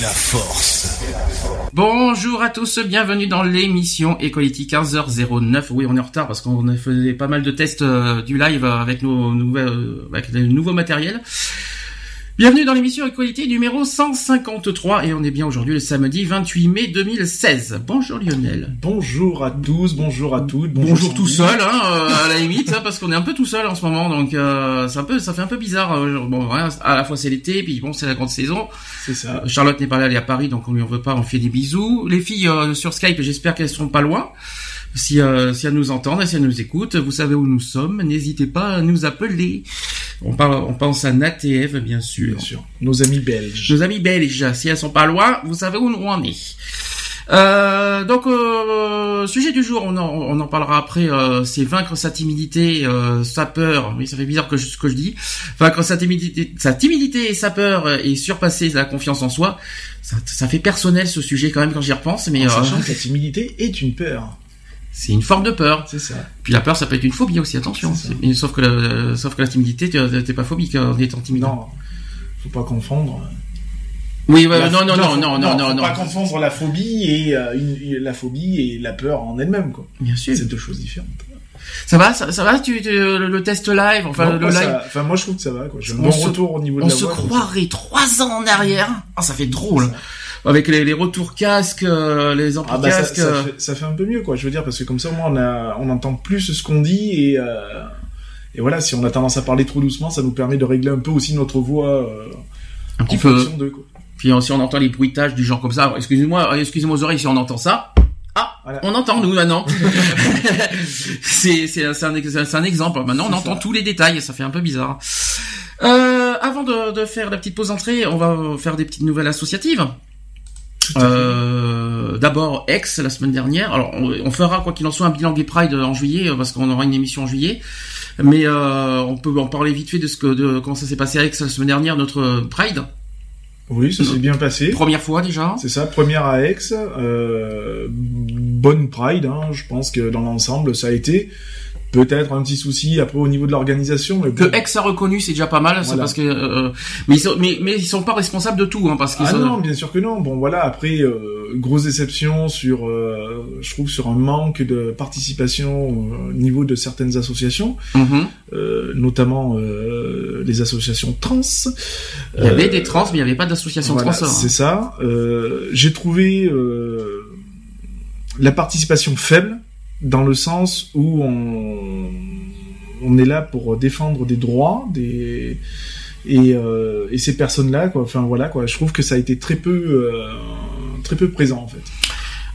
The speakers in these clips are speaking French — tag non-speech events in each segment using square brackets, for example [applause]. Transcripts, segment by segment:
La force. Bonjour à tous, bienvenue dans l'émission Equality 15h09. Oui, on est en retard parce qu'on a fait pas mal de tests euh, du live avec nos nouvelles, euh, avec le nouveau matériel. Bienvenue dans l'émission Equality numéro 153 et on est bien aujourd'hui le samedi 28 mai 2016. Bonjour Lionel. Bonjour à tous, bonjour à toutes. Bonjour, tout seul, hein, euh, à la limite, hein, parce qu'on est un peu tout seul en ce moment, donc euh, c'est un peu, ça fait un peu bizarre. euh, bon, voilà, à la fois c'est l'été, puis bon, c'est la grande saison. C'est ça. Charlotte n'est pas là, elle est à Paris, donc on lui en veut pas, on fait des bisous. Les filles euh, sur Skype, j'espère qu'elles seront pas loin. Si, euh, si elles nous entendent et si elles nous écoutent, vous savez où nous sommes, n'hésitez pas à nous appeler. On, parle, on pense à Nat et Eve, bien sûr. Bien sûr. Nos amis belges. Nos amis belges, si elles sont pas loin, vous savez où on est. Euh, donc, euh, sujet du jour, on en, on en parlera après, euh, c'est vaincre sa timidité, euh, sa peur, oui ça fait bizarre que je, ce que je dis, vaincre sa timidité, sa timidité et sa peur euh, et surpasser la confiance en soi. Ça, ça fait personnel ce sujet quand même quand j'y repense, mais En euh, sachant que la timidité est une peur. C'est une forme de peur. C'est ça. Puis la peur, ça peut être une phobie aussi, attention. Sauf que, la, sauf que la timidité, tu- t'es pas phobique en étant timide. Non, faut pas confondre. Oui, ouais, non, non, non, non, non, non, faut non. pas confondre la phobie et euh, une- la phobie et la peur en elle-même, quoi. Bien sûr. C'est deux choses différentes. Ça va, ça, ça va, tu, tu- le, test live, enfin Non, le live? Enfin, moi, je trouve que ça va, quoi. J'ai un On bon se- retour au niveau de On la se voix. croirait trois ans en arrière. Ah, ça fait drôle. Avec les, les retours casques, euh, les amplis Ah bah ça, casques. ça euh, fait, ça fait un peu mieux quoi je veux dire parce que comme ça au moins on a on entend plus ce qu'on dit et euh, et voilà si on a tendance à parler trop doucement ça nous permet de régler un peu aussi notre voix euh, un petit en peu. fonction d'eux quoi. Puis si on entend les bruitages du genre comme ça, excusez-moi, excusez-moi aux oreilles si on entend ça. Ah, Voilà. on entend nous maintenant. [laughs] c'est c'est un, c'est un, exemple. Maintenant, on entend ça. tous les détails. Ça fait un peu bizarre. Euh, avant de, de faire la petite pause entrée, on va faire des petites nouvelles associatives. Euh, D'abord, Ex la semaine dernière. Alors, on, on fera quoi qu'il en soit un bilan Gay Pride en juillet euh, parce qu'on aura une émission en juillet. Mais euh, on peut en parler vite fait de ce que de comment ça s'est passé à Aix la semaine dernière notre Pride. Oui ça s'est bien passé. Première fois déjà. C'est ça première à Aix euh, bonne Pride hein, je pense que dans l'ensemble ça a été peut-être un petit souci après au niveau de l'organisation mais Que bon. Ex a reconnu, c'est déjà pas mal. C'est parce que, euh, mais ils sont, mais, mais ils sont pas responsables de tout, hein, parce qu'ils Ah sont- non, bien sûr que non. Bon voilà, après euh, grosse déception sur, euh, je trouve sur un manque de participation au niveau de certaines associations, Mhm. euh, notamment euh, les associations trans. Il y avait Euh, des trans, mais il y avait pas d'association voilà, trans. hein. c'est ça. Euh, J'ai trouvé euh, la participation faible dans le sens où on, on est là pour défendre des droits, des et, euh, et ces personnes-là, quoi. Enfin voilà, quoi. Je trouve que ça a été très peu, euh, très peu présent en fait.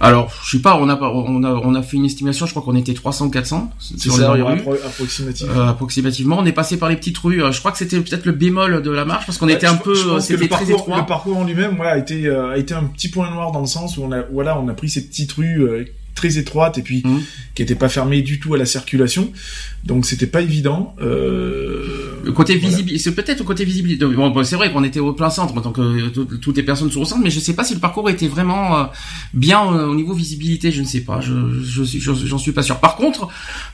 Alors, je sais pas, on a, on a, on a fait une estimation, je crois qu'on était 300 ou 400 C'est sur ça, les rues. appro- approximatif. Euh, approximativement, on est passé par les petites rues. euh, Je crois que c'était peut-être le bémol de la marche parce qu'on était un je- peu, que c'était le très parcours, étroit. le parcours en lui-même, voilà, a été, euh, a été un petit point noir dans le sens où on a, voilà, on a pris ces petites rues euh, très étroites et puis Mhm. qui étaient pas fermées du tout à la circulation, donc c'était pas évident. Euh, Le côté voilà. visible, c'est peut-être au côté visibilité. Bon, bon, c'est vrai qu'on était au plein centre, donc euh, tout- toutes les personnes sont au centre, mais je sais pas si le parcours était vraiment euh, bien euh, au niveau visibilité, je ne sais pas, je j'en suis pas sûr. Par contre,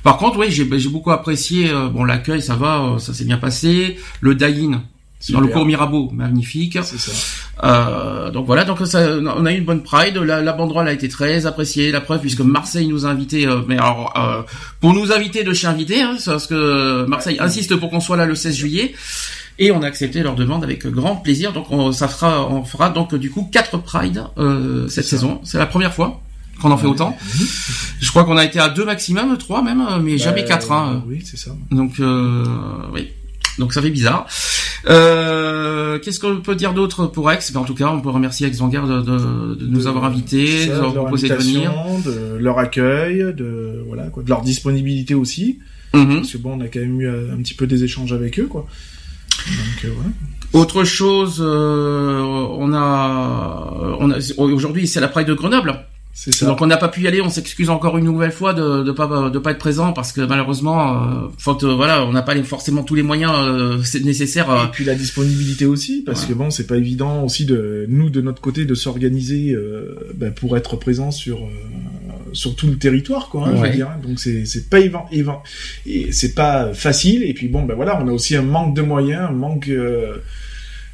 par contre, oui, j'ai j'ai beaucoup apprécié euh, bon l'accueil, ça va, euh, ça s'est bien passé, le die-in dans le cours Mirabeau, magnifique. Ça. Euh, donc voilà, donc ça, on a eu une bonne Pride. La, la banderole a été très appréciée, la preuve puisque Marseille nous a invités. euh, mais alors, euh, pour nous inviter de chez invité, hein, c'est parce que Marseille insiste pour qu'on soit là le 16 juillet. Et on a accepté leur demande avec grand plaisir. Donc on, ça fera, on fera donc du coup quatre Pride euh, cette saison. C'est la première fois qu'on en fait autant. Je crois qu'on a été à deux maximum, trois même, mais jamais Bah, quatre. Hein. Oui, c'est ça. Donc euh, oui, donc ça fait bizarre. Euh, Qu'est-ce qu'on peut dire d'autre pour Aix? Ben, En tout cas, on peut remercier Aix Vanguard de, de, de nous avoir invités, de nous avoir proposé de venir. De leur accueil, de, voilà, quoi, de leur disponibilité aussi. Mm Parce que bon, on a quand même eu un petit peu des échanges avec eux, quoi. Donc, euh, voilà. Autre chose, euh, on a, on a aujourd'hui c'est la Pride de Grenoble. C'est ça. Donc on n'a pas pu y aller, on s'excuse encore une nouvelle fois de de pas de pas être présent parce que malheureusement, euh, faute voilà, on n'a pas les, forcément tous les moyens euh, nécessaires. Euh. Et puis la disponibilité aussi, parce que bon, c'est pas évident aussi de nous de notre côté de s'organiser euh, ben, pour être présent sur sur tout le territoire, quoi. Hein, je veux dire. Donc c'est c'est pas évident, et c'est pas facile. Et puis bon, ben voilà, on a aussi un manque de moyens, un manque euh,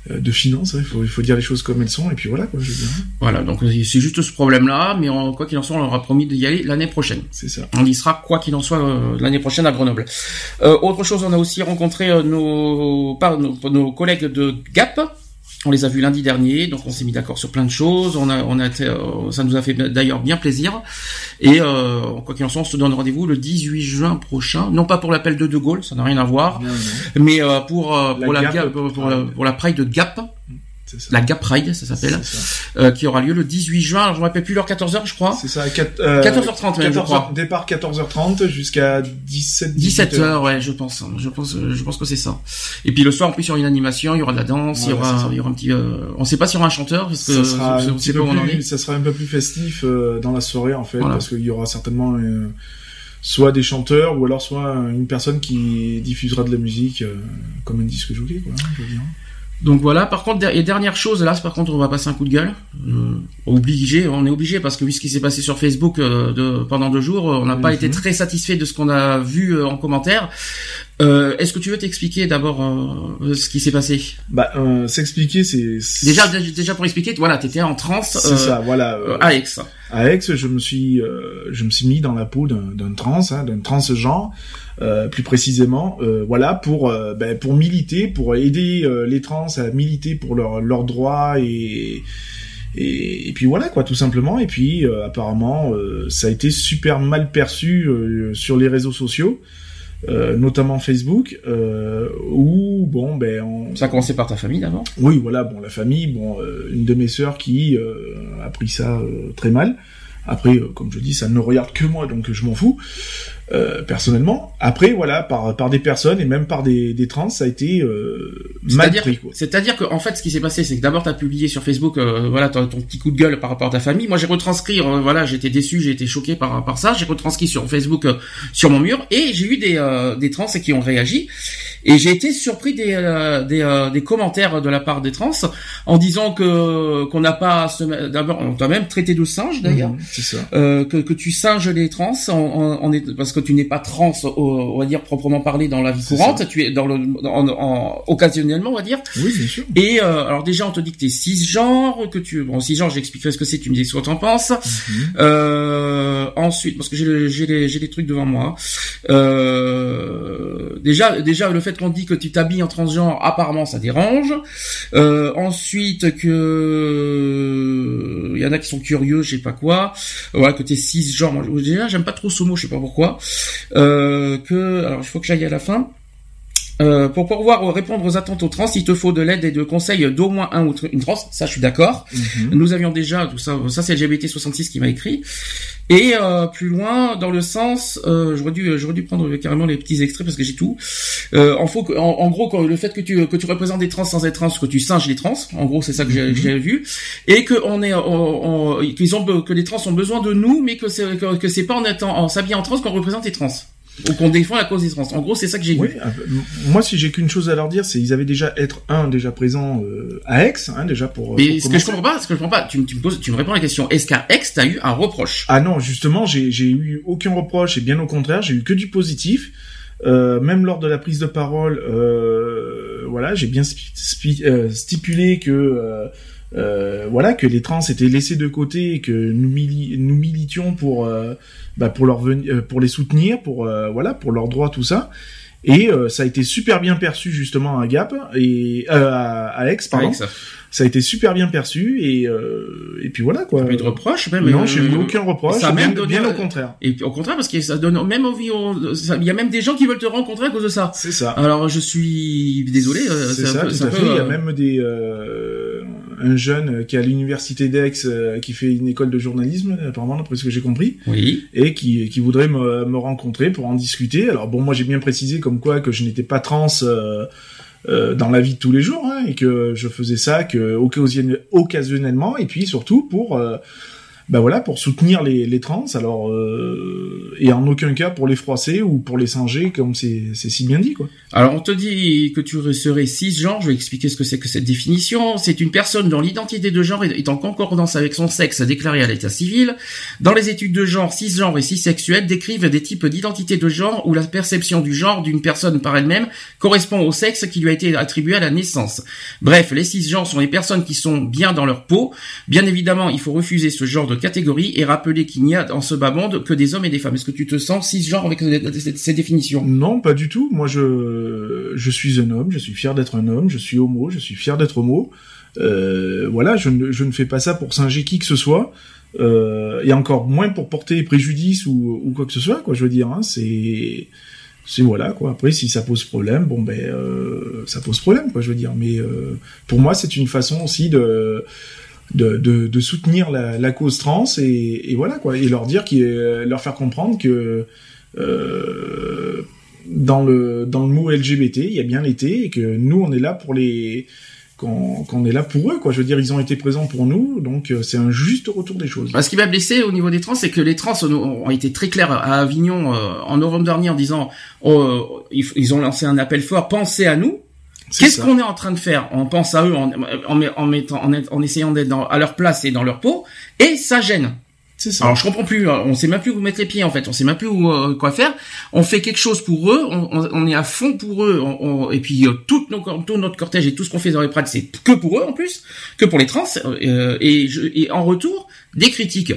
de finances, hein, il, faut, il faut dire les choses comme elles sont, et puis voilà, quoi, je veux dire. Voilà, donc c'est juste ce problème-là, mais quoi qu'il en soit, on leur a promis d'y aller l'année prochaine. C'est ça. On y sera, quoi qu'il en soit, euh, l'année prochaine à Grenoble. Euh, autre chose, on a aussi rencontré nos, par, nos, nos collègues de Gap, on les a vus lundi dernier, donc on s'est mis d'accord sur plein de choses. On a, on a, euh, ça nous a fait d'ailleurs bien plaisir. Et euh, quoi qu'il en soit, on se donne rendez-vous le 18 juin prochain, non pas pour l'appel de De Gaulle, ça n'a rien à voir, mais euh, pour pour la, pour, pour, la Pride de Gap la Gap Ride, ça s'appelle, euh, qui aura lieu le 18 juin. Alors, je me rappelle plus l'heure 14h, je crois. C'est ça, 4, euh, 14h30 même, je crois. Départ 14h30 jusqu'à 17 17h, ouais, je pense. Je pense, je pense que c'est ça. Et puis le soir, en plus, il y aura une animation, il y aura de la danse, il y aura, il y aura un petit. Euh, on sait pas s'il y aura un chanteur, parce que ça sera, un, petit peu plus, ça sera un peu plus festif euh, dans la soirée en fait, parce qu'il y aura certainement. Euh, soit des chanteurs ou alors soit une personne qui diffusera de la musique comme un disque joué quoi, hein, je veux dire. Donc voilà. Par contre, et dernière chose, là, par contre, on va passer un coup de gueule. Euh, obligé, on est obligé parce que vu ce qui s'est passé sur Facebook euh, de, pendant deux jours, on n'a pas été très satisfait de ce qu'on a vu euh, en commentaire. Euh, Est-ce que tu veux t'expliquer d'abord ce qui s'est passé? Bah, s'expliquer, c'est déjà déjà pour expliquer. Voilà, t'étais en transe. C'est ça, voilà. à Aix. À Aix, je me suis je me suis mis dans la peau d'un trans, hein, d'un transgenre. Euh, plus précisément, euh, voilà, pour euh, ben, pour militer, pour aider les trans à militer pour leurs leurs droits et, et, puis voilà quoi, tout simplement. Et puis apparemment, ça a été super mal perçu sur les réseaux sociaux. notamment Facebook, où bon ben on... ça a commencé par ta famille d'abord. Oui, voilà, bon la famille, bon une de mes sœurs qui a pris ça très mal. Après, comme je dis, ça ne regarde que moi, donc je m'en fous. Euh, personnellement. Après, voilà, par par des personnes et même par des, des trans, ça a été euh, mal pris. C'est-à-dire qu'en fait, ce qui s'est passé, c'est que d'abord, tu as publié sur Facebook, euh, voilà, ton, ton, petit coup de gueule par rapport à ta famille. Moi, j'ai retranscrit, euh, voilà, j'étais déçu, j'ai été choqué par par ça. J'ai retranscrit sur Facebook, sur mon mur, et j'ai eu des des trans qui ont réagi. Et j'ai été surpris des des, des commentaires de la part des trans en disant que qu'on n'a pas d'abord, on t'a même traité de singe d'ailleurs, mmh, c'est ça. que que tu singes les trans en, en, en parce que tu n'es pas trans, on va dire proprement parlé dans la vie courante, tu es dans le, en, occasionnellement, on va dire. Oui, bien sûr. Et euh, alors déjà, on te dit que t'es cisgenre, que tu, bon, cisgenre, j'expliquerai ce que c'est, tu me dis ce que t'en penses. Euh, ensuite, parce que j'ai j'ai les, j'ai les trucs devant moi. Euh, déjà, déjà le qu'on dit que tu t'habilles en transgenre, apparemment, ça dérange. Euh, ensuite, que il y en a qui sont curieux, je sais pas quoi. Voilà, que t'es cisgenre. Déjà, j'aime pas trop ce mot, je sais pas pourquoi. Euh, que alors il faut que j'aille à la fin. Euh, pour pouvoir répondre aux attentes aux trans, il te faut de l'aide et de conseils d'au moins un ou une trans. Ça, je suis d'accord. Mhm. Nous avions déjà tout ça. Ça, c'est LGBT 66 qui m'a écrit. Et euh, plus loin, dans le sens, euh, j'aurais dû, j'aurais dû prendre carrément les petits extraits parce que j'ai tout. Euh, en, faut en, gros, le fait que tu que tu représentes des trans sans être trans, que tu singes les trans. En gros, c'est ça que j'ai mhm. vu. Et que on est, qu'ils ont, que les trans ont besoin de nous, mais que c'est que, que c'est pas en étant en s'habillant en trans qu'on représente les trans ou qu'on défend la cause des trans. En gros, c'est ça que j'ai oui, vu. moi, si j'ai qu'une chose à leur dire, c'est ils avaient déjà être un déjà présent euh, à Aix, hein, déjà pour. Mais ce que je comprends pas, ce que je comprends pas, tu, tu me poses, tu me réponds à la question. Est-ce qu'à Aix, t'as eu un reproche? Ah non, justement, j'ai j'ai eu aucun reproche et bien au contraire, j'ai eu que du positif. Euh, même lors de la prise de parole, euh, voilà, j'ai bien euh, stipulé que euh, euh, voilà que les trans étaient laissés de côté et que nous, nous militions pour euh, bah, pour leur venir, euh, pour les soutenir, pour voilà pour leurs droits tout ça. Et euh, ça a été super bien perçu justement à Gap et euh, à, à Aix, pardon. Avec ça. A été super bien perçu et euh, et puis voilà quoi. Pas eu de reproche, même. non, euh, j'ai eu aucun reproche. ça même bien, au contraire. Et puis, au contraire, parce que ça donne même envie. Il y a même des gens qui veulent te rencontrer à cause de ça. C'est ça. Alors, je suis désolé. euh, C'est ça, peu- tout à peu, fait. Il y a euh, même des euh, un jeune qui est à l'université d'Aix euh, qui fait une école de journalisme, apparemment d'après ce que j'ai compris, Oui. et qui, qui voudrait me, me rencontrer pour en discuter. Alors bon, moi j'ai bien précisé comme quoi que je n'étais pas trans euh, euh, dans la vie de tous les jours, hein, et que je faisais ça que occasionne- occasionnellement, et puis surtout pour euh, bah voilà pour soutenir les, les trans. Alors euh, et en aucun cas pour les froisser ou pour les singer comme c'est si bien dit quoi. Alors, on te dit que tu serais cisgenre. Je vais expliquer ce que c'est que cette définition. C'est une personne dont l'identité de genre est en concordance avec son sexe déclaré à l'état civil. Dans les études de genre, cisgenre et cissexuel décrivent des types d'identité de genre où la perception du genre d'une personne par elle-même correspond au sexe qui lui a été attribué à la naissance. Bref, les cisgenres sont les personnes qui sont bien dans leur peau. Bien évidemment, il faut refuser ce genre de catégorie et rappeler qu'il n'y a dans ce bas monde que des hommes et des femmes. Est-ce que tu te sens cisgenre avec ces définitions? Non, pas du tout. Moi, je, je suis un homme, je suis fier d'être un homme, je suis homo, je suis fier d'être homo. Euh, voilà, je ne, je ne fais pas ça pour singer qui que ce soit, euh, et encore moins pour porter préjudice ou, ou quoi que ce soit, quoi. Je veux dire, hein, c'est, c'est voilà, quoi. Après, si ça pose problème, bon ben, euh, ça pose problème, quoi. Je veux dire, mais pour moi, c'est une façon aussi de de, de, de soutenir la, la cause trans et, et voilà quoi et leur dire qu'il leur faire comprendre que euh, dans le dans le mot LGBT il y a bien l'été et que nous on est là pour les qu'on qu'on est là pour eux quoi je veux dire ils ont été présents pour nous donc euh, c'est un juste retour des choses Bah, ce qui m'a blessé au niveau des trans, c'est que les trans ont ont été très clairs à Avignon euh, en novembre dernier en disant oh, euh, ils ils ont lancé un appel fort, pensez à nous. Qu'est-ce qu'on est en train de faire On pense à eux en, en, en mettant, en, en essayant d'être à leur place et dans leur peau, et ça gêne. ça Alors je comprends plus, hein. on sait même plus où mettre les pieds en fait, on sait même plus où, euh, quoi faire. On fait quelque chose pour eux, on, on- on est à fond pour eux, on- on- et puis euh, tout, nos, tout notre cortège et tout ce qu'on fait dans les prades, c'est que pour eux en plus, que pour les trans, euh, et, je- et en retour des critiques.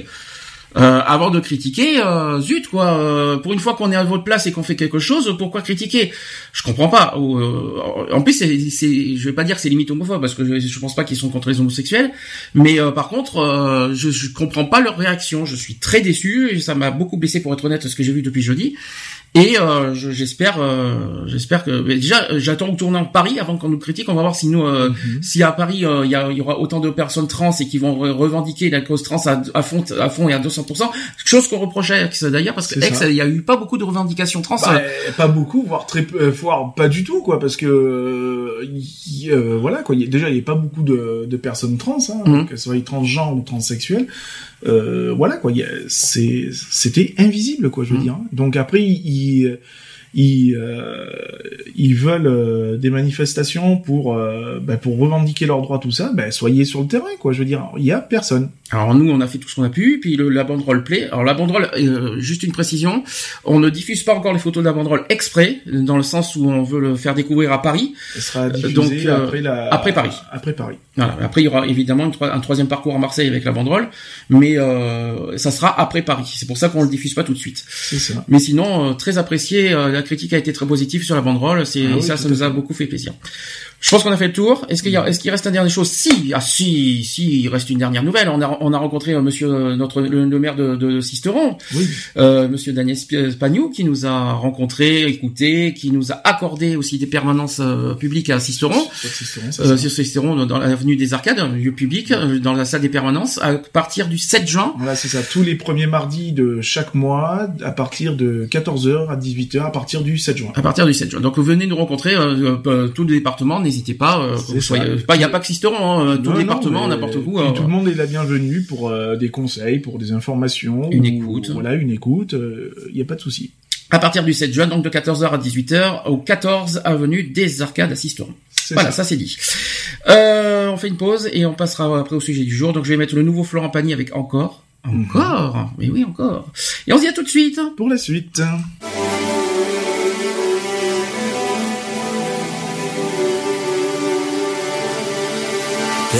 Euh, avant de critiquer, euh, zut quoi. euh, pour une fois qu'on est à votre place et qu'on fait quelque chose, pourquoi critiquer? Je comprends pas. Euh, en plus, c'est, c'est, je vais pas dire que c'est limite homophobe parce que je, pense pas qu'ils sont contre les homosexuels, mais euh, par contre, euh, je, je comprends pas leur réaction. Je suis très déçu ça m'a beaucoup blessé pour être honnête ce que j'ai vu depuis jeudi. Et euh, je- j'espère, euh, j'espère que mais déjà, euh, j'attends au tournant Paris avant qu'on nous critique. On va voir si nous, euh, Mhm. si à Paris euh, il y, a- il y aura autant de personnes trans et qui vont re- revendiquer la cause trans à, à fond, à fond et à 200%. Chose qu'on reprochait à Aix d'ailleurs parce que Aix, il y a eu pas beaucoup de revendications trans. Bah, pas beaucoup, voire très peu, euh, voire pas du tout, quoi, parce que euh, y- euh, voilà, quoi. il y a- déjà, il n'y a pas beaucoup de, de personnes trans, hein, Mhm. que ce soit transgenres ou transsexuels. Euh, voilà, quoi. il y a- C'est, c'était invisible, quoi, je veux Mhm. dire. Donc après, ils, ils, euh, ils veulent euh, des manifestations pour, euh, bah, pour revendiquer leurs droits, tout ça. Ben, soyez sur le terrain, quoi. Je veux dire, il y a personne. Alors nous, on a fait tout ce qu'on a pu, puis le, la banderole plaît. Alors la banderole, euh, juste une précision, on ne diffuse pas encore les photos de la banderole exprès, dans le sens où on veut le faire découvrir à Paris. Elle sera diffusée donc, euh, après la, après Paris. Après Paris. Voilà. Après, il y aura évidemment une un troisième parcours à Marseille avec la banderole, mais euh, ça sera après Paris. C'est pour ça qu'on le diffuse pas tout de suite. C'est ça. Mais sinon, euh, très apprécié. euh, la critique a été très positive sur la banderole. C'est Ah oui, ça, ça nous a beaucoup fait plaisir. Je pense qu'on a fait le tour. Est-ce qu'il a, est-ce qu'il reste une dernière chose? Si, ah si, si, il reste une dernière nouvelle. On a, on a rencontré euh, Monsieur euh, notre le, le maire de, de Sisteron, Oui. euh, Monsieur Daniel Sp- Spagnou, qui nous a rencontrés, écoutés, qui nous a accordé aussi des permanences euh, publiques à Sisteron. Sur Sisteron, Euh, sur Sisteron, dans l'avenue des Arcades, un lieu public, euh, dans la salle des permanences, à partir du 7 juin. Voilà, c'est ça. Tous les premiers mardis de chaque mois, à partir de 14h à 18h, à partir du 7 juin. À partir du 7 juin. Donc venez nous rencontrer, euh, euh, tout le département, n'hésitez pas. Euh, il n'y a pas que Sisteron, hein, euh, tout Non, le non, département, n'importe où. euh, Tout le monde est la bienvenue pour euh, des conseils, pour des informations. Une ou- écoute. Voilà, une écoute. Il n'y a pas de souci. À partir du 7 juin, donc de 14h à 18h, au 14 avenue des Arcades à Sisteron. Voilà, ça. ça, c'est dit. Euh, on fait une pause et on passera après au sujet du jour. Donc je vais mettre le nouveau Florent Pagny avec encore. Mhm. Encore? Mais oui, encore. Et on se dit à tout de suite. Pour la suite.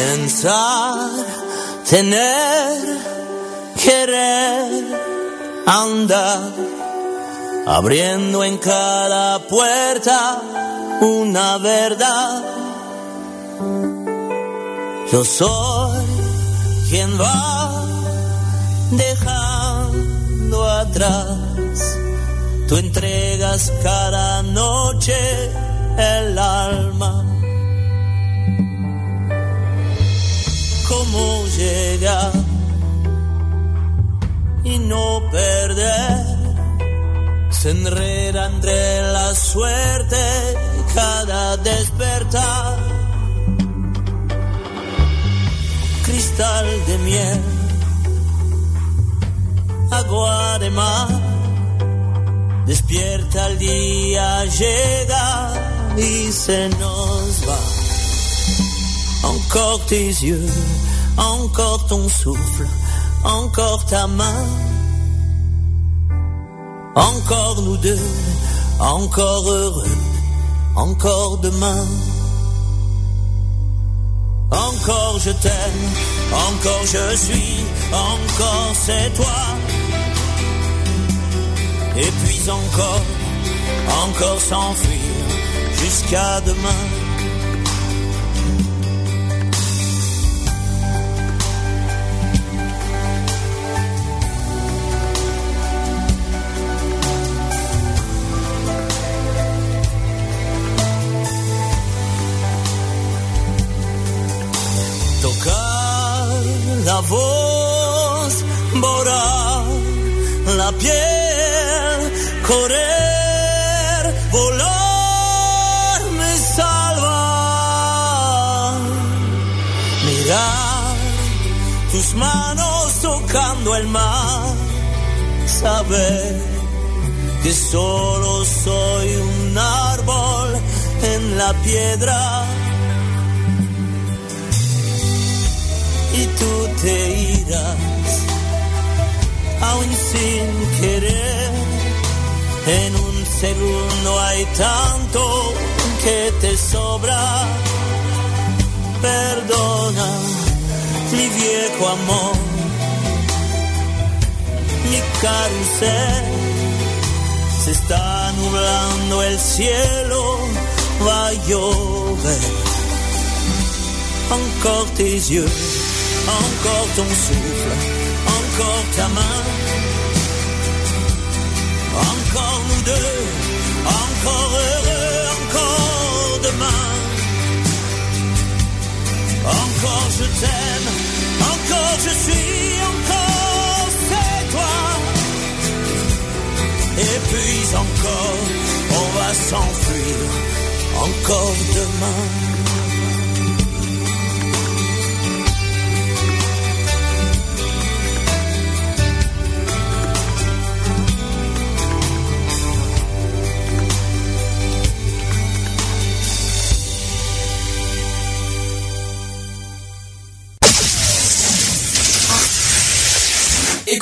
Pensar, tener, querer, andar, abriendo en cada puerta una verdad. Yo soy quien va dejando atrás. Tú entregas cada noche el alma. ¿Cómo llegar y no perder? se enreda entre la suerte cada despertar. Cristal de miel, agua de mar, despierta el día, llega y se nos va. Encore tes yeux, encore ton souffle, encore ta main encore nous deux, encore heureux, encore demain. Encore je t'aime, encore je suis, encore c'est toi. Et puis encore, encore s'enfuir jusqu'à demain. Piel, correr, volar, me salva. Mirar tus manos tocando el mar, saber que solo soy un árbol en la piedra y tú te irás, aún sin querer. En un segundo hay tanto que te sobra. Perdona mi viejo amor, mi carrusel. Se está nublando el cielo, va a llover. Encore tes yeux encore ton souffle, encore ta main, encore nous deux, encore heureux, encore demain. Encore je t'aime, encore je suis, encore c'est toi. Et puis encore, on va s'enfuir, encore demain.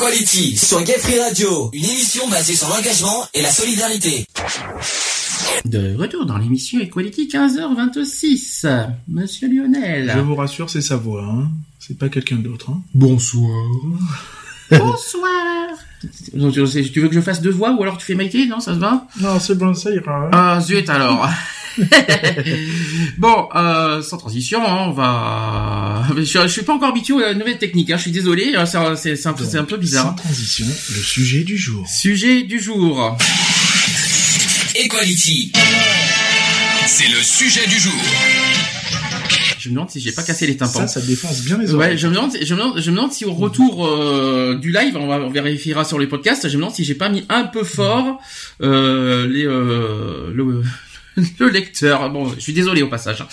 Equality sur Gay Free Radio, une émission basée sur l'engagement et la solidarité. De retour dans l'émission Equality 15h26. Monsieur Lionel. Je vous rassure, c'est sa voix, hein. C'est pas quelqu'un d'autre, hein. Bonsoir. [laughs] Bonsoir. Tu veux que je fasse deux voix ou alors tu fais Maïté Non, ça se va? Non, c'est bon, ça ira. Ah, zut alors. [laughs] [laughs] bon, euh, sans transition, hein, on va. Je, je, suis pas encore habitué à la nouvelle technique. Hein, je suis désolé, euh, c'est c'est un, peu, un peu bizarre. Sans transition, le sujet du jour. Sujet du jour. Equality. C'est le sujet du jour. Je me demande si j'ai pas cassé les tympans. Ça, ça défonce bien les oreilles. Ouais, je me demande, je me demande, je me demande si au retour euh, du live, on, va, on vérifiera sur les podcasts. Je me demande si j'ai pas mis un peu fort euh, les euh, le, le lecteur. Bon, je suis désolé au passage.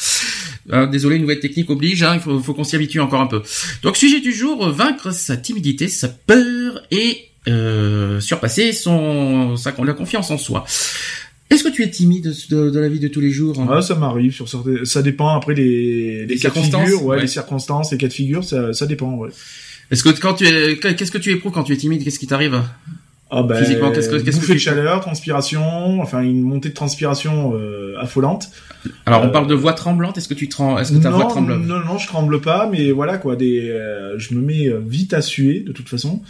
Hein. désolé, nouvelle technique oblige. Hein, il faut, faut qu'on s'y habitue encore un peu. Donc, sujet du jour vaincre sa timidité, sa peur et euh, surpasser son sa la confiance en soi. Est-ce que tu es timide de, de, la vie de tous les jours hein? Ça m'arrive sur certains. Ça dépend après les, les, cas de figure, ouais, les circonstances, les cas de figure, ça, ça dépend. Ouais. Est-ce que quand tu es, qu'est-ce que tu éprouves quand tu es timide? Qu'est-ce qui t'arrive? Ah ben, Physiquement, qu'est-ce que qu'est-ce que de chaleur, transpiration, enfin une montée de transpiration euh, affolante. Alors on euh, parle de voix tremblante. Est-ce que tu trembles Est-ce que ta voix tremble? Non, non, je tremble pas, mais voilà quoi. Des, euh, je me mets vite à suer de toute façon.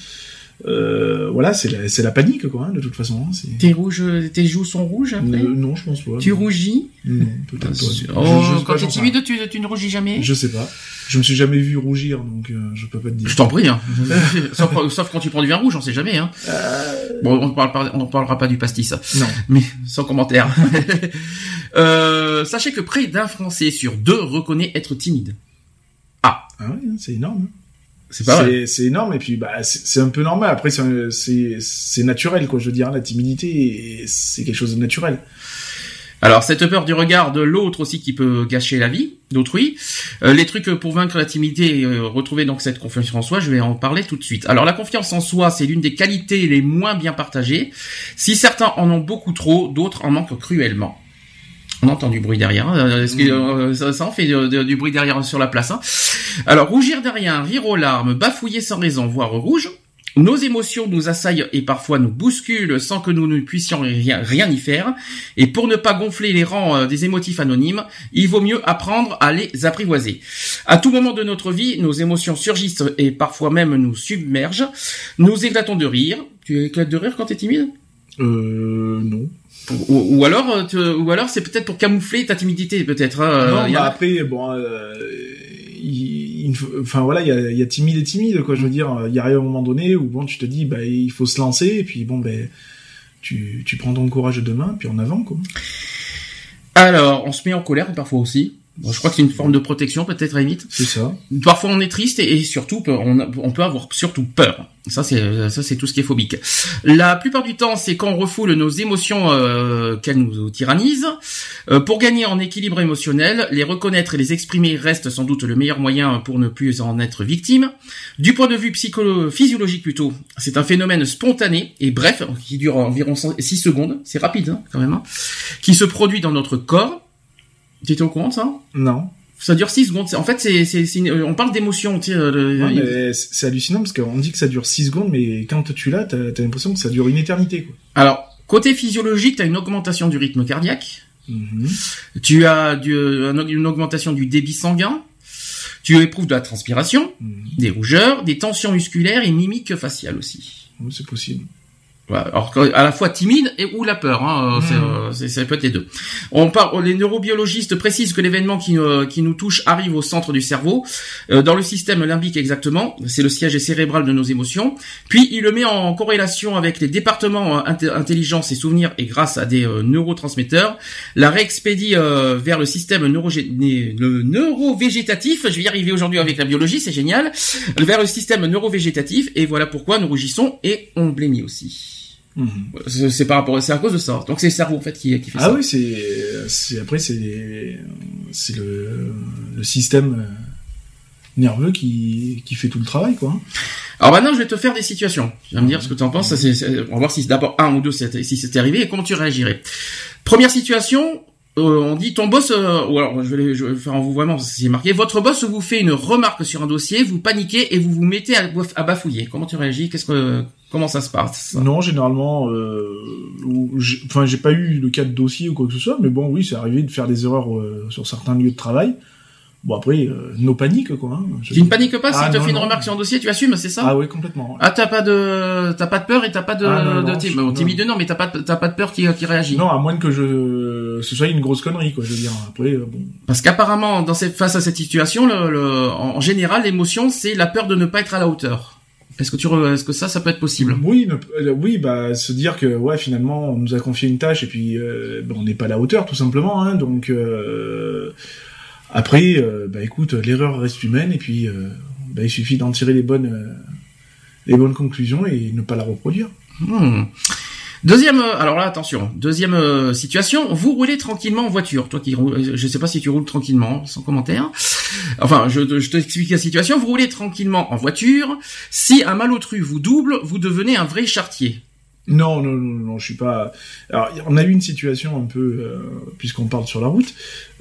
Euh, voilà, c'est la, c'est la panique, quoi, hein, de toute façon. hein, c'est- Tes rouges, tes joues sont rouges après? Euh, non, je pense pas. Tu non. rougis? Non, peut-être pas. Oh, Je- je sais Quand t'es timide, tu, tu ne rougis jamais? Je sais pas. Je me suis jamais vu rougir, donc euh, je peux pas te dire. Je t'en prie, hein. [laughs] sauf, sauf quand tu prends du vin rouge, on sait jamais. Hein. Bon, on ne parle on parlera pas du pastis, Non. mais sans commentaire. [laughs] euh, sachez que près d'un Français sur deux reconnaît être timide. Ah oui, hein, c'est énorme. C'est énorme et puis bah c'est un peu normal. Après c'est c'est c'est naturel quoi. Je veux dire la timidité c'est quelque chose de naturel. Alors cette peur du regard de l'autre aussi qui peut gâcher la vie d'autrui. Euh, les trucs pour vaincre la timidité et euh, retrouver donc cette confiance en soi, je vais en parler tout de suite. Alors la confiance en soi, c'est l'une des qualités les moins bien partagées. Si certains en ont beaucoup trop, d'autres en manquent cruellement. On entend du bruit derrière. hein. Euh, que euh, ça, ça en fait de- de- du bruit derrière sur la place hein. Alors rougir de rien, rire aux larmes, bafouiller sans raison, voire rouge. Nos émotions nous assaillent et parfois nous bousculent sans que nous ne puissions rien, rien y faire. Et pour ne pas gonfler les rangs euh, des émotifs anonymes, il vaut mieux apprendre à les apprivoiser. À tout moment de notre vie, nos émotions surgissent et parfois même nous submergent. Nous éclatons de rire. Tu éclates de rire quand t'es timide? Euh non. Ou, ou alors, euh, tu- ou alors c'est peut-être pour camoufler ta timidité, peut-être. hein, non euh, bah a- après bon euh, il, il faut- enfin voilà il y a, y a timide et timide quoi. Je veux dire il y arrive un moment donné où bon tu te dis bah il faut se lancer et puis bon ben tu tu prends ton courage de demain puis en avant quoi. Alors, on se met en colère parfois aussi. Bon, je crois que c'est une forme de protection, peut-être à la limite. C'est ça. Parfois on est triste et, et surtout on, peut avoir surtout peur. Ça c'est ça c'est tout ce qui est phobique. La plupart du temps c'est quand on refoule nos émotions euh, qu'elles nous tyrannisent. Euh, pour gagner en équilibre émotionnel, les reconnaître et les exprimer reste sans doute le meilleur moyen pour ne plus en être victime. Du point de vue psycholo physiologique plutôt, c'est un phénomène spontané et bref qui dure environ 6 secondes. C'est rapide hein, quand même. hein, qui se produit dans notre corps. Tu étais au courant de ça Non. ça dure 6 secondes. En fait, c'est, c'est, c'est une- on parle d'émotion. Tu sais, euh, le- Ouais, mais c'est hallucinant parce qu'on dit que ça dure 6 secondes mais quand tu l'as t'as as, l'impression que ça dure une éternité quoi. Alors, côté physiologique, tu as une augmentation du rythme cardiaque. Mhm. Tu as du- un- une augmentation du débit sanguin. Tu éprouves de la transpiration, Mhm. des rougeurs, des tensions musculaires et mimiques faciales aussi. Oui, c'est possible. Alors à la fois timide et ou la peur, hein, euh, c'est, c'est, ça peut être les deux. On parle, les neurobiologistes précisent que l'événement qui, euh, qui nous touche arrive au centre du cerveau, euh, dans le système limbique exactement, c'est le siège cérébral de nos émotions. Puis il le met en corrélation avec les départements inté- intelligence et souvenirs et grâce à des euh, neurotransmetteurs, la réexpédie euh, vers le système le neurovégétatif. Je vais y arriver aujourd'hui avec la biologie, c'est génial. Vers le système neurovégétatif et voilà pourquoi nous rougissons et on blêmit aussi. Mhm. C'est par rapport, c'est à cause de ça. Donc c'est le cerveau en fait qui, qui fait Ah ça. oui, c'est, c'est après c'est, c'est le, le système euh, nerveux qui, qui fait tout le travail, quoi. Alors maintenant, je vais te faire des situations. Tu vas me dire ce que tu en penses. Ça, c'est- on va voir si c'est d'abord un ou deux si c'était arrivé et comment tu réagirais. Première situation. euh, on dit ton boss, euh, ou alors je vais, je vais faire en vous vraiment, c'est marqué. Votre boss vous fait une remarque sur un dossier, vous paniquez et vous vous mettez à, à bafouiller. Comment tu réagis? Qu'est-ce que, comment ça se passe ça? Non, généralement, euh, enfin, j'ai pas eu le cas de dossier ou quoi que ce soit, mais bon, oui, c'est arrivé de faire des erreurs euh, sur certains lieux de travail. Bon après, euh, nos paniques, quoi. hein. Je- Tu ne paniques pas si Ah, tu fait une non. remarque sur un dossier, tu assumes, c'est ça? Ah oui, complètement. Ah, t'as pas de, t'as pas de peur et t'as pas de, Ah, non, de non, tim- je- bon, non. timide non, mais t'as pas, de- t'as pas de peur qui, qui réagit. Non, à moins que je, ce soit une grosse connerie, quoi. Je veux dire. Après, euh, bon. Parce qu'apparemment, dans cette, face à cette situation, le, le- en général, l'émotion, c'est la peur de ne pas être à la hauteur. Est-ce que tu, re- est-ce que ça, ça peut être possible? Oui, ne- euh, oui, bah se dire que ouais, finalement, on nous a confié une tâche et puis euh, bah, on n'est pas à la hauteur, tout simplement. Hein, donc euh, après, euh, bah écoute, l'erreur reste humaine et puis bah, il suffit d'en tirer les bonnes, les bonnes conclusions et ne pas la reproduire. Hmm. Deuxième, euh, alors là, attention. Deuxième euh, situation, vous roulez tranquillement en voiture. Toi qui roules, euh, je sais pas si tu roules tranquillement, sans commentaire. Enfin, je, je t'explique la situation. Vous roulez tranquillement en voiture. Si un malotru vous double, vous devenez un vrai chartier. Non, non, non, non, je suis pas. Alors, on a eu une situation un peu, euh, puisqu'on parle sur la route.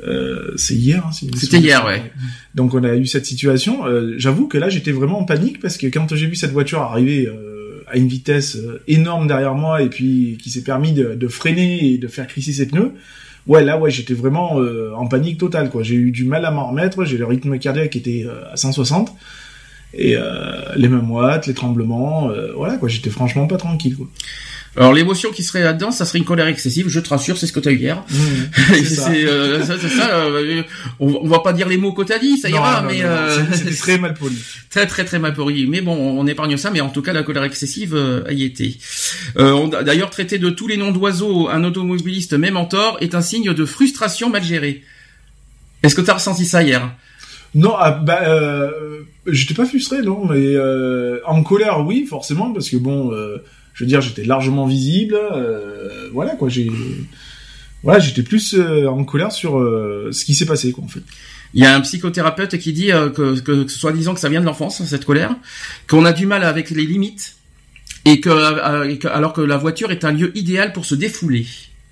euh, c'est hier. Hein, C'était hier, ouais. Donc on a eu cette situation. Euh, J'avoue que là, j'étais vraiment en panique parce que quand j'ai vu cette voiture arriver à une vitesse euh, énorme derrière moi et puis qui s'est permis de, freiner et de faire crisser ses pneus, ouais, là, ouais, j'étais vraiment euh, en panique totale. quoi. J'ai eu du mal à m'en remettre. J'ai le rythme cardiaque qui était euh, à 160. Et les mains moites, les tremblements, voilà quoi. J'étais franchement pas tranquille. Quoi. Alors l'émotion qui serait là-dedans, ça serait une colère excessive. Je te rassure, c'est ce que tu as eu hier. Mmh, [laughs] c'est euh, ça. ça, euh, on, va pas dire les mots que t'as dit, ça ira, mais euh, c'était très mal poli. [laughs] Très très très mal poli. Mais bon, on épargne ça. Mais en tout cas, la colère excessive euh, y était. Euh, on a d'ailleurs traité de tous les noms d'oiseaux un automobiliste, même en tort, est un signe de frustration mal gérée. Est-ce que tu as ressenti ça hier? Non, ah, bah, euh, j'étais pas frustré, non, mais en colère, oui, forcément, parce que bon, je veux dire, j'étais largement visible. Euh, voilà quoi, j'ai voilà, j'étais plus euh, en colère sur euh, ce qui s'est passé quoi en fait. Il y a un psychothérapeute qui dit que, que, soit disant que ça vient de l'enfance cette colère, qu'on a du mal avec les limites et que, alors que la voiture est un lieu idéal pour se défouler.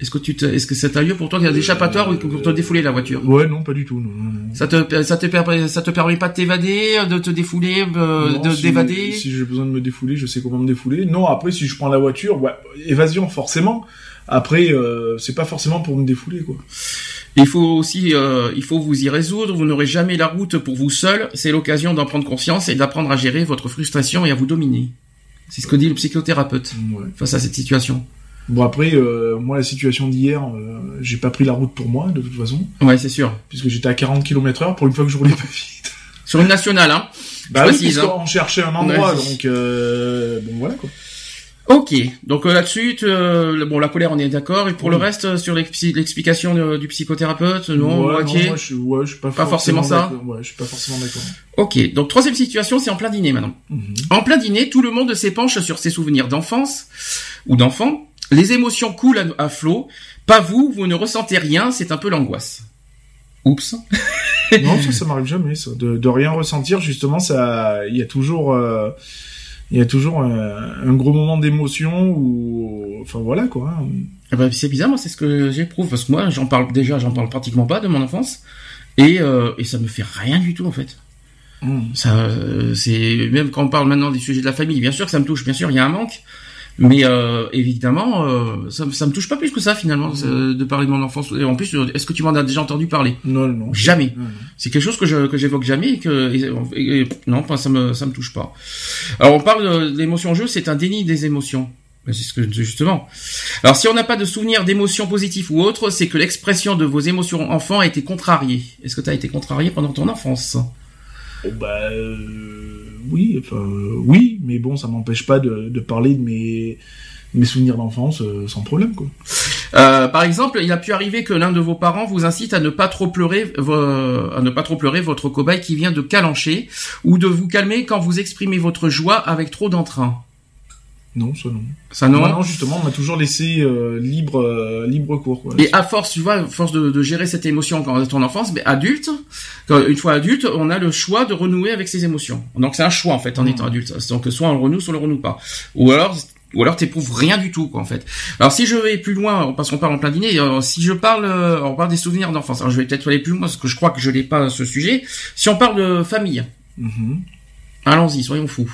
Est-ce que tu est-ce que c'est un lieu pour toi qui a des échappatoires ou pour te défouler la voiture? Ouais, non, pas du tout. Non, Ça te ça te permet ça te permet pas de t'évader, de te défouler, euh, de d'évader. Si j'ai besoin de me défouler, je sais comment me défouler. Non, après si je prends la voiture, ouais, évasion forcément. Après, euh, c'est pas forcément pour me défouler quoi. Il faut aussi, euh, il faut vous y résoudre. Vous n'aurez jamais la route pour vous seul. C'est l'occasion d'en prendre conscience et d'apprendre à gérer votre frustration et à vous dominer. C'est ce que dit le psychothérapeute face à cette situation. Bon après, euh, moi la situation d'hier, euh, j'ai pas pris la route pour moi de toute façon. Ouais, c'est sûr. Puisque j'étais à 40 km heure pour une fois que je roulais pas vite. Sur une nationale, hein. Bah oui, parce hein. cherchait un endroit, donc euh, bon voilà quoi. Ok, donc euh, là-dessus, euh, bon la colère on est d'accord, et pour le reste sur l'explication du psychothérapeute, non, ouais, non moi, je, ouais, je suis pas, pas forcément, ça. Ouais, je suis pas forcément d'accord. Ok, donc troisième situation, c'est en plein dîner maintenant. Mhm. En plein dîner, tout le monde s'épanche sur ses souvenirs d'enfance ou d'enfant les émotions coulent à, flot. Pas vous, vous ne ressentez rien, c'est un peu l'angoisse. Oups. [laughs] non, ça, ça m'arrive jamais, ça. De, rien ressentir, justement, ça, il y a toujours, euh, il y a toujours un, gros moment d'émotion ou, enfin voilà quoi. Eh ben, c'est bizarre, moi, c'est ce que j'éprouve parce que moi, j'en parle déjà, j'en parle pratiquement pas de mon enfance et euh, et ça me fait rien du tout en fait. Hmm. Ça, euh, c'est même quand on parle maintenant des sujets de la famille, bien sûr que ça me touche, bien sûr, il y a un manque. Mais euh, évidemment, euh, ça, ça me touche pas plus que ça finalement mmh. de parler de mon enfance. Et en plus, est-ce que tu m'en as déjà entendu parler? Non, non. Jamais. C'est quelque chose que je que j'évoque jamais et que et, non, ça me ça me touche pas. Alors on parle de l'émotion en jeu, c'est un déni des émotions. C'est ce que justement. Alors si on n'a pas de souvenir d'émotions positives ou autres, c'est que l'expression de vos émotions enfants a été contrariée. Est-ce que tu as été contrarié pendant ton enfance? Oh, Bah euh oui, enfin, euh, oui, mais bon, ça m'empêche pas de, parler de mes, souvenirs d'enfance euh, sans problème, quoi. Par exemple, il a pu arriver que l'un de vos parents vous incite à ne pas trop pleurer, à ne pas trop pleurer votre cobaye qui vient de calancher, ou de vous calmer quand vous exprimez votre joie avec trop d'entrain. Non, ça non. Ça non. non, justement, on m'a toujours laissé euh, libre, euh, libre cours. Quoi, et à force, tu vois, à force de, de gérer cette émotion quand on est ton enfance, mais adulte, quand, une fois adulte, on a le choix de renouer avec ses émotions. Donc c'est un choix en fait en mmh. étant adulte. Donc soit on le renoue, soit on le renoue pas. Ou alors ou alors t'éprouves rien du tout quoi en fait. Alors si je vais plus loin parce qu'on parle en plein dîner, euh, si je parle on parle des souvenirs d'enfance. Alors je vais peut-être aller plus loin parce que je crois que je n'ai pas ce sujet. Si on parle de famille, mmh. allons-y, soyons fous.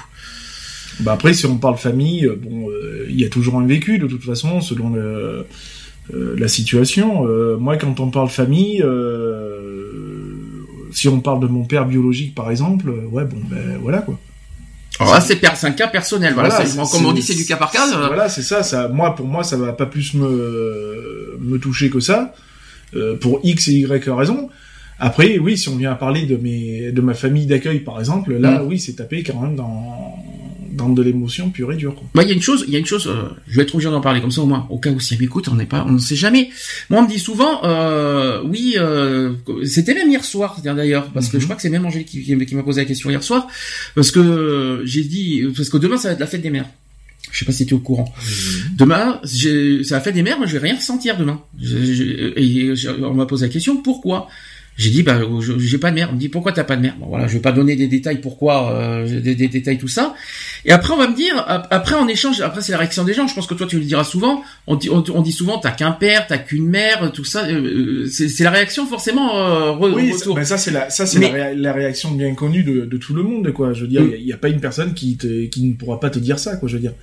Bah après, si on parle famille, euh, bon, euh, il y a toujours un vécu de toute façon, selon euh, la situation. moi, quand on parle famille, si on parle de mon père biologique, par exemple, ouais, bon, ben voilà quoi. Alors là, c'est un cas personnel. Voilà, comme on dit, c'est du cas par cas. Voilà, c'est ça, ça. Moi, pour moi, ça va pas plus me me toucher que ça, pour X et Y raisons. Après, oui, si on vient à parler de mes de ma famille d'accueil, par exemple, là, mm. oui, c'est tapé quand même dans dans de l'émotion pure et dure. Bah, il y a une chose, il y a une chose, euh, je vais être obligé d'en parler comme ça au moins, au cas où si elle m'écoute, on n'est pas, on ne sait jamais. Moi, on me dit souvent, euh, oui, euh, c'était même hier soir, d'ailleurs, parce que je mhm. crois que c'est même Angélique qui, qui m'a posé la question hier soir, parce que j'ai dit, parce que demain ça va être la fête des mères. Je sais pas si tu es au courant. Demain, c'est la fête des mères, moi je vais rien ressentir demain. et on m'a posé la question, pourquoi? J'ai dit bah j'ai pas de mère. On me dit pourquoi t'as pas de mère. Bon voilà, je vais pas donner des détails pourquoi, euh, des, détails tout ça. Et après on va me dire, après en échange, après c'est la réaction des gens. Je pense que toi tu le diras souvent. On dit, on, dit souvent t'as qu'un père, t'as qu'une mère, tout ça. Euh, c'est la réaction forcément. Euh, oui, retour. Ben ça c'est la ça c'est la, réaction bien connue de, de, tout le monde quoi. Je veux dire, il n'y a, pas une personne qui te, qui ne pourra pas te dire ça quoi. Je veux dire.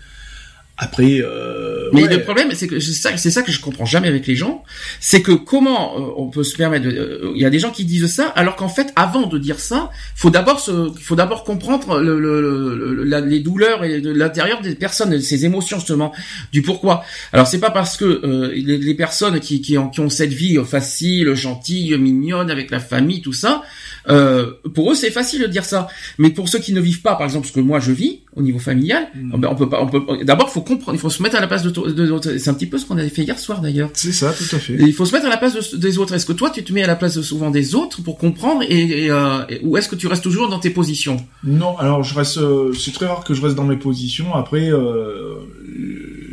Après, euh, Mais le problème, c'est que c'est ça, c'est ça que je comprends jamais avec les gens, c'est que comment euh, on peut se permettre. euh, Il y a des gens qui disent ça, alors qu'en fait, avant de dire ça, faut d'abord se, faut d'abord comprendre le, le- le- le- la- les douleurs et de l'intérieur des personnes, ces émotions justement, du pourquoi. Alors c'est pas parce que euh, les, les personnes qui, qui, ont, qui ont cette vie facile, gentille, mignonne avec la famille, tout ça, euh, pour eux c'est facile de dire ça. Mais pour ceux qui ne vivent pas, par exemple, ce que moi je vis au niveau familial, Mm. ben, on peut pas, on peut. D'abord, faut comprendre, il faut se mettre à la place de, de, de- c'est un petit peu ce qu'on avait fait hier soir d'ailleurs. C'est ça, tout à fait. Et il faut se mettre à la place de- des autres. Est-ce que toi, tu te mets à la place de- souvent des autres pour comprendre, et, et, euh, et- ou est-ce que tu restes toujours dans tes positions? Non, alors je reste. euh, c'est très rare que je reste dans mes positions. Après, euh,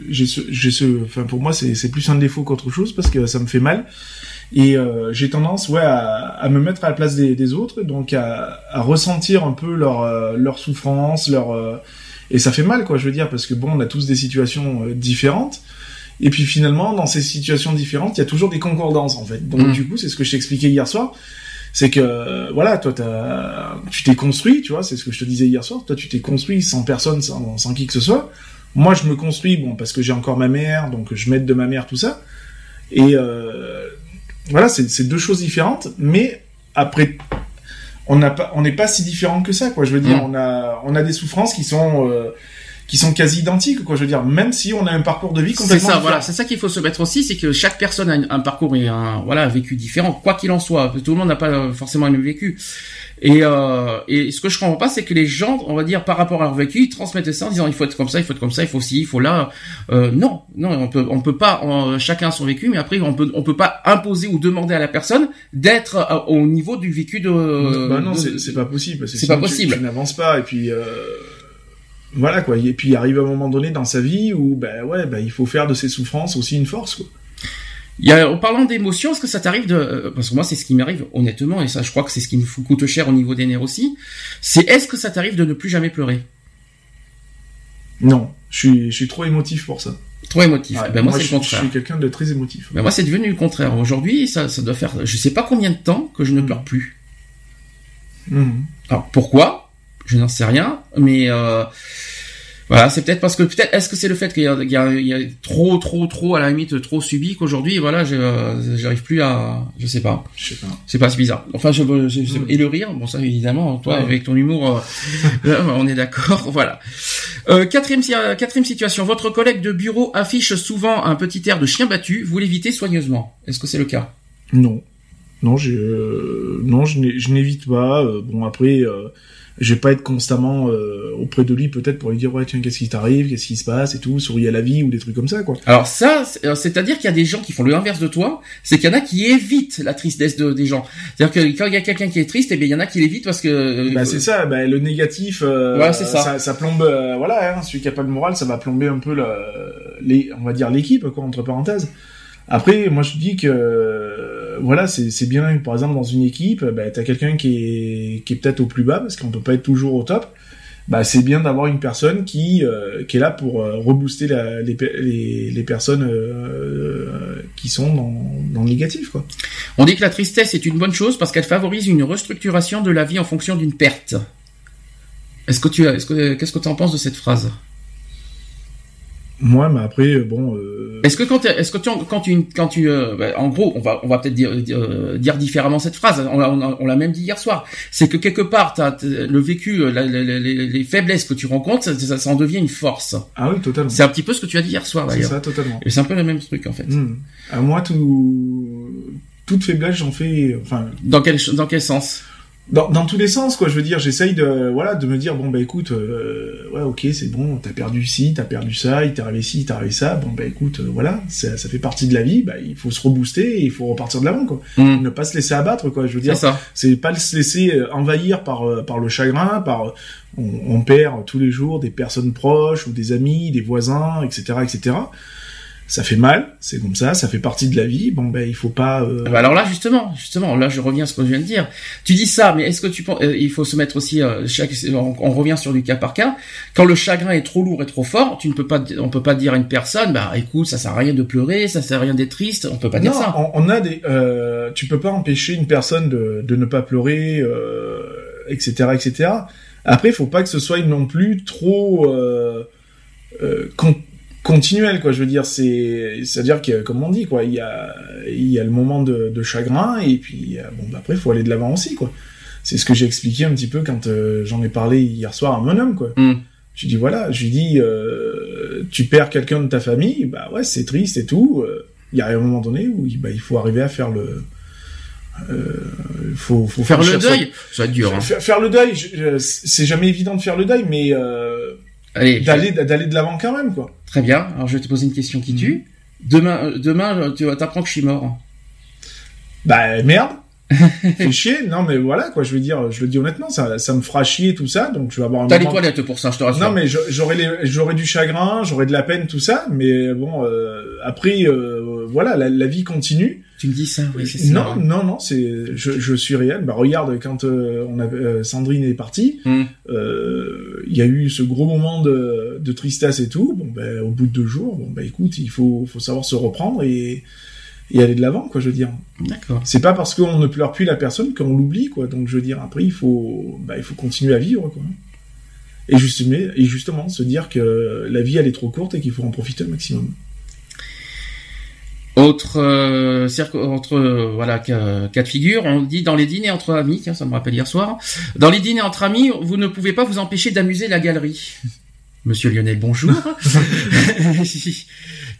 j'ai ce, j'ai ce. Enfin, pour moi, c'est c'est plus un défaut qu'autre chose parce que ça me fait mal. Et euh, j'ai tendance, ouais, à, à me mettre à la place des, des autres, donc à, à ressentir un peu leur euh, leur souffrance, leur euh, et ça fait mal, quoi. Je veux dire, parce que bon, on a tous des situations euh, différentes. Et puis finalement, dans ces situations différentes, il y a toujours des concordances en fait. Donc Mm. du coup, c'est ce que je t'expliquais hier soir c'est que voilà toi tu t'es construit tu vois c'est ce que je te disais hier soir toi tu t'es construit sans personne sans, sans qui que ce soit moi je me construis bon parce que j'ai encore ma mère donc je m'aide de ma mère tout ça et euh, voilà c'est deux choses différentes mais après on n'est pas si différents que ça quoi. Je veux dire on a on a des souffrances qui sont euh, qui sont quasi identiques quoi je veux dire même si on a un parcours de vie C'est complètement ça, différent. voilà, c'est ça qu'il faut se mettre aussi, c'est que chaque personne a un, un parcours et un voilà un vécu différent, quoi qu'il en soit. Tout le monde n'a pas euh, forcément le même vécu. Et, euh, et ce que je comprends pas, c'est que les gens, on va dire, par rapport à leur vécu, ils transmettent ça en disant il faut être comme ça, il faut être comme ça, il faut ci, il faut là. Euh, non, non, on peut, on peut pas. on- chacun a son vécu, mais après on peut, on peut pas imposer ou demander à la personne d'être euh, au niveau du vécu de. bah non, c'est c'est pas possible. c'est pas tu- possible. Tu, n'avances pas. Et puis, euh, voilà quoi. Et puis, il arrive un moment donné dans sa vie où, ben ouais, ben, il faut faire de ses souffrances aussi une force. Quoi. Il y a, en parlant d'émotions, est-ce que ça t'arrive de, euh, parce que moi c'est ce qui m'arrive honnêtement, et ça je crois que c'est ce qui me coûte cher au niveau des nerfs aussi, c'est est-ce que ça t'arrive de ne plus jamais pleurer? Non, je suis, je suis trop émotif pour ça. Trop émotif. Ouais, ben moi, c'est je, le je contraire. suis quelqu'un de très émotif. Ben moi c'est devenu le contraire. Aujourd'hui ça, ça doit faire, je sais pas combien de temps que je ne Mm. pleure plus. Mhm. Alors pourquoi? Je n'en sais rien, mais euh, voilà, c'est peut-être parce que peut-être est-ce que c'est le fait qu'il y, y a- il y a trop, trop, trop à la limite trop subi qu'aujourd'hui voilà, je- euh, j'arrive plus à, je sais pas. Je sais pas. C'est pas si bizarre. Enfin, je, je- je- et le rire, bon ça évidemment, toi Ouais. avec ton humour, euh, [laughs] on est d'accord. [laughs] Voilà. Euh, quatrième, quatrième situation. Votre collègue de bureau affiche souvent un petit air de chien battu. Vous l'évitez soigneusement. Est-ce que c'est le cas? Non. Non, euh, non, je n'ai- je n'évite pas. euh, bon, après, euh, je vais pas être constamment euh, auprès de lui, peut-être pour lui dire ouais, tiens, qu'est-ce qui t'arrive, qu'est-ce qui se passe et tout, souris à la vie ou des trucs comme ça, quoi. Alors ça, c'est- c'est-à-dire qu'il y a des gens qui font le inverse de toi. C'est qu'il y en a qui évitent la tristesse de, des gens. C'est-à-dire que quand il y a quelqu'un qui est triste, eh bien il y en a qui l'évitent parce que. euh, Bah c'est ça, bah, le négatif, euh, Voilà, c'est ça. ça. plombe, euh, voilà, hein, celui qui a pas de morale, ça va plomber un peu le, les, on va dire l'équipe, quoi, entre parenthèses. Après, moi je dis que, voilà, c'est bien, par exemple, dans une équipe, bah, t'as quelqu'un qui est, qui est peut-être au plus bas, parce qu'on peut pas être toujours au top. Bah, c'est bien d'avoir une personne qui, euh, qui est là pour euh, rebooster les, les, personnes euh, qui sont dans, dans le négatif. On dit que la tristesse est une bonne chose parce qu'elle favorise une restructuration de la vie en fonction d'une perte. Est-ce que tu as, est-ce que, qu'est-ce que tu en penses de cette phrase? Moi, mais après, bon, euh, Est-ce que quand, est-ce que tu, quand tu, quand tu, euh, bah, en gros, on va, on va peut-être dire, dire, dire différemment cette phrase. On l'a, on l'a- on l'a même dit hier soir. C'est que quelque part, t'as, t'as- le vécu, euh, la- la- la- les, les faiblesses que tu rencontres, ça, ça, ça en devient une force. ah oui, totalement. C'est un petit peu ce que tu as dit hier soir C'est d'ailleurs. ça, totalement. Et c'est un peu le même truc en fait. Hmm. À moi, tout, toute faiblesse, j'en fais, enfin, Dans quel, dans quel sens? Dans, dans tous les sens, quoi. Je veux dire, j'essaye de, voilà, de me dire, bon, bah, écoute, euh, ouais, ok, c'est bon, t'as perdu ci, t'as perdu ça, il t'est arrivé ci, il t'est arrivé ça, bon, bah, écoute, euh, voilà, ça, ça fait partie de la vie, bah, il faut se rebooster et il faut repartir de l'avant, quoi. Hmm. Ne pas se laisser abattre, quoi. Je veux C'est dire, c'est pas se laisser euh, envahir par, par le chagrin, par, on, on perd tous les jours des personnes proches ou des amis, des voisins, etc., etc. Ça fait mal, c'est comme ça, ça fait partie de la vie. Bon ben il faut pas. euh, Ah bah alors là justement, justement, là je reviens à ce que je viens de dire. Tu dis ça, mais est-ce que tu penses euh, il faut se mettre aussi euh, chaque on, on revient sur du cas par cas. Quand le chagrin est trop lourd et trop fort, tu ne peux pas on peut pas dire à une personne bah écoute, ça sert à rien de pleurer, ça sert à rien d'être triste, on peut pas dire ça. on, on a des. Tu peux pas empêcher une personne de, de ne pas pleurer, etc., etc. Après, il faut pas que ce soit non plus trop. Euh, continuel quoi je veux dire c'est c'est à dire que comme on dit quoi il y a il y a le moment de, de chagrin et puis euh, bon bah, après faut aller de l'avant aussi quoi c'est ce que j'ai expliqué un petit peu quand euh, j'en ai parlé hier soir à mon homme quoi Hmm. je dis voilà je lui dis euh, tu perds quelqu'un de ta famille bah ouais c'est triste et tout euh, il y a un moment donné où il- bah, il faut arriver à faire le euh, faut, faut Faire le deuil, ça va être dur. son- hein. faire, faire le deuil c'est jamais évident de faire le deuil mais euh, Allez, d'aller d'aller de l'avant quand même quoi très bien. Alors je vais te poser une question qui tue. Demain, euh, demain, tu apprends que je suis mort. Bah merde. [laughs] Fais chier. Non mais voilà quoi. Je veux dire, je le dis honnêtement, ça, ça me fera chier tout ça. Donc je vais avoir un T'as les moment- toilettes pour ça, je te rassure. Non mais j'aurais les- j'aurais du chagrin, j'aurais de la peine tout ça. Mais bon, euh, après euh, voilà, la, la vie continue. Tu me dis ça, oui, c'est ça. non non non, c'est je, je suis réel. Bah regarde quand euh, on avait euh, Sandrine est partie, Hmm. euh, il y a eu ce gros moment de, de tristesse et tout. Bon ben au bout de deux jours, bon bah écoute, il faut faut savoir se reprendre et et aller de l'avant quoi. Je veux dire. D'accord. C'est pas parce qu'on ne pleure plus la personne qu'on l'oublie, quoi. Donc, je veux dire, après, il faut, bah, il faut continuer à vivre, quoi. Et justement, et justement, se dire que la vie, elle est trop courte et qu'il faut en profiter au maximum. Autre, euh, autre euh, voilà cas, cas de figure, on dit dans les dîners entre amis, tiens, ça me rappelle hier soir, dans les dîners entre amis, vous ne pouvez pas vous empêcher d'amuser la galerie. [laughs] Monsieur Lionel, bonjour. [laughs] [laughs]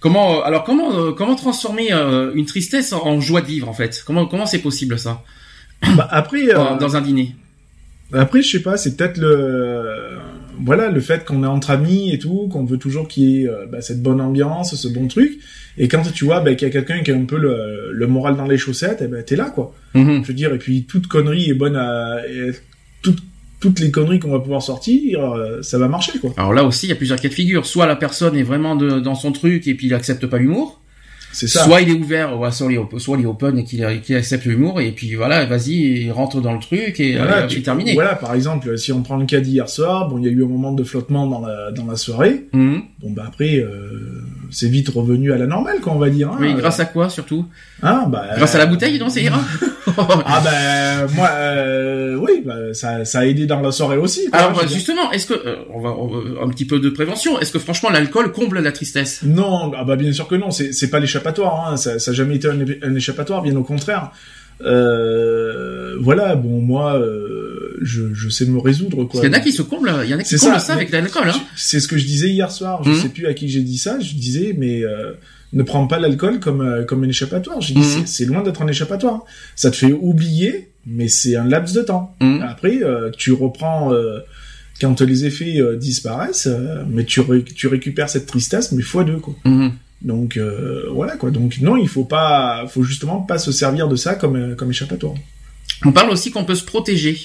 comment, euh, alors comment, euh, comment transformer euh, une tristesse en, en joie de vivre en fait? Comment, comment c'est possible ça? Bah, après, dans, dans un dîner après, je sais pas, c'est peut-être le, voilà, le fait qu'on est entre amis et tout, qu'on veut toujours qu'il y ait euh, bah, cette bonne ambiance, ce bon truc. Et quand tu vois bah, qu'il y a quelqu'un qui a un peu le, le moral dans les chaussettes, et ben t'es là, quoi. Mhm. Je veux dire, et puis toute connerie est bonne à, et toute- toutes les conneries qu'on va pouvoir sortir, euh, ça va marcher, quoi. Alors là aussi, il y a plusieurs cas de figure. Soit la personne est vraiment de- dans son truc et puis il accepte pas l'humour. C'est ça. Soit il est ouvert, soit il est, op- soit il est open et qu'il accepte l'humour et puis voilà, vas-y, il rentre dans le truc et Voilà, euh, tu- c'est terminé. Voilà, par exemple, si on prend le cas d'hier soir, bon, il y a eu un moment de flottement dans la, dans la soirée. Mhm. Bon, bah après, euh, c'est vite revenu à la normale, quoi, on va dire. Hein. Oui, grâce à quoi surtout? Hein, bah, Grâce à la bouteille, non, c'est ira [laughs] Ah bah moi, euh, oui, bah, ça, ça a aidé dans la soirée aussi. Quoi, Alors bah, justement, est-ce que euh, on va on un petit peu de prévention Est-ce que franchement l'alcool comble la tristesse? Non, ah bah bien sûr que non, c'est c'est pas l'échappatoire, hein. ça, ça a jamais été un échappatoire, bien au contraire. Euh, voilà, bon moi, euh, je, je sais me résoudre quoi. Qu'il y en a qui se comblent, il y en a qui comblent ça, ça, avec l'alcool. Hein. C'est ce que je disais hier soir. Je Mhm. sais plus à qui j'ai dit ça. Je disais, mais euh, ne prends pas l'alcool comme euh, comme un échappatoire. J'ai dit, Mhm. c'est- loin d'être un échappatoire. Ça te fait oublier, mais c'est un laps de temps. Mhm. Après, euh, tu reprends euh, quand les effets disparaissent, mais tu ré- tu récupères cette tristesse, mais fois deux quoi. Donc euh, voilà quoi. Donc non, il faut pas, faut justement pas se servir de ça comme euh, comme échappatoire. On parle aussi qu'on peut se protéger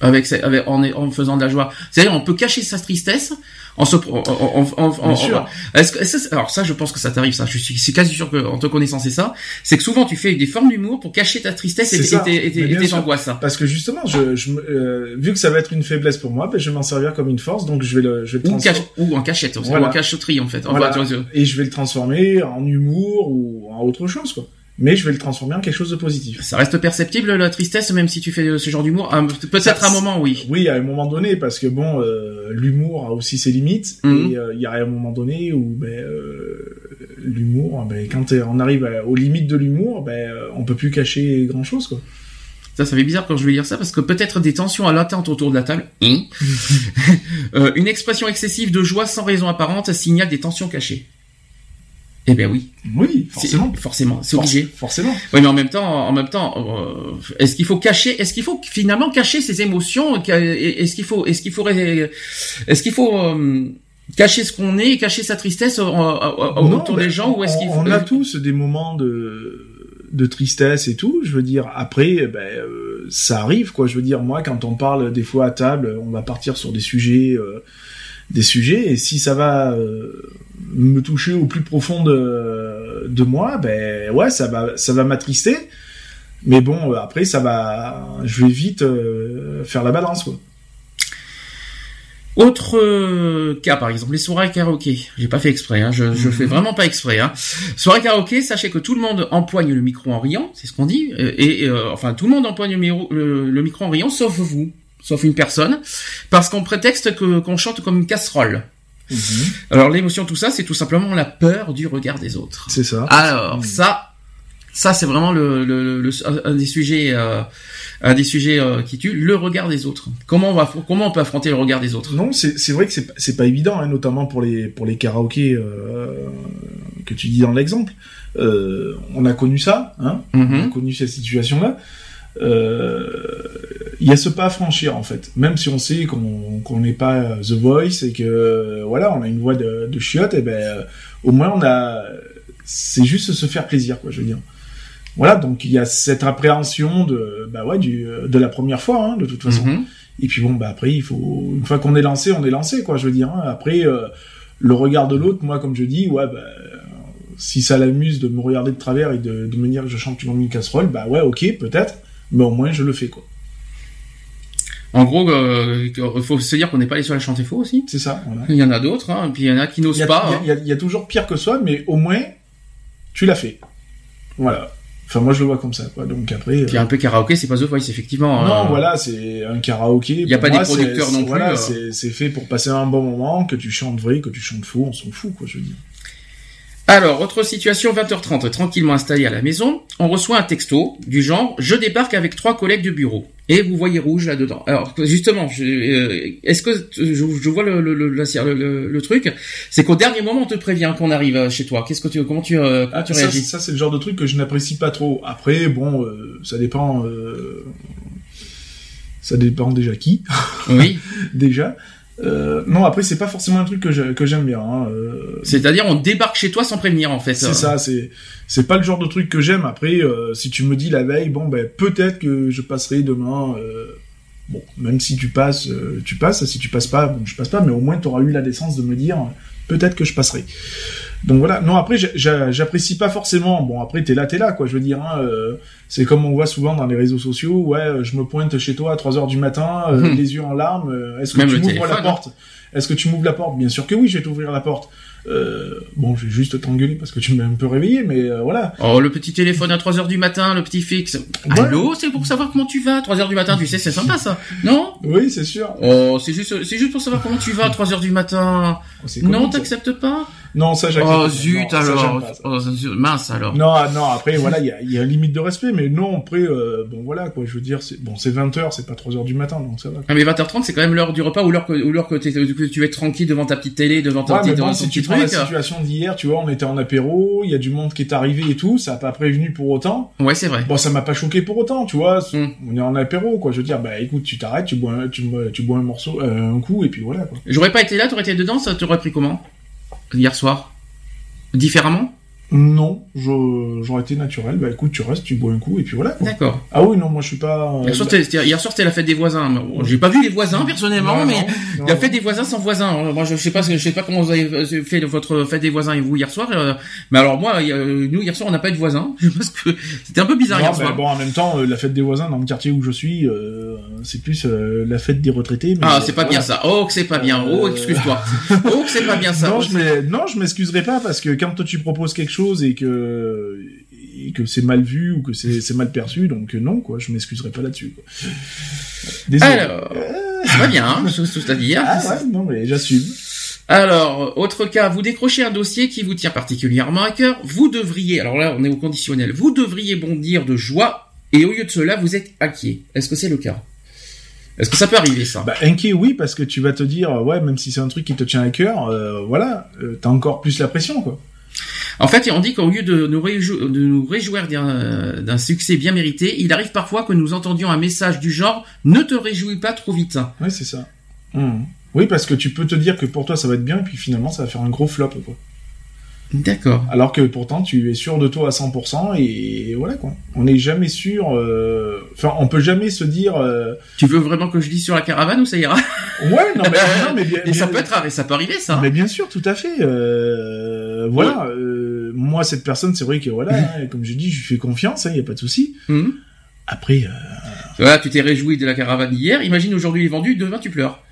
avec, avec en, en faisant de la joie. C'est-à-dire on peut cacher sa tristesse en se en, en, en- en- Bien sûr. Est-ce que, que- alors ça, je pense que ça t'arrive, ça. Je suis, c'est quasi sûr que, en te connaissant, c'est ça. C'est que souvent, tu fais des formes d'humour pour cacher ta tristesse et, et et bien tes sûr. angoisses. Parce que justement, je, je me- euh, vu que ça va être une faiblesse pour moi, ben, je vais m'en servir comme une force. Donc je vais le, je vais le Ou, cache- ou en cachette, Voilà. ou en cacheterie, en fait. Enfin, Voilà. tu vois, tu- et je vais le transformer en humour ou en autre chose, quoi. Mais je vais le transformer en quelque chose de positif. Ça reste perceptible, la tristesse, même si tu fais euh, ce genre d'humour? Ah, Peut-être à un moment, oui. Oui, à un moment donné, parce que bon, euh, l'humour a aussi ses limites. Mhm. Et euh, il y a un moment donné où ben, euh, l'humour, ben, quand euh, on arrive à- aux limites de l'humour, ben, euh, on peut plus cacher grand-chose, quoi. Ça, ça fait bizarre quand je vais dire ça, parce que peut-être des tensions à latentes autour de la table. Hein? [laughs] Euh, une expression excessive de joie sans raison apparente signale des tensions cachées. Eh bien oui. Oui, forcément. Forcément, c'est obligé. Forcément. Oui, mais en même temps, en même temps, euh, est-ce qu'il faut cacher, est-ce qu'il faut finalement cacher ses émotions Est-ce qu'il faut, est-ce qu'il faudrait, est-ce qu'il faut euh, cacher ce qu'on est, cacher sa tristesse euh, euh, euh, Non, autour ben, des gens, ou est-ce on- qu'il faut On a tous des moments de de tristesse et tout. Je veux dire, après, ben, euh, ça arrive, quoi. Je veux dire, moi, quand on parle des fois à table, on va partir sur des sujets, euh, des sujets, et si ça va euh, me toucher au plus profond de, de moi, ben ouais, ça va, ça va m'attrister. Mais bon, euh, après, ça va, je vais vite euh, faire la balance, quoi. Autre euh, cas, par exemple, les soirées karaoké. J'ai pas fait exprès, hein, je, je Mhm. fais vraiment pas exprès. Hein. Soirée karaoké, sachez que tout le monde empoigne le micro en riant, c'est ce qu'on dit, et euh, enfin tout le monde empoigne le, miro- le- le micro en riant, sauf vous, sauf une personne, parce qu'on prétexte que qu'on chante comme une casserole. Mhm. Alors l'émotion, tout ça, c'est tout simplement la peur du regard des autres. C'est ça. Alors mhm. ça, ça c'est vraiment le, le, un des sujets, euh, un des sujets euh, qui tue, le regard des autres. Comment on va, comment on peut affronter le regard des autres? Non, c'est vrai que c'est c'est pas évident, hein, notamment pour les pour les karaokés euh, que tu dis dans l'exemple. On a connu ça, hein, mhm. on a connu cette situation là il y a ce pas à franchir en fait. Même si on sait qu'on n'est pas The Voice et que voilà, on a une voix de, de chiotte, et ben au moins on a, c'est juste se faire plaisir quoi, je veux dire. Voilà, donc il y a cette appréhension de bah ouais du de la première fois hein, de toute façon. Mm-hmm. Et puis bon bah après il faut une fois qu'on est lancé, on est lancé quoi, je veux dire. Hein. Après euh, le regard de l'autre, moi comme je dis, ouais bah si ça l'amuse de me regarder de travers et de, de me dire que je chante une casserole, bah ouais ok peut-être, mais au moins je le fais quoi. En gros, euh, il faut se dire qu'on n'est pas les seuls à chanter faux aussi. C'est ça. Il y en a d'autres, hein, puis il y en a qui n'osent pas. Il y, a toujours pire que soi, mais au moins, tu l'as fait. Voilà. Enfin, moi, je le vois comme ça, quoi. Donc après. Puis un peu karaoké, c'est pas The Voice, effectivement. Non, hein. voilà, c'est un karaoké. Il n'y a pas des producteurs non plus. Voilà, euh. c'est fait pour passer un bon moment, que tu chantes vrai, que tu chantes faux, on s'en fout, quoi, je veux dire. Alors, autre situation, 20h30, tranquillement installé à la maison, on reçoit un texto du genre « Je débarque avec trois collègues de bureau ». Et vous voyez rouge là-dedans. Alors, justement, euh, est-ce que je, vois le, le, le, le truc C'est qu'au dernier moment, on te prévient qu'on arrive chez toi. Qu'est-ce que tu, comment tu, euh, ah, tu réagis? Ça, c'est le genre de truc que je n'apprécie pas trop. Après, bon, euh, ça dépend... ça dépend déjà qui. Oui. [laughs] déjà. Euh, non, après c'est pas forcément un truc que que j'aime bien. Hein, euh... C'est-à-dire on débarque chez toi sans prévenir en fait. C'est ça, c'est c'est pas le genre de truc que j'aime. Après, euh, si tu me dis la veille, bon ben peut-être que je passerai demain. Bon, même si tu passes, tu passes. Si tu passes pas, bon je passe pas. Mais au moins tu auras eu la décence de me dire peut-être que je passerai. Donc voilà. Non, après, j'apprécie pas forcément. Bon, après, t'es là, t'es là, quoi. Je veux dire, hein, euh, c'est comme on voit souvent dans les réseaux sociaux. Ouais, euh, je me pointe chez toi à 3 heures du matin, euh, mhm. les yeux en larmes. Est-ce que tu m'ouvres la porte? Est-ce que tu m'ouvres la porte? Bien sûr que oui, je vais t'ouvrir la porte. Bon, je vais juste t'engueuler parce que tu m'as un peu réveillé, mais voilà. Oh, le petit téléphone à 3 heures du matin, le petit fixe. Allô, c'est pour savoir comment tu vas. 3 heures du matin, tu sais, c'est sympa ça, non? Oui, c'est sûr. Oh, c'est juste, c'est juste pour savoir comment tu vas à 3 heures du matin. Oh, non, t'acceptes pas? Non, ça j'accepte. Oh zut alors. Oh, mince alors. Non, non. Après voilà, il y a, y a une limite de respect, mais non. Après, euh, bon voilà quoi. Je veux dire, c'est bon, c'est 20 h c'est pas 3 h du matin, donc ça va. Ah, mais 20h30, c'est quand même l'heure du repas ou l'heure que, ou l'heure que, que, tu es tranquille devant ta petite télé, devant ta ouais, petite, devant si tu prends la situation d'hier, tu vois, on était en apéro, il y a du monde qui est arrivé et tout, ça a pas prévenu pour autant. Ouais, c'est vrai. Bon, ça m'a pas choqué pour autant, tu vois. Hmm. On est en apéro, quoi. Je veux dire, bah écoute, tu t'arrêtes, tu bois, tu, tu bois un morceau, euh, un coup, et puis voilà, quoi. J'aurais pas été là, t'aurais été dedans, ça t'aurait pris comment? Hier soir Différemment? Non, j'aurais été naturel. Bah écoute, tu restes, tu bois un coup et puis voilà. D'accord. Ah oui, non, moi je suis pas. Hier soir, c'était la fête des voisins. J'ai pas vu les voisins personnellement, mais la fête des voisins sans voisins. Moi, je sais pas, je sais pas comment vous avez fait votre fête des voisins et vous hier soir. Euh, mais alors moi, nous hier soir, on n'a pas eu de voisins. [laughs] Parce que c'était un peu bizarre hier soir. Bon, en même temps, euh, la fête des voisins dans le quartier où je suis, euh, c'est plus la fête des retraités. ah, c'est pas bien ça. Oh, que c'est pas bien. Oh, excuse-toi. oh, que c'est pas bien [laughs] ça. Non, je non, je m'excuserai pas parce que quand toi tu proposes quelque chose et que et que c'est mal vu ou que c'est mal perçu donc non quoi je m'excuserai pas là-dessus désolé. Alors ça va bien hein, c'est-à-dire ah ouais non mais j'assume. Alors, autre cas, vous décrochez un dossier qui vous tient particulièrement à cœur, vous devriez, alors là on est au conditionnel, vous devriez bondir de joie, et au lieu de cela, vous êtes inquiet. Est-ce que c'est le cas? Est-ce que ça peut arriver ça? Bah inquiet oui, parce que tu vas te dire, ouais, même si c'est un truc qui te tient à cœur, euh, voilà, euh, t'as encore plus la pression quoi. En fait, on dit qu'au lieu de nous, réjouir d'un succès bien mérité, il arrive parfois que nous entendions un message du genre « Ne te réjouis pas trop vite ». Oui, c'est ça. Mmh. Oui, parce que tu peux te dire que pour toi ça va être bien, et puis finalement ça va faire un gros flop. Quoi. D'accord. Alors que pourtant tu es sûr de toi à 100% et voilà quoi. On n'est jamais sûr. Euh, enfin, on peut jamais se dire. Euh, tu veux vraiment que je dise sur la caravane ou ça ira? Ouais, non mais, non, mais bien, [laughs] Et ça peut être, ça peut arriver ça. Mais bien sûr, tout à fait. Euh, voilà. moi, cette personne, c'est vrai que voilà, hein, comme je dis, je lui fais confiance, il hein, y a pas de souci. Mhm. Après. Voilà, tu t'es réjoui de la caravane hier. Imagine aujourd'hui il est vendu, demain tu pleures.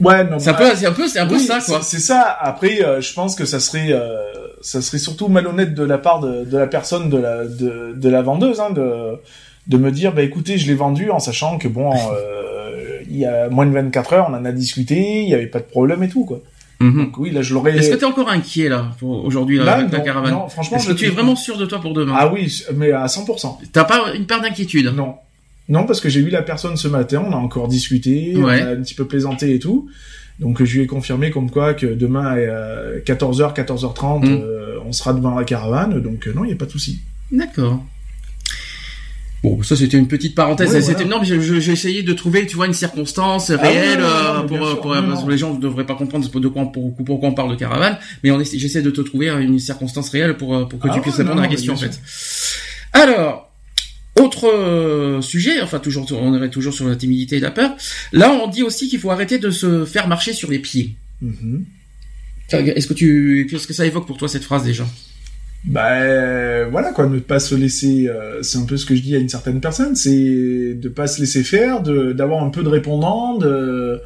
Ouais, non. C'est un peu, c'est un peu, c'est un peu ça, quoi. C'est ça. Après, euh, je pense que ça serait, euh, ça serait surtout malhonnête de la part de, de la personne de la, de, de la vendeuse, hein, de, de me dire, bah écoutez, je l'ai vendu en sachant que bon, euh, il y a moins de 24 heures, on en a discuté, il y avait pas de problème et tout, quoi. Mhm. Donc oui, là je l'aurais. Est-ce que tu es encore inquiet là aujourd'hui là, Là, avec la non, caravane? non, franchement, Est-ce que tu es vraiment sûr de toi pour demain? Ah oui, mais à 100%. T'as pas une part d'inquiétude Non. Non, parce que j'ai vu la personne ce matin, on a encore discuté, Ouais. on a un petit peu plaisanté et tout. Donc je lui ai confirmé comme quoi que demain à 14h, 14h30, Mm. euh, on sera devant la caravane. Donc euh, non, il n'y a pas de souci. D'accord. Bon, ça c'était une petite parenthèse. Ouais, c'était voilà. j'ai essayé de trouver, tu vois, une circonstance réelle ouais, ouais, euh, ouais, pour, pour, Non, parce non. que les gens ne devraient pas comprendre de quoi, pour, pourquoi on parle de caravane, mais j'essaie de te trouver une circonstance réelle pour, euh, pour que Ah tu puisses non, répondre à la question en fait. Alors, autre euh, sujet, enfin toujours, on est toujours sur la timidité et la peur. Là, on dit aussi qu'il faut arrêter de se faire marcher sur les pieds. Mhm. Est-ce que tu, qu'est-ce que ça évoque pour toi cette phrase déjà? Euh, voilà quoi, ne pas se laisser. euh, c'est un peu ce que je dis à une certaine personne, c'est de pas se laisser faire, de d'avoir un peu de répondant, de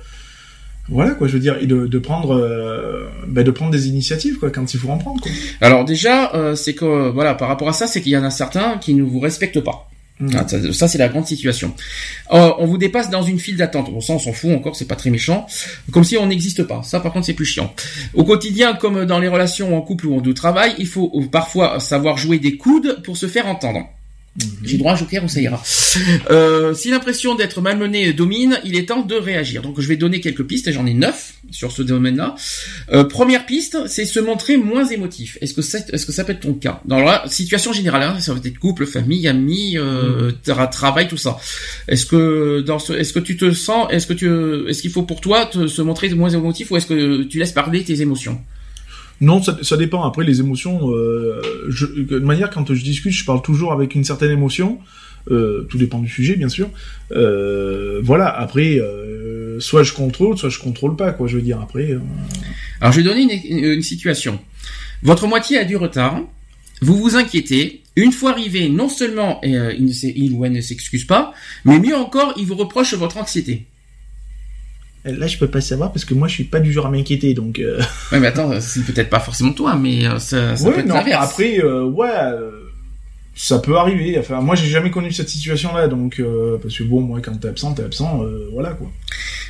voilà quoi, je veux dire, et de, de prendre, euh, bah, de prendre des initiatives quoi quand il faut en prendre quoi. Alors déjà, euh, c'est que voilà, par rapport à ça, c'est qu'il y en a certains qui ne vous respectent pas. Mhm. Ah, ça, c'est la grande situation. Euh, on vous dépasse dans une file d'attente. Bon, ça, on s'en fout encore, c'est pas très méchant. Comme si on n'existe pas. Ça, par contre, c'est plus chiant. Au quotidien, comme dans les relations en couple ou en de travail, il faut euh, parfois savoir jouer des coudes pour se faire entendre. Mhm. J'ai droit à joker ou ça ira euh, Si l'impression d'être malmené domine, il est temps de réagir. Donc je vais donner quelques pistes, j'en ai neuf sur ce domaine-là. Euh, première piste, c'est se montrer moins émotif. Est-ce que, est-ce que ça peut être ton cas? Dans la situation générale, hein, ça va être couple, famille, amis, euh, tra- travail, tout ça. Est-ce que dans ce, est-ce que tu te sens, est-ce que tu, est-ce qu'il faut pour toi te, se montrer moins émotif ou est-ce que tu laisses parler tes émotions? Non, ça, dépend. Après, les émotions, euh, de manière, quand je discute, je parle toujours avec une certaine émotion. Euh, tout dépend du sujet, bien sûr. Euh, voilà. Après, soit je contrôle, soit je contrôle pas, quoi. Je veux dire. Après, Alors, je vais donner une, situation. Votre moitié a du retard. Vous vous inquiétez. Une fois arrivé, non seulement il, il ou elle ne s'excuse pas, mais mieux encore, il vous reproche votre anxiété. Là, je peux pas savoir parce que moi, je suis pas du genre à m'inquiéter, donc. Euh... [laughs] Ouais, mais attends, c'est peut-être pas forcément toi, mais euh, ça, ça ouais, peut être non. l'inverse. Après, euh, ouais, euh, ça peut arriver. Enfin, moi, j'ai jamais connu cette situation-là, donc euh, parce que bon, moi, quand t'es absent, t'es absent, euh, voilà quoi.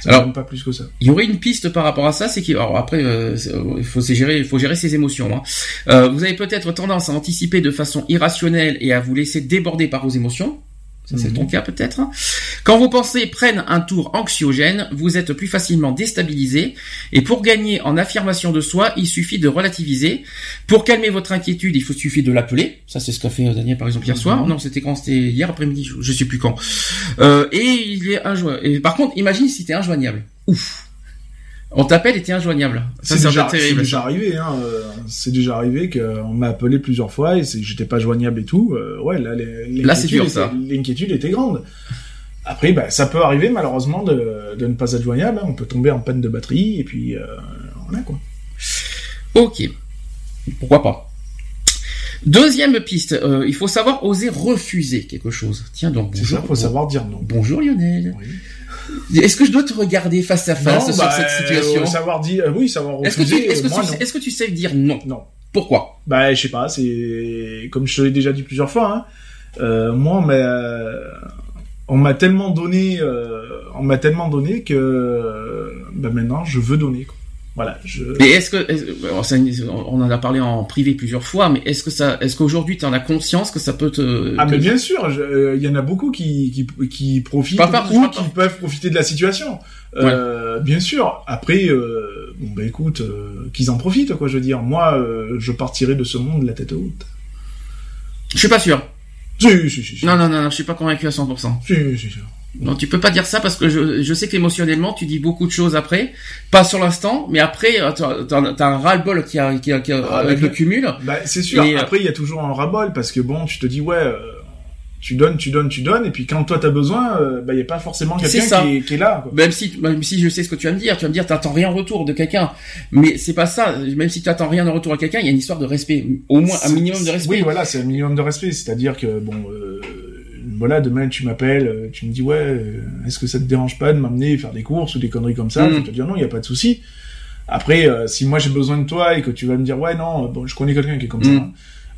Ça Alors- pas plus que ça. Il y aurait une piste par rapport à ça, c'est qu'il alors après euh, c'est- euh, il faut gérer, il faut gérer ses émotions. Hein. Euh, vous avez peut-être tendance à anticiper de façon irrationnelle et à vous laisser déborder par vos émotions. Ça c'est Mhm. ton cas peut-être. Quand vos pensées prennent un tour anxiogène, vous êtes plus facilement déstabilisé. Et pour gagner en affirmation de soi, il suffit de relativiser. Pour calmer votre inquiétude, il faut suffit de l'appeler. Ça c'est ce qu'a fait euh, Daniel par exemple hier soir. Mhm. Non, c'était quand? C'était hier après-midi. Je, je sais plus quand. Euh, et il est injoignable. Et par contre, imagine si t'es injoignable. Ouf. On t'appelle et t'es injoignable. C'est déjà, déjà terrible. arrivé, hein. euh, C'est déjà arrivé qu'on m'a appelé plusieurs fois et c'est j'étais pas joignable et tout. euh, ouais, là, l'inquiétude était- ça. L'inquiétude était grande. Après, bah, ça peut arriver malheureusement de, de ne pas être joignable. hein. On peut tomber en panne de batterie et puis euh, voilà quoi. Ok. Pourquoi pas. Deuxième piste, euh, il faut savoir oser refuser quelque chose. Tiens donc C'est bonjour. ça, faut savoir dire non. Bonjour Lionel. Oui. Est-ce que je dois te regarder face à face Non, sur bah, cette situation euh, savoir dire, euh, oui, savoir Est-ce que, tu, refuser. est-ce, que moi, tu, non. est-ce que tu sais dire non? Non. Pourquoi? Bah, je sais pas. C'est comme je te l'ai déjà dit plusieurs fois. Hein. Euh, moi, on m'a, on m'a tellement donné, euh, on m'a tellement donné que, euh, bah maintenant, je veux donner. Quoi. Voilà. Je... Mais est-ce que on en a parlé en privé plusieurs fois, mais est-ce que ça, est-ce qu'aujourd'hui tu en as conscience que ça peut te Ah te- mais bien sûr, je- euh, il y en a beaucoup qui qui, qui profitent Pas ou qui peuvent profiter de la situation. Euh, Bien sûr. Après, euh, bon bah écoute, euh, qu'ils en profitent quoi. Je veux dire, moi, euh, je partirai de ce monde la tête haute. Je suis pas sûr. Si, si, si, si. Non non non, non, je suis pas convaincu à 100%. Si, si, si. Non, tu peux pas dire ça parce que je, je sais qu'émotionnellement, tu dis beaucoup de choses après, pas sur l'instant, mais après, t'as, un ras-le-bol qui a, qui a, qui a- Ah, avec le cumul. Bah c'est sûr. Et, euh, Après, il y a toujours un rabol parce que bon, tu te dis ouais. euh, tu donnes, tu donnes, tu donnes, et puis quand toi t'as besoin, euh, bah il y a pas forcément quelqu'un qui, est- qui est là. Quoi. Même si, même si je sais ce que tu vas me dire, tu vas me dire, t'attends rien en retour de quelqu'un. Mais c'est pas ça. Même si tu attends rien en retour à quelqu'un, il y a une histoire de respect. Au moins un minimum de respect. Oui, voilà, c'est un minimum de respect. C'est-à-dire que, bon, euh, voilà, demain tu m'appelles, euh, tu me dis, ouais, euh, est-ce que ça te dérange pas de m'amener faire des courses ou des conneries comme ça Mm. Je vais te dire non, il y a pas de souci. Après, euh, si moi j'ai besoin de toi et que tu vas me dire, ouais, non, bon, je connais quelqu'un qui est comme Mm. ça.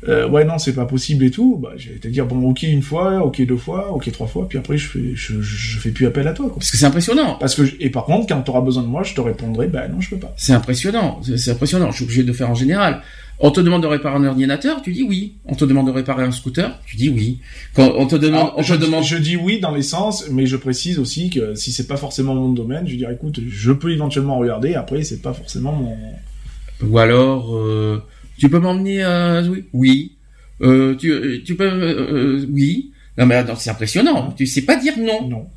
euh, ouais non c'est pas possible et tout, bah je vais te dire bon ok une fois, ok deux fois, ok trois fois, puis après je fais je, je fais plus appel à toi quoi. Parce que c'est impressionnant. Parce que je- et par contre quand tu auras besoin de moi, je te répondrai bah non je peux pas. C'est impressionnant. C'est c'est impressionnant. Je suis obligé de le faire en général. On te demande de réparer un ordinateur, tu dis oui. On te demande de réparer un scooter, tu dis oui. Quand on te demande, Alors, on je, te dis- demande. je dis oui dans les sens, mais je précise aussi que si c'est pas forcément mon domaine, je dire écoute, je peux éventuellement regarder. Après, c'est pas forcément mon. Ou alors, euh, tu peux m'emmener à oui, oui. Euh, tu, tu peux, euh, euh, oui. Non mais attends, c'est impressionnant. Tu sais pas dire non. Non.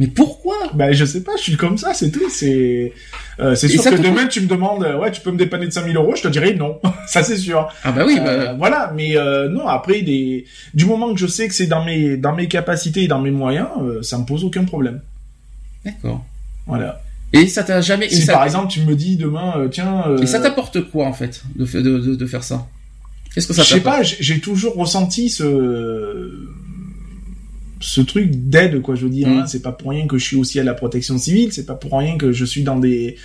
Mais pourquoi? Bah je sais pas, je suis comme ça, c'est tout. C'est euh, c'est sûr ça que demain tu me demandes, euh, ouais, tu peux me dépanner de 5000 euros, je te dirais non. [laughs] ça c'est sûr. Ah bah oui. Euh, bah, voilà, mais euh, non. Après, des... du moment que je sais que c'est dans mes dans mes capacités et dans mes moyens, ça me pose aucun problème. D'accord. Voilà. Et ça t'a jamais. Si ça- par exemple tu me dis demain, tiens, Et ça t'apporte quoi en fait de, de, de, de faire ça? Qu'est-ce que ça je sais t'apporte? pas, j'ai toujours ressenti ce ce truc d'aide quoi je veux dire Mm. hein. c'est pas pour rien que je suis aussi à la protection civile c'est pas pour rien que je suis dans des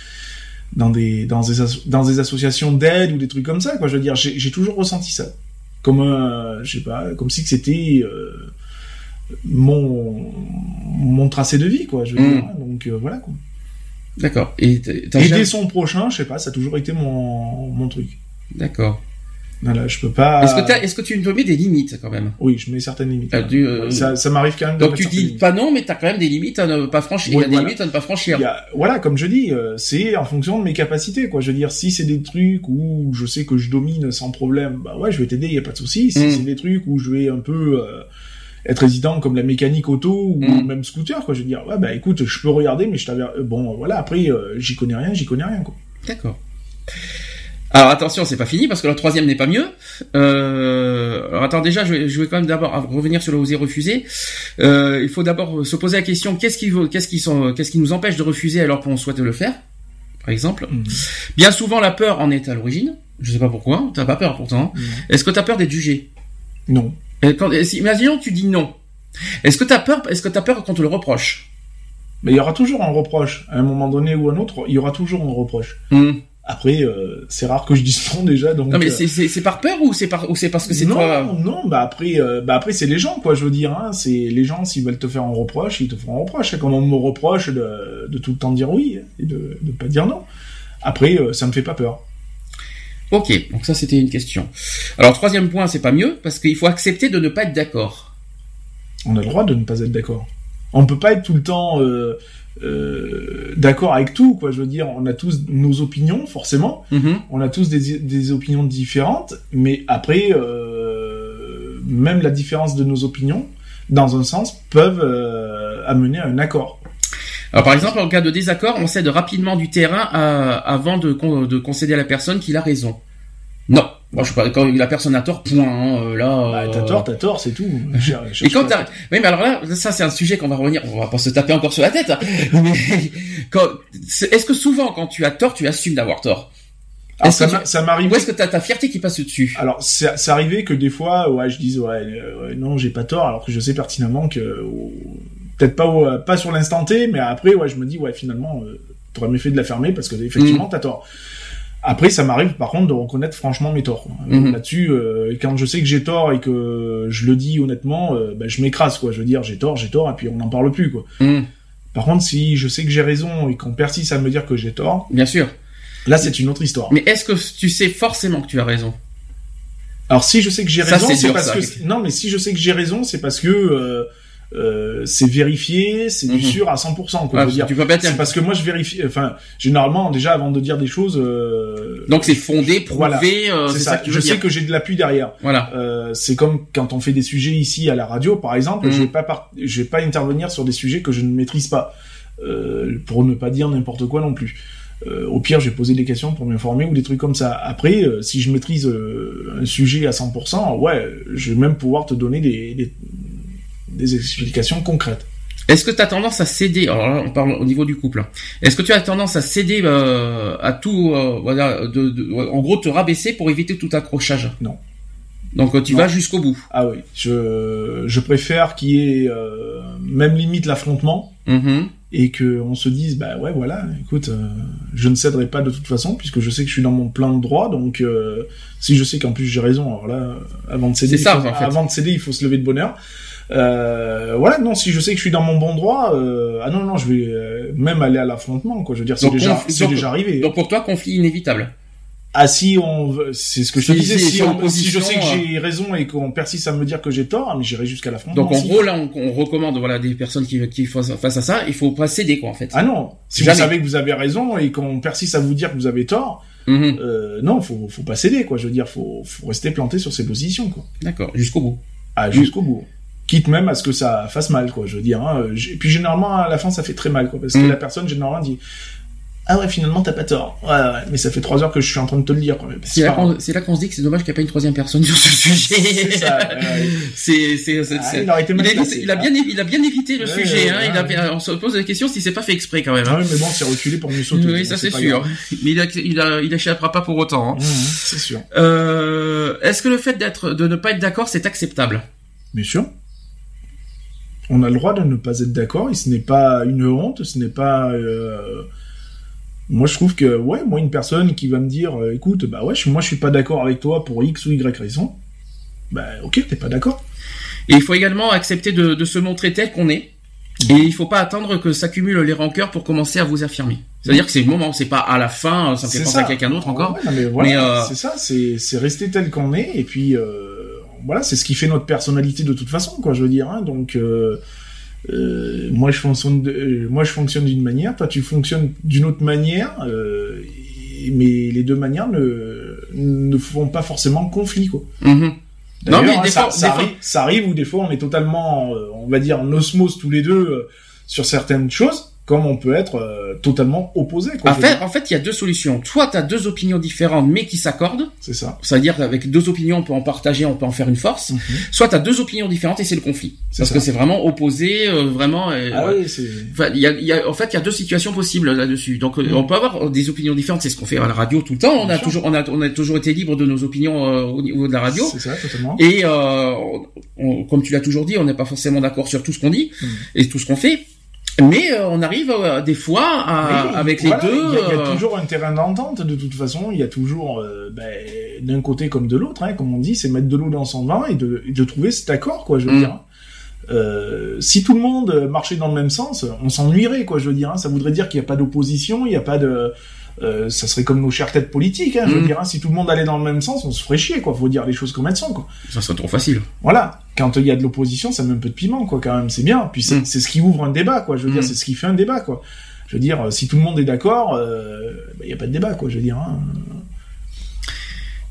dans des dans des, asso- dans des associations d'aide ou des trucs comme ça quoi je veux dire j'ai toujours ressenti ça comme un je sais pas comme si que c'était euh, mon mon tracé de vie quoi je veux Mm. dire hein. donc euh, voilà quoi D'accord. Et aider son prochain je sais pas ça a toujours été mon mon truc D'accord. Voilà je peux pas Est-ce que, est-ce que tu te mets des limites quand même? Oui je mets certaines limites du, euh, ça ça m'arrive quand même de Donc tu dis limites. pas non, mais t'as quand même des limites à ne pas franchir. Il y a des voilà. limites à ne pas franchir. Il y a- voilà, comme je dis, euh, c'est en fonction de mes capacités, quoi. Je veux dire, si c'est des trucs où je sais que je domine sans problème, bah ouais, je vais t'aider, y a pas de souci. Si Mm. c'est des trucs où je vais un peu euh, être résident comme la mécanique auto ou Mm. même scooter, quoi, je veux dire, ouais, bah écoute, je peux regarder, mais je t'avais, euh, bon, voilà, après, euh, j'y connais rien, j'y connais rien. D'accord. Alors attention, c'est pas fini parce que le troisième n'est pas mieux. Euh, alors attends, déjà, je vais, je vais quand même d'abord revenir sur le oser refuser. Euh, il faut d'abord se poser la question qu'est-ce qui, vaut- qu'est-ce qui, sont, qu'est-ce qui nous empêche de refuser alors qu'on souhaite le faire, par exemple. Mm. Bien souvent, la peur en est à l'origine. Je sais pas pourquoi. T'as pas peur pourtant. Non. Est-ce que t'as peur d'être jugé? Non. Et quand, Imaginons que tu dis non. Est-ce que t'as peur Est-ce que t'as peur qu'on te le reproche? Mais il y aura toujours un reproche. À un moment donné ou un autre, il y aura toujours un reproche. Hmm. Après, euh, c'est rare que je dise non déjà, donc. Non mais euh, c'est, c'est, c'est par peur ou c'est par ou c'est parce que c'est non, toi non, bah après, euh, bah après c'est les gens quoi. Je veux dire, hein, c'est les gens s'ils veulent te faire un reproche, ils te feront un reproche. C'est comme on me reproche de, de tout le temps dire oui et de de pas dire non. Après, euh, ça me fait pas peur. Ok, donc ça c'était une question. Alors troisième point, c'est pas mieux parce qu'il faut accepter de ne pas être d'accord. On a le droit de ne pas être d'accord. On peut pas être tout le temps euh, d'accord avec tout quoi. Je veux dire, on a tous nos opinions forcément. Mhm. On a tous des, des opinions différentes, mais après, euh, même la différence de nos opinions, dans un sens, peuvent euh, amener à un accord. Alors par exemple, en cas de désaccord, on cède rapidement du terrain à- avant de, con- de concéder à la personne qu'il a raison. Non, moi je sais pas. Quand la personne a tort, point. hein, euh, là. Bah, t'as euh, tort, t'as tort, c'est tout. [laughs] Je- je- Et quand t'as, oui, mais alors là, ça c'est un sujet qu'on va revenir, on va pas se taper encore sur la tête. hein. [laughs] Mais quand, est-ce que souvent quand tu as tort, tu assumes d'avoir tort? Alors, ça que m'a- ça m'arrive. Ou est-ce que t'as ta fierté qui passe dessus Alors, c'est arrivé que des fois, ouais, je dise, ouais, euh, non, j'ai pas tort, alors que je sais pertinemment que, euh, peut-être pas, au- pas sur l'instant T, mais après, ouais, je me dis, ouais, finalement, euh, t'aurais mieux fait de la fermer parce que Mm. effectivement, t'as tort. Après, ça m'arrive par contre de reconnaître franchement mes torts. Mhm. Là-dessus, euh, quand je sais que j'ai tort et que je le dis honnêtement, euh, bah, je m'écrase, quoi. Je veux dire, j'ai tort, j'ai tort, et puis on n'en parle plus, quoi. Hum, Par contre, si je sais que j'ai raison et qu'on persiste à me dire que j'ai tort, Bien sûr. là, c'est une autre histoire. Mais est-ce que tu sais forcément que tu as raison? Alors si je sais que j'ai raison, c'est parce ça, que non, mais si je sais que j'ai raison, c'est parce que euh, c'est vérifié, c'est du Mhm. sûr à 100%. Quoi, Ah, je veux dire. Tu peux pas dire. Parce que moi je vérifie. Enfin, généralement déjà avant de dire des choses, euh, Donc c'est fondé, prouvé, Voilà. euh, c'est ça. ça que tu je sais dire. que j'ai de l'appui derrière. Voilà. Euh, c'est comme quand on fait des sujets ici à la radio, par exemple. Mhm. Je vais pas par- je vais pas intervenir sur des sujets que je ne maîtrise pas, euh, pour ne pas dire n'importe quoi non plus. Euh, au pire, j'ai posé des questions pour m'informer ou des trucs comme ça. Après, euh, si je maîtrise euh, un sujet à 100%, ouais, je vais même pouvoir te donner des, des, des explications concrètes. Est-ce que tu as tendance à céder Alors là, on parle au niveau du couple. hein. Est-ce que tu as tendance à céder euh, à tout, euh, voilà, de, de- en gros, te rabaisser pour éviter tout accrochage? Non. Donc euh, tu Non. vas jusqu'au bout. Ah oui, je, je préfère qu'il y ait euh, même limite l'affrontement Mhm. et que on se dise bah ouais voilà écoute euh, je ne céderai pas de toute façon puisque je sais que je suis dans mon plein de droit donc euh, si je sais qu'en plus j'ai raison alors là avant de céder ça, il faut, en fait. avant de céder il faut se lever de bonne heure euh, voilà non si je sais que je suis dans mon bon droit euh, ah non non je vais euh, même aller à l'affrontement quoi je veux dire c'est déjà c'est déjà arrivé Donc pour toi, conflit inévitable. ah si on veut- c'est ce que je te disais si- si, si on- opposition, si je sais que euh, j'ai raison et qu'on persiste à me dire que j'ai tort mais j'irai jusqu'à l'affrontement Donc en gros, là, on, on recommande voilà des personnes qui, qui font face à ça. Il faut pas céder quoi en fait. ah non si Jamais. vous savez que vous avez raison et qu'on persiste à vous dire que vous avez tort Mhm. euh, non, faut, faut pas céder, quoi. Je veux dire, faut, faut rester planté sur ses positions, quoi. D'accord, jusqu'au bout. Ah, jusqu'au bout. Quitte même à ce que ça fasse mal, quoi. Je veux dire. Hein. Et puis généralement, à la fin, ça fait très mal, quoi, parce que Mm. la personne généralement dit. Ah ouais, finalement, t'as pas tort. Ouais, ouais, mais ça fait trois heures que je suis en train de te le dire. C'est là qu'on se dit que c'est dommage qu'il n'y ait pas une troisième personne sur ce sujet. Ah, il a, bien évité le Ouais, sujet. hein. Il a on se pose la question si c'est pas fait exprès quand même. Ah hein. oui, mais bon, c'est reculé pour mieux sauter. oui, ça c'est sûr. Mais il a, il a, il échappera pas pour autant. hein. Mmh, c'est sûr. Euh, Est-ce que le fait de ne pas être d'accord, c'est acceptable? Bien sûr. On a le droit de ne pas être d'accord et ce n'est pas une honte, ce n'est pas. euh, Moi, je trouve que, ouais, moi, une personne qui va me dire, euh, écoute, bah ouais, je- moi, je suis pas d'accord avec toi pour X ou Y raison, bah ok, t'es pas d'accord. Et il faut également accepter de, de se montrer tel qu'on est. Et il faut pas attendre que s'accumulent les rancœurs pour commencer à vous affirmer. C'est-à-dire que c'est le moment, c'est pas à la fin, ça me fait penser à quelqu'un d'autre encore. Ouais, non, mais voilà, Mais, euh, c'est ça, c'est c'est rester tel qu'on est et puis euh, voilà, c'est ce qui fait notre personnalité de toute façon, quoi. Je veux dire, hein, donc. Euh, euh, moi je fonctionne de- euh, moi je fonctionne d'une manière toi tu fonctionnes d'une autre manière et- mais les deux manières ne ne font pas forcément conflit quoi Mhm. Non, mais hein, des ça, fois- ça des fois- arrive, ça arrive où des fois on est totalement, on va dire, en osmose tous les deux sur certaines choses, comme on peut être euh, totalement opposé. Quoi, En fait, en fait, il y a deux solutions. Soit tu as deux opinions différentes mais qui s'accordent, c'est ça. c'est-à-dire qu'avec deux opinions on peut en partager, on peut en faire une force. Mhm. Soit tu as deux opinions différentes et c'est le conflit. Parce ça. que c'est vraiment opposé, euh, vraiment. euh, Ah ouais. oui, c'est. Enfin, il y a, il y a- en fait, il y a deux situations possibles là-dessus. Donc, euh, Mm. on peut avoir des opinions différentes. C'est ce qu'on fait à la radio tout le temps. On Bien a sûr. toujours, on a, on a toujours été libre de nos opinions euh, au niveau de la radio. C'est ça, totalement. Et euh, on- comme tu l'as toujours dit, on n'est pas forcément d'accord sur tout ce qu'on dit Mm. et tout ce qu'on fait. Mais euh, on arrive euh, des fois à, Oui, avec voilà, les deux. Il y, a, il y a euh, toujours un terrain d'entente de toute façon. Il y a toujours, euh, ben, d'un côté comme de l'autre, hein, comme on dit, c'est mettre de l'eau dans son vin et de, et de trouver cet accord, quoi. Je veux Mm. dire. Euh, si tout le monde marchait dans le même sens, on s'ennuierait, quoi. Je veux dire. hein. Ça voudrait dire qu'il n'y a pas d'opposition, il n'y a pas de. Euh, ça serait comme nos chères têtes politiques, hein, je veux Mm. dire. hein. Si tout le monde allait dans le même sens, on se ferait chier, quoi. Faut dire les choses comme elles sont, quoi. Ça serait trop facile. Voilà. Quand il y a de l'opposition, ça met un peu de piment, quoi, quand même. C'est bien. Puis c'est Mm. ce qui ouvre un débat, quoi. Je veux Mm. dire, c'est ce qui fait un débat, quoi. Je veux dire, si tout le monde est d'accord, il n'y a pas de débat, quoi. Je veux dire. Hein.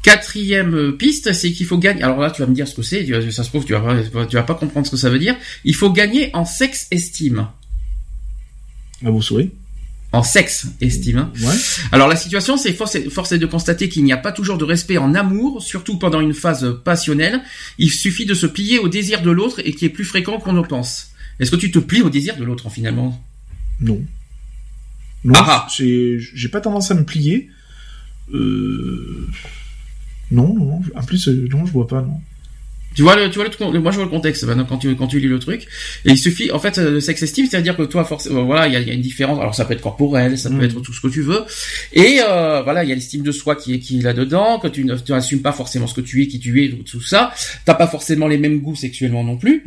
Quatrième euh, piste, c'est qu'il faut gagner. Alors là, tu vas me dire ce que c'est. Ça se trouve, tu vas pas, tu vas pas comprendre ce que ça veut dire. Il faut gagner en sexe estime. À vos souhaits. En sexe estime. hein. Ouais. Alors la situation, c'est force, est- force est de constater qu'il n'y a pas toujours de respect en amour, surtout pendant une phase passionnelle. Il suffit de se plier au désir de l'autre et qui est plus fréquent qu'on ne pense. Est-ce que tu te plies au désir de l'autre finalement? Non. Non. Ah ah. J'ai pas tendance à me plier. Euh... Non, non, non. En plus, euh, non, je vois pas, non. Tu vois le, tu vois le, moi je vois le contexte quand tu quand tu lis le truc. Et il suffit en fait euh, le sexe estime c'est à dire que toi forcément voilà il y a, y a une différence. Alors ça peut être corporel ça peut Mm. être tout ce que tu veux. Et euh, voilà il y a l'estime de soi qui est qui est là dedans que tu ne tu assumes pas forcément ce que tu es qui tu es tout, tout ça. T'as pas forcément les mêmes goûts sexuellement non plus.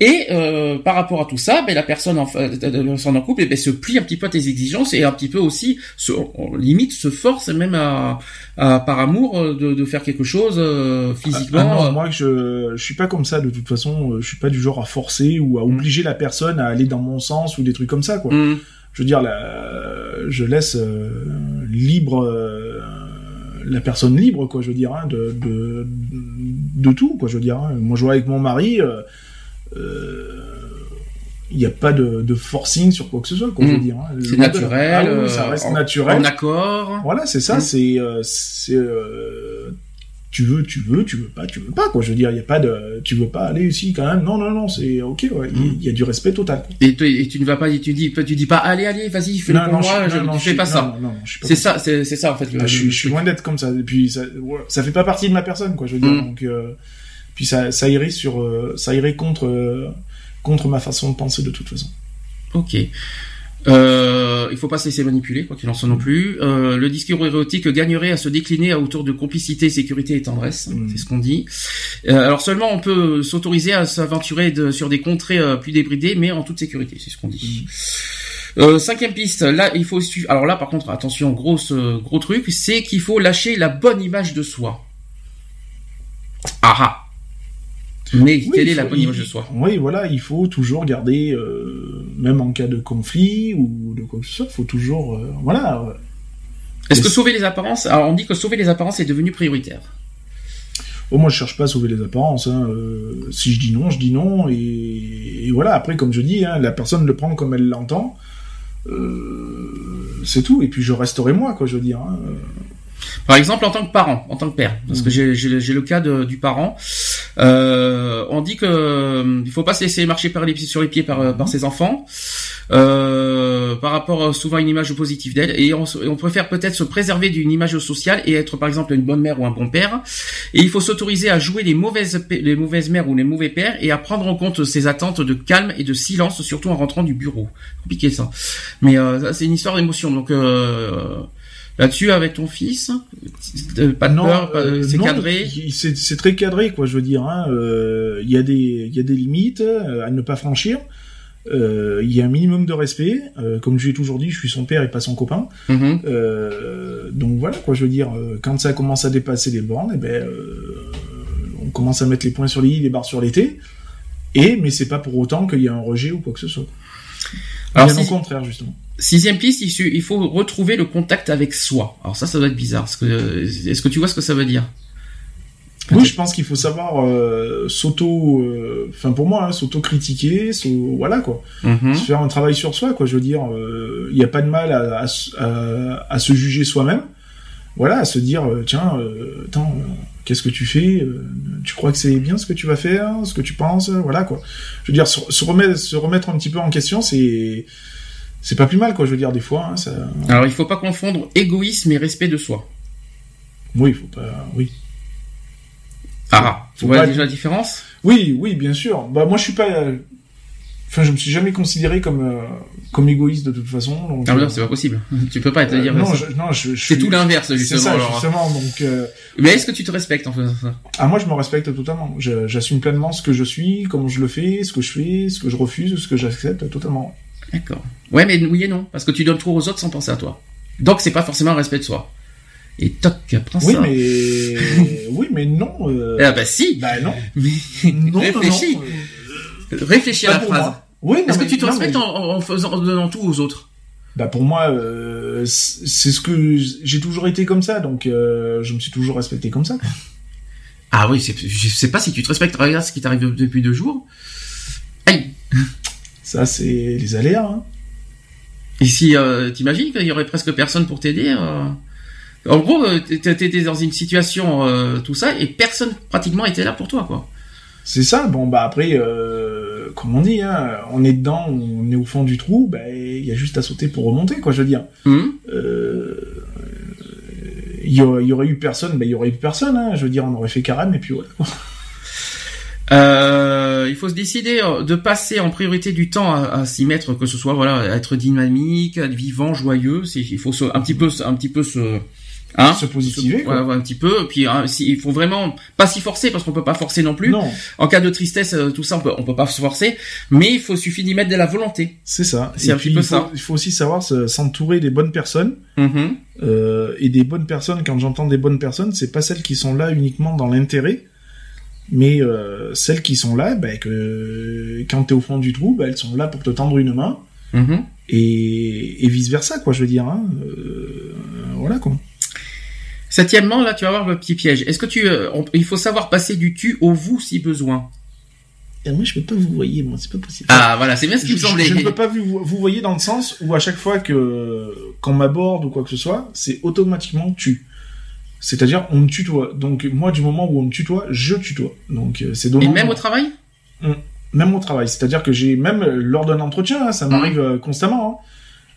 Et euh, par rapport à tout ça, ben, la personne en, personne en couple eh ben, se plie un petit peu à tes exigences et un petit peu aussi, se, on- limite, se force même à, à par amour euh, de, de faire quelque chose euh, Ah, physiquement. non, moi, je, je suis pas comme ça, de toute façon. euh, Je suis pas du genre à forcer ou à obliger la personne à aller dans mon sens ou des trucs comme ça, quoi. Hum, je veux dire, la, je laisse euh, libre euh, la personne libre, quoi. Je veux dire, hein, de, de de tout, quoi. Je veux dire, hein. moi, je vois avec mon mari. euh, euh, il n'y a pas de, de forcing sur quoi que ce soit, quoi, je veux Mm. dire. hein. c'est naturel, Ah oui, ça euh, reste en- naturel. en accord. Voilà, c'est ça, Mm. c'est, euh, c'est, euh, tu veux, tu veux, tu veux pas, tu veux pas, quoi. Je veux dire, il y a pas de, tu veux pas aller ici quand même. Non, non, non, c'est ok. Il Mm. il y a du respect total. Et, tu- et tu ne vas pas, tu dis, tu dis pas, allez, allez, vas-y, fais-le pour non, moi, je, ne fais pas ça. C'est ça, c'est ça en fait. Le, Ah, je, suis, je loin d'être comme ça. Et puis ça, ouais, ça fait pas partie de ma personne, quoi. Je veux dire. Donc, euh, puis ça, ça irait sur, euh, ça irait contre, euh, contre ma façon de penser de toute façon. Ok. Euh, il faut pas se laisser manipuler, quoi qu'il en soit non plus. Euh, le discours érotique gagnerait à se décliner autour de complicité, sécurité et tendresse. Mm. C'est ce qu'on dit. Euh, alors seulement on peut s'autoriser à s'aventurer de- sur des contrées euh, plus débridées, mais en toute sécurité. C'est ce qu'on dit. Euh, cinquième piste, là il faut alors là par contre attention grosse euh, gros truc, c'est qu'il faut lâcher la bonne image de soi. Ah ah. Mais Oui, quelle est la bonne image de soi? Oui, voilà, il faut toujours garder, euh, même en cas de conflit ou de quoi que ce soit, il faut toujours, euh, voilà. euh, Est-ce que sauver les apparences? Alors on dit que sauver les apparences est devenu prioritaire. Oh, moi, je cherche pas à sauver les apparences. Hein. si je dis non, je dis non, et, et voilà. Après, comme je dis, hein, la personne le prend comme elle l'entend. C'est tout. Et puis, je resterai moi, quoi. Je veux dire. hein. Par exemple, en tant que parent, en tant que père, parce que j'ai- j'ai j'ai le cas de- du parent, euh, on dit que euh, il faut pas se laisser marcher par les, pieds- sur les pieds par, euh, par ses enfants, euh, par rapport euh, souvent à une image positive d'elle, et on, et on préfère peut-être se préserver d'une image sociale et être par exemple une bonne mère ou un bon père. Et il faut s'autoriser à jouer les mauvaises les mauvaises mères ou les mauvais pères et à prendre en compte ses attentes de calme et de silence, surtout en rentrant du bureau. Compliqué ça, mais euh, ça, c'est une histoire d'émotion, donc. Euh, Là-dessus, avec ton fils, pas de peur, pas- euh, c'est non, cadré. C'est très cadré, quoi. Je veux dire. hein. Euh, Il y a des, il y a des limites euh, à ne pas franchir. Euh, Il y a un minimum de respect. Comme je l'ai toujours dit, je suis son père et pas son copain. Mhm. Euh, donc voilà quoi, je veux dire, quand ça commence à dépasser les bornes, eh ben, on commence à mettre les points sur les i, les barres sur les t. Et mais c'est pas pour autant qu'il y a un rejet ou quoi que ce soit. Alors, Bien si- au contraire justement. Sixième piste, il, faut retrouver le contact avec soi. Alors ça, ça doit être bizarre. Que, euh, Est-ce que tu vois ce que ça veut dire? Oui, je pense qu'il faut savoir euh, s'auto, euh, enfin pour moi, hein, s'auto-critiquer, s'au- voilà quoi, Mhm. se faire un travail sur soi quoi. Je veux dire, il n'y a pas de mal à, à, se- à- à se juger soi-même. Voilà, à se dire tiens, attends, qu'est-ce que tu fais? Tu crois que c'est bien ce que tu vas faire, ce que tu penses? Voilà quoi. Je veux dire, se, se remettre, se remettre un petit peu en question, c'est c'est pas plus mal quoi. Je veux dire, des fois, hein, ça, Alors il faut pas confondre égoïsme et respect de soi. oui, il faut pas, oui. Ah, tu vois pas- déjà la différence? Oui, oui, bien sûr. Bah moi je suis pas. euh, Enfin, je me suis jamais considéré comme euh, comme égoïste de toute façon. Donc, Ah mais euh, non, c'est pas possible. [laughs] Tu peux pas te euh, dire non, ça. je, non, je, je C'est suis- tout l'inverse C'est justement. ça, alors. justement. Donc, euh, Mais est-ce que tu te respectes en faisant ça? Ah moi je me respecte totalement. J'assume pleinement ce que je suis, comment je le fais, ce que je fais, ce que je refuse, ce que j'accepte totalement. D'accord. Ouais, mais oui et non, parce que tu donnes trop aux autres sans penser à toi. Donc c'est pas forcément un respect de soi. Et toc, prends Oui, ça. mais [laughs] oui, mais non. Euh... Ah bah si. Bah non. [laughs] Mais Non, réfléchis. non, non. Réfléchis à la phrase. moi. Oui, Est-ce que tu te respectes mais- en, en faisant en donnant tout aux autres? Bah pour moi, euh, c'est ce que j'ai toujours été comme ça, donc euh, je me suis toujours respecté comme ça. Ah oui, c'est- je sais pas si tu te respectes. Regarde ce qui t'arrive depuis deux jours. Ça, c'est les aléas. Hein. Et si euh, t'imagines qu'il y aurait presque personne pour t'aider euh, En gros, euh, t'é- t'étais dans une situation euh, tout ça et personne pratiquement était là pour toi, quoi. C'est ça. Bon, bah après, comme on dit, hein, on est dedans, on est au fond du trou, bah il y a juste à sauter pour remonter, quoi. Je veux dire, il y, aurait, il y aurait eu personne, bah il y aurait eu personne. Hein, je veux dire, on aurait fait carême et puis voilà. quoi. Euh, il faut se décider euh, de passer en priorité du temps à, à s'y mettre, que ce soit voilà, être dynamique, être vivant, joyeux. Il faut se, un petit peu, un petit peu se, hein, Se positiver, quoi. Ouais, ouais, un petit peu. Puis hein, si, il faut vraiment pas s'y forcer parce qu'on peut pas forcer non plus. Non, En cas de tristesse, euh, tout ça, on peut, on peut pas se forcer. Mais il faut suffit d'y mettre de la volonté. c'est ça. C'est un puis, petit peu il faut, ça. Il faut aussi savoir se- s'entourer des bonnes personnes. Mhm. Euh, et des bonnes personnes, quand j'entends des bonnes personnes, c'est pas celles qui sont là uniquement dans l'intérêt, mais euh, celles qui sont là, bah, que quand t'es au fond du trou, bah, elles sont là pour te tendre une main, Mhm. et, et vice versa, quoi, je veux dire. Hein. Euh, voilà, quoi. Septièmement, là, tu vas voir le petit piège. Est-ce que tu, euh, on- il faut savoir passer du tu au vous si besoin? Et moi, je peux pas vous voyer, moi, c'est pas possible. Ah, voilà, c'est bien ce qui je, me semblait. je ne peux pas vous, vous voyer dans le sens où à chaque fois que qu'on m'aborde ou quoi que ce soit, c'est automatiquement tu. C'est-à-dire on me tutoie. Donc moi du moment où on me tutoie, je tutoie. Donc euh, c'est Et dommage. même au travail? Même au travail. C'est-à-dire que j'ai même euh, lors d'un entretien, hein, ça m'arrive euh, constamment. hein.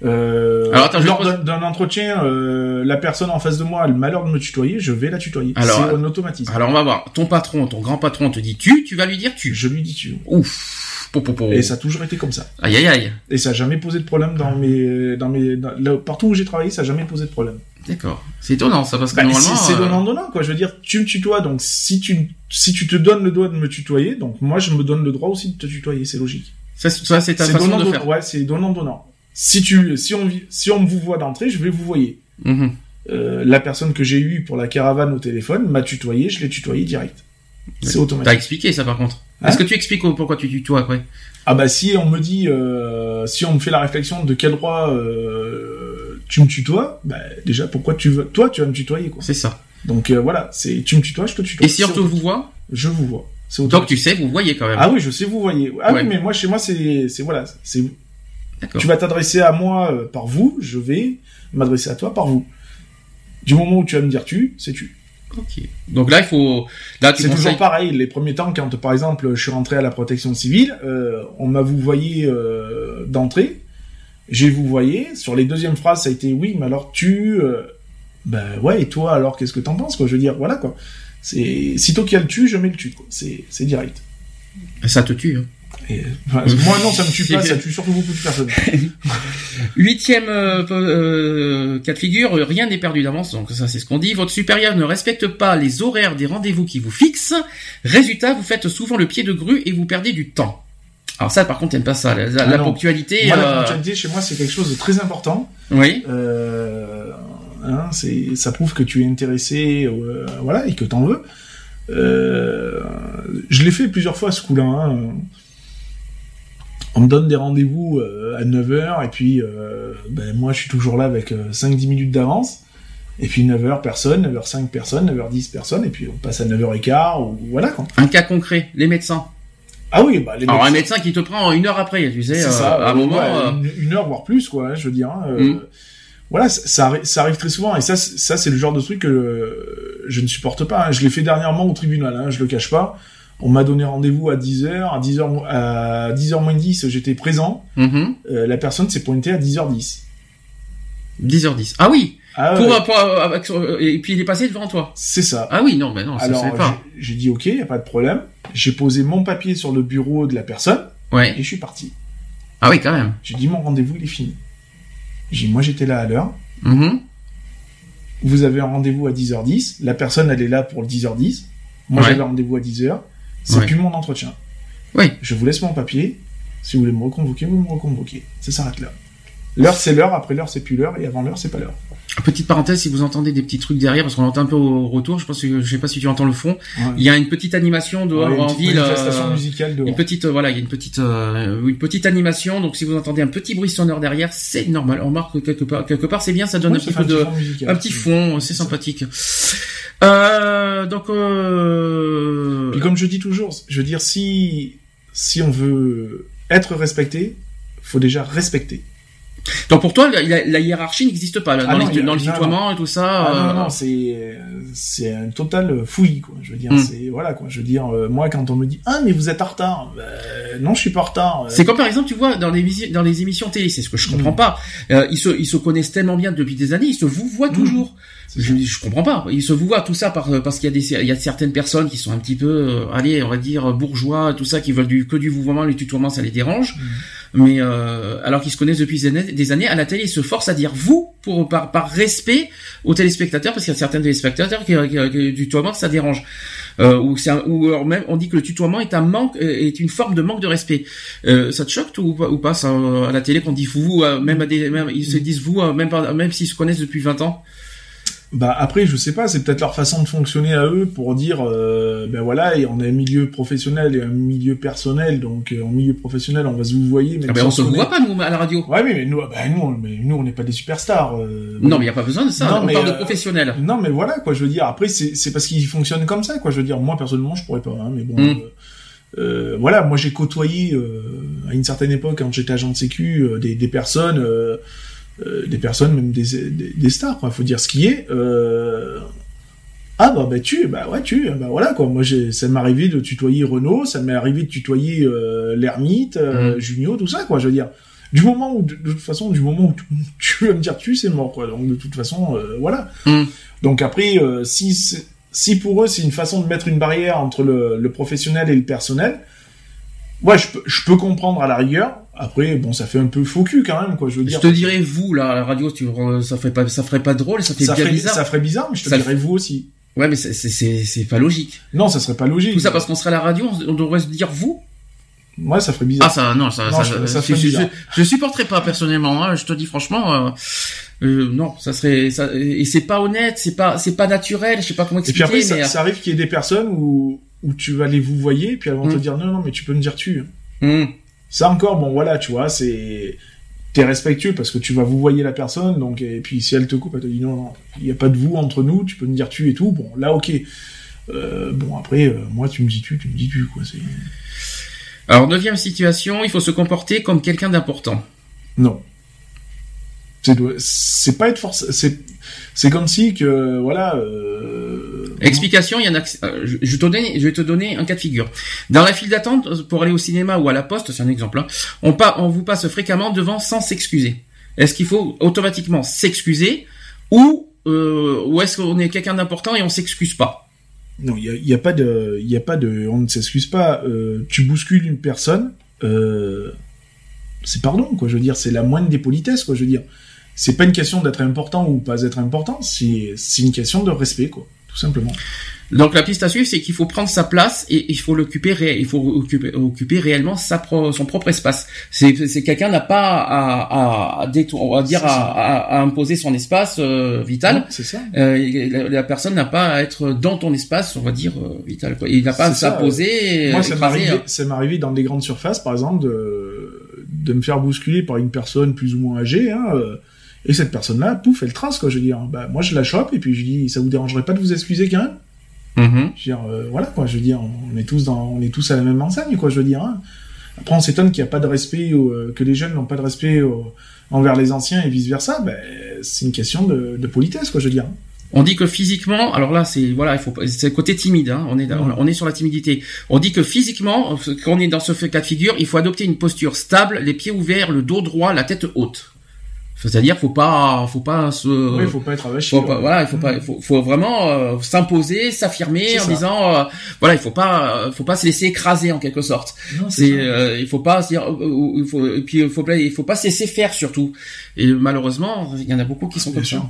Euh. Alors, attends, lors pose- d'un- d'un entretien, euh, la personne en face de moi a le malheur de me tutoyer, je vais la tutoyer. Alors, c'est un automatisme. Alors on va voir. Ton patron, ton grand patron te dit tu, tu vas lui dire tu. Je lui dis tu. Ouf. Po, po, po. Et ça a toujours été comme ça. Aïe aïe aïe. Et ça a jamais posé de problème dans mes, dans mes, dans- là, partout où j'ai travaillé, ça a jamais posé de problème. D'accord. C'est étonnant ça parce que Bah, normalement. c'est c'est euh, donnant donnant quoi. Je veux dire, tu me tutoies, donc si tu si tu te donnes le droit de me tutoyer, donc moi je me donne le droit aussi de te tutoyer, c'est logique. Ça, c'est- ça, c'est ta façon donnant de donnant. faire. Ouais, c'est donnant donnant. Si tu si on si on vous voit d'entrée, je vais vous voyer. Mhm. Euh, la personne que j'ai eue pour la caravane au téléphone m'a tutoyé, je l'ai tutoyé direct. C'est T'as automatique. expliqué ça par contre. Hein Est-ce que tu expliques pourquoi tu tutoies après? Ah bah si on me dit, euh, si on me fait la réflexion de quel droit tu me tutoies, bah déjà pourquoi tu veux, toi tu vas me tutoyer quoi. C'est ça. Donc euh, voilà, c'est tu me tutoies, je te tutoie. Et si on te vous voit, je vous vois. C'est donc tu sais, vous voyez quand même. Ah oui, je sais vous voyez. Ah Ouais. oui, mais moi chez moi c'est voilà, c'est tu vas t'adresser à moi euh, par vous, je vais m'adresser à toi par vous. Du moment où tu vas me dire tu, c'est tu. Ok. Donc là, il faut. Là, C'est conseilles. toujours pareil. Les premiers temps, quand par exemple je suis rentré à la protection civile, euh, on m'a vous voyé d'entrée. J'ai vous voyé. Sur les deuxièmes phrases, ça a été oui, mais alors tu, euh, ben ouais, et toi alors qu'est-ce que t'en penses quoi? Je veux dire, voilà quoi. C'est sitôt qu'il y a le tu, je mets le tu quoi. C'est c'est direct. Ça te tue. hein. Et, enfin, moi non, ça me tue pas, [laughs] ça tue surtout beaucoup de personnes. [laughs] Huitième euh, euh, cas de figure, rien n'est perdu d'avance, donc ça c'est ce qu'on dit. Votre supérieur ne respecte pas les horaires des rendez-vous qui vous fixent. Résultat, vous faites souvent le pied de grue et vous perdez du temps. Alors ça, par contre, t'aimes pas ça. La, la- Ah la ponctualité. Moi, euh, la ponctualité chez moi, c'est quelque chose de très important. Oui. Euh, hein, c'est, ça prouve que tu es intéressé, euh, voilà, et que t'en veux. Euh, je l'ai fait plusieurs fois ce coup-là. hein. On me donne des rendez-vous euh, à 9h, et puis euh, ben, moi je suis toujours là avec euh, 5-10 minutes d'avance. Et puis 9h personne, 9h5 personne, 9h10 personne, et puis on passe à 9h15, ou voilà quoi. Un cas concret, les médecins. Ah oui, bah les Alors un médecin qui te prend une heure après, tu sais, euh, ça, à un moment. ouais, euh, une, une heure voire plus quoi hein, je veux dire hein, euh, Mm. voilà ça, ça, arri- ça arrive très souvent et ça c'est- ça c'est le genre de truc que je ne supporte pas hein. je l'ai fait dernièrement au tribunal hein, je le cache pas on m'a donné rendez-vous à 10h à 10h mo- à 10h moins 10 j'étais présent mhm, Euh, la personne s'est pointée à 10h10 10h10. Ah oui. Ah, Pour, ouais, euh, pour, euh, avec- euh, et puis il est passé devant toi. c'est ça Ah oui, non, mais non, ça alors pas. j'ai- dit ok y a pas de problème j'ai posé mon papier sur le bureau de la personne Ouais. et je suis parti Ah oui, quand même. j'ai dit mon rendez-vous il est fini j'ai dit moi j'étais là à l'heure Mhm. vous avez un rendez-vous à 10h10, la personne elle est là pour le 10h10, moi Ouais. j'avais rendez-vous à 10h, c'est Ouais. plus mon entretien. Oui. Je vous laisse mon papier, si vous voulez me reconvoquer, vous me reconvoquez. Ça s'arrête là. L'heure c'est l'heure, après l'heure c'est plus l'heure, et avant l'heure c'est pas l'heure. Petite parenthèse, si vous entendez des petits trucs derrière, parce qu'on entend un peu au retour, je pense que je sais pas si tu entends le fond. Ouais. Il y a une petite animation dehors Ouais, en petite ville. manifestation euh, musicale dehors. Une petite, euh, voilà, il y a une petite, euh, une petite animation. Donc, si vous entendez un petit bruit sonore derrière, c'est normal. On remarque que quelque part, quelque part, c'est bien. Ça donne Ouais, un ça petit fait peu de, fond musical. un petit fond. C'est sympathique. Euh, donc. Puis comme je dis toujours, je veux dire, si, si on veut être respecté, faut déjà respecter. Donc pour toi, la, hiérarchie n'existe pas là, Ah dans, non, les- a- dans non, et tout ça. Ah euh, non, non, c'est, c'est un total fouillis, quoi. Je veux dire, Hmm. c'est, voilà, quoi. Je veux dire, euh, moi, quand on me dit, ah, mais vous êtes en retard, ben, non, je suis pas en retard. C'est comme par exemple, tu vois, dans les, dans les émissions télé, c'est ce que je comprends Mm. pas. Euh, ils, se, ils se connaissent tellement bien depuis des années, ils se vous voient Mm. toujours. Je, je comprends pas. Ils se vous voient tout ça par, parce qu'il y a des, il y a certaines personnes qui sont un petit peu, euh, allez, on va dire bourgeois, tout ça, qui veulent du, que du vouvoiement, les tutoiements, ça les dérange. Mais euh, alors qu'ils se connaissent depuis des années, des années, à la télé, ils se forcent à dire vous pour par, par respect aux téléspectateurs, parce qu'il y a certains téléspectateurs qui, qui, qui- du tutoiement, ça dérange. Euh, ou, c'est un- ou alors même on dit que le tutoiement est un manque, euh, est une forme de manque de respect. Euh, ça te choque ou pas, ou pas ça, euh, à la télé qu'on dit vous, même à des, même, ils se disent vous, même même s'ils se connaissent depuis 20 ans? Bah après, je sais pas, c'est peut-être leur façon de fonctionner à eux pour dire, euh, ben voilà, et on a un milieu professionnel et un milieu personnel, donc euh, en milieu professionnel, on va se vous voyer, même Ah ben, si on se connaît. voit pas nous à la radio. Ouais, mais, mais nous, ben, nous, on- mais nous, on n'est pas des superstars. euh, Non, mais il y a pas besoin de ça. Non, on mais, parle de euh, professionnels. Non, mais voilà, quoi, je veux dire. Après, c'est c'est parce qu'ils fonctionnent comme ça, quoi. Je veux dire, moi, personnellement, je pourrais pas, hein, mais bon. Mm. euh, euh, voilà, moi, j'ai côtoyé, euh, à une certaine époque, quand j'étais agent de sécu, euh, des, des personnes, euh, euh, des personnes, même des, des, des stars, quoi. Faut dire ce qui est. Euh... Ah, bah, bah, tu, bah, ouais, tu, bah, voilà, quoi. Moi, j'ai, ça m'est arrivé de tutoyer Renault, ça m'est arrivé de tutoyer, euh, l'ermite, euh, Mm. Junio, tout ça, quoi. Je veux dire. Du moment où, de, de toute façon, du moment où tu, [laughs] tu vas me dire tu, c'est mort, quoi. Donc, de toute façon, euh, voilà. Mm. Donc après, euh, si, si pour eux c'est une façon de mettre une barrière entre le, le professionnel et le personnel, Ouais, je peux, je peux comprendre à la rigueur. Après, bon, ça fait un peu faux cul quand même, quoi. Je veux Je dire. te dirais vous là, à la radio, tu, ça ferait pas, ça ferait pas drôle, ça fait ça bien ferait, bizarre. ça ferait bizarre, mais je te Ça dirais vous aussi. Ouais, mais c'est, pas logique. Non, ça serait pas logique. Tout ça parce qu'on serait à la radio, on devrait se dire vous. Moi, ça ferait bizarre. Ah ça, non, ça, Non, ça, je- ça ferait je, bizarre. je, je supporterais pas personnellement. hein, je te dis franchement, euh, euh, non, ça serait, ça, et c'est pas honnête, c'est pas, c'est pas naturel. Je sais pas comment Et puis expliquer, après, mais euh, ça arrive qu'il y ait des personnes où, où tu vas les vous voyer, et puis elles vont te Mm. dire non, non, mais tu peux me dire tu. hum, Ça encore, bon, voilà, tu vois, c'est, t'es respectueux parce que tu vas vous voyer la personne, donc, et puis si elle te coupe, elle te dit non, non, il n'y a pas de vous entre nous, tu peux me dire tu et tout. Bon, là, ok. Euh, bon, après, moi, tu me dis tu, tu me dis tu, quoi, c'est, Alors neuvième situation, il faut se comporter comme quelqu'un d'important. non. C'est, pas être forcé, c'est, c'est comme si que, voilà, euh, Explication, il y en a. euh, Je, te donner, je vais te donner un cas de figure. Dans la file d'attente euh, pour aller au cinéma ou à la poste, c'est un exemple. hein, on, pa- on vous passe fréquemment devant sans s'excuser. Est-ce qu'il faut automatiquement s'excuser ou euh, ou est-ce qu'on est quelqu'un d'important et on s'excuse pas? Non, il y a, pas de, il a pas de, on ne s'excuse pas. Euh, tu bouscules une personne, euh, c'est pardon, quoi. Je veux dire, c'est la moindre des politesses, quoi. Je veux dire, c'est pas une question d'être important ou pas être important, c'est, c'est une question de respect, quoi, tout simplement. Donc la piste à suivre, c'est qu'il faut prendre sa place et il faut l'occuper, il faut occuper, occuper réellement sa pro- son propre espace. C'est, c'est quelqu'un n'a pas à, à, à, détour- on va dire à, à, à imposer son espace euh, vital. Non, C'est ça. Euh, la, la personne n'a pas à être dans ton espace, on va dire euh, vital. Quoi. Il n'a pas à s'imposer. Moi, euh, ça m'est écraser, arrivé, hein. ça m'est arrivé dans des grandes surfaces, par exemple, de, de me faire bousculer par une personne plus ou moins âgée, hein, euh, et cette personne-là, pouf, elle trace, quoi. Je veux dire, bah, moi, je la chope, et puis je dis, ça vous dérangerait pas de vous excuser quand même? Mhm. Je veux dire, euh, voilà quoi, je veux dire, on est tous dans, on est tous à la même enseigne quoi, je veux dire. hein. Après, on s'étonne qu'il n'y a pas de respect, ou, euh, que les jeunes n'ont pas de respect euh, envers les anciens et vice versa. Ben, c'est une question de, de politesse quoi, je veux dire. On dit que physiquement, alors là c'est voilà, il faut pas- c'est le côté timide. Hein, on est on est sur la timidité. On dit que physiquement, quand on est dans ce cas de figure, il faut adopter une posture stable, les pieds ouverts, le dos droit, la tête haute. C'est-à-dire, faut pas, faut pas se, Oui, faut pas être avachi. Ouais. voilà, il faut pas, il faut, faut vraiment euh, s'imposer, s'affirmer en ça. disant, euh, voilà, il faut pas, euh, faut pas se laisser écraser en quelque sorte. C'est euh, il faut pas se dire, il faut, et puis il faut pas, il faut pas se laisser faire surtout. Et malheureusement, il y en a beaucoup qui sont Bien comme sûr.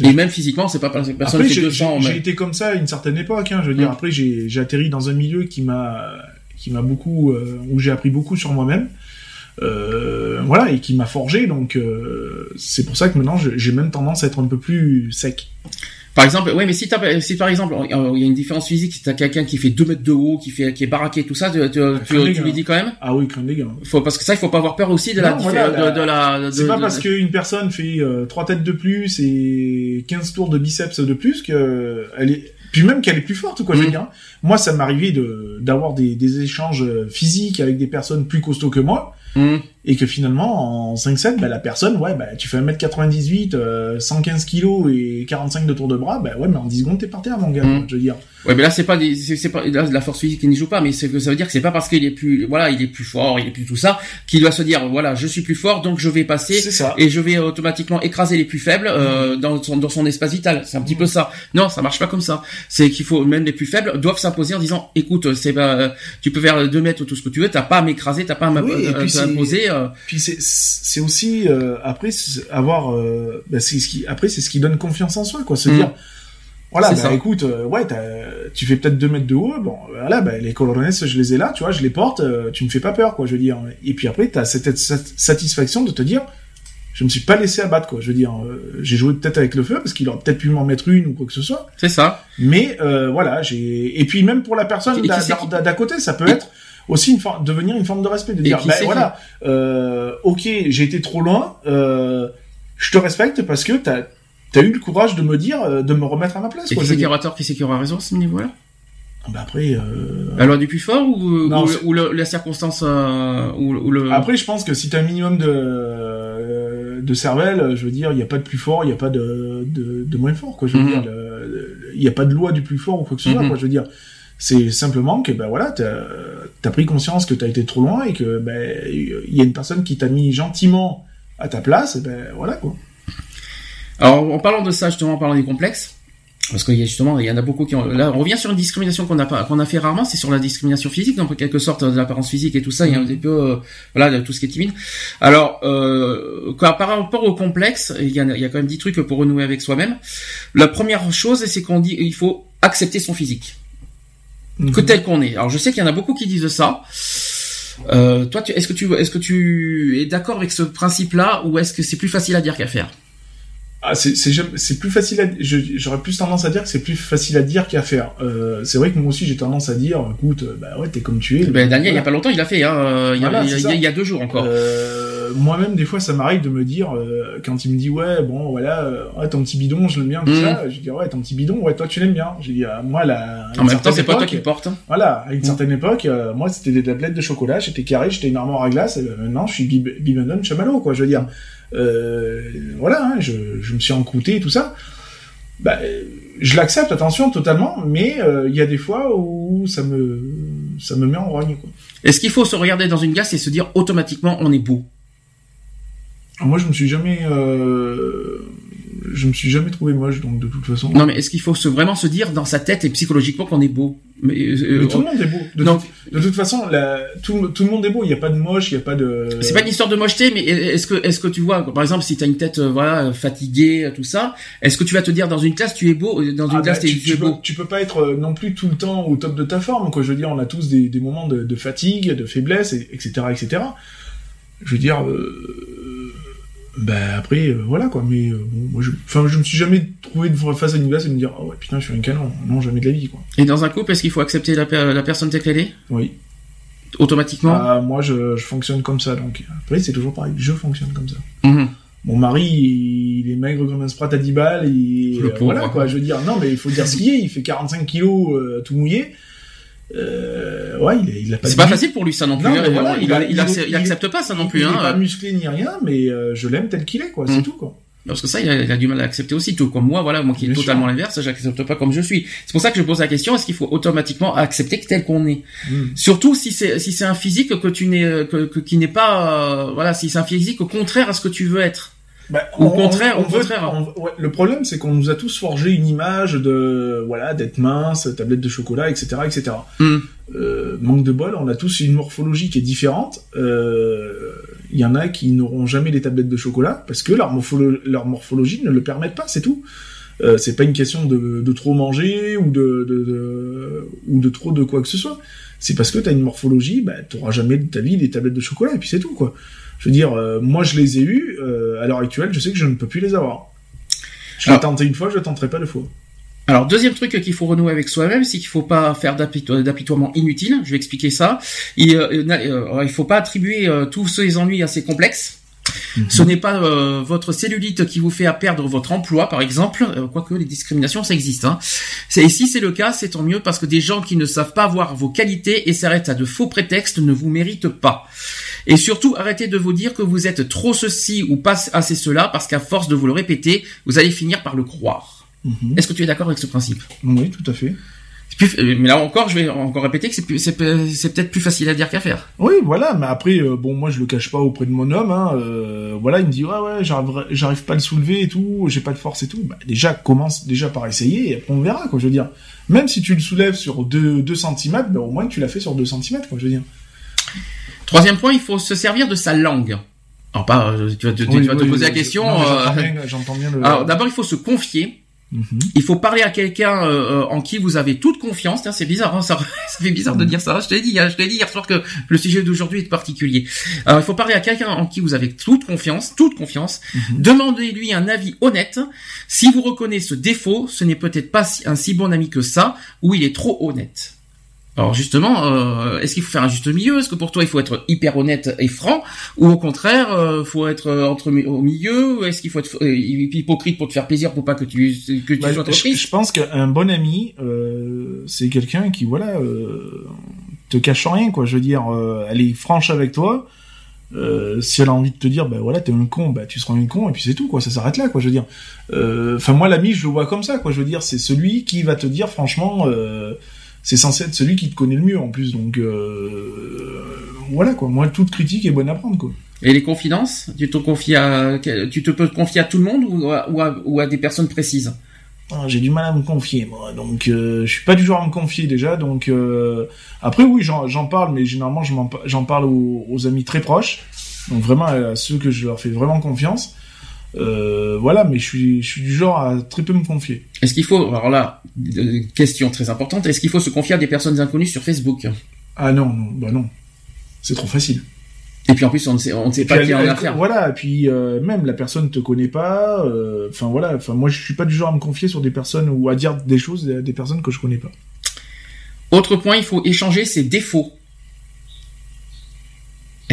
ça. Et même physiquement, c'est pas parce que personne Après, fait j'ai 200. j'ai- mais- été comme ça à une certaine époque. Hein, je veux dire, Mm. après, j'ai atterri dans un milieu qui m'a qui m'a beaucoup, où j'ai appris beaucoup sur moi-même. Euh, voilà, et qui m'a forgé. Donc, euh, c'est pour ça que maintenant, j'ai même tendance à être un peu plus sec. Par exemple, oui, mais si, si par exemple, il y a une différence physique, si t'as quelqu'un qui fait 2 mètres de haut, qui fait, qui est baraqué, tout ça, tu, tu, tu, lui dis quand même, Ah oui, crâne des gars. faut, parce que ça, il faut pas avoir peur aussi de la, Non, voilà, de, la- de la, C'est pas de- parce qu'une personne fait euh, trois têtes de plus et 15 tours de biceps de plus que elle est puis même qu'elle est plus forte quoi je veux Mm. dire. Moi ça m'arrivait de d'avoir des, des échanges physiques avec des personnes plus costauds que moi Mm. Et que finalement en 5-7 bah, la personne ouais bah tu fais 1m98 euh, 115 kilos et 45 de tour de bras bah ouais mais en 10 secondes t'es par terre mon gars Mm. quoi, je veux dire. Ouais, mais là c'est pas des, c'est pas là, la force physique qui n'y joue pas, mais c'est que ça veut dire que c'est pas parce qu'il est plus, voilà, il est plus fort, il est plus tout ça, qu'il doit se dire, voilà, je suis plus fort, donc je vais passer ça. et je vais automatiquement écraser les plus faibles euh, dans son dans son espace vital. C'est un petit peu ça. Non, ça marche pas comme ça. C'est qu'il faut même les plus faibles doivent s'imposer en disant, écoute, c'est euh, tu peux faire deux mètres ou tout ce que tu veux, t'as pas à m'écraser, t'as pas à c'est- m'imposer. Euh, Puis c'est aussi euh, après avoir euh, bah, c'est ce qui après c'est ce qui donne confiance en soi quoi se Mm. dire voilà bah, ça. écoute euh, ouais tu fais peut-être deux mètres de haut bon voilà bah, les colonnes je les ai là tu vois je les porte euh, tu me fais pas peur quoi je veux dire et puis après t'as cette, cette satisfaction de te dire je me suis pas laissé abattre quoi je veux dire euh, j'ai joué peut-être avec le feu parce qu'il aurait peut-être pu m'en mettre une ou quoi que ce soit c'est ça. mais voilà, j'ai et puis même pour la personne d'à qui- côté, ça peut Et- être aussi une forme, devenir une forme de respect, de dire ben voilà, euh, ok, j'ai été trop loin, euh, je te respecte parce que t'as as eu le courage de me dire, euh, de me remettre à ma place. Et Quoi, qui c'est qui aura tort, qui c'est qui aura raison à ce niveau-là? Ben après, euh, loi du plus fort ou, Non, ou, c'est- ou le- la circonstance euh, ou, ou le. après, je pense que si t'as un minimum de euh, de cervelle, je veux dire, il y a pas de plus fort, il y a pas de de, de moins fort, quoi. Je veux Mhm. dire, il y a pas de loi du plus fort ou quoi que ce soit, Mhm. quoi. Je veux dire. C'est simplement que ben voilà, t'as as pris conscience que t'as été trop loin et que ben il y a une personne qui t'a mis gentiment à ta place, et ben voilà quoi. Alors, en parlant de ça, justement, en parlant des complexes, parce qu'il y a justement, il y en a beaucoup qui ont. Là, on revient sur une discrimination qu'on a pas, qu'on a fait rarement, c'est sur la discrimination physique, donc en quelque sorte de l'apparence physique et tout ça. Il y a un petit peu, euh, voilà, tout ce qui est timide. Alors, euh, par rapport au complexe, il y, a, il y a quand même dix trucs pour renouer avec soi-même. La première chose, c'est qu'on dit, il faut accepter son physique, que Mhm. tel qu'on est. Alors, je sais qu'il y en a beaucoup qui disent ça. Euh, toi, tu, est-ce que tu, est-ce que tu es d'accord avec ce principe-là, ou est-ce que c'est plus facile à dire qu'à faire? Ah, c'est c'est jamais- c'est plus facile à j'aurais plus tendance à dire que c'est plus facile à dire qu'à faire. Euh, c'est vrai que moi aussi j'ai tendance à dire écoute euh, bah ouais t'es comme tu es. Ben, Daniel, il y a pas longtemps, il a fait, hein, il y a, Voilà, il y a- c'est ça. il y a deux jours encore. Euh, moi-même des fois ça m'arrive de me dire euh, quand il me dit ouais bon voilà euh, ton petit bidon je l'aime bien tout Mhm. ça je dis ouais ton petit bidon ouais toi tu l'aimes bien j'ai dit euh, moi là en même temps, c'est pas toi qui le porte. hein. Voilà, à une certaine époque, euh, moi c'était des tablettes de chocolat, j'étais carré, j'étais une armoire à glace, et maintenant je suis Bib- Bibendon Chamallow, quoi, je veux dire. Voilà, hein, je, je me suis encrouté et tout ça. Bah, je l'accepte, attention, totalement, mais il y a des fois où ça me, ça me met en rogne, quoi. Est-ce qu'il faut se regarder dans une glace et se dire automatiquement on est beau? Moi, je me suis jamais, euh, je me suis jamais trouvé moche, donc de toute façon. Non, mais est-ce qu'il faut se, vraiment se dire dans sa tête et psychologiquement qu'on est beau? Mais, euh, Mais tout le monde est beau. De, non. de toute façon, la- tout, tout le monde est beau. Il n'y a pas de moche, il n'y a pas de. C'est pas une histoire de mocheté, mais est-ce que, est-ce que tu vois, par exemple, si t'as une tête, euh, voilà, fatiguée, tout ça, est-ce que tu vas te dire dans une classe tu es beau, euh, dans une Ah classe bah, tu, tu es tu peux, beau tu peux pas être euh, non plus tout le temps au top de ta forme, quoi. Je veux dire, on a tous des, des moments de, de fatigue, de faiblesse, et- etc., etc. Je veux dire, euh, bah après, euh, voilà quoi. Mais euh, bon, moi, je, enfin, je me suis jamais trouvé face à une glace et me dire, oh ouais, putain, je suis un canon. Non, jamais de la vie, quoi. Et dans un couple, est-ce qu'il faut accepter la, per- la personne telle qu'elle est? Oui. automatiquement? Ah, moi, je, je fonctionne comme ça. Donc après, c'est toujours pareil. Je fonctionne comme ça. Mhm. Mon mari, il est maigre comme un sprat à 10 balles, et Le euh, voilà quoi, je veux dire, non mais il faut dire ce qu'il est, il fait 45 kilos euh, tout mouillé, euh, ouais, il, il a pas C'est pas facile pour lui ça non plus. Non, hein. voilà, il, il a- il, il- accepte, pas ça non plus. il est Hein. pas musclé ni rien, mais euh, je l'aime tel qu'il est, quoi, c'est tout quoi. Parce que ça, il a, il a du mal à accepter aussi, tout comme moi, voilà, moi qui est Bien totalement l'inverse, j'accepte pas comme je suis. C'est pour ça que je pose la question, est-ce qu'il faut automatiquement accepter tel qu'on est? Mm. Surtout si c'est si c'est un physique que tu n'es que, que- qui n'est pas euh, voilà, si c'est un physique au contraire à ce que tu veux être. Bah, Au contraire, au veut- contraire. on- ouais, le problème, c'est qu'on nous a tous forgé une image de, voilà, d'être mince, tablette de chocolat, etc., etc. Hmm. Euh, manque de bol, on a tous une morphologie qui est différente. Euh, Il y en a qui n'auront jamais les tablettes de chocolat parce que leur, morpholo- leur morphologie ne le permettent pas, c'est tout. Euh, c'est pas une question de, de trop manger ou de, de, de- ou de trop de quoi que ce soit. C'est parce que t'as une morphologie, bah, t'auras jamais de ta vie des tablettes de chocolat et puis c'est tout quoi. Je veux dire, euh, moi je les ai eues, euh, à l'heure actuelle, je sais que je ne peux plus les avoir. Je l'ai tenté une fois, je le tenterai pas deux fois. Alors deuxième truc qu'il faut renouer avec soi-même, c'est qu'il faut pas faire d'apito- d'apitoiement inutile. Je vais expliquer ça. Il, euh, euh, il faut pas attribuer euh, tous ces ennuis à ces complexes. Ce n'est pas euh, votre cellulite qui vous fait perdre votre emploi, par exemple, euh, quoique les discriminations, ça existe. Hein. Et si c'est le cas, c'est tant mieux parce que des gens qui ne savent pas voir vos qualités et s'arrêtent à de faux prétextes ne vous méritent pas. Et surtout, arrêtez de vous dire que vous êtes trop ceci ou pas assez cela parce qu'à force de vous le répéter, vous allez finir par le croire. Mhm. Est-ce que tu es d'accord avec ce principe? Oui, tout à fait. Plus- euh, Mais là encore, je vais encore répéter que c'est plus- c'est pe- c'est peut-être plus facile à dire qu'à faire. Oui, voilà, mais après, euh, bon, moi je le cache pas auprès de mon homme, hein, euh, voilà, il me dit, ouais, ouais, j'arrive pas à le soulever et tout, j'ai pas de force et tout, bah, déjà, commence déjà par essayer, et après on verra, quoi, je veux dire. Même si tu le soulèves sur 2, 2 cm, bah, au moins tu l'as fait sur 2 cm, quoi, je veux dire. Troisième point, il faut se servir de sa langue. Alors pas, euh, tu vas te, tu Oui, vas te oui, poser la question. euh, J'entends bien, le... Alors d'abord, il faut se confier. Mhm. Il faut parler à quelqu'un euh, en qui vous avez toute confiance. Tiens, C'est bizarre, hein, ça, [laughs] ça fait bizarre de dire ça. Je t'ai dit, hein, je t'ai dit hier soir que le sujet d'aujourd'hui est particulier. Alors, il faut parler à quelqu'un en qui vous avez toute confiance, toute confiance. Mhm. Demandez-lui un avis honnête. Si vous reconnaissez ce défaut, ce n'est peut-être pas un si bon ami que ça, ou il est trop honnête. Alors justement, euh, est-ce qu'il faut faire un juste milieu? Est-ce que pour toi il faut être hyper honnête et franc, ou au contraire, euh, faut être euh, entre au milieu? Ou Est-ce qu'il faut être euh, hypocrite pour te faire plaisir, pour pas que tu que tu Bah, sois trop je, je pense qu'un bon ami, euh, c'est quelqu'un qui, voilà, euh, te cache rien, quoi. Je veux dire, euh, elle est franche avec toi. Euh, si elle a envie de te dire, bah voilà, t'es un con, bah tu seras un con, et puis c'est tout, quoi. Ça s'arrête là, quoi. Je veux dire. Euh, Enfin, moi, l'ami, je le vois comme ça, quoi. Je veux dire, c'est celui qui va te dire, franchement, euh, c'est censé être celui qui te connaît le mieux, en plus. Donc, euh, voilà, quoi. Moi, toute critique est bonne à prendre, quoi. Et les confidences Tu te confies à tu te peux te confier à tout le monde ou à, ou à, ou à des personnes précises? Ah, j'ai du mal à me confier, moi. Donc, euh, je suis pas du genre à me confier déjà. Donc, euh, après, oui, j'en parle, mais généralement, je m'en- j'en parle aux, aux amis très proches. Donc, vraiment, à ceux que je leur fais vraiment confiance. Euh, voilà, mais je suis, je suis du genre à très peu me confier. Est-ce qu'il faut, alors là, euh, question très importante, est-ce qu'il faut se confier à des personnes inconnues sur Facebook? Ah non, non, bah non. C'est trop facile. Et puis en plus, on ne sait, on ne sait pas qui en a affaire. Voilà, et puis euh, même la personne te connaît pas. euh, Enfin voilà, enfin moi je suis pas du genre à me confier sur des personnes ou à dire des choses à des personnes que je connais pas. Autre point, il faut échanger ses défauts.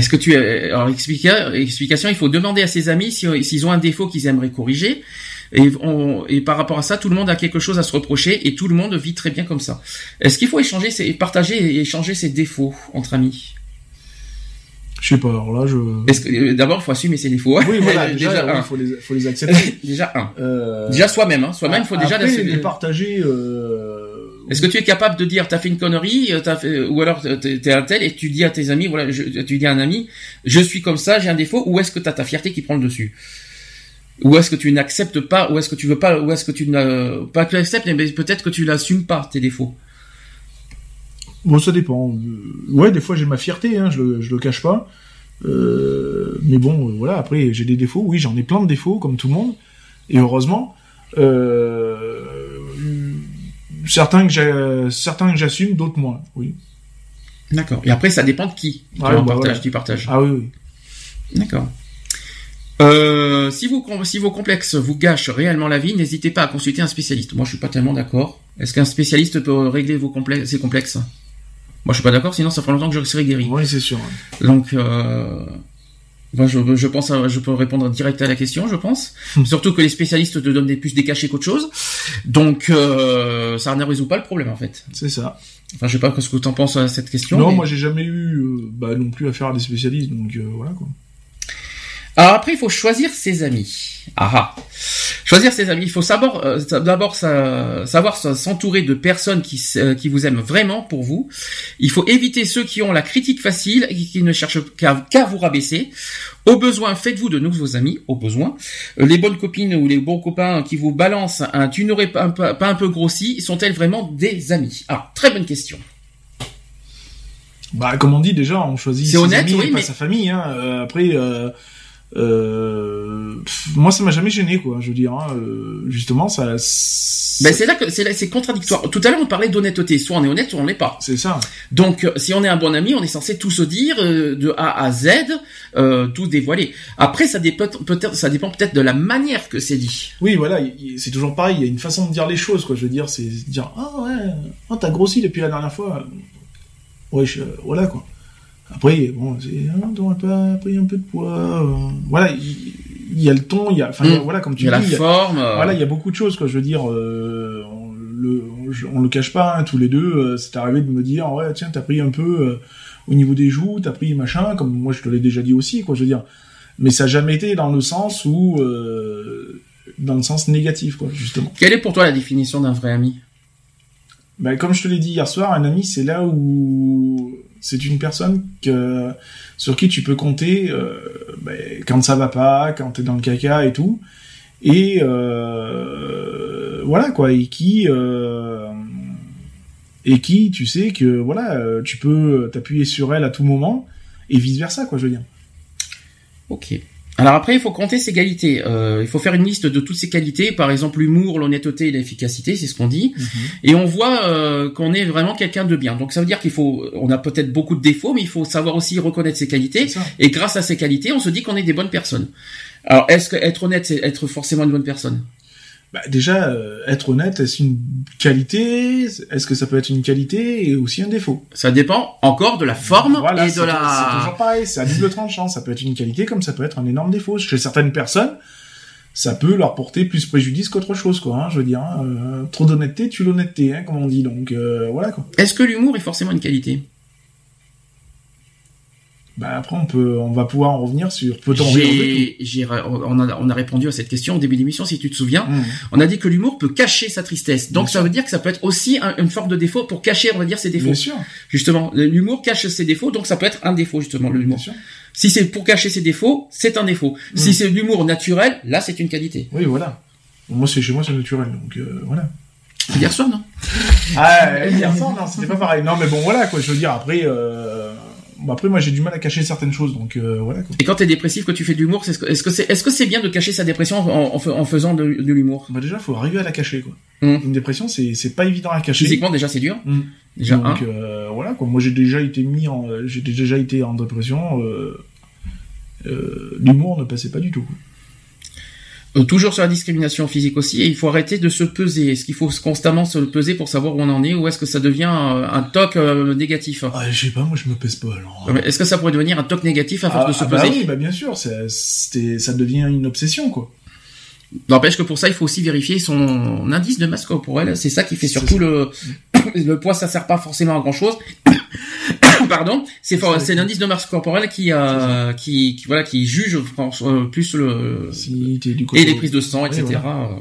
Est-ce que tu alors explica- explication, il faut demander à ses amis si- s'ils ont un défaut qu'ils aimeraient corriger. Et, on- et par rapport à ça, tout le monde a quelque chose à se reprocher et tout le monde vit très bien comme ça. Est-ce qu'il faut échanger, ses, partager et échanger ses défauts entre amis? Je sais pas. Alors là je. Euh, d'abord, il faut assumer ses défauts. Oui voilà, [laughs] déjà, oui, un. faut les faut les accepter. [laughs] déjà un. Euh, Déjà soi-même, hein. Soi-même, il faut déjà l'assumer. les partager. Euh... Est-ce que tu es capable de dire t'as fait une connerie, euh, fait, ou alors t'es t'es un tel et tu dis à tes amis, voilà, tu dis à un ami, je suis comme ça, j'ai un défaut, ou est-ce que t'as ta fierté qui prend le dessus? Ou est-ce que tu n'acceptes pas, ou est-ce que tu veux pas, ou est-ce que tu n'as pas que tu acceptes, mais peut-être que tu l'assumes pas tes défauts? Bon ça dépend. Euh, Ouais des fois j'ai ma fierté, hein, je le je le cache pas. Euh, mais bon euh, voilà après j'ai des défauts. Oui j'en ai plein de défauts comme tout le monde. Et heureusement. Euh... Certains que j'ai certains que j'assume, d'autres moins. Oui. D'accord. Et après, ça dépend de qui. Tu bah, voilà. tu partages. Ah oui oui. D'accord. Euh, si, vous, si vos complexes vous gâchent réellement la vie, n'hésitez pas à consulter un spécialiste. Moi, je suis pas tellement d'accord. Est-ce qu'un spécialiste peut régler vos complexes, ces complexes? Moi, je suis pas d'accord. Sinon, ça fera longtemps que je serai guéri. Oui c'est sûr. Donc, euh, moi, je, je pense, à- je peux répondre direct à la question, je pense. Surtout que les spécialistes te donnent des plus des cachets qu'autre chose. Donc, euh, ça ne résout pas le problème, en fait. C'est ça. Enfin, je sais pas ce que tu en penses à cette question. non, mais- moi j'ai jamais eu euh, bah, non plus affaire à des spécialistes, donc euh, voilà quoi. Alors après, il faut choisir ses amis. Ah ah. Choisir ses amis. Il faut savoir, euh, d'abord sa- savoir s'entourer de personnes qui, euh, qui vous aiment vraiment pour vous. Il faut éviter ceux qui ont la critique facile et qui ne cherchent qu'à vous rabaisser. Au besoin, faites-vous de nouveaux amis. Au besoin, Euh, les bonnes copines ou les bons copains qui vous balancent un tu n'aurais pas un, peu, pas un peu grossi sont-elles vraiment des amis? Ah, très bonne question. Bah, comme on dit déjà, on choisit ses honnête, amis oui, et pas mais- sa famille. Hein. Euh, après, euh, pff, moi, ça m'a jamais gêné, quoi. Je veux dire, hein, euh, justement, ça. Ben c'est là que c'est là- c'est contradictoire. Tout à l'heure on parlait d'honnêteté. Soit on est honnête, soit on l'est pas. c'est ça. Donc, euh, si on est un bon ami, on est censé tout se dire euh, de A à Z, tout dévoiler. Après, ça dépend peut-être, ça dépend peut-être de la manière que c'est dit. Oui, voilà, c'est toujours pareil. Il y a une façon de dire les choses, quoi. Je veux dire, c'est dire, ah ouais, ah, t'as grossi depuis la dernière fois. Ouais, je- voilà, quoi. Après, bon, c'est, ah, t'aurais pas pris un peu de poids. euh, Voilà, il y, a le ton, il y a, enfin, il y a- Mm. voilà, comme tu y a la dis, il y a- forme. euh, Voilà, il y a beaucoup de choses, quoi. Je veux dire, euh, on, le, on, on le cache pas, hein, tous les deux. euh, c'est arrivé de me dire, ouais, tiens, t'as pris un peu euh, au niveau des joues, t'as pris machin, comme moi je te l'ai déjà dit aussi, quoi. Je veux dire, mais ça n'a jamais été dans le sens où, dans le sens négatif, quoi, justement. Quelle est pour toi la définition d'un vrai ami? Ben, comme je te l'ai dit hier soir, un ami, c'est là où c'est une personne que, sur qui tu peux compter euh, ben, quand ça va pas, quand t'es dans le caca et tout. Et euh, voilà quoi, et qui euh, et qui, tu sais que voilà, tu peux t'appuyer sur elle à tout moment et vice versa quoi, je veux dire. Ok. Alors après, il faut compter ses qualités. Euh, il faut faire une liste de toutes ses qualités, par exemple l'humour, l'honnêteté et l'efficacité, c'est ce qu'on dit. Et on voit euh, qu'on est vraiment quelqu'un de bien. Donc ça veut dire qu'il faut, on a peut-être beaucoup de défauts, mais il faut savoir aussi reconnaître ses qualités. Et grâce à ces qualités, on se dit qu'on est des bonnes personnes. Alors, est-ce que être honnête, c'est être forcément une bonne personne? Bah, déjà, euh, être honnête, est-ce une qualité? Est-ce que ça peut être une qualité et aussi un défaut? Ça dépend encore de la forme Voilà, et c'est de c'est la. toujours pareil, c'est à double [laughs] tranchant. Ça peut être une qualité comme ça peut être un énorme défaut. Chez certaines personnes, ça peut leur porter plus préjudice qu'autre chose, quoi. Hein, je veux dire, hein, euh, trop d'honnêteté tue l'honnêteté, hein, comme on dit. Donc euh, voilà, quoi. Est-ce que l'humour est forcément une qualité? Bah après, on peut, on va pouvoir en revenir sur peut-on on a, on a répondu à cette question au début de l'émission, si tu te souviens. Mmh. On a dit que l'humour peut cacher sa tristesse. Donc Bien ça veut dire que ça peut être aussi un- une forme de défaut pour cacher, on va dire, ses défauts. Bien sûr, Justement, l'humour cache ses défauts, donc ça peut être un défaut justement bien l'humour. sûr. Si c'est pour cacher ses défauts, c'est un défaut. Si c'est de l'humour naturel, là c'est une qualité. Oui, voilà. Moi, c'est chez moi, c'est naturel, donc euh, voilà. Hier soir, non? Ah, hier soir, non, c'était pas pareil. Non, mais bon, voilà, quoi. Je veux dire, après, euh... bon, après, moi, j'ai du mal à cacher certaines choses, donc euh, voilà. Quoi. Et quand t'es dépressif, que tu fais de l'humour, est-ce que c'est est-ce que c'est bien de cacher sa dépression en, en, en faisant de, de l'humour? Bah déjà, faut arriver à la cacher, quoi. Mm. Une dépression, c'est c'est pas évident à cacher. Physiquement, déjà, c'est dur. Mm. Déjà, donc hein. euh, voilà, quoi. Moi, j'ai déjà été mis en, j'ai déjà été en dépression. Euh... Euh, l'humour ne passait pas du tout. Quoi. Toujours sur la discrimination physique aussi, et il faut arrêter de se peser. Est-ce qu'il faut constamment se peser pour savoir où on en est, ou est-ce que ça devient euh, un toc euh, négatif? Ah, je sais pas, moi je me pèse pas alors. Est-ce que ça pourrait devenir un toc négatif à force Ah, de se ah bah peser? oui, bah bien sûr, c'était- ça devient une obsession quoi. N'empêche que pour ça, il faut aussi vérifier son indice de masse corporelle. C'est ça qui fait surtout ça. le [coughs] le poids. Ça sert pas forcément à grand chose. [coughs] Pardon, c'est c'est l'indice de masse corporelle qui euh, qui, qui voilà qui juge pense, euh, plus le Si du et les prises de sang, etc. Ouais, Euh,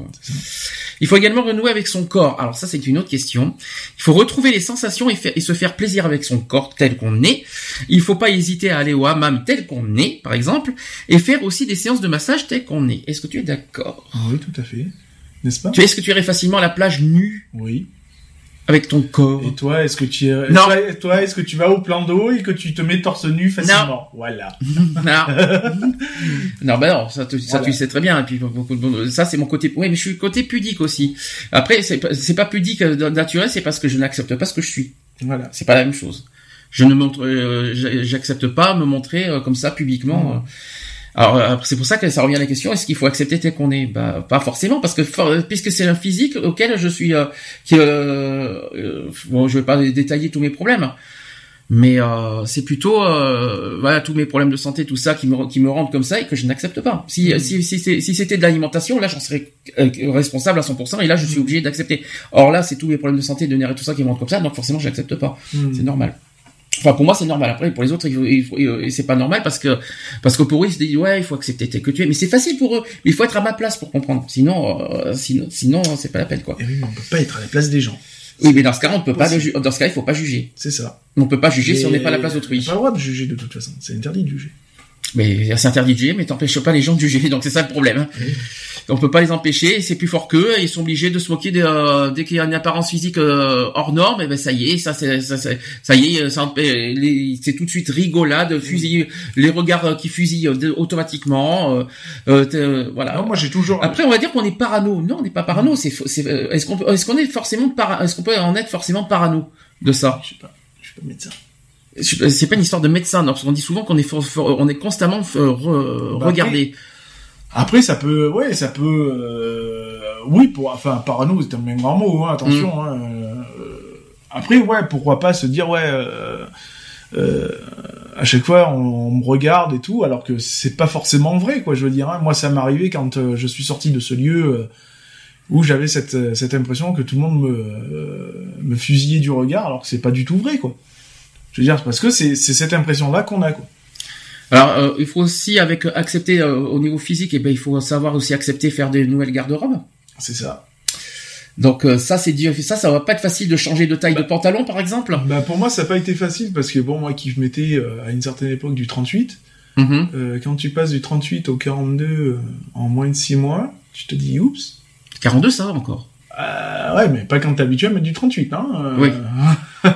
Il faut également renouer avec son corps. Alors ça, c'est une autre question. Il faut retrouver les sensations et, faire- et se faire plaisir avec son corps tel qu'on est. Il faut pas hésiter à aller au hammam tel qu'on est, par exemple, et faire aussi des séances de massage tel qu'on est. Est-ce que tu es d'accord? Ah oui, tout à fait. N'est-ce pas? Tu Est-ce que tu irais facilement à la plage nue Oui. Avec ton corps Et toi, est-ce que tu es... Non. toi, toi, est-ce que tu vas au plan d'eau et que tu te mets torse nu facilement? Voilà. [laughs] Non. [laughs] non, bah non, ça, tu, ça Voilà. tu sais très bien. Et puis beaucoup de- ça c'est mon côté. Oui, mais je suis côté pudique aussi. Après, c'est pas- pudique euh, naturel, c'est parce que je n'accepte pas ce que je suis. Voilà. C'est pas la même chose. Je ne montre, euh, j'a- j'accepte pas me montrer euh, comme ça publiquement. euh. Alors euh, c'est pour ça que ça revient à la question est-ce qu'il faut accepter tel qu'on est? Bah pas forcément parce que for- puisque c'est un physique auquel je suis euh, qui euh, euh, bon je vais pas détailler tous mes problèmes mais euh, c'est plutôt euh, voilà tous mes problèmes de santé tout ça qui me qui me rendent comme ça et que je n'accepte pas. Si si si, c'est- si c'était de l'alimentation là j'en serais responsable à 100% et là je suis obligé d'accepter. Or là c'est tous mes problèmes de santé de nerfs et tout ça qui me rendent comme ça donc forcément j'accepte pas. Hmm. C'est normal. Enfin, pour moi, c'est normal. Après, pour les autres, c'est pas normal parce que, parce que pour eux, ils se disent, ouais, il faut accepter que tu es. Mais c'est facile pour eux. Mais il faut être à ma place pour comprendre. Sinon, euh, sinon, sinon, c'est pas la peine, quoi. Et oui, mais on peut pas être à la place des gens. Oui, mais dans ce cas, on ne peut pas, le dans ce cas, il faut pas juger. C'est ça. On peut pas juger si on n'est pas à la place On d'autrui. n'a pas le droit de juger de toute façon. C'est interdit de juger. Mais c'est interdit de juger, mais t'empêches pas les gens de juger. Donc c'est ça le problème. On peut pas les empêcher. C'est plus fort qu'eux. Ils sont obligés de se moquer de, euh, dès qu'il y a une apparence physique euh, hors norme. Et ben ça y est, ça, c'est- ça, y est, euh, c'est tout de suite rigolade, fusille, les regards qui fusillent automatiquement. euh, voilà. Non, moi j'ai toujours. Après, on va dire qu'on est parano. Non, on n'est pas parano. C'est, est-ce qu'on, peut- est-ce qu'on est forcément para, est-ce qu'on peut en être forcément parano de ça? Je sais pas. Je suis pas médecin. C'est pas une histoire de médecin. non, parce qu'on dit souvent qu'on est, for- for- on est constamment euh, re- Bah, regardé. Après, ça peut, ouais, ça peut, euh, oui, pour, enfin, parano, c'est un bien grand mot, hein, attention. Hein, euh, après, ouais, pourquoi pas se dire, ouais, euh, euh, à chaque fois, on, on me regarde et tout, alors que c'est pas forcément vrai, quoi. Je veux dire, hein. moi, ça m'est arrivé quand euh, je suis sorti de ce lieu euh, où j'avais cette, euh, cette impression que tout le monde me, euh, me fusillait du regard, alors que c'est pas du tout vrai, quoi. Je veux dire, parce que c'est cette impression-là qu'on a, quoi. Alors, euh, il faut aussi avec euh, accepter euh, au niveau physique, et ben il faut savoir aussi accepter faire des nouvelles garde-robes. C'est ça. Donc euh, ça c'est. Ça, ça va pas être facile de changer de taille de pantalon, par exemple. Bah pour moi ça n'a pas été facile parce que bon moi qui mettais à une certaine époque du 38, Mhm. euh, quand tu passes du 38 au 42 euh, en moins de 6 mois, tu te dis oups. 42, ça va encore. Ouais mais pas quand t'es habitué à mettre du 38 hein. Oui. [laughs]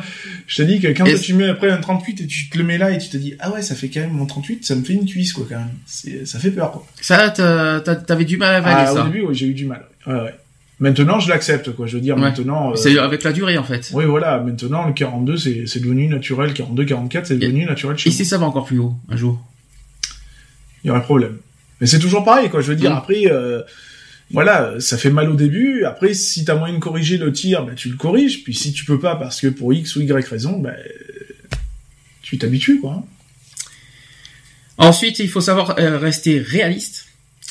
je te dis que quand Et tu mets après un 38 et tu te le mets là et tu te dis ah ouais ça fait quand même mon 38 ça me fait une cuisse quoi quand même. C'est ça fait peur quoi. Ça, t'avais du mal à Ah, avaler au ça. début oui, j'ai eu du mal. Ouais ouais. Maintenant je l'accepte quoi. Je veux dire Ouais. maintenant. euh, C'est avec la durée en fait. Oui voilà maintenant le 42 c'est devenu naturel 42 44 c'est devenu naturel chez Et si ça va encore plus haut un jour? Il y aurait problème. Mais c'est toujours pareil, quoi. Je veux dire, après, euh, voilà, ça fait mal au début. Après, si t'as moyen de corriger le tir, bah, tu le corriges. Puis si tu peux pas, parce que pour X ou Y raison, bah, tu t'habitues, quoi. Ensuite, il faut savoir euh, rester réaliste.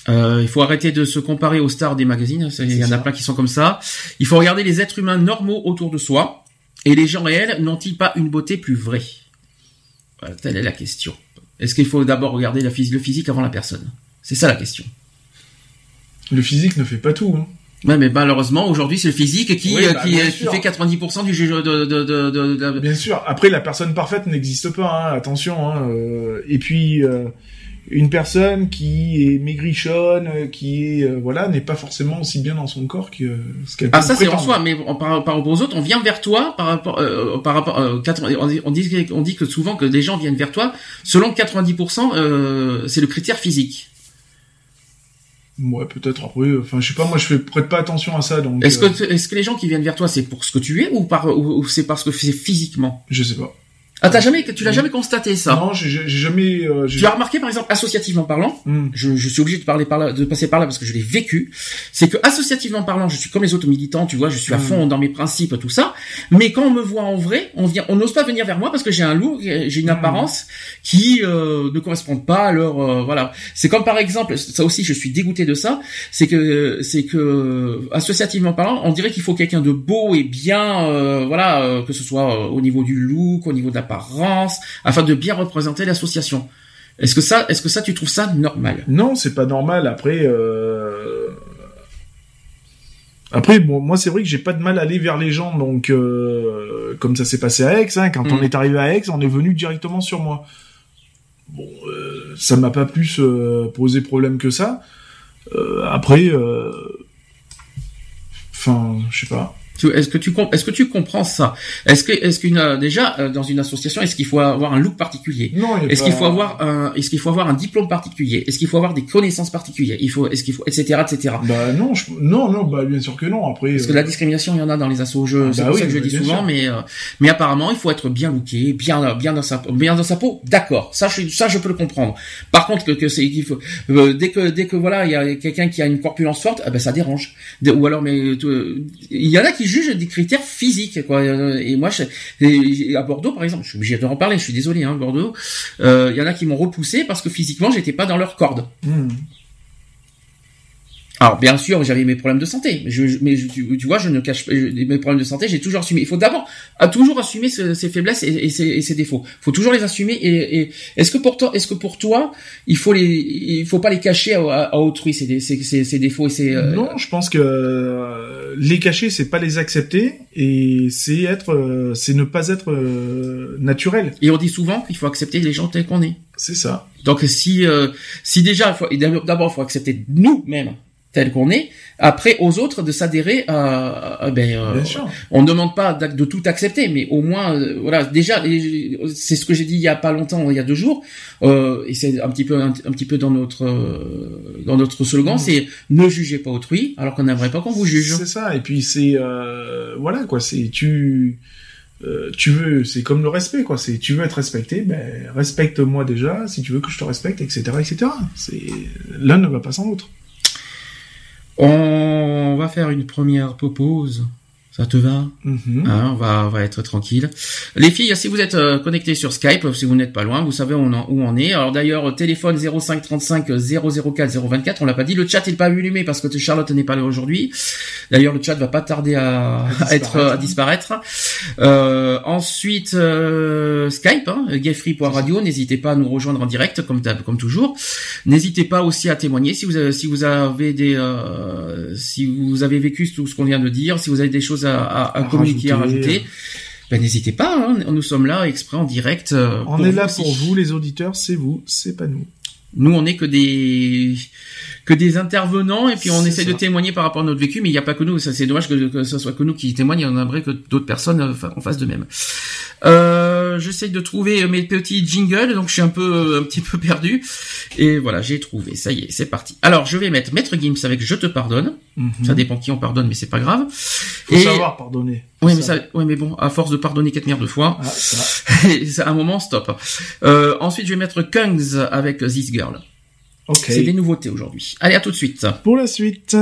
Euh, il faut arrêter de se comparer aux stars des magazines. Il y en a plein qui sont comme ça. Il faut regarder les êtres humains normaux autour de soi. Et les gens réels n'ont-ils pas une beauté plus vraie? Voilà, Telle est la question. Est-ce qu'il faut d'abord regarder la phys- le physique avant la personne? C'est ça la question. Le physique ne fait pas tout. Hein. Ouais, mais malheureusement, aujourd'hui, c'est le physique qui, Oui, euh, bah, qui, euh, qui fait 90% du jeu de, de, de, de- de- Bien sûr. Après, la personne parfaite n'existe pas. Hein, attention. Hein, euh, et puis, euh, une personne qui est maigrichonne, qui est euh, voilà, n'est pas forcément aussi bien dans son corps que ce qu'elle Ah ça c'est en soi, mais par, par rapport aux autres, on vient vers toi par rapport euh, par rapport euh, 80 on dit on dit que souvent que les gens viennent vers toi selon 90% euh, c'est le critère physique. Ouais, peut-être après. euh, Enfin, je sais pas. Moi, je fais prête pas attention à ça, donc. Est-ce euh, que est-ce que les gens qui viennent vers toi c'est pour ce que tu es ou par ou, ou c'est parce que c'est physiquement? Je sais pas. Ah t'as jamais tu l'as jamais constaté ça? Non, j'ai jamais. euh, j'ai- Tu as remarqué par exemple associativement parlant Hmm. je, je suis obligé de parler par là, de passer par là parce que je l'ai vécu. C'est que associativement parlant, je suis comme les autres militants, tu vois, je suis à Mm. fond dans mes principes, tout ça. Mais quand on me voit en vrai, on vient, on n'ose pas venir vers moi parce que j'ai un look, j'ai une Mm. apparence qui euh, ne correspond pas à leur, euh, voilà. C'est comme par exemple, ça aussi, je suis dégoûté de ça. C'est que, c'est que associativement parlant, on dirait qu'il faut quelqu'un de beau et bien, euh, voilà, euh, que ce soit euh, au niveau du look, au niveau de l'apparence, afin de bien représenter l'association. Est-ce que ça, est-ce que ça, tu trouves ça normal? Non, c'est pas normal. Après, euh... après, bon, moi, c'est vrai que j'ai pas de mal à aller vers les gens, donc euh, comme ça s'est passé à Aix, hein, quand Mm. on est arrivé à Aix, on est venu directement sur moi. Bon, euh, ça m'a pas plus posé problème que ça. Après, enfin, je sais pas. Est-ce que tu est-ce que tu comprends ça? Est-ce que est-ce qu'une euh, déjà euh, dans une association est-ce qu'il faut avoir un look particulier? Est-ce qu'il faut avoir un est-ce qu'il faut avoir un diplôme particulier? Est-ce qu'il faut avoir des connaissances particulières? Il faut est-ce qu'il faut etc etc. Bah non, je... non, non, bah bien sûr que non. Après, Parce que euh, la discrimination, il y en a dans les assos. Je, c'est bah oui, ça que je bah, dis souvent, sûr. mais euh, mais apparemment, il faut être bien looké, bien bien dans sa bien dans sa peau. D'accord, ça je ça je peux le comprendre. Par contre, que, que c'est qu'il faut euh, dès que dès que voilà, il y a quelqu'un qui a une corpulence forte, ah ben ça dérange. Ou alors, mais il y en a qui jugent des critères physiques, quoi. Et moi, à Bordeaux, par exemple, je suis obligé de en parler. Je suis désolé, hein, Bordeaux. euh, Il y en a qui m'ont repoussé parce que physiquement, j'étais pas dans leur corde. hmm. Alors bien sûr, j'avais mes problèmes de santé, mais, je, mais je- tu, tu vois, je ne cache pas mes problèmes de santé, j'ai toujours assumé. Il faut d'abord toujours assumer ce- ses faiblesses et, et ses, et ses défauts. Il faut toujours les assumer. Et, et est-ce que pour toi, est-ce que pour toi, il faut les, il faut pas les cacher à, à- à autrui ces, ces, ces, ces défauts et ces. euh, Non, je pense que euh, les cacher, c'est pas les accepter et c'est être, euh, c'est ne pas être euh, naturel. Et on dit souvent qu'il faut accepter les gens tels qu'on est. C'est ça. Donc si euh, si déjà d'abord, il faut accepter nous-mêmes tels qu'on est. Après aux autres de s'adhérer à, à- ben euh, Bien sûr. on ne demande pas de tout accepter, mais au moins, euh, voilà, déjà, c'est ce que j'ai dit il y a pas longtemps, il y a deux jours, euh, et c'est un petit peu, un, un petit peu dans notre, dans notre slogan, c'est ne jugez pas autrui, alors qu'on n'aimerait pas qu'on vous juge. C'est ça. Et puis c'est voilà quoi. C'est tu euh, tu veux, c'est comme le respect quoi. C'est tu veux être respecté, ben respecte-moi déjà. Si tu veux que je te respecte, etc., etc. C'est l'un ne va pas sans l'autre. On va faire une première pause. Ça te va Mhm. Hein, on va, on va être tranquille. Les filles, si vous êtes euh, connectés sur Skype, si vous n'êtes pas loin, vous savez où on est. Alors d'ailleurs, euh, téléphone 0535 004 024, on l'a pas dit. Le chat est pas allumé parce que Charlotte n'est pas là aujourd'hui. D'ailleurs, le chat va pas tarder à, à [laughs] être à disparaître. Euh, ensuite, euh, Skype, hein, gayfree.radio. N'hésitez pas à nous rejoindre en direct, comme comme toujours. N'hésitez pas aussi à témoigner si vous avez, si vous avez des euh, si vous avez vécu tout ce qu'on vient de dire, si vous avez des choses à, à, à À communiquer, à rajouter. Ben, n'hésitez pas, hein, nous sommes là exprès en direct. euh, On est là aussi. pour vous, les auditeurs. C'est vous, c'est pas nous. Nous, on est que des que des intervenants et puis on essaie de témoigner par rapport à notre vécu, mais il n'y a pas que nous. Ça, c'est dommage que, que ce soit que nous qui témoignent. On aimerait que d'autres personnes euh, en fassent de même. Euh, J'essaie de trouver mes petits jingles, donc je suis un peu un petit peu perdu. Et voilà, j'ai trouvé. Ça y est, c'est parti. Alors, je vais mettre Maître Gims avec Je te pardonne. Mhm. Ça dépend qui on pardonne, mais c'est pas grave. Faut Et- savoir pardonner. Oui, mais ça, ouais, mais bon, à force de pardonner quatre milliards de fois, Ah, ça. à [laughs] un moment stop. Euh, ensuite, je vais mettre Kungs avec This Girl. Ok. C'est des nouveautés aujourd'hui. Allez, à tout de suite. Pour la suite.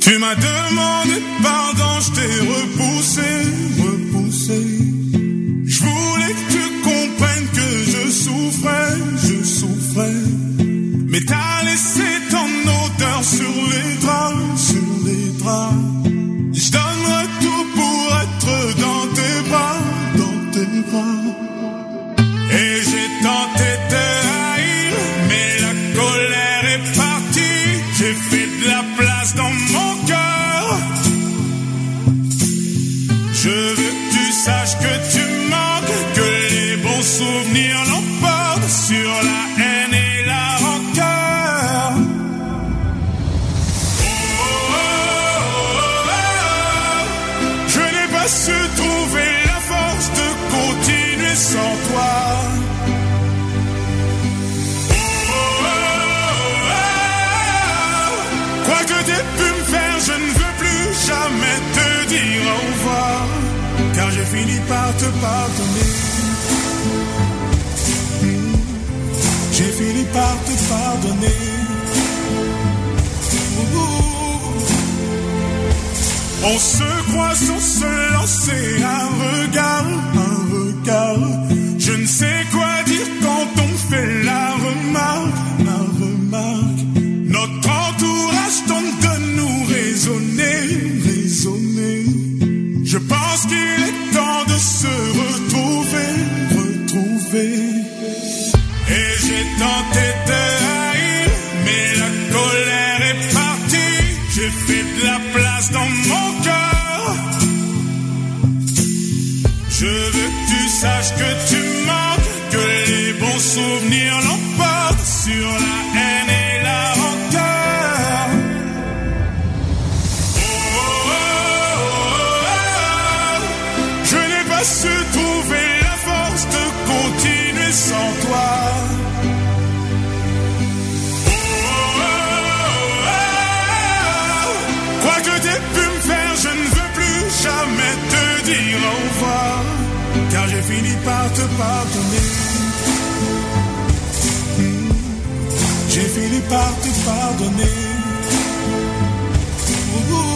Tu m'as demandé pardon, je t'ai repoussé, repoussé. Je voulais que tu comprennes que je souffrais, je souffrais. Mais t'as laissé ton odeur sur les draps, sur les draps. Par te pardonner. J'ai fini par te pardonner. On se croise, on se lancer un regard, un regard. Je ne sais quoi dire quand on fait la remarque, Pense qu'il est temps de se retrouver, retrouver. Et j'ai tenté de haïr, mais la colère est partie. J'ai fait de la place dans mon cœur. Je veux que tu saches que tu manques, que les bons souvenirs l'emportent sur la pardonner. Hmm. J'ai fini par te pardonner. Ouh.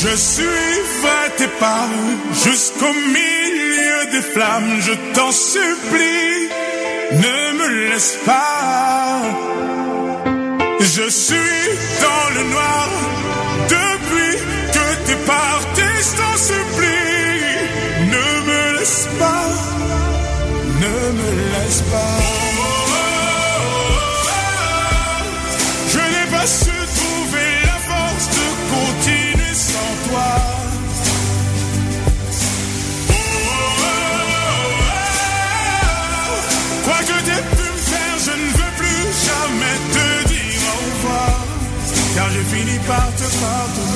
Je suivrai tes pas jusqu'au milieu des flammes. Je t'en supplie, ne me laisse pas. Je suis dans le noir depuis que t'es parti. Je n'ai pas su trouver la force de continuer sans toi. Quoi que t'aies pu me faire, je ne veux plus jamais te dire au revoir. Car j'ai fini par te pardonner.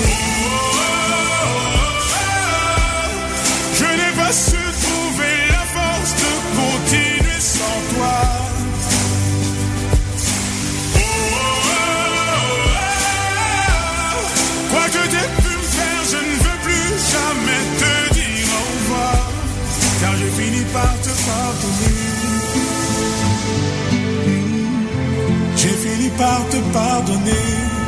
Par te pardonner.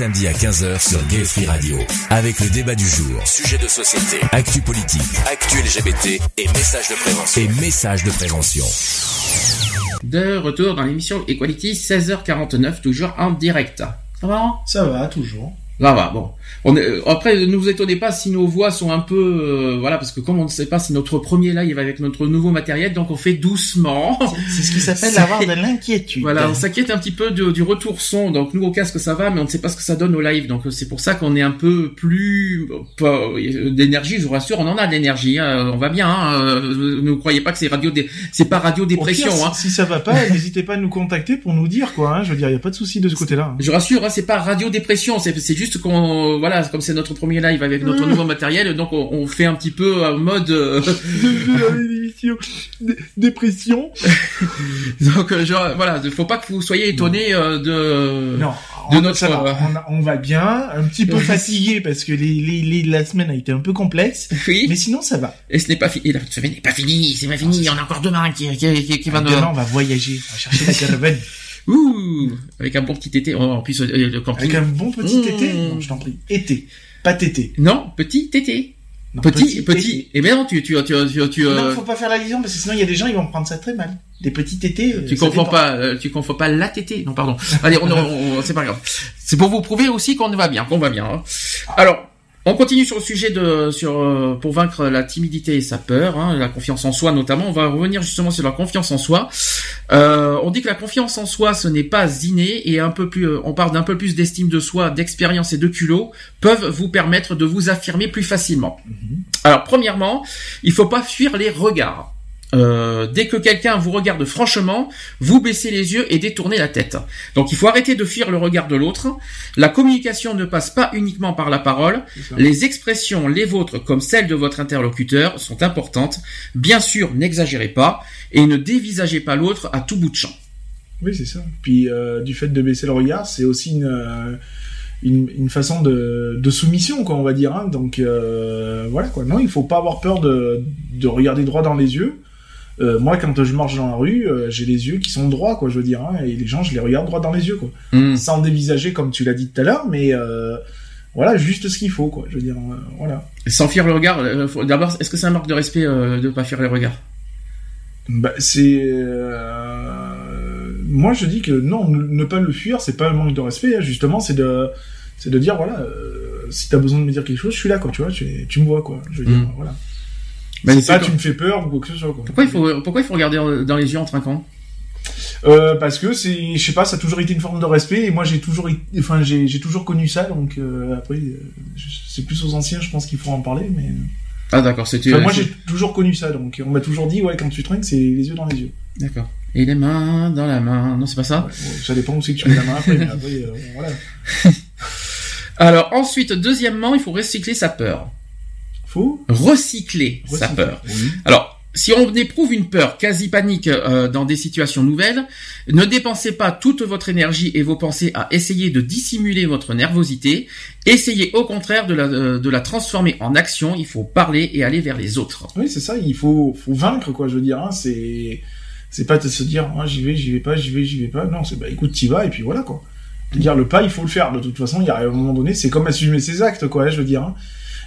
Samedis à 15h sur Gay Free Radio. Avec le débat du jour, sujet de société, actu politique, actu LGBT et messages de prévention. Et messages de prévention. De retour dans l'émission Equality, 16h49, toujours en direct. Ça va Ça va, toujours. Ça va, bon. On est, euh, après, ne vous étonnez pas si nos voix sont un peu... euh, voilà, parce que comme on ne sait pas, c'est notre premier live avec notre nouveau matériel, donc on fait doucement. C'est ce qui s'appelle [laughs] avoir de l'inquiétude. Voilà, on s'inquiète un petit peu du, du retour son. Donc nous au casque ça va, mais on ne sait pas ce que ça donne au live. Donc euh, c'est pour ça qu'on est un peu plus euh, d'énergie. Je vous rassure, on en a de l'énergie. hein, on va bien. Hein, euh, ne croyez pas que c'est radio, dé- c'est pas radio pire, dépression. si, Hein. si ça va pas, [laughs] n'hésitez pas à nous contacter pour nous dire quoi. Hein. Je veux dire, il y a pas de souci de ce côté-là. hein. Je rassure, hein, c'est pas radio dépression. C'est c'est juste qu'on voilà, comme c'est notre premier live avec notre nouveau matériel, donc on, on fait un petit peu en mode. euh, [laughs] [laughs] dépression. [laughs] donc euh, genre, voilà, faut pas que vous soyez étonnés euh, de. Non, de on, notre- ça va, on, va bien, un petit peu fatigué parce que les, les, les- la semaine a été un peu complexe, Oui. mais sinon ça va. Et ce n'est pas fini. La semaine n'est pas finie. C'est pas fini. On a encore demain qui qui qui, qui va nous. Demain, on va voyager, on va chercher la caravane Ouh, avec un bon petit été. Oh, en plus, euh, le camping. avec un bon petit Mmh. été. Non, je t'en prie, été, pas tété. Non, petit été. Non, Petit, petit. tété. Eh bien non, tu, tu, tu, tu, tu, Non, euh, faut pas faire la liaison parce que sinon il y a des gens ils vont prendre ça très mal. Des petits tétés. euh, tu confonds dépend. pas, euh, tu confonds pas la tétée. Non, pardon. Allez, on, on- on- c'est pas grave. C'est pour vous prouver aussi qu'on va bien, qu'on va bien. hein. Alors. On continue sur le sujet de sur euh, pour vaincre la timidité et sa peur, hein, la confiance en soi notamment. On va revenir justement sur la confiance en soi. Euh, on dit que la confiance en soi, ce n'est pas inné et un peu plus, euh, on parle d'un peu plus d'estime de soi, d'expérience et de culot, peuvent vous permettre de vous affirmer plus facilement. Alors, premièrement, il faut pas fuir les regards. Euh, dès que quelqu'un vous regarde franchement, vous baissez les yeux et détournez la tête. Donc il faut arrêter de fuir le regard de l'autre. La communication ne passe pas uniquement par la parole. Les expressions, les vôtres comme celles de votre interlocuteur, sont importantes. Bien sûr, n'exagérez pas et ne dévisagez pas l'autre à tout bout de champ. Oui, c'est ça. Puis euh, du fait de baisser le regard, c'est aussi une, euh, une, une façon de, de soumission, quoi, on va dire. Hein. Donc euh, voilà, quoi. Non, il faut pas avoir peur de, de regarder droit dans les yeux. Euh, moi, quand je marche dans la rue, euh, j'ai les yeux qui sont droits, quoi, je veux dire. Hein, et les gens, je les regarde droit dans les yeux, quoi. Hmm. Sans dévisager, comme tu l'as dit tout à l'heure, mais euh, voilà, juste ce qu'il faut, quoi. Je veux dire, voilà. Sans fuir le regard, d'abord, est-ce que c'est un marque de respect de pas fuir les regards? Bah, c'est moi je dis que non ne, ne pas le fuir c'est pas un manque de respect hein, justement c'est de c'est de dire voilà si t'as besoin de me dire quelque chose je suis là quoi tu vois tu, tu me vois quoi je veux dire Mm. voilà Mais c'est pas tu me fais peur ou quoi que ce soit quoi. Pourquoi il faut pourquoi il faut regarder dans les yeux en trinquant? Euh, parce que c'est je sais pas ça a toujours été une forme de respect et moi j'ai toujours enfin j'ai j'ai toujours connu ça donc euh, après euh, c'est plus aux anciens je pense qu'il faut en parler mais Ah d'accord, c'était Enfin, moi j'ai toujours connu ça donc on m'a toujours dit ouais quand tu trinques c'est les yeux dans les yeux D'accord. Et les mains dans la main. Non, c'est pas ça? Ouais, ouais, ça dépend où c'est que tu mets la main après mais après euh, voilà [laughs] Alors ensuite, deuxièmement, il faut recycler sa peur. Faut Recycler, sa peur. Oui. Alors, si on éprouve une peur quasi panique euh, dans des situations nouvelles, ne dépensez pas toute votre énergie et vos pensées à essayer de dissimuler votre nervosité. Essayez au contraire de la, euh, de la transformer en action. Il faut parler et aller vers les autres. Oui, c'est ça, il faut, faut vaincre, quoi, je veux dire, hein, c'est, c'est pas de se dire, ah, j'y vais, j'y vais pas, j'y vais, j'y vais pas, non, c'est, bah, écoute, t'y vas, et puis voilà, quoi. Je veux dire, le pas, il faut le faire, de toute façon, il y a un moment donné, c'est comme assumer ses actes, quoi, je veux dire, hein.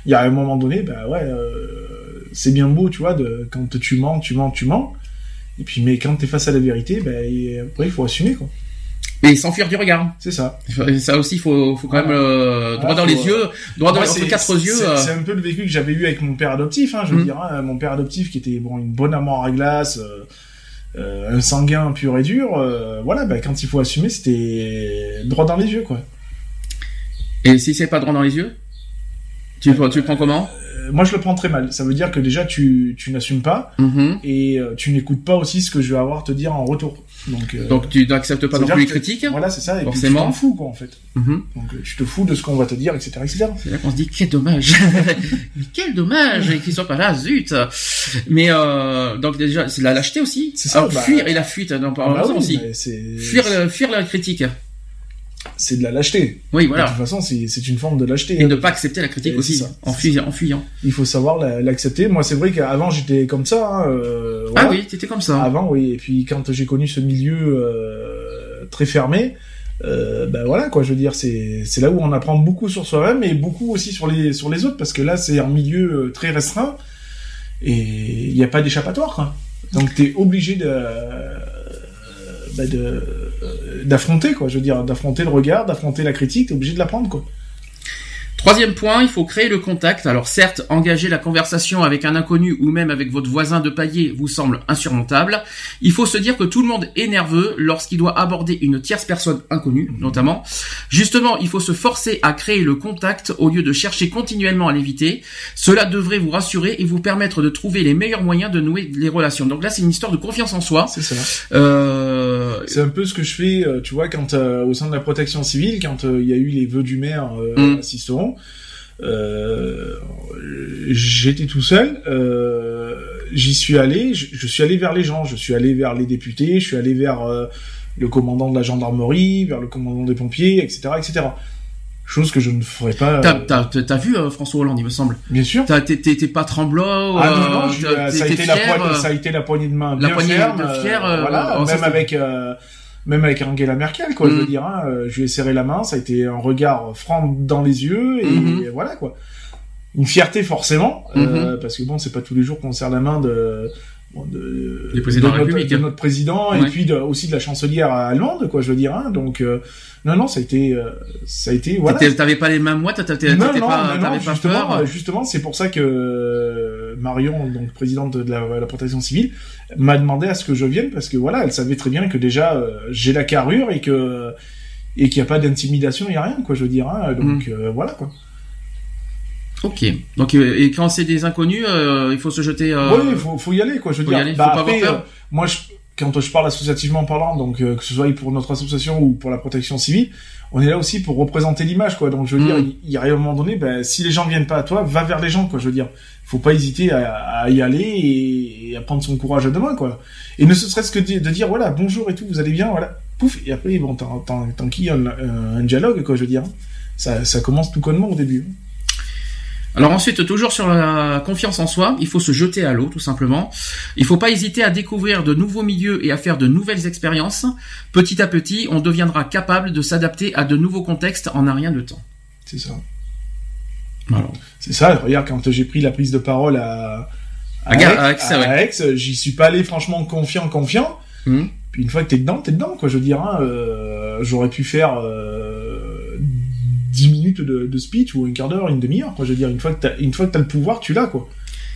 Il y a un moment donné, bah, ouais, euh, c'est bien beau, tu vois, de, quand tu mens, tu mens, tu mens, et puis, mais quand t'es face à la vérité, bah, et après, il faut assumer, quoi. Et s'enfuir du regard. C'est ça. Ça aussi, faut, faut quand même euh, droit Ah, dans faut, les yeux, droit dans les, entre quatre yeux. C'est euh, c'est un peu le vécu que j'avais eu avec mon père adoptif, hein, je veux Mm. dire. hein, mon père adoptif qui était bon une bonne amour à glace, euh, euh, un sanguin pur et dur. euh, voilà, bah, quand il faut assumer, c'était droit dans les yeux, quoi. Et si c'est pas droit dans les yeux, tu, le- tu le prends comment Euh, moi, je le prends très mal. Ça veut dire que déjà, tu, tu n'assumes pas Mhm. et euh, tu n'écoutes pas aussi ce que je vais avoir à te dire en retour. Donc, euh, Donc tu n'acceptes pas non plus les que- critiques. Voilà, c'est ça. Et puis, tu Forcément. t'en fous, quoi, en fait. Mhm. Donc, euh, tu te fous de ce qu'on va te dire, etc., etc. C'est là qu'on se dit quel dommage, [laughs] mais quel dommage qu'ils soient pas là, zut. Mais euh, donc déjà c'est la lâcheté aussi. C'est ça, Alors, bah- fuir et la fuite, non, Ah bah oui, aussi. Fuir, fuir la critique. C'est de la lâcheté. Oui, De voilà. toute façon, c'est une forme de lâcheté. Et hein. ne pas accepter la critique Et aussi, ça, en fuyant, en fuyant. Il faut savoir la- l'accepter. Moi, c'est vrai qu'avant, j'étais comme ça. hein, euh, Ah oui, t'étais comme ça. Avant, oui. Et puis, quand j'ai connu ce milieu euh, très fermé, euh, ben voilà, quoi. Je veux dire, c'est là où on apprend beaucoup sur soi-même et beaucoup aussi sur les sur les autres, parce que là, c'est un milieu très restreint et il n'y a pas d'échappatoire. Donc, t'es obligé de ben, de d'affronter, quoi. Je veux dire, d'affronter le regard, d'affronter la critique. T'es obligé de l'apprendre, quoi. Troisième point, il faut créer le contact. Alors certes, engager la conversation avec un inconnu ou même avec votre voisin de palier vous semble insurmontable. Il faut se dire que tout le monde est nerveux lorsqu'il doit aborder une tierce personne inconnue, notamment. Justement, il faut se forcer à créer le contact au lieu de chercher continuellement à l'éviter. Cela devrait vous rassurer et vous permettre de trouver les meilleurs moyens de nouer les relations. Donc là, c'est une histoire de confiance en soi. C'est ça. Euh, C'est un peu ce que je fais, euh, tu vois, quand euh, au sein de la protection civile, quand euh, il y a eu les vœux du maire euh, Mm. à Sisteron, euh, j'étais tout seul, euh, j'y suis allé, je, je suis allé vers les gens, je suis allé vers les députés, je suis allé vers le commandant de la gendarmerie, vers le commandant des pompiers, etc., etc. Chose que je ne ferais pas. T'as, euh, vu euh, François Hollande, il me semble. bien sûr. T'es pas tremblant. Ah non, euh, non, j'ai- t'as- ça, a été la poignée, euh, ça a été la poignée de main la bien poignée ferme, de fier, euh, euh, voilà, oh, ça, même avec euh, même avec Angela Merkel, quoi, je veux dire, hein, euh, je lui ai serré la main, ça a été un regard franc dans les yeux, et Mhm. voilà, quoi. Une fierté, forcément, Mhm. euh, parce que bon, c'est pas tous les jours qu'on serre la main de... bon, de, de notre, République, de notre président et puis de- aussi de la chancelière allemande quoi je veux dire hein, donc euh, non non ça a été euh, ça a été voilà T'avais pas les mains moites, non, pas, non, t'avais non, pas justement, peur. justement, c'est pour ça que euh, Marion, donc présidente de la, la protection civile, m'a demandé à ce que je vienne parce que voilà, elle savait très bien que déjà euh, j'ai la carrure et que et qu'il n'y a pas d'intimidation, il n'y a rien quoi, je veux dire. Hein, donc Mm. euh, voilà quoi. Ok. Donc euh, et quand c'est des inconnus, euh, il faut se jeter. Euh... Oui, il faut, faut y aller quoi, je veux faut y dire. faut Bah, pas après, avoir peur. euh, moi, je, quand je parle associativement parlant, donc que ce soit pour notre association ou pour la protection civile, on est là aussi pour représenter l'image quoi. Donc je veux Mm. dire, il il y a un moment donné, ben, si les gens viennent pas à toi, va vers les gens quoi. Je veux dire, faut pas hésiter à, à y aller et, et à prendre son courage à deux mains quoi. Et ne serait-ce que de, de dire voilà bonjour et tout, vous allez bien, voilà, pouf. Et après bon, t'en t'en t'en quilles un, un, dialogue quoi. Je veux dire, ça ça commence tout connement au début. Alors ensuite, toujours sur la confiance en soi, il faut se jeter à l'eau, tout simplement. Il faut pas hésiter à découvrir de nouveaux milieux et à faire de nouvelles expériences. Petit à petit, on deviendra capable de s'adapter à de nouveaux contextes en un rien de temps. C'est ça. Voilà. C'est ça, regarde, quand j'ai pris la prise de parole à, À à Aix, ouais. à Aix, j'y suis pas allé franchement confiant, confiant. Mhm. Puis une fois que t'es dedans, t'es dedans, quoi, je veux dire. Hein, euh, J'aurais pu faire euh, 10 minutes de, de speech ou un quart d'heure, une demi-heure, quoi. Je veux dire, une fois que t'as, une fois que t'as le pouvoir, tu l'as, quoi.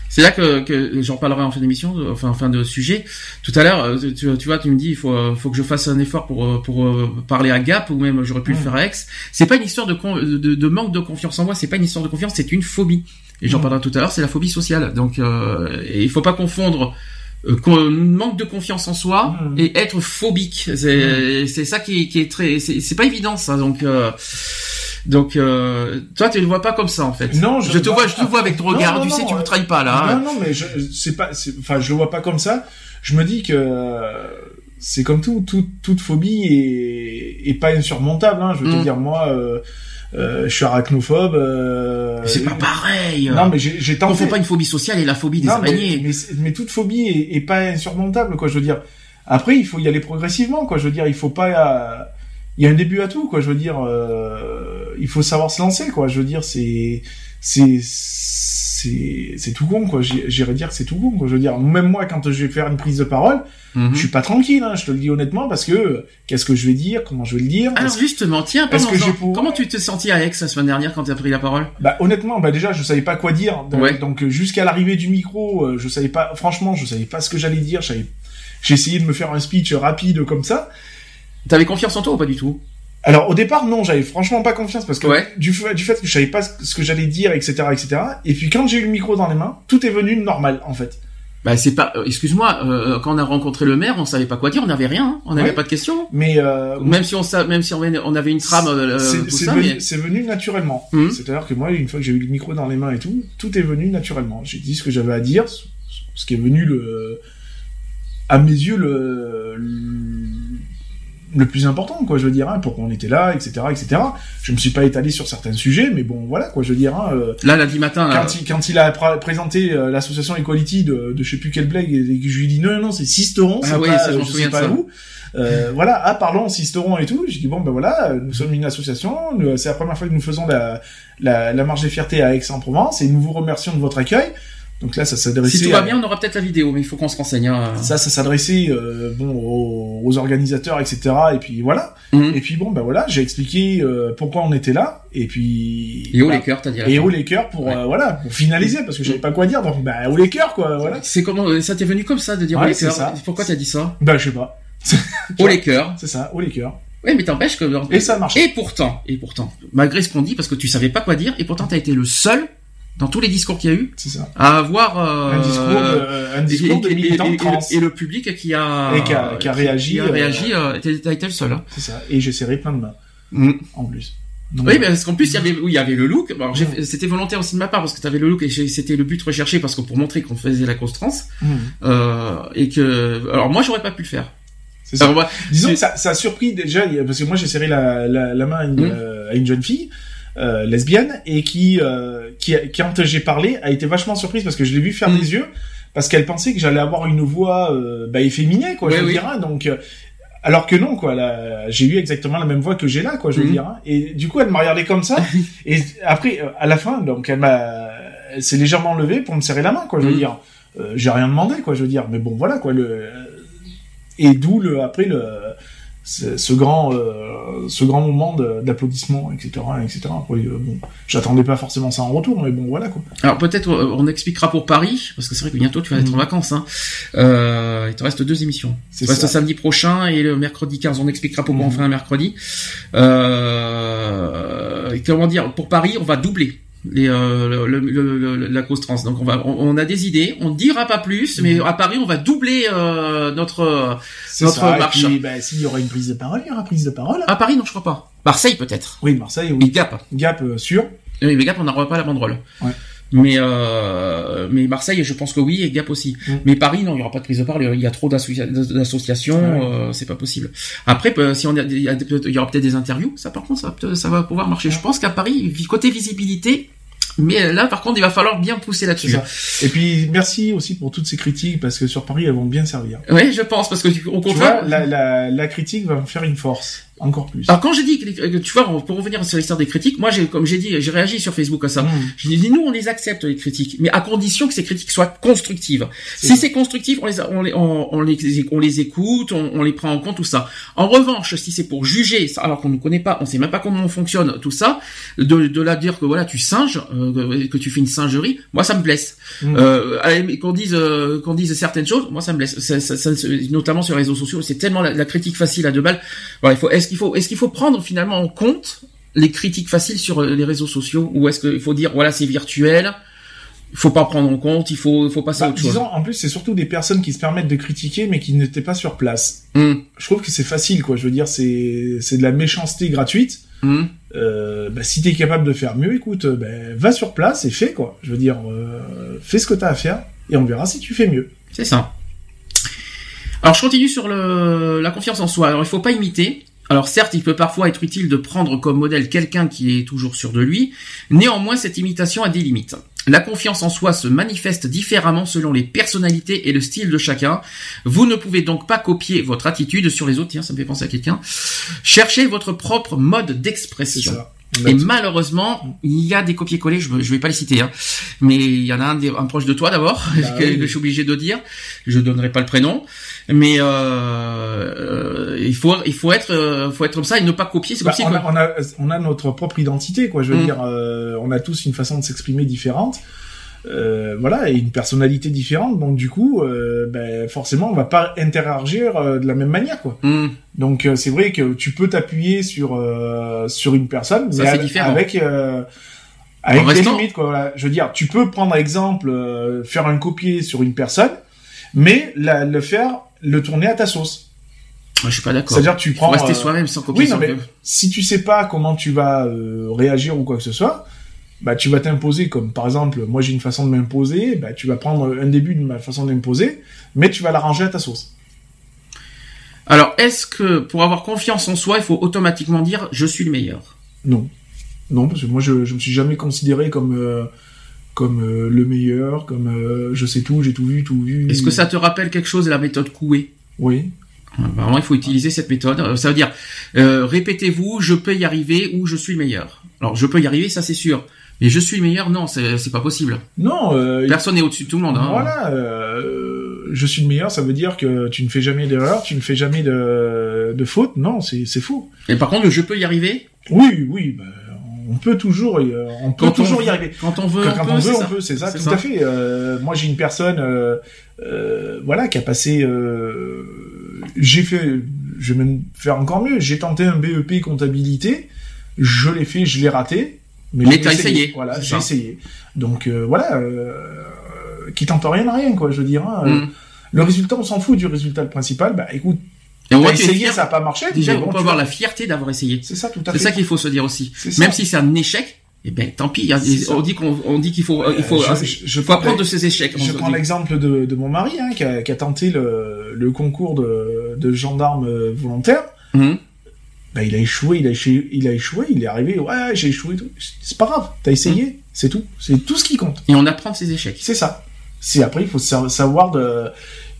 C'est là que, que j'en parlerai en fin d'émission, euh, enfin en fin de sujet. Tout à l'heure, euh, tu, tu vois, tu me dis, il faut, euh, faut que je fasse un effort pour pour parler à Gap ou même j'aurais pu le Mm. faire à Aix. C'est pas une histoire de, con- de de manque de confiance en moi, c'est pas une histoire de confiance, c'est une phobie. Et j'en Mm. parlerai tout à l'heure, c'est la phobie sociale. Donc, euh, et il faut pas confondre con- manque de confiance en soi Mm. et être phobique. C'est c'est ça qui, qui est très, c'est c'est pas évident ça. Donc euh, donc euh, toi tu le vois pas comme ça en fait. Non, je, je- te vois, je te vois avec ton Non, regard. non, tu non, sais, tu euh, me trahis pas là. hein. Non, non, mais je, c'est pas, c'est- enfin, je le vois pas comme ça. Je me dis que euh, c'est comme tout, tout- toute phobie est, est pas insurmontable. Hein. Je veux Mm. te dire, moi, euh, euh, je suis arachnophobe. Euh, c'est pas pareil. Non, mais j'ai, tenté. fait pas une phobie sociale et la phobie des Non, mais, araignées. mais, mais toute phobie est, est pas insurmontable, quoi. Je veux dire. Après, il faut y aller progressivement, quoi. Je veux dire, il faut pas. Il y a un début à tout, quoi. Je veux dire, euh, il faut savoir se lancer, quoi. Je veux dire, c'est, c'est, c'est c'est tout con quoi. J'irais dire que c'est tout con quoi. Je veux dire, même moi quand je vais faire une prise de parole, Mhm. je suis pas tranquille. Hein, je te le dis honnêtement parce que qu'est-ce que je vais dire, comment je vais le dire. Alors justement, tiens, que j'ai pour- comment tu t'es senti Alex la semaine dernière quand tu as pris la parole? Bah honnêtement, bah déjà je savais pas quoi dire. Donc, Ouais. donc, jusqu'à l'arrivée du micro, euh, je savais pas. Franchement, je savais pas ce que j'allais dire. J'ai essayé de me faire un speech rapide comme ça. T'avais confiance en toi ou pas du tout? Alors au départ non, j'avais franchement pas confiance parce que Ouais. du, fait, du fait que je savais pas ce que j'allais dire, etc., etc. Et puis quand j'ai eu le micro dans les mains, tout est venu normal en fait. Bah c'est pas. euh, Excuse-moi, euh, quand on a rencontré le maire, on savait pas quoi dire, on n'avait rien, hein, on n'avait Ouais. pas de questions. Mais euh, Même si on sa- même si on avait, on avait une trame, euh, c'est venu, mais c'est venu naturellement. Mhm. C'est-à-dire que moi, une fois que j'ai eu le micro dans les mains et tout, tout est venu naturellement. J'ai dit ce que j'avais à dire, ce- ce qui est venu le, à mes yeux le, le, plus important, quoi. Je veux dire, hein, pourquoi on était là, etc., etc. Je me suis pas étalé sur certains sujets, mais bon, voilà, quoi. Je veux dire, hein, euh, là lundi matin, là, quand, il, quand il a pr- présenté euh, l'association Equality de, de je sais plus quelle blague et que je lui ai dit non non non c'est Sisteron Ah c'est oui, pas, ça, je sais pas ça. où euh, voilà ah parlons Sisteron et tout j'ai dit bon ben voilà nous sommes une association c'est la première fois que nous faisons la, la, la marche des fiertés à Aix-en-Provence et nous vous remercions de votre accueil donc là ça s'adressait si tout va bien, on aura peut-être la vidéo, mais il faut qu'on se renseigne. hein. ça ça s'adressait euh, bon aux, aux organisateurs etc et puis voilà Mhm. et puis bon ben voilà j'ai expliqué euh, pourquoi on était là et puis Et bah, les cœurs, t'as dit. et haut les cœurs pour Ouais. euh, voilà pour finaliser parce que je savais pas quoi dire donc bah haut les cœurs quoi voilà C'est comment euh, ça t'est venu comme ça de dire Ouais, les c'est cœurs ça. Pourquoi t'as dit ça? Bah je sais pas [laughs] Haut les cœurs. c'est ça haut les cœurs Oui, mais t'empêches que. et ça marche Et pourtant, et pourtant, malgré ce qu'on dit, parce que tu savais pas quoi dire, et pourtant t'as été le seul dans tous les discours qu'il y a eu ça à avoir euh, un discours de, un discours de et, militant et- et- trans et le public qui a Et qui a- qui a réagi, qui a euh, réagi, euh, t'as t'as été le seul. Hein. c'est ça et j'ai serré plein de mains Mm. en plus Oui, mais parce qu'en plus il y avait, oui, il y avait le look. Fait- c'était volontaire aussi de ma part parce que t'avais le look et c'était le but recherché parce que pour montrer qu'on faisait la cause trans hmm, euh, et que, alors moi j'aurais pas pu le faire. ça Alors, disons que ça, ça a surpris déjà parce que moi j'ai serré la, la, la main à une, Mhm. euh, à une jeune fille euh, lesbienne et qui euh, qui quand j'ai parlé a été vachement surprise parce que je l'ai vu faire Mhm. des yeux parce qu'elle pensait que j'allais avoir une voix euh, bah, efféminée quoi Ouais, je veux oui. dire hein, donc alors que non quoi là j'ai eu exactement la même voix que j'ai là quoi je veux Mhm. dire hein. et du coup elle m'a regardé comme ça [laughs] et après à la fin donc elle m'a elle s'est légèrement levée pour me serrer la main quoi je veux Mhm. dire Euh, j'ai rien demandé quoi je veux dire mais bon voilà quoi le et d'où le après le ce, ce grand euh, ce grand moment de- d'applaudissement etc etc euh, bon j'attendais pas forcément ça en retour mais bon voilà quoi Alors peut-être euh, on expliquera pour Paris parce que c'est vrai que bientôt tu vas être en vacances. Hein. Euh, il te reste deux émissions. c'est Il te reste ça samedi prochain et le mercredi 15. On expliquera pourquoi on Mhm. fait un mercredi. Euh, et comment dire Pour Paris, on va doubler. Les, euh, le, le- le- la cause trans. Donc on va, on, on a des idées. On ne dira pas plus, mais Mhm. à Paris, on va doubler euh, notre. c'est notre ça marche. et puis bah, s'il y aura une prise de parole il y aura prise de parole À Paris, non, je crois pas. Marseille peut-être. oui Marseille Et oui Gap. Gap euh, sûr Oui, mais Gap, on n'aura pas la banderole. Ouais. Mais euh, mais Marseille, je pense que oui, et Gap aussi. Mm. Mais Paris, non, il y aura pas de prise de parole. Il y a trop d'associa- d'associations, Ouais. euh, c'est pas possible. Après, si on a, il y, aura peut-être des interviews. Ça, par contre, ça, va peut- ça va pouvoir marcher. Je pense qu'à Paris, côté visibilité. Mais là, par contre, il va falloir bien pousser là-dessus. et puis merci aussi pour toutes ces critiques parce que sur Paris elles vont bien servir Oui, je pense, parce que au tu contraire. vois la, la, la critique va me faire une force encore plus Alors quand j'ai dit, que tu vois, pour revenir sur l'histoire des critiques, moi, j'ai, comme j'ai dit, j'ai réagi sur Facebook à ça. Mmh. Je dis, nous, on les accepte, les critiques, mais à condition que ces critiques soient constructives. Si c'est constructif, on les, on les, on, on les, on les écoute, on, on les prend en compte, tout ça. En revanche, si c'est pour juger, alors qu'on ne connaît pas, on sait même pas comment on fonctionne, tout ça, de, de là dire que voilà, tu singes, euh, que tu fais une singerie, moi, ça me blesse. Mmh. Euh, qu'on dise, euh, qu'on dise certaines choses, moi, ça me blesse. Ça, ça- ça- notamment sur les réseaux sociaux, c'est tellement la, la critique facile à deux balles. Il faut, est-ce qu'il faut, est-ce qu'il faut prendre finalement en compte les critiques faciles sur les réseaux sociaux ou est-ce qu'il faut dire voilà c'est virtuel il faut pas prendre en compte il faut faut passer à Bah, autre chose? disons, en plus, c'est surtout des personnes qui se permettent de critiquer, mais qui n'étaient pas sur place. Hum, Je trouve que c'est facile, quoi. Je veux dire, c'est c'est de la méchanceté gratuite. hum. Euh, bah, si t'es capable de faire mieux, écoute, euh, ben, va sur place et fais, quoi. Je veux dire, euh, fais ce que t'as à faire, et on verra si tu fais mieux. c'est ça alors je continue sur le, la confiance en soi alors il faut pas imiter alors certes, il peut parfois être utile de prendre comme modèle quelqu'un qui est toujours sûr de lui, néanmoins cette imitation a des limites. La confiance en soi se manifeste différemment selon les personnalités et le style de chacun. Vous ne pouvez donc pas copier votre attitude sur les autres. Tiens, ça me fait penser à quelqu'un. Cherchez votre propre mode d'expression. Et malheureusement, il y a des copier-coller, je, je vais pas les citer, hein, mais il y en a un, un proche de toi d'abord, [laughs] Bah que, oui. que je suis obligé de dire. Je donnerai pas le prénom, mais euh, euh, il faut il faut être euh, faut être comme ça et ne pas copier. C'est Bah, on, a, on, a, on a notre propre identité, quoi. Je veux Mm. dire, euh, on a tous une façon de s'exprimer différente. Euh, voilà, et une personnalité différente. Donc du coup, euh, ben, forcément, on va pas interagir euh, de la même manière, quoi. Hum, Donc euh, c'est vrai que tu peux t'appuyer sur euh, sur une personne, Ça, mais avec, différent. avec euh, des restant- limites, quoi. Voilà. Je veux dire, tu peux prendre exemple, euh, faire un copier sur une personne, mais la, le faire, le tourner à ta sauce. je suis pas d'accord. C'est-à-dire, tu Faut prends. rester euh, soi-même sans copier. oui, non, mais si tu sais pas comment tu vas euh, réagir ou quoi que ce soit, bah tu vas t'imposer comme par exemple, moi j'ai une façon de m'imposer, bah tu vas prendre un début de ma façon d'imposer, mais tu vas l'arranger à ta sauce. Alors, est-ce que pour avoir confiance en soi, il faut automatiquement dire je suis le meilleur? Non, non parce que moi je je me suis jamais considéré comme euh, comme euh, le meilleur, comme euh, je sais tout, j'ai tout vu, tout vu. Est-ce que ça te rappelle quelque chose de la méthode Coué? Oui. Vraiment, il faut utiliser cette méthode. Euh, Ça veut dire, euh, répétez-vous, je peux y arriver ou je suis le meilleur. Alors, je peux y arriver, ça c'est sûr. Mais je suis le meilleur, non, c'est pas possible. Non. Euh, Personne n'est au-dessus de tout le monde. Hein. Voilà, euh, je suis le meilleur, ça veut dire que tu ne fais jamais d'erreur, tu ne fais jamais de, de faute. Non, c'est faux. Et par contre, je peux y arriver? Oui, oui, bah, on peut toujours, y- euh, on peut Quand toujours on- y arriver. Quand on veut, Quand, on quand peut. on veut, c'est on ça peut, c'est ça, tout ça. à fait. Euh, moi, j'ai une personne, euh, euh, voilà, qui a passé. j'ai fait, je vais même faire encore mieux. J'ai tenté un BEP comptabilité, je l'ai fait, je l'ai raté, mais, Mais j'ai essayé, Voilà, j'ai essayé. Donc voilà, qui tente rien n'a rien, quoi. Je veux dire. hein. Mm. Le résultat, on s'en fout du résultat principal. Bah écoute, Et au t'as moins, tu es essayé, fier. ça a pas marché. Déjà, on peut avoir vois. la fierté d'avoir essayé. C'est ça, tout à C'est fait. ça qu'il faut se dire aussi. C'est. Même si c'est un échec, eh ben tant pis. C'est ça. On dit qu'on on dit qu'il faut il faut Euh, je- il je- je faut prends apprendre de ses échecs. Je on prends l'exemple de, de mon mari, hein, qui, a, qui a tenté le, le concours de, de gendarme euh, volontaire. Mhm. Bah, il a échoué, il a échoué, il a échoué, il est arrivé, ouais, j'ai échoué. C'est pas grave, t'as essayé, Mhm. c'est tout. C'est tout ce qui compte. Et on apprend de ses échecs. C'est ça. C'est après, il faut sa- savoir de,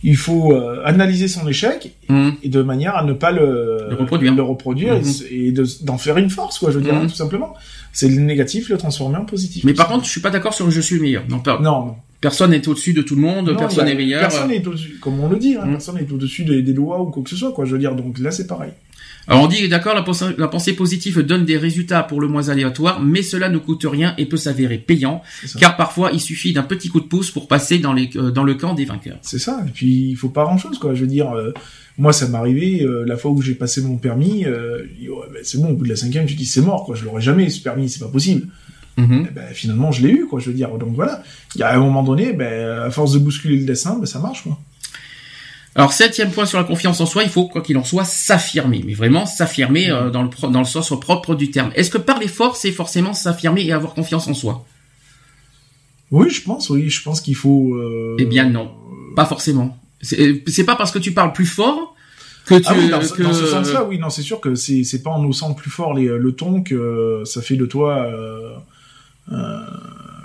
il faut euh, analyser son échec Mhm. et de manière à ne pas le, Le reproduire. le reproduire et Mhm. s- et, de- d'en faire une force, quoi. Je veux dire, Mhm. hein, tout simplement. C'est le négatif, le transformer en positif. Mais par contre, je suis pas d'accord sur le je suis le meilleur. Non, pas. non, non. Personne n'est au-dessus de tout le monde. Non, personne n'est meilleur. Personne n'est au-dessus, comme on le dit, hein, personne n'est au-dessus des, des lois ou quoi que ce soit, quoi. Je veux dire, donc là, c'est pareil. Alors on dit d'accord, la, pensée- la pensée positive donne des résultats pour le moins aléatoires, mais cela ne coûte rien et peut s'avérer payant, car parfois il suffit d'un petit coup de pouce pour passer dans, les, euh, dans le camp des vainqueurs. C'est ça. Et puis, il faut pas grand-chose, quoi. Je veux dire, euh, moi, ça m'est arrivé, euh, la fois où j'ai passé mon permis, euh, je ouais, ben, c'est bon, au bout de la cinquième, tu dis, c'est mort, quoi. Je l'aurai jamais, ce permis, c'est pas possible. Mhm. Eh ben, finalement, je l'ai eu, quoi. Je veux dire, donc voilà. Il y a un moment donné, ben, à force de bousculer le dessin, ben, ça marche, quoi. Alors septième point sur la confiance en soi, il faut quoi qu'il en soit s'affirmer, mais vraiment s'affirmer euh, dans, le, pro- dans le sens propre du terme. Est-ce que parler fort, c'est forcément s'affirmer et avoir confiance en soi? Oui, je pense, oui, je pense qu'il faut. Euh... Eh bien non, pas forcément. C'est c'est pas parce que tu parles plus fort que tu Ah oui, dans, ce- que- dans ce sens-là, oui, non, c'est sûr que c'est c'est pas en haussant plus fort les, le ton que ça fait de toi euh, euh,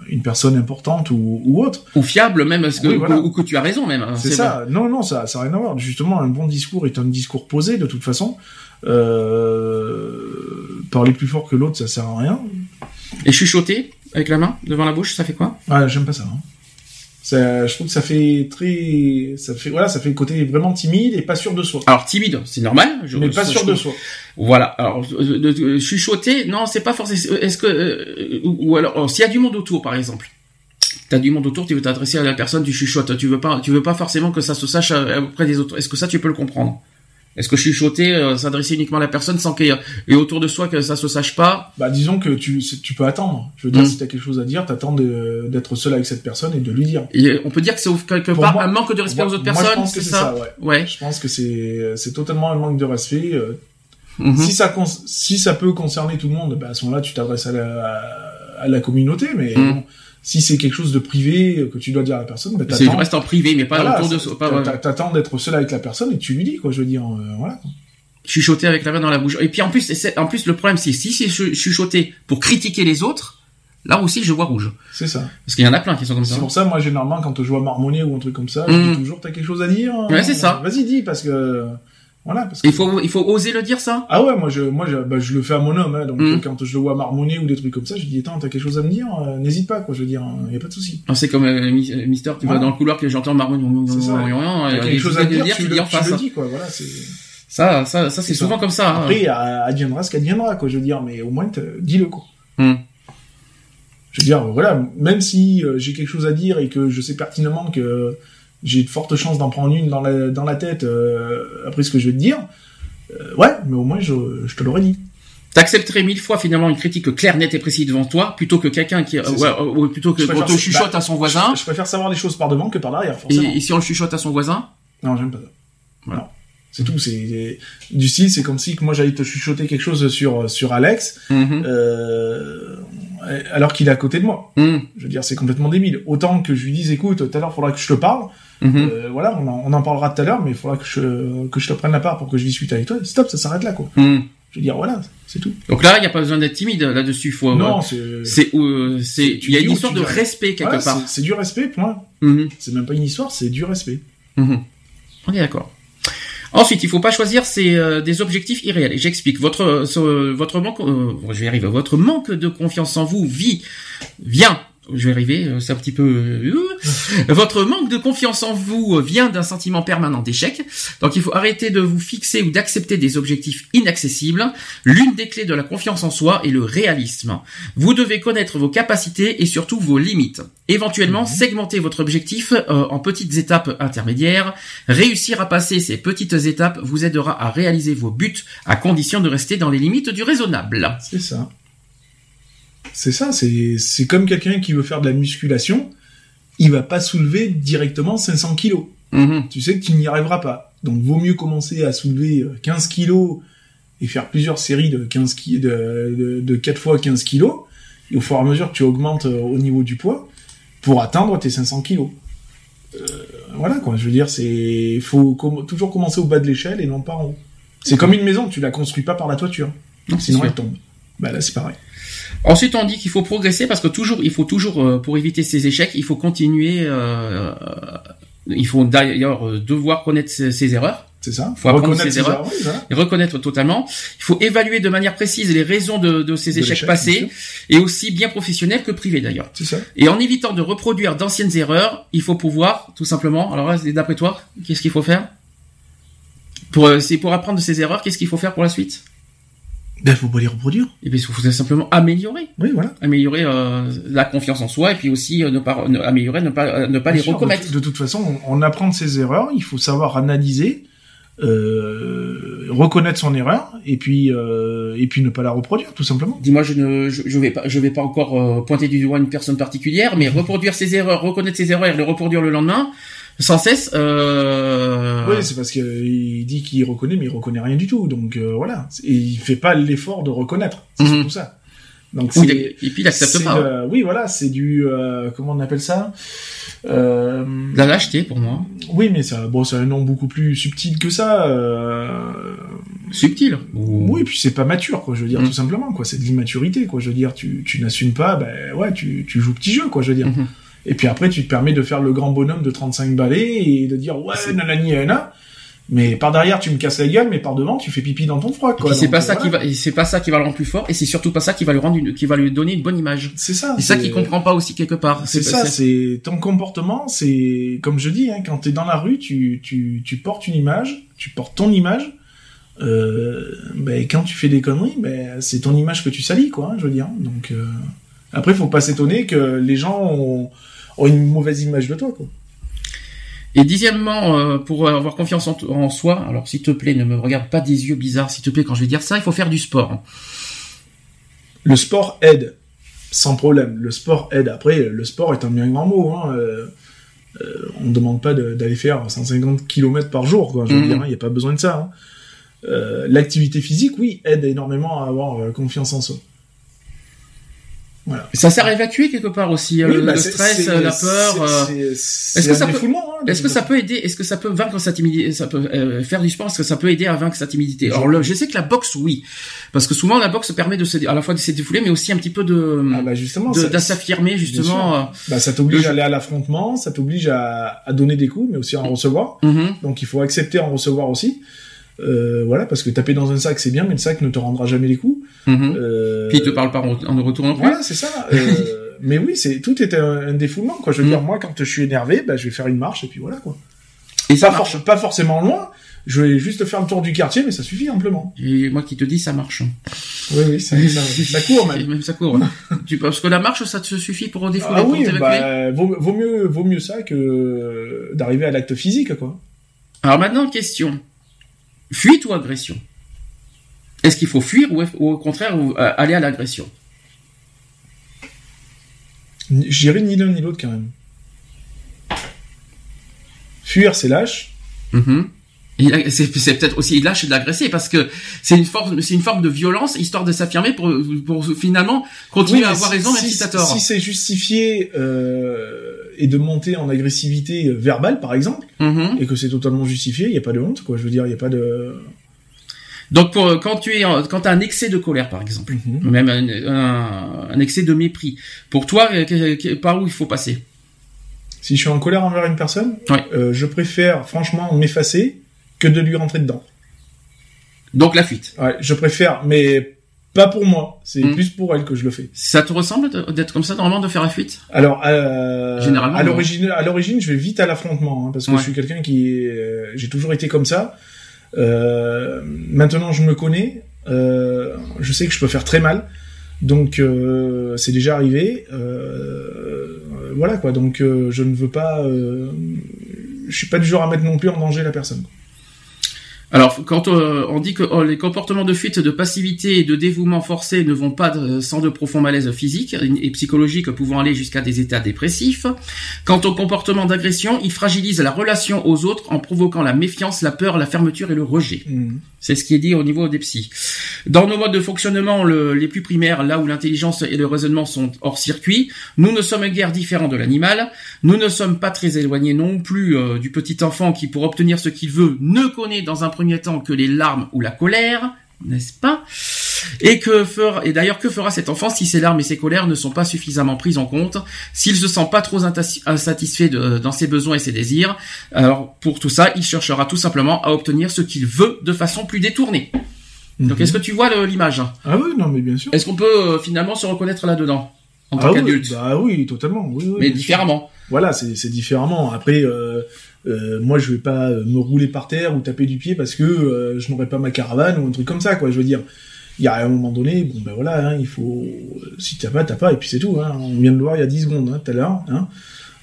une personne importante ou, ou autre. ou fiable même, parce que, Oui, voilà. ou, ou que tu as raison même. hein, C'est ça. Non, non, ça, ça n'a rien à voir. Justement, un bon discours est un discours posé de toute façon. Euh, parler plus fort que l'autre, ça sert à rien. Et chuchoter avec la main devant la bouche, ça fait quoi? Ah, j'aime pas ça. hein. Ça, je trouve que ça fait très, ça fait, voilà, ça fait le côté vraiment timide et pas sûr de soi. Alors timide, c'est normal. Je, mais pas sûr je de soi. Voilà. Alors euh, de- de- chuchoter, non, c'est pas forcément. Est-ce que euh, ou ou alors oh, s'il y a du monde autour, par exemple, t'as du monde autour, tu veux t'adresser à la personne, tu chuchotes. Tu veux pas, tu veux pas forcément que ça se sache euh, auprès des autres. Est-ce que ça, tu peux le comprendre? Est-ce que chuchoter, euh, s'adresser uniquement à la personne sans qu'il y ait et autour de soi que ça se sache pas Bah, disons que tu, tu peux attendre. Je veux dire, Mm. si t'as quelque chose à dire, t'attends d'être seul avec cette personne et de lui dire. Et On peut dire que c'est quelque Pour part moi- un manque de respect Moi- aux autres moi, je personnes, pense que c'est ça, ouais. Ouais. Je pense que c'est, c'est totalement un manque de respect. euh, Mhm. Si ça, si ça peut concerner tout le monde, bah, à ce moment-là, tu t'adresses à la, à la communauté, mais Mm. bon, si c'est quelque chose de privé euh, que tu dois dire à la personne, bah, t'attends. reste en privé, mais pas Voilà, autour de pas- t'a- T'attends d'être seul avec la personne et tu lui dis, quoi, je veux dire, euh, voilà. chuchoter avec la main dans la bouche. Et puis en plus, en plus le problème c'est si c'est chu- chuchoter pour critiquer les autres, là aussi je vois rouge. C'est ça. Parce qu'il y en a plein qui sont comme ça. C'est pour ça, moi, généralement, quand je vois marmonner ou un truc comme ça, je Mm. dis toujours, t'as quelque chose à dire? Ouais, c'est ça. Vas-y, dis, parce que Voilà. Parce Il faut, il faut oser le dire ça? Ah ouais, moi je, moi je, bah, je le fais à mon homme, hein, donc Mm. euh, quand je le vois marmonner ou des trucs comme ça, je dis attends, t'as quelque chose à me dire, Euh, n'hésite pas, quoi. Je veux dire, il y a pas de souci. C'est comme euh, euh, Mister, tu vas Voilà. dans le couloir que j'entends marmonner. Ça. T'as quelque chose à dire, tu, tu le, dis en tu le dis, quoi. Voilà, c'est. Ça, ça, ça, c'est C'est ça. souvent comme ça. hein. Après, à- adviendra ce qu'adviendra, quoi. Je veux dire, mais au moins, dis-le, quoi. Hmm. Je veux dire, voilà, même si euh, j'ai quelque chose à dire et que je sais pertinemment que j'ai de fortes chances d'en prendre une dans la, dans la tête euh, après ce que je vais te dire, euh, ouais, mais au moins je, je te l'aurais dit. T'accepterais mille fois finalement une critique claire, nette et précise devant toi, plutôt que quelqu'un qui, euh, ouais, plutôt que te ça. chuchote Bah, à son voisin. Je, je préfère savoir les choses par devant que par derrière, forcément. Et, et si on le chuchote à son voisin, Non, j'aime pas ça. Voilà. C'est tout. C'est du style. C'est comme si que moi j'allais te chuchoter quelque chose sur sur Alex, Mhm. euh, alors qu'il est à côté de moi. Mhm. Je veux dire, c'est complètement débile. Autant que je lui dise, écoute, tout à l'heure, faudra que je te parle. Mhm. Euh, voilà, on en, on en parlera tout à l'heure, mais il faudra que je que je te prenne la part pour que je discute avec toi. Stop, ça s'arrête là, quoi. Mhm. Je veux dire, voilà, c'est tout. Donc là, il n'y a pas besoin d'être timide là-dessus. Faut, non, c'est c'est, euh, il y a une histoire de respect quelque voilà, part. c'est- du respect, point. Mhm. C'est même pas une histoire, c'est du respect. On est d'accord. Ensuite, il faut pas choisir euh, des objectifs irréels. J'explique. Votre, euh, votre manque, euh, je vais y arriver. Votre manque de confiance en vous vit, vient. Je vais arriver. euh, C'est un petit peu. euh, votre manque de confiance en vous euh, vient d'un sentiment permanent d'échec. Donc, il faut arrêter de vous fixer ou d'accepter des objectifs inaccessibles. L'une des clés de la confiance en soi est le réalisme. Vous devez connaître vos capacités et surtout vos limites. Éventuellement, segmenter votre objectif euh, en petites étapes intermédiaires. Réussir à passer ces petites étapes vous aidera à réaliser vos buts à condition de rester dans les limites du raisonnable. C'est ça. C'est ça, c'est comme quelqu'un qui veut faire de la musculation, il va pas soulever directement 500 kilos. Mhm. Tu sais que tu n'y arriveras pas. Donc vaut mieux commencer à soulever euh, 15 kilos et faire plusieurs séries de 15 ki- de, de, de 4 fois 15 kilos. Et au fur et à mesure que tu augmentes euh, au niveau du poids pour atteindre tes 500 kilos. Euh, voilà quoi, je veux dire, c'est faut com- toujours commencer au bas de l'échelle et non pas en haut. C'est comme une maison, tu la construis pas par la toiture, Non, sinon elle tombe. Bah là c'est pareil. Ensuite, on dit qu'il faut progresser parce que toujours, il faut toujours, euh, pour éviter ces échecs, il faut continuer. euh, euh, il faut d'ailleurs devoir connaître ses, ses erreurs. C'est ça. Faut apprendre Reconnaître ses ses erreurs. erreurs, oui, voilà. et reconnaître totalement. Il faut évaluer de manière précise les raisons de, de ces De échecs passés, et aussi bien professionnels que privés d'ailleurs. C'est ça. Et en évitant de reproduire d'anciennes erreurs, il faut pouvoir, tout simplement. Alors là, d'après toi, qu'est-ce qu'il faut faire? Pour, c'est pour apprendre de ces erreurs, qu'est-ce qu'il faut faire pour la suite? Ben faut pas les reproduire. Eh bien, il faut simplement améliorer, Oui, voilà. améliorer euh, la confiance en soi, et puis aussi euh, ne pas ne- améliorer, ne pas euh, ne pas Bien les sûr, recommettre. De, de toute façon, on, on apprend de ses erreurs. Il faut savoir analyser, euh, reconnaître son erreur, et puis euh, et puis ne pas la reproduire, tout simplement. Dis-moi, je ne, je, je vais pas, je vais pas encore euh, pointer du doigt une personne particulière, mais reproduire ses erreurs, reconnaître ses erreurs et les reproduire le lendemain, sans cesse. Euh... Oui, c'est parce qu'il dit qu'il reconnaît, mais il reconnaît rien du tout. Donc euh, voilà, et il fait pas l'effort de reconnaître. C'est Mhm. surtout ça. Donc Oui, et puis il accepte pas. oui, voilà, c'est du euh, comment on appelle ça? Euh, La lâcheté pour moi. Oui, mais ça, bon, c'est un nom beaucoup plus subtil que ça. Euh... Subtil. Oui, puis c'est pas mature, quoi. Je veux dire, Mm. tout simplement, quoi. C'est de l'immaturité, quoi. Je veux dire, tu, tu n'assumes pas, ben ouais, tu, tu joues petit jeu, quoi. Je veux dire. Mhm. Et puis après, tu te permets de faire le grand bonhomme de 35 balais et de dire ouais, nanani, nanana. Mais par derrière, tu me casses la gueule, mais par devant, tu fais pipi dans ton froid, Et quoi. c'est pas ça qui va, c'est pas ça qui va le rendre plus fort, et c'est surtout pas ça qui va lui rendre une, qui va lui donner une bonne image. C'est ça. C'est ça qu'il comprend pas aussi quelque part. C'est ça, c'est ton comportement, c'est comme je dis, hein, quand t'es dans la rue, tu, tu, tu portes une image, tu portes ton image. Euh, ben, quand tu fais des conneries, ben, c'est ton image que tu salis, quoi. hein, je veux dire. Donc euh, après, faut pas s'étonner que les gens ont, ont une mauvaise image de toi, quoi. Et dixièmement, euh, pour avoir confiance en, en soi, alors s'il te plaît, ne me regarde pas des yeux bizarres, s'il te plaît, quand je vais dire ça, il faut faire du sport. Le sport aide, sans problème. Le sport aide. Après, le sport est un bien grand mot. Hein. Euh, euh, on ne demande pas d'aller faire 150 km par jour. Quoi. Je veux Mhm. dire, il n'y a pas besoin de ça. hein. L'activité physique, oui, aide énormément à avoir confiance en soi. Voilà. Ça sert à évacuer quelque part aussi Oui, le, bah, stress, la peur. est-ce que ça peut- hein, Est-ce que ça peut aider Est-ce que ça peut vaincre sa timidité Ça peut euh, faire du sport Est-ce que ça peut aider à vaincre sa timidité? Alors, le, je sais que la boxe, oui, parce que souvent la boxe permet de se, à la fois de se défouler, mais aussi un petit peu de, Ah bah justement, de, s'affirmer justement. euh, bah, ça t'oblige à aller à l'affrontement, ça t'oblige à, à donner des coups, mais aussi à en recevoir. mhm. Donc il faut accepter en recevoir aussi. Euh, voilà, parce que taper dans un sac c'est bien, mais le sac ne te rendra jamais les coups. Mhm. Euh, Puis il te parle pas en, retour non plus. Voilà, c'est ça. Euh, [laughs] mais oui, c'est tout est un, un défoulement, quoi. Je veux Mm. dire, moi, quand je suis énervé, bah, je vais faire une marche et puis voilà, quoi. Et ça Pas, marche. for- pas forcément loin. Je vais juste faire le tour du quartier, mais ça suffit amplement. Et moi qui te dis, ça marche. Oui, oui, ça, ça, [laughs] ça court même. même ça court. [laughs] tu parce que la marche, ça te suffit pour défouler, Ah pour oui, bah, vaut, vaut mieux, vaut mieux ça que d'arriver à l'acte physique, quoi. Alors maintenant, question. Fuite ou agression? Est-ce qu'il faut fuir ou, ou au contraire ou, euh, aller à l'agression? Je dirais ni l'un ni l'autre quand même. Fuir, c'est lâche. Mhm. Là, C'est peut-être aussi lâche de l'agresser parce que c'est une forme, c'est une forme de violence histoire de s'affirmer pour, pour finalement continuer Oui, à avoir si- raison même si, si t'as tort. Si c'est justifié euh, et de monter en agressivité verbale, par exemple, Mhm. et que c'est totalement justifié, il n'y a pas de honte, quoi. Je veux dire, il n'y a pas de. Donc pour, quand tu es, en- quand t'as un excès de colère par exemple, Mhm. même un, un- un excès de mépris, pour toi, euh, par où il faut passer? Si je suis en colère envers une personne, euh, je préfère franchement m'effacer que de lui rentrer dedans. Donc la fuite. Ouais, je préfère, mais pas pour moi. C'est Mhm. plus pour elle que je le fais. Ça te ressemble d'être comme ça normalement de faire la fuite? Alors, euh, Généralement, à l'origine, à l'origine, je vais vite à l'affrontement, hein, parce que Ouais. je suis quelqu'un qui, euh, j'ai toujours été comme ça. Euh, maintenant, je me connais. Je sais que je peux faire très mal. Donc, c'est déjà arrivé. Voilà quoi. Donc, je ne veux pas. Je suis pas du genre à mettre non plus en danger la personne. Alors, quand euh, on dit que oh, les comportements de fuite, de passivité et de dévouement forcé ne vont pas de- sans de profonds malaises physiques et psychologiques pouvant aller jusqu'à des états dépressifs, quant au comportement d'agression, il fragilise la relation aux autres en provoquant la méfiance, la peur, la fermeture et le rejet. Mhm. C'est ce qui est dit au niveau des psys. Dans nos modes de fonctionnement le- les plus primaires, là où l'intelligence et le raisonnement sont hors circuit, nous ne sommes guère différents de l'animal. Nous ne sommes pas très éloignés non plus euh, du petit enfant qui, pour obtenir ce qu'il veut, ne connaît dans un premier temps que les larmes ou la colère, n'est-ce pas? Et que fera, et d'ailleurs, que fera cet enfant si ses larmes et ses colères ne sont pas suffisamment prises en compte, s'il se sent pas trop insatisfait de- dans ses besoins et ses désirs? Alors, pour tout ça, il cherchera tout simplement à obtenir ce qu'il veut de façon plus détournée. Donc, Mhm. est-ce que tu vois l'image? Ah oui, non, mais bien sûr. Est-ce qu'on peut euh, finalement se reconnaître là-dedans en tant Ah oui, qu'adulte? bah oui, totalement. Oui, oui, Mais sûr. différemment. Voilà, c'est différemment. Après, euh, euh, moi, je vais pas me rouler par terre ou taper du pied parce que euh, je n'aurai pas ma caravane ou un truc comme ça, quoi. Je veux dire, il y a un moment donné, bon ben voilà, hein, il faut. Si t'as pas, t'as pas, et puis c'est tout. Hein. On vient de le voir il y a 10 secondes, hein, tout à l'heure. Hein.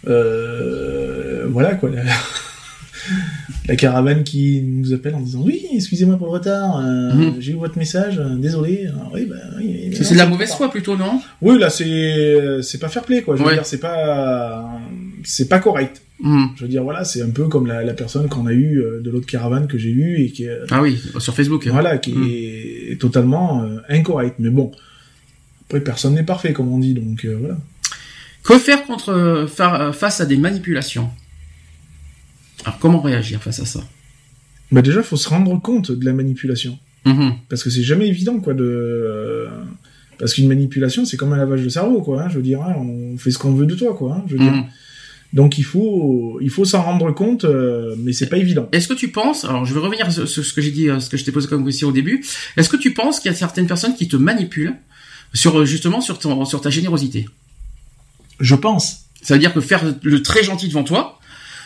Euh, voilà quoi. La... [laughs] la caravane qui nous appelle en disant oui, excusez-moi pour le retard, euh, Mhm. j'ai eu votre message, euh, désolé. Oui, bah, oui, C'est de la mauvaise foi plutôt, non? Oui, là, c'est c'est pas fair play, quoi. Je veux Ouais. dire, c'est pas c'est pas correct. Hmm. Je veux dire, voilà, c'est un peu comme la, la personne qu'on a eue euh, de l'autre caravane que j'ai eue et qui est, Ah oui, sur Facebook. hein. voilà, qui Mm. est totalement euh, incorrect. Mais bon, après, personne n'est parfait, comme on dit, donc euh, voilà. Que faire contre euh, fa- face à des manipulations? Alors comment réagir face à ça? Bah déjà, faut se rendre compte de la manipulation, Mhm. parce que c'est jamais évident, quoi, de parce qu'une manipulation, c'est comme un lavage de cerveau, quoi. hein, je veux dire, hein, on fait ce qu'on veut de toi, quoi. je veux dire. Donc il faut il faut s'en rendre compte, euh, mais c'est pas évident. Est-ce que tu penses, alors je vais revenir sur ce que j'ai dit, euh, ce que je t'ai posé comme question au début, est-ce que tu penses qu'il y a certaines personnes qui te manipulent sur euh, justement sur, ton, sur ta générosité? Je pense. Ça veut dire que faire le très gentil devant toi,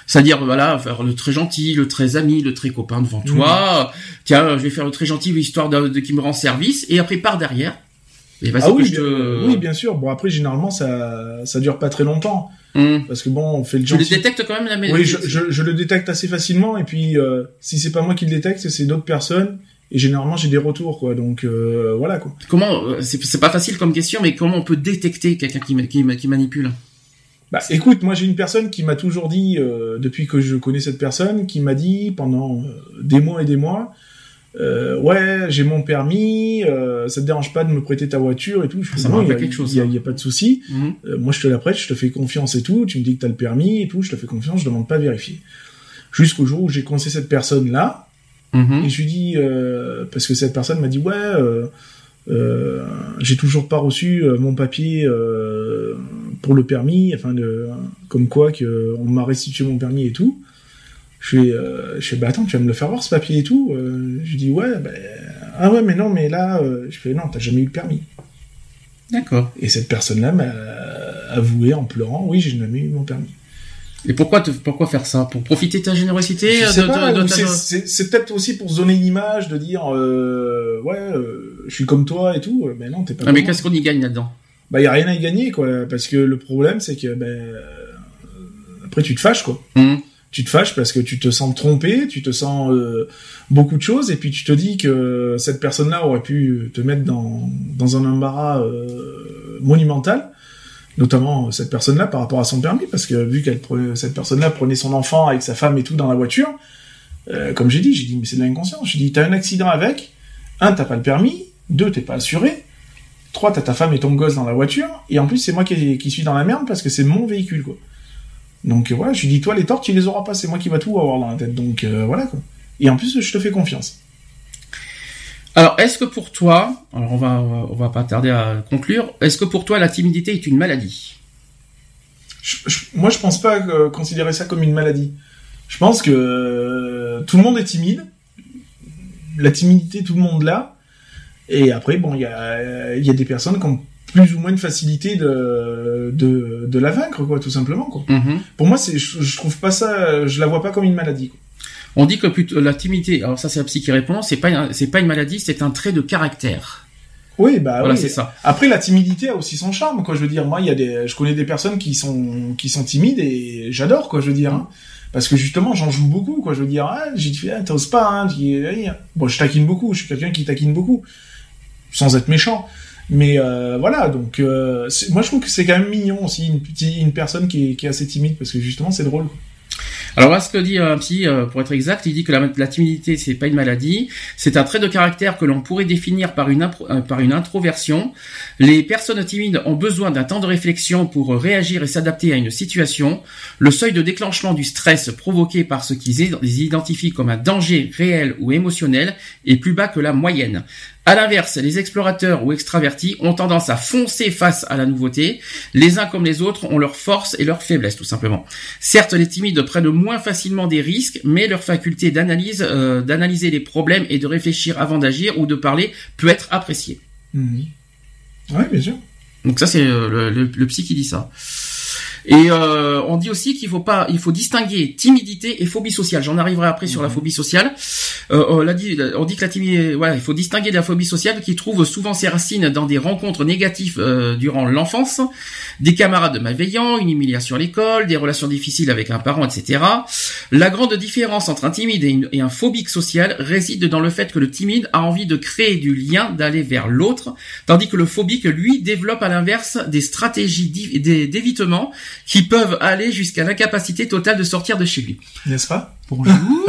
c'est-à-dire voilà faire le très gentil, le très ami, le très copain devant toi. Tiens, je vais faire le très gentil histoire de, de qui me rend service, et après par derrière. Et vas-y Ah oui, te. oui, bien sûr. Bon, après, généralement, ça, ça dure pas très longtemps. Hum. Parce que bon, on fait le Tu les gentil. détectes quand même la Oui, je, je, je le détecte assez facilement. Et puis, euh, si c'est pas moi qui le détecte, c'est d'autres personnes. Et généralement, j'ai des retours, quoi. Donc, euh, voilà, quoi. Comment euh, c'est c'est pas facile comme question, mais comment on peut détecter quelqu'un qui, qui, qui manipule? Bah, écoute, moi, j'ai une personne qui m'a toujours dit, euh, depuis que je connais cette personne, qui m'a dit pendant euh, des mois et des mois, euh, ouais, j'ai mon permis, euh, ça te dérange pas de me prêter ta voiture et tout. Je fais, Ça me non, rappelle y a- quelque chose, y a- ça. y a pas de souci. Mhm. Euh, moi, je te la prête, je te fais confiance et tout. Tu me dis que t'as le permis et tout, je te fais confiance, je demande pas à vérifier. Jusqu'au jour où j'ai coincé cette personne-là, Mhm. et je lui dis, parce que cette personne m'a dit, ouais, j'ai toujours pas reçu mon papier pour le permis, enfin, de, comme quoi que on m'a restitué mon permis et tout. Je fais, euh, je fais, bah attends, tu vas me le faire voir ce papier et tout. Euh, je dis ouais, bah, ah ouais, mais non, mais là, euh, je fais non, t'as jamais eu le permis. D'accord. Et cette personne-là m'a avoué en pleurant, oui, j'ai jamais eu mon permis. Et pourquoi te, pourquoi faire ça? Pour profiter de ta générosité Je ta- c'est- peut-être aussi pour se donner une image de dire euh, ouais, euh, je suis comme toi et tout. Mais non, t'es pas. Ah, mais qu'est-ce qu'on y gagne là-dedans? Bah y a rien à y gagner quoi, parce que le problème c'est que ben euh, après tu te fâches quoi. Hum. Tu te fâches parce que tu te sens trompé, tu te sens euh, beaucoup de choses et puis tu te dis que cette personne-là aurait pu te mettre dans dans un embarras euh, monumental, notamment cette personne-là par rapport à son permis parce que vu qu'elle cette personne-là prenait son enfant avec sa femme et tout dans la voiture, euh, comme j'ai dit, j'ai dit mais c'est de l'inconscience. J'ai dit t'as un accident avec, un t'as pas le permis, deux t'es pas assuré. Trois, t'as ta femme et ton gosse dans la voiture, et en plus c'est moi qui suis dans la merde parce que c'est mon véhicule, quoi. Donc euh, voilà, je lui dis, toi les torts, tu les auras pas, c'est moi qui va tout avoir dans la tête, donc euh, voilà, quoi. Et en plus, je te fais confiance. Alors, est-ce que pour toi, alors on va, on va pas tarder à conclure, est-ce que pour toi la timidité est une maladie? Je- je- moi, je pense pas euh, considérer ça comme une maladie. Je pense que euh, tout le monde est timide. La timidité, tout le monde l'a. Et après, bon, il y a, il y a des personnes qui ont plus ou moins de facilité de, de, de la vaincre, quoi, tout simplement, quoi. Pour moi, c'est, je, je trouve pas ça, je la vois pas comme une maladie. Quoi. On dit que plutôt la timidité, alors ça c'est la psy qui répond, c'est pas c'est pas une maladie, c'est un trait de caractère. Oui, bah voilà, oui. c'est ça. Après, la timidité a aussi son charme, quoi. Je veux dire, moi, il y a des, je connais des personnes qui sont, qui sont timides et j'adore, quoi. Je veux dire, hein. parce que justement, j'en joue beaucoup, quoi. Je veux dire, ah, j'ai dit, ah, t'oses pas, hein. Bon, je taquine beaucoup. Je suis quelqu'un qui taquine beaucoup, sans être méchant. Mais euh, voilà, donc euh, moi je trouve que c'est quand même mignon aussi une petite une personne qui est, qui est assez timide parce que justement c'est drôle. Alors là, ce que dit un psy, euh, pour être exact, il dit que la, timidité, c'est pas une maladie, c'est un trait de caractère que l'on pourrait définir par une, euh, par une introversion. Les personnes timides ont besoin d'un temps de réflexion pour réagir et s'adapter à une situation. Le seuil de déclenchement du stress provoqué par ce qu'ils identifient comme un danger réel ou émotionnel est plus bas que la moyenne. À l'inverse, les explorateurs ou extravertis ont tendance à foncer face à la nouveauté. Les uns comme les autres ont leurs forces et leurs faiblesses, tout simplement. Certes, les timides prennent moins facilement des risques, mais leur faculté d'analyse, euh, d'analyser les problèmes et de réfléchir avant d'agir ou de parler peut être appréciée. Ouais, bien sûr. Donc ça, c'est euh, le, le, le psy qui dit ça. Et euh, on dit aussi qu'il faut pas, il faut distinguer timidité et phobie sociale. J'en arriverai après sur la phobie sociale. Euh, on, l'a dit, on dit que la timidité, voilà, il faut distinguer de la phobie sociale qui trouve souvent ses racines dans des rencontres négatives euh, durant l'enfance, des camarades malveillants, une humiliation à l'école, des relations difficiles avec un parent, etc. La grande différence entre un timide et, une- et un phobique social réside dans le fait que le timide a envie de créer du lien, d'aller vers l'autre, tandis que le phobique, lui, développe à l'inverse des stratégies d'évitement qui peuvent aller jusqu'à l'incapacité totale de sortir de chez lui. N'est-ce pas? Bonjour. [laughs]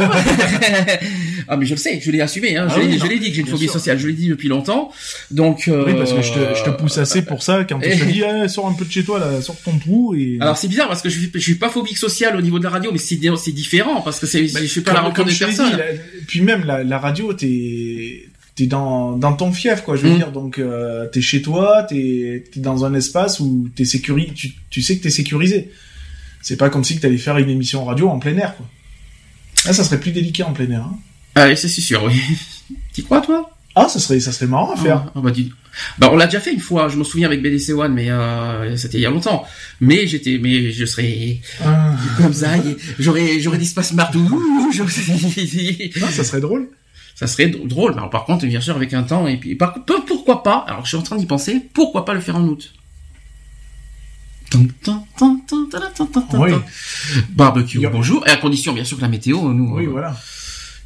ah mais je le sais, je l'ai assumé, hein. Ah je l'ai oui, dit que j'ai une phobie sûr. sociale, je l'ai dit depuis longtemps. Donc euh, Oui, parce que je te, je te pousse assez pour ça quand je te [laughs] dis, eh, sors un peu de chez toi, là, sors ton trou et. Alors c'est bizarre parce que je suis, je suis pas phobique social au niveau de la radio, mais c'est différent parce que c'est je suis pas la rencontre des personnes. dit, la- puis même la, la radio, t'es t'es dans dans ton fief, quoi. Je veux Mm. dire, donc euh, t'es chez toi, t'es dans un espace où t'es sécurisé, tu, tu sais que t'es sécurisé. C'est pas comme si t'allais faire une émission radio en plein air, quoi. Là, ça serait plus délicat en plein air. Hein. Ah c'est sûr, oui. [laughs] T'y crois toi? Ah, ça serait ça serait marrant à faire. Ah, ah, bah, dis- bah, on l'a déjà fait une fois, je me souviens avec BDC One, mais euh, c'était il y a longtemps. Mais j'étais, mais je serais Ah. comme ça, j'aurais, j'aurais partout. j'aurais- Non, ça serait drôle. Ça serait drôle. Alors, par contre, bien sûr, avec un temps et puis, par, pourquoi pas Alors, je suis en train d'y penser. Pourquoi pas le faire en août? Oui. Barbecue, bonjour. Et à condition, bien sûr, que la météo, nous. Oui, euh, voilà.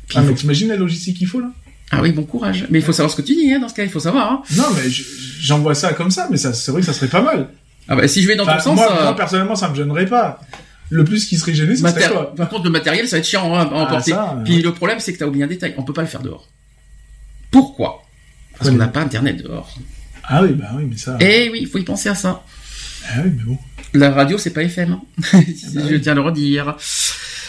puis Ah, mais faut- t'imagines la logistique qu'il faut là? Ah oui, bon courage. Mais il faut savoir ce que tu dis, hein, dans ce cas, il faut savoir. Hein. Non, mais je- j'envoie ça comme ça, mais ça, c'est vrai que ça serait pas mal. Ah bah, si je vais dans Enfin, ton sens. moi, euh, moi, personnellement, ça me gênerait pas. Le plus qui serait gêné, ça maté- toi. Par contre, le matériel, ça va être chiant hein, à Ah, emporter. ça, euh, Puis le problème, c'est que t'as oublié un détail. On peut pas le faire dehors. Pourquoi? Parce Ouais, qu'on n'a pas internet dehors. Ah oui, bah oui, mais ça. Eh oui, il faut y penser à ça. Ah oui, mais bon. La radio, c'est pas FM. hein. [laughs] Je tiens à le redire.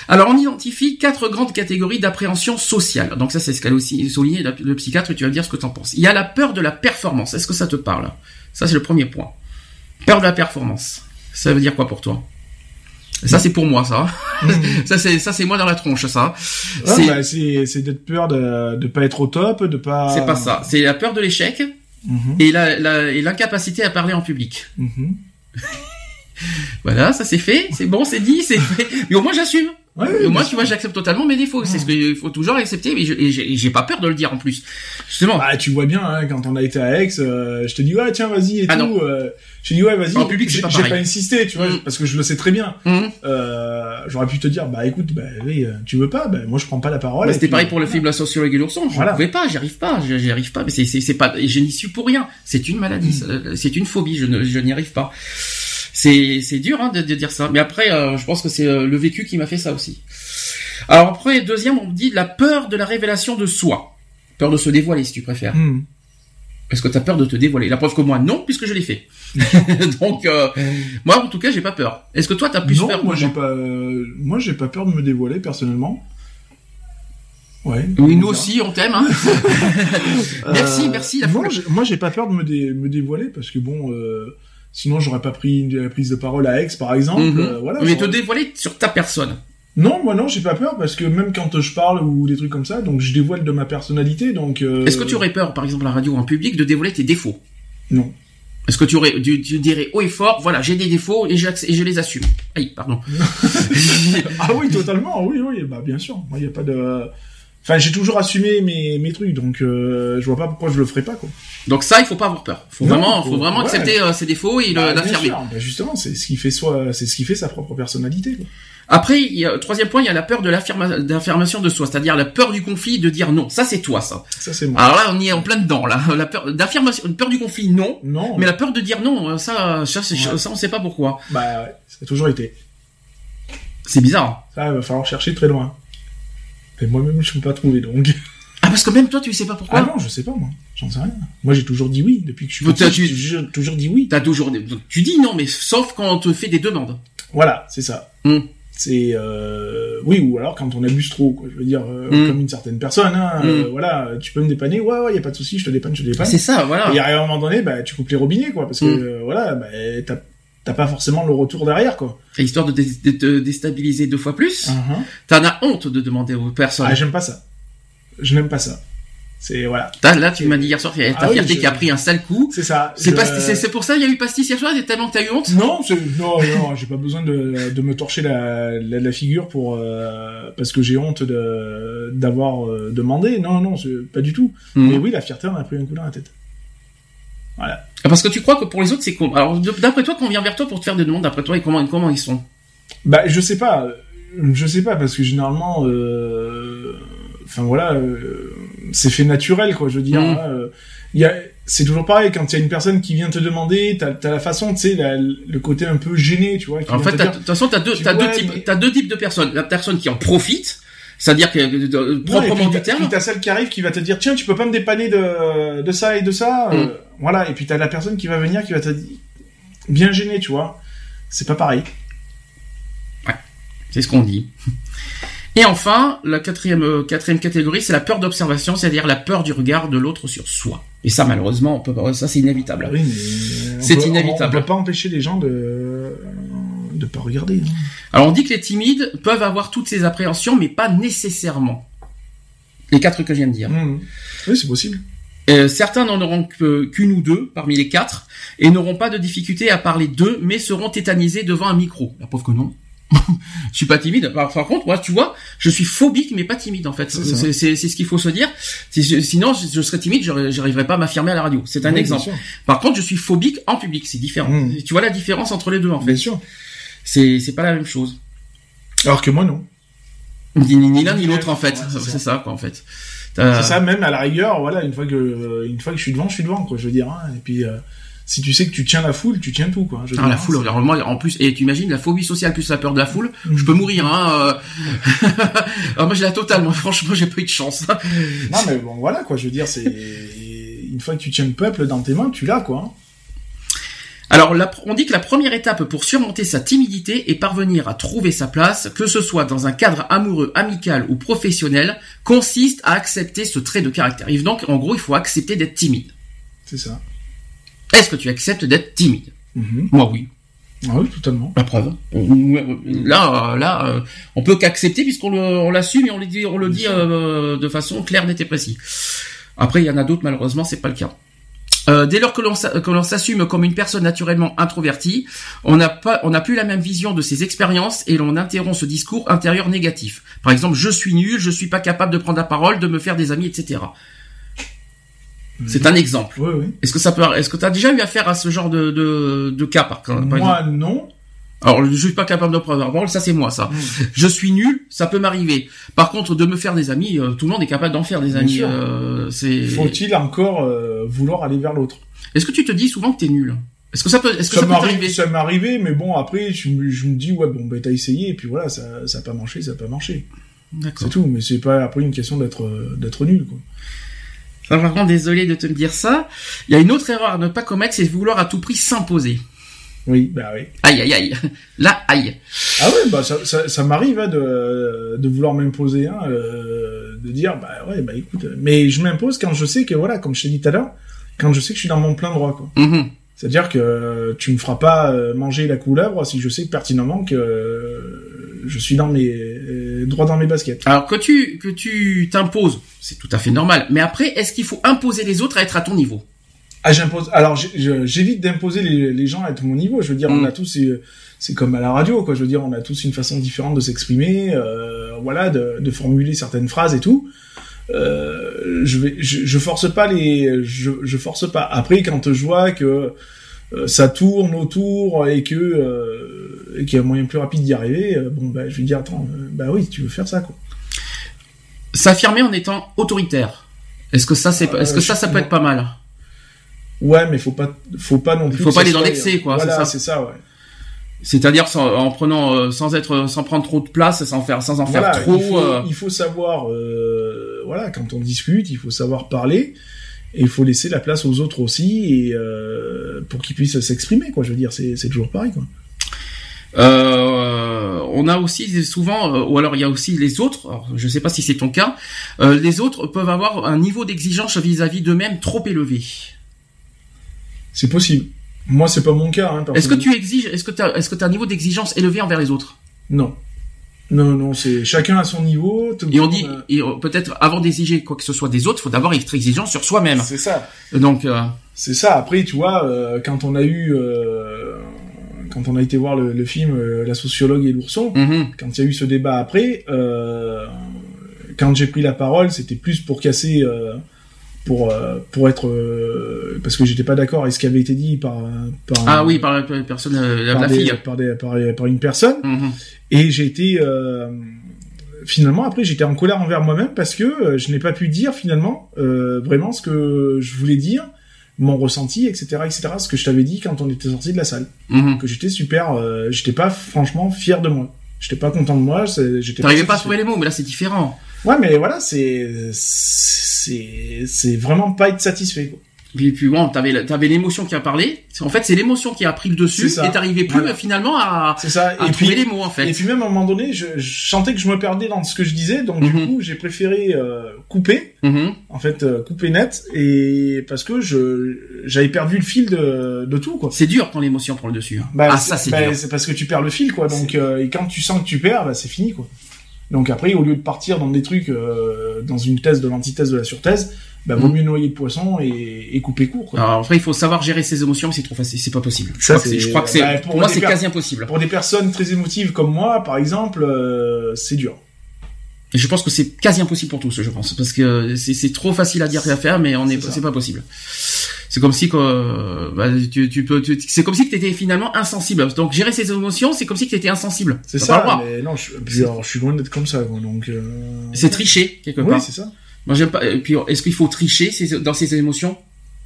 Alors, on identifie quatre grandes catégories d'appréhension sociale. Donc ça, c'est ce qu'a aussi souligné le psychiatre, et tu vas me dire ce que tu en penses. Il y a la peur de la performance. Est-ce que ça te parle? Ça, c'est le premier point. Peur de la performance. Ça veut dire quoi pour toi? Ça c'est pour moi ça. [laughs] ça c'est ça c'est moi dans la tronche ça. Ah, c'est bah, c'est c'est d'être peur de de pas être au top, de pas. c'est pas ça. C'est la peur de l'échec Mhm, et la, la- et l'incapacité à parler en public. mhm. [laughs] Voilà, ça c'est fait, c'est bon, c'est dit, c'est fait. Mais au moins j'assume. Ouais, moins bien tu vois, j'accepte totalement mes défauts. C'est ce qu'il faut toujours accepter. Mais j'ai j'ai pas peur de le dire en plus. Justement. Bah, tu vois bien, hein, quand on a été à Aix, euh, je te dis, ouais, tiens, vas-y et Ah tout. Euh, je te dis, ouais, vas-y. En public, c'est J'ai pas j'ai pas insisté, tu vois, Mm. parce que je le sais très bien. Hum. Euh, J'aurais pu te dire, bah écoute, bah oui, euh, tu veux pas, bah moi je prends pas la parole. Bah, C'était pareil pour le film La sociologue et l'ourson. Je Voilà. pouvais pas, j'y arrive pas, j'y arrive pas. Mais c'est pas, je n'y suis pour rien. C'est une maladie, Mm. ça- c'est une phobie. Je n'y arrive pas. C'est c'est dur hein, de, de dire ça. Mais après, euh, je pense que c'est euh, le vécu qui m'a fait ça aussi. Alors après, deuxième, on me dit la peur de la révélation de soi. Peur de se dévoiler, si tu préfères. Hmm. Est-ce que tu as peur de te dévoiler La preuve que moi, non, puisque je l'ai fait. [laughs] Donc, euh, moi, en tout cas, j'ai pas peur. Est-ce que toi, t'as plus non, peur moi j'ai pas, euh, moi j'ai pas peur de me dévoiler personnellement. Ouais. Oui, nous aussi, on t'aime. Hein [laughs] merci, merci. La Euh, moi, j'ai- moi j'ai pas peur de me, dé- me dévoiler parce que bon, euh, sinon j'aurais pas pris une, prise de parole à Aix par exemple. Euh, voilà. Mais te dévoiler sur ta personne. Non, moi non, j'ai pas peur parce que même quand je parle ou des trucs comme ça, donc je dévoile de ma personnalité, donc. euh, Est-ce que tu aurais peur, par exemple, à la radio ou en public, de dévoiler tes défauts? Non. Est-ce que tu aurais, tu, tu dirais haut et fort, voilà, j'ai des défauts et, je les assume? Aïe, pardon. [laughs] [laughs] Ah oui, totalement, oui, oui, bah bien sûr. Moi, y a pas de. Enfin, j'ai toujours assumé mes, mes trucs, donc euh, je vois pas pourquoi je le ferais pas, quoi. Donc ça, il faut pas avoir peur. Faut Non, vraiment, faut- faut vraiment ouais. accepter euh, ses défauts et Bah, l'affirmer. Bah, justement, c'est ce qui fait soi, c'est ce qui fait sa propre personnalité. Quoi. Après, il y a, troisième point, il y a la peur de l'affirma- d'affirmation de soi, c'est-à-dire la peur du conflit, de dire non. Ça, c'est toi, ça. Ça, c'est moi. Alors là, on y est en plein dedans, là. [laughs] La peur d'affirmation, peur du conflit, non. non, Mais la peur de dire non, euh, ça, ça, c'est- Ouais. ça, on sait pas pourquoi. bah, ouais, ça a toujours été. C'est bizarre. Ça, il va falloir chercher très loin. Et moi-même, je peux pas trouver, donc. Ah, parce que même toi, tu sais pas pourquoi. Ah non, je sais pas, moi. J'en sais rien. Moi, j'ai toujours dit oui depuis que je suis petit. t'as- J'ai tu- toujours, toujours dit oui. T'as toujours, tu dis non, mais sauf quand on te fait des demandes. Voilà, c'est ça. Hmm. C'est euh, oui ou alors quand on abuse trop, quoi. Je veux dire, euh, Hmm. comme une certaine personne. Hein, euh, Hmm. voilà, tu peux me dépanner. Ouais, ouais, y a pas de souci, je te dépanne, je te dépanne. C'est ça, voilà. Et à un moment donné, bah, tu coupes les robinets, quoi, parce que euh, voilà, bah, t'as t'as pas forcément le retour derrière, quoi. Et histoire de, dé- te déstabiliser deux fois plus, Mhm. t'en as honte de demander aux personnes. Ah, j'aime pas ça. Je n'aime pas ça. C'est voilà, là, tu m'as dit hier soir, il y a ta Ah oui, fierté je- qui a pris un sale coup. c'est ça. C'est Je- pour ça qu'il y a eu pastis hier soir, tellement que t'as eu honte? Non, non, non, j'ai pas besoin de, de me torcher la, la, la figure pour euh, parce que j'ai honte de d'avoir euh, demandé. Non, non, pas du tout. Mhm. Mais oui, la fierté on a pris un coup dans la tête. Voilà. Parce que tu crois que pour les autres, c'est con. Alors, d'après toi, quand on vient vers toi pour te faire des demandes, d'après toi, et comment, comment ils sont? Bah, je sais pas, euh, je sais pas parce que généralement, euh, enfin voilà, euh, c'est fait naturel quoi. Je veux dire, Mhm. hein, euh, il y a, c'est toujours pareil quand il y a une personne qui vient te demander, t'as as la façon, tu sais, le côté un peu gêné, tu vois. qui En fait, de toute façon, t'as deux, vois, deux types, mais- t'as deux types de personnes. La personne qui en profite, c'est-à-dire que, de- de- Non, et proprement puis du terme. T'as celle qui arrive qui va te dire tiens tu peux pas me dépanner de, de ça et de ça euh, Mm. Voilà et puis t'as la personne qui va venir qui va te dire bien gêné tu vois c'est pas pareil C'est ce qu'on dit. [laughs] Et enfin, la quatrième, euh, quatrième catégorie, c'est la peur d'observation, c'est-à-dire la peur du regard de l'autre sur soi. Et ça, malheureusement, on peut pas, ça c'est inévitable. Oui, C'est inévitable. on, on peut pas empêcher les gens de de pas regarder hein. Alors on dit que les timides peuvent avoir toutes ces appréhensions, mais pas nécessairement. Les quatre que je viens de dire. Mm. oui c'est possible Euh, certains n'en auront qu'une ou deux parmi les quatre et n'auront pas de difficulté à parler d'eux, mais seront tétanisés devant un micro. La pauvre que non. [laughs] je suis pas timide. Par, par contre, moi, tu vois, je suis phobique, mais pas timide en fait. C'est ce qu'il faut se dire. Sinon, je, je serais timide, j'arriverais pas à m'affirmer à la radio. C'est un Oui, exemple. Par contre, je suis phobique en public. C'est différent. Mm. Tu vois la différence entre les deux en fait. bien sûr C'est pas la même chose. alors que moi non Ni, l'un ni l'autre en fait. C'est ça quoi en fait. T'as- c'est ça même à la rigueur voilà une fois que une fois que je suis devant je suis devant quoi je veux dire hein. et puis euh, si tu sais que tu tiens la foule tu tiens tout quoi je veux Ah, la hein, foule, alors moi, en plus, et tu imagines la phobie sociale plus la peur de la foule, je peux mourir, hein. euh. Alors [laughs] moi j'ai la totale, moi franchement j'ai pas eu de chance. Non, mais bon, voilà, quoi. Je veux dire, c'est. Une fois que tu tiens le peuple dans tes mains, tu l'as, quoi. Alors la- on dit que la première étape pour surmonter sa timidité et parvenir à trouver sa place, que ce soit dans un cadre amoureux, amical ou professionnel, consiste à accepter ce trait de caractère. Et donc en gros il faut accepter d'être timide. C'est ça. Est-ce que tu acceptes d'être timide? Mhm. Moi oui. Ah oui, totalement. La preuve. Là, là, euh, on peut qu'accepter puisqu'on on l'assume et on le dit, on le dit euh, de façon claire, nette et précise. Après, il y en a d'autres, malheureusement, c'est pas le cas. Euh, dès lors que l'on s'assume comme une personne naturellement introvertie, on n'a pas, on n'a plus la même vision de ses expériences et l'on interrompt ce discours intérieur négatif. Par exemple, je suis nul, je suis pas capable de prendre la parole, de me faire des amis, etc. C'est un exemple. Oui, oui. Est-ce que ça peut, est-ce que tu as déjà eu affaire à ce genre de, de, de cas par, par Moi, non. Alors, je suis pas capable de prendre la parole, ça c'est moi, ça. Mm. Je suis nul, ça peut m'arriver. Par contre, de me faire des amis, euh, tout le monde est capable d'en faire des amis. Euh, c'est. Faut-il encore euh, vouloir aller vers l'autre? Est-ce que tu te dis souvent que t'es nul? Est-ce que ça peut, est-ce que ça, ça peut t'arriver? ça m'est arrivé, mais bon après, je, me- je me dis ouais bon ben t'as essayé et puis voilà, ça, ça a pas marché, ça a pas marché. D'accord. C'est tout, mais c'est pas après une question d'être euh, d'être nul quoi. Ça, Par contre, désolé de te dire ça. Il y a une autre erreur à ne pas commettre, c'est vouloir à tout prix s'imposer. Oui, bah oui. Aïe, aïe, aïe. Là, aïe. Ah ouais, bah ça, ça, ça m'arrive hein, de, de vouloir m'imposer, hein, euh, de dire bah ouais bah écoute, mais je m'impose quand je sais que voilà, comme je t'ai dit tout à l'heure, quand je sais que je suis dans mon plein droit quoi. Mhm. C'est-à-dire que tu me feras pas euh, manger la couleuvre si je sais pertinemment que euh, je suis dans mes droit dans mes baskets. Alors que tu que tu t'imposes, c'est tout à fait normal. Mais après, est-ce qu'il faut imposer les autres à être à ton niveau? Ah j'impose. Alors j'évite d'imposer les, les gens à être mon niveau. Je veux dire, Mm. on a tous c'est- c'est comme à la radio quoi. Je veux dire, on a tous une façon différente de s'exprimer, euh, voilà, de, de formuler certaines phrases et tout. Euh, je vais, je, je force pas les, je, je force pas. Après, quand je vois que euh, ça tourne autour et que euh, et qu'il y a un moyen plus rapide d'y arriver, euh, bon bah je vais dire attends, euh, bah oui, tu veux faire ça quoi. S'affirmer en étant autoritaire. Est-ce que ça c'est Euh, est-ce que ça ça peut être pas mal? Ouais, mais faut pas, faut pas non plus. Faut pas aller dans l'excès, quoi, Voilà, c'est ça. c'est ça, ouais. C'est-à-dire sans- en prenant euh, sans être sans prendre trop de place, sans faire sans en Voilà, faire trop. il, faut, euh, il faut savoir, euh, voilà, quand on discute, il faut savoir parler et il faut laisser la place aux autres aussi et euh, pour qu'ils puissent s'exprimer, quoi. Je veux dire, c'est c'est toujours pareil, quoi. Euh, on a aussi souvent, euh, ou alors il y a aussi les autres. Alors, je ne sais pas si c'est ton cas. euh, les autres peuvent avoir un niveau d'exigence vis-à-vis d'eux-mêmes trop élevé. C'est possible. Moi, c'est pas mon cas. Hein, Est-ce que tu exiges Est-ce que tu as, est-ce que as un niveau d'exigence élevé envers les autres? Non. Non, non, c'est chacun à son niveau. tout Et on dit, a- euh, peut-être avant d'exiger quoi que ce soit des autres, il faut d'abord être exigeant sur soi-même. C'est ça. Donc, euh, C'est ça. Après, tu vois, euh, quand on a eu, euh, quand on a été voir le, le film euh, La sociologue et l'ourson, mhm. quand il y a eu ce débat après, euh, quand j'ai pris la parole, c'était plus pour casser, euh, pour euh, pour être, euh, parce que j'étais pas d'accord avec ce qui avait été dit par par ah oui, par la personne, la, par la des- fille. par, des- par, par une personne, Mhm. et j'ai été euh, finalement après j'étais en colère envers moi-même parce que je n'ai pas pu dire finalement euh, vraiment ce que je voulais dire, mon ressenti, etc., etc., ce que je t'avais dit quand on était sorti de la salle, Mhm. que j'étais super, euh, j'étais pas franchement fier de moi. J'étais pas content de moi, j'étais T'arrivais pas à trouver les mots, mais là c'est différent. Ouais, mais voilà, c'est c'est c'est vraiment pas être satisfait. Quoi. Et puis bon, t'avais l'émotion qui a parlé. En fait, c'est l'émotion qui a pris le dessus et t'arrivais plus Voilà. finalement à, ça. à et trouver puis les mots en fait. et puis même à un moment donné, je, je sentais que je me perdais dans ce que je disais, donc du Mhm. coup j'ai préféré euh, couper, Mhm. en fait euh, couper net, et parce que je j'avais perdu le fil de de tout quoi. C'est dur quand l'émotion prend le dessus. hein. Bah, ah ça c'est bah, dur. c'est parce que tu perds le fil quoi. Donc euh, et quand tu sens que tu perds, bah, c'est fini quoi. Donc après, au lieu de partir dans des trucs, euh, dans une thèse de l'antithèse de la surthèse, bah, vaut Mhm. mieux noyer le poisson et, et couper court. Quoi. Alors après, il faut savoir gérer ses émotions, mais c'est trop facile, c'est pas possible. Je Ça, crois que c'est- c'est- je crois que c'est, bah, pour, pour moi, c'est quasi impossible. Pour des personnes très émotives comme moi, par exemple, euh, c'est dur. Et je pense que c'est quasi impossible pour tous, je pense, parce que c'est, c'est trop facile à dire et à faire, mais on est, c'est pas possible. C'est comme si que, bah, tu, tu peux, tu- c'est comme si que t'étais finalement insensible. Donc gérer ses émotions, c'est comme si que t'étais insensible. C'est pas ça, mais non, je, puis alors, je suis loin d'être comme ça, donc... Euh... C'est tricher quelque Oui, part. c'est ça. Moi, j'aime pas. Et puis, est-ce qu'il faut tricher dans ses émotions?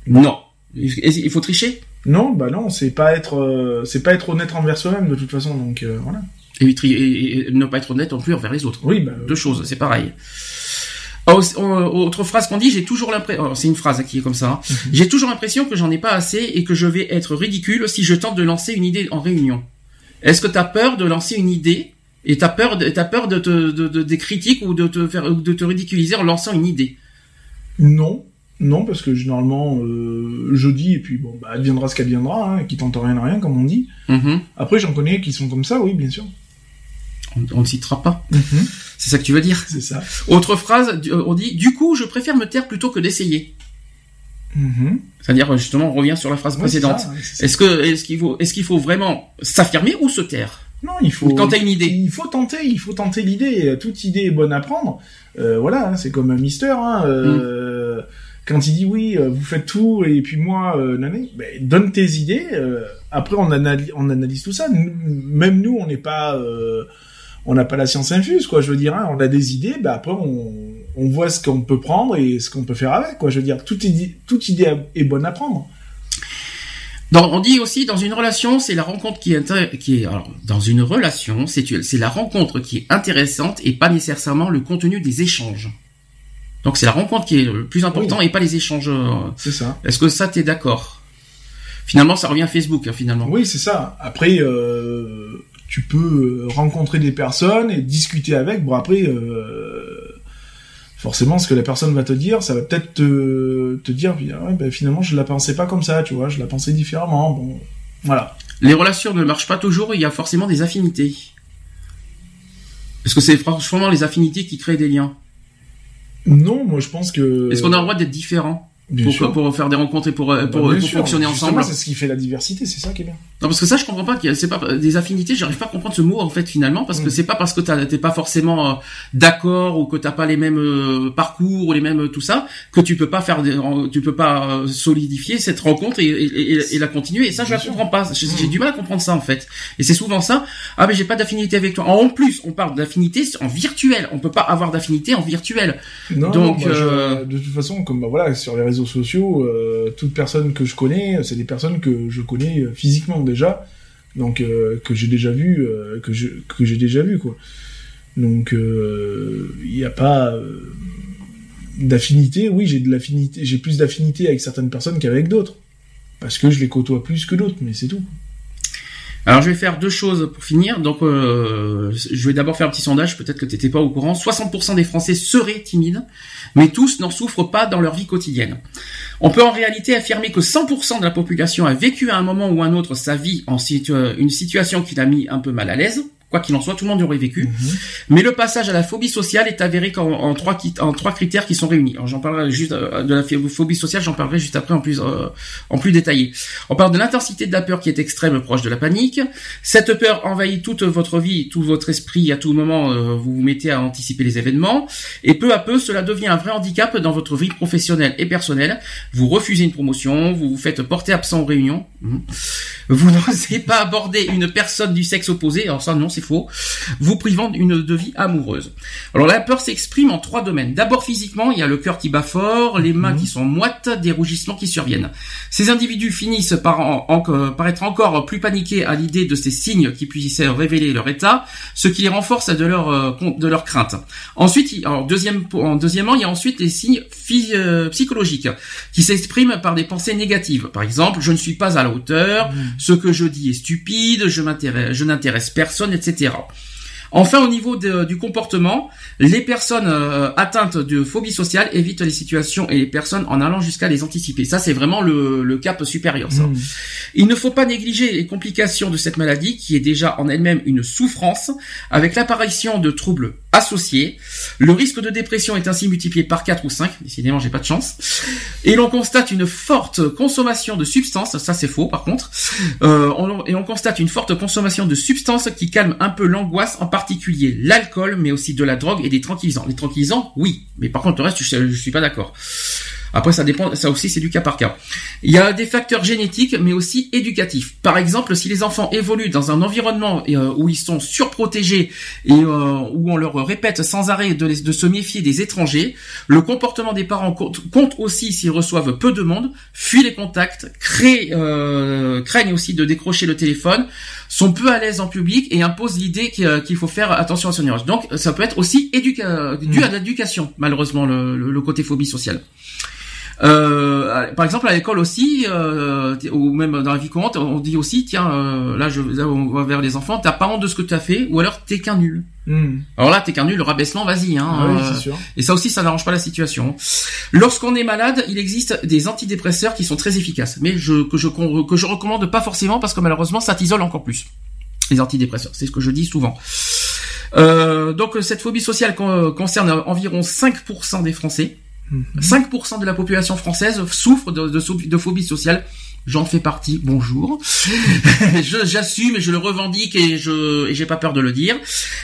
Non. Il faut tricher? Non, bah non, c'est pas être, euh, c'est pas être honnête envers soi-même, de toute façon, donc euh, voilà. et, et- et ne pas être honnête non plus envers les autres. Oui, bah... Deux choses, c'est pareil. Oh, oh, autre phrase qu'on dit, j'ai toujours l'impression, c'est une phrase qui est comme ça, hein. Mhm. j'ai toujours l'impression que j'en ai pas assez et que je vais être ridicule si je tente de lancer une idée en réunion. Est-ce que t'as peur de lancer une idée et t'as peur, de, t'as peur de, te, de, de- des critiques ou de te faire, de te ridiculiser en lançant une idée? Non, Non, parce que généralement, euh, je dis, et puis bon, bah, adviendra ce qu'adviendra, hein, qui tente rien à rien, comme on dit. Mhm. Après, j'en connais qui sont comme ça, oui, bien sûr. On ne citera pas. C'est ça que tu veux dire C'est ça. Autre phrase, euh, on dit du coup, je préfère me taire plutôt que d'essayer. Mhm. C'est-à-dire justement, on revient sur la phrase Ouais, précédente. Est-ce que est-ce qu'il faut est-ce qu'il faut vraiment s'affirmer ou se taire Non, il faut. Quand t'as une idée. Il faut tenter, il faut tenter l'idée. Toute idée est bonne à prendre. Euh, voilà, hein, c'est comme un Mister. Hein, euh, Quand il dit oui, euh, vous faites tout, et puis moi, euh, ben, donne tes idées. euh, après, on analyse, on analyse tout ça. Même nous, on n'est pas, euh, on n'a pas la science infuse, quoi. Je veux dire, hein, on a des idées. Ben après, on, on voit ce qu'on peut prendre et ce qu'on peut faire avec, quoi. Je veux dire, toute idée, toute idée est bonne à prendre. Dans- on dit aussi dans une relation, c'est la rencontre qui est qui est alors dans une relation, c'est c'est la rencontre qui est intéressante et pas nécessairement le contenu des échanges. Donc c'est la rencontre qui est le plus important et pas les échanges. euh. C'est ça. Est-ce que ça t'es d'accord? Finalement, ça revient à Facebook hein, finalement. Oui, c'est ça. Après, euh, tu peux rencontrer des personnes et discuter avec. Bon, après, euh, forcément, ce que la personne va te dire, ça va peut-être te, te dire, ah ouais, ben, finalement, je la pensais pas comme ça, tu vois, je la pensais différemment. Bon, voilà. Les relations ne marchent pas toujours, il y a forcément des affinités. Est-ce que c'est franchement les affinités qui créent des liens Non, moi, je pense que. Est-ce qu'on a le droit d'être différent Bien pour, sûr. pour faire des rencontres et pour, euh, Bah, pour, pour fonctionner ensemble C'est ce qui fait la diversité, c'est ça qui est bien. Non, parce que ça, je comprends pas. C'est pas des affinités. J'arrive pas à comprendre ce mot en fait finalement, parce que Mm. c'est pas parce que t'es pas forcément euh, d'accord ou que t'as pas les mêmes euh, parcours ou les mêmes tout ça que tu peux pas faire, des, tu peux pas euh, solidifier cette rencontre et, et, et- et la continuer. Et ça, je Bien la sûr. comprends pas. J'ai Mm. du mal à comprendre ça en fait. Et c'est souvent ça. Ah mais j'ai pas d'affinité avec toi. En plus, on parle d'affinité en virtuel. On peut pas avoir d'affinité en virtuel. Non, Donc, moi, je- euh, de toute façon, comme bah, voilà, sur les réseaux sociaux, euh, toute personne que je connais, c'est des personnes que je connais euh, physiquement déjà, donc euh, que j'ai déjà vu, euh, que j'ai déjà vu quoi. Donc il n'y a pas d'affinité. Oui, j'ai de l'affinité, j'ai plus d'affinité avec certaines personnes qu'avec d'autres, parce que je les côtoie plus que d'autres, mais c'est tout. Alors je vais faire deux choses pour finir. Donc je vais d'abord faire un petit sondage, peut-être que tu n'étais pas au courant. 60% des Français seraient timides, mais tous n'en souffrent pas dans leur vie quotidienne. On peut en réalité affirmer que 100% de la population a vécu à un moment ou un autre sa vie en une situation qui l'a mis un peu mal à l'aise. Quoi qu'il en soit, tout le monde y aurait vécu. Mais le passage à la phobie sociale est avéré qu'en en trois, en trois critères qui sont réunis. Alors j'en parlerai juste euh, de la phobie sociale, j'en parlerai juste après en plus euh, en plus détaillé. On parle de l'intensité de la peur qui est extrême, proche de la panique. Cette peur envahit toute votre vie, tout votre esprit. À tout moment, euh, vous vous mettez à anticiper les événements. Et peu à peu, cela devient un vrai handicap dans votre vie professionnelle et personnelle. Vous refusez une promotion, vous vous faites porter absent aux réunions. Mhm. Vous n'osez pas aborder une personne du sexe opposé. Alors ça, non, c'est faux. Vous privant d'une de vie amoureuse. Alors la peur s'exprime en trois domaines. D'abord physiquement, il y a le cœur qui bat fort, les mains qui sont moites, des rougissements qui surviennent. Ces individus finissent par, en- en- par être encore plus paniqués à l'idée de ces signes qui puissent révéler leur état, ce qui les renforce de leur, euh, de leur crainte. Ensuite, il- alors, deuxième, en deuxièmement, il y a ensuite les signes euh, psychologiques qui s'expriment par des pensées négatives. Par exemple, je ne suis pas à la hauteur, ce que je dis est stupide, je m'intéresse, je n'intéresse personne, etc etc. Enfin, au niveau de- du comportement, les personnes euh, atteintes de phobie sociale évitent les situations et les personnes en allant jusqu'à les anticiper. Ça, c'est vraiment le, le cap supérieur. Ça. Mmh. Il ne faut pas négliger les complications de cette maladie qui est déjà en elle-même une souffrance avec l'apparition de troubles associés. Le risque de dépression est ainsi multiplié par 4 ou 5. Décidément, j'ai pas de chance. Et l'on constate une forte consommation de substances. Ça, c'est faux, par contre. Euh, on- et on constate une forte consommation de substances qui calment un peu l'angoisse, en particulier l'alcool, mais aussi de la drogue et des tranquillisants. Les tranquillisants, oui. Mais par contre, le reste, je, je suis pas d'accord. Après, ça dépend, ça aussi, c'est du cas par cas. Il y a des facteurs génétiques, mais aussi éducatifs. Par exemple, si les enfants évoluent dans un environnement euh, où ils sont surprotégés et euh, où on leur répète sans arrêt de, les- de se méfier des étrangers, le comportement des parents compte, compte aussi s'ils reçoivent peu de monde, fuient les contacts, créent, euh, craignent aussi de décrocher le téléphone, sont peu à l'aise en public et imposent l'idée qu'il faut faire attention à son image. Donc, ça peut être aussi dû à l'éducation, malheureusement, le, le- le côté phobie sociale. Euh, par exemple, à l'école aussi, euh, ou même dans la vie courante, on dit aussi, tiens, euh, là, je, là, on va vers les enfants, t'as pas honte de ce que tu as fait, ou alors t'es qu'un nul. Hmm. Alors là, t'es qu'un nul, le rabaissement, vas-y. Hein, Ah oui, euh, sûr. et ça aussi, ça n'arrange pas la situation. Lorsqu'on est malade, il existe des antidépresseurs qui sont très efficaces, mais je, que je que je recommande pas forcément parce que malheureusement, ça t'isole encore plus. Les antidépresseurs, c'est ce que je dis souvent. Euh, donc cette phobie sociale con- concerne environ 5% des Français. 5% de la population française souffre de, de, so- de phobie sociale. J'en fais partie. Bonjour. [laughs] j'assume et je le revendique et je, et j'ai pas peur de le dire.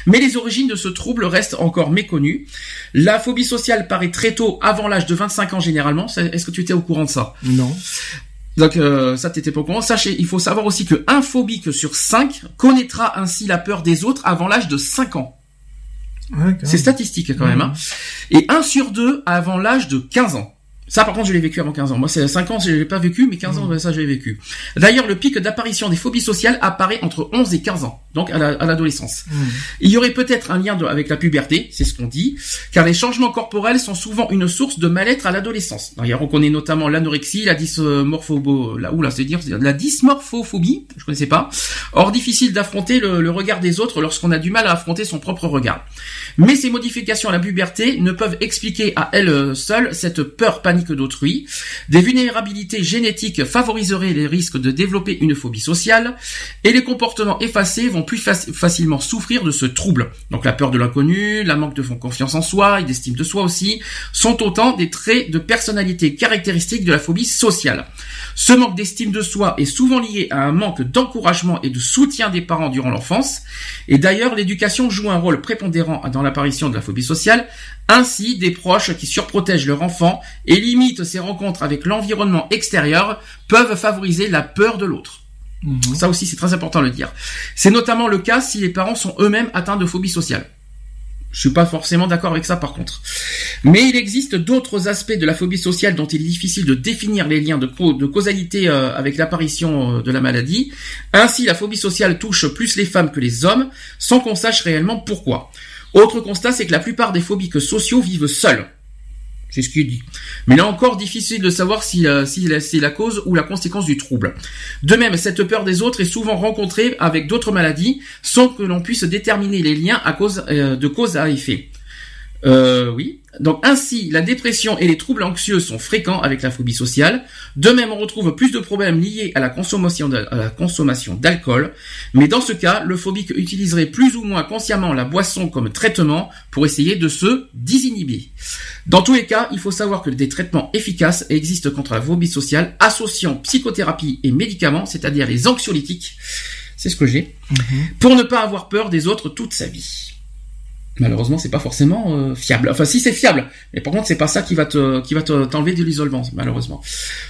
Mais les origines de ce trouble restent encore méconnues. La phobie sociale paraît très tôt, avant l'âge de 25 ans généralement. Est-ce que tu étais au courant de ça? Non. donc euh, ça t'étais pas au courant. Sachez, il faut savoir aussi que un phobique sur 5 connaîtra ainsi la peur des autres avant l'âge de 5 ans. Ouais, C'est statistique quand même. Hein. Et 1 sur 2 avant l'âge de 15 ans. Ça, par contre, je l'ai vécu avant 15 ans. Moi, c'est 5 ans, je l'ai pas vécu, mais 15 ans, ben, ça, je l'ai vécu. D'ailleurs, le pic d'apparition des phobies sociales apparaît entre 11 et 15 ans, donc à la- à l'adolescence. Il y aurait peut-être un lien de- avec la puberté, c'est ce qu'on dit, car les changements corporels sont souvent une source de mal-être à l'adolescence. D'ailleurs, on connaît notamment l'anorexie, la dysmorphobo, la, oula, c'est dire, la dysmorphophobie, je connaissais pas. Or, difficile d'affronter le, le regard des autres lorsqu'on a du mal à affronter son propre regard. Mais ces modifications à la puberté ne peuvent expliquer à elles seules cette peur panique d'autrui. Des vulnérabilités génétiques favoriseraient les risques de développer une phobie sociale et les comportements effacés vont plus faci- facilement souffrir de ce trouble. Donc la peur de l'inconnu, la manque de confiance en soi et d'estime de soi aussi sont autant des traits de personnalité caractéristiques de la phobie sociale. Ce manque d'estime de soi est souvent lié à un manque d'encouragement et de soutien des parents durant l'enfance. Et d'ailleurs, l'éducation joue un rôle prépondérant dans l'apparition de la phobie sociale. Ainsi, des proches qui surprotègent leur enfant et limitent ses rencontres avec l'environnement extérieur peuvent favoriser la peur de l'autre. Ça aussi, c'est très important de le dire. C'est notamment le cas si les parents sont eux-mêmes atteints de phobie sociale. Je suis pas forcément d'accord avec ça par contre. Mais il existe d'autres aspects de la phobie sociale dont il est difficile de définir les liens de, causalité euh, avec l'apparition euh, de la maladie. Ainsi, la phobie sociale touche plus les femmes que les hommes, sans qu'on sache réellement pourquoi. Autre constat, c'est que la plupart des phobiques sociaux vivent seuls. C'est ce qu'il dit. Mais là encore, difficile de savoir si, si c'est la cause ou la conséquence du trouble. De même, cette peur des autres est souvent rencontrée avec d'autres maladies, sans que l'on puisse déterminer les liens à cause euh, de cause à effet. Euh, oui. Donc ainsi, la dépression et les troubles anxieux sont fréquents avec la phobie sociale. De même, on retrouve plus de problèmes liés à la consommation d'alcool. Mais dans ce cas, le phobique utiliserait plus ou moins consciemment la boisson comme traitement pour essayer de se désinhiber. Dans tous les cas, il faut savoir que des traitements efficaces existent contre la phobie sociale, associant psychothérapie et médicaments, c'est-à-dire les anxiolytiques. C'est ce que j'ai. Pour ne pas avoir peur des autres toute sa vie. Malheureusement, c'est pas forcément euh, fiable. Enfin, si c'est fiable, mais par contre, c'est pas ça qui va te, qui va te- t'enlever de l'isolement, malheureusement.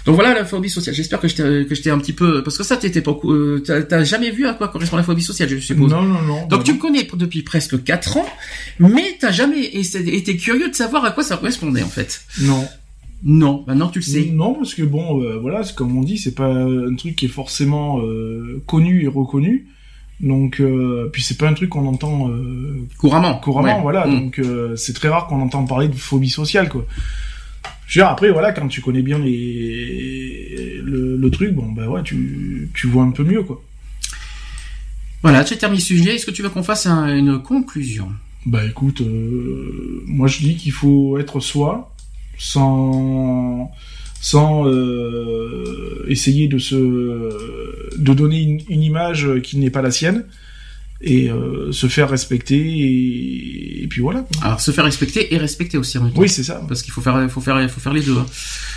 Donc voilà la phobie sociale. J'espère que je t'ai, que je t'ai un petit peu, parce que ça, t'étais pas, euh, t'as, jamais vu à quoi correspond la phobie sociale, je suppose. Non, non, non. Donc tu non. me connais depuis presque 4 ans, mais t'as jamais été curieux de savoir à quoi ça correspondait en fait. Non. Non, maintenant tu le sais. Non, parce que bon, euh, voilà, c'est comme on dit, c'est pas un truc qui est forcément euh, connu et reconnu. Donc, euh, puis c'est pas un truc qu'on entend euh, Couramment. couramment, Ouais. voilà. Mm. Donc, euh, c'est très rare qu'on entende parler de phobie sociale, quoi. Je veux dire, après, voilà, quand tu connais bien les le, le truc, bon, bah ouais, tu, tu vois un peu mieux, quoi. Voilà, j'ai terminé le sujet. Est-ce que tu veux qu'on fasse un- une conclusion? Bah écoute, moi je dis qu'il faut être soi, sans sans euh, essayer de se de donner une, une image qui n'est pas la sienne et euh, se faire respecter et, et puis voilà. quoi. Alors se faire respecter et respecter aussi en même temps. Oui, c'est ça. Parce qu'il faut faire, faut faire, faut faire les deux. hein.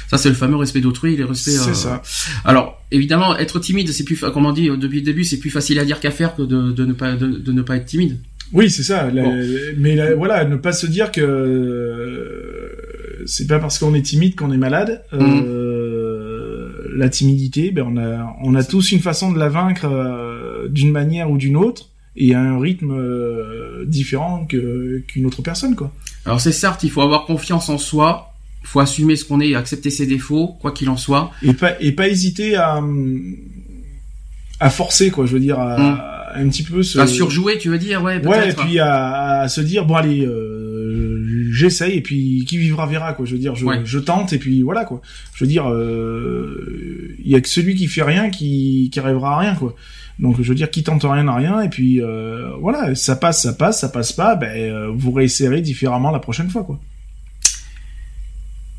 Ça c'est le fameux respect d'autrui, et le respect. C'est euh, ça. Alors évidemment, être timide, c'est plus, comme on dit depuis le début, c'est plus facile à dire qu'à faire que de, de ne pas, de, de ne pas être timide. Oui, c'est ça. La- Bon. Mais la- voilà, ne pas se dire que euh, c'est pas parce qu'on est timide qu'on est malade. Euh, La timidité, ben on a on a tous une façon de la vaincre euh, d'une manière ou d'une autre et à un rythme euh, différent que qu'une autre personne, quoi. Alors c'est certes, il faut avoir confiance en soi. Il faut assumer ce qu'on est et accepter ses défauts, quoi qu'il en soit. Et pas et pas hésiter à à forcer, quoi. Je veux dire, à, Mm. Un petit peu se À surjouer, tu veux dire, ouais, Ouais, et puis à, à se dire bon allez, euh, j'essaye et puis qui vivra verra quoi. Je veux dire, je, je tente et puis voilà quoi. Je veux dire, euh, il y a que celui qui fait rien qui qui arrivera à rien quoi. Donc je veux dire, qui tente rien n'a rien et puis euh, voilà, ça passe, ça passe, ça passe pas, ben euh, vous réessayerez différemment la prochaine fois quoi.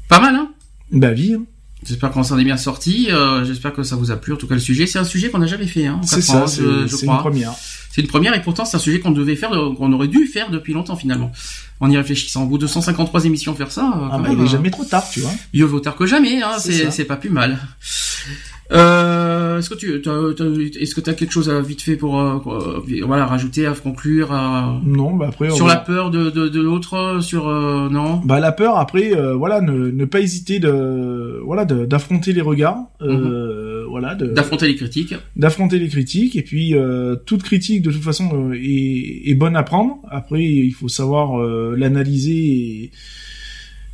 Pas mal hein? Bah vie. Hein. J'espère qu'on s'en est bien sorti. Euh, j'espère que ça vous a plu. En tout cas, le sujet, c'est un sujet qu'on n'a jamais fait. Hein, c'est ça, c'est une première. C'est une première et pourtant c'est un sujet qu'on devait faire, qu'on aurait dû faire depuis longtemps finalement. En y réfléchissant, au bout de 153 émissions faire ça. Euh, ah bah, il est jamais trop tard, tu vois. Mieux vaut tard que jamais. Hein, c'est pas plus mal. Euh, est-ce que tu, est-ce que tu as quelque chose à vite fait pour, euh, voilà rajouter, à conclure, à... non, bah après sur la peur de de, de l'autre, sur euh, non? Bah la peur après, euh, voilà, ne, ne pas hésiter de voilà d'affronter les regards, mhm. voilà, d'affronter les critiques, d'affronter les critiques et puis toute critique de toute façon est, est bonne à prendre. Après il faut savoir l'analyser et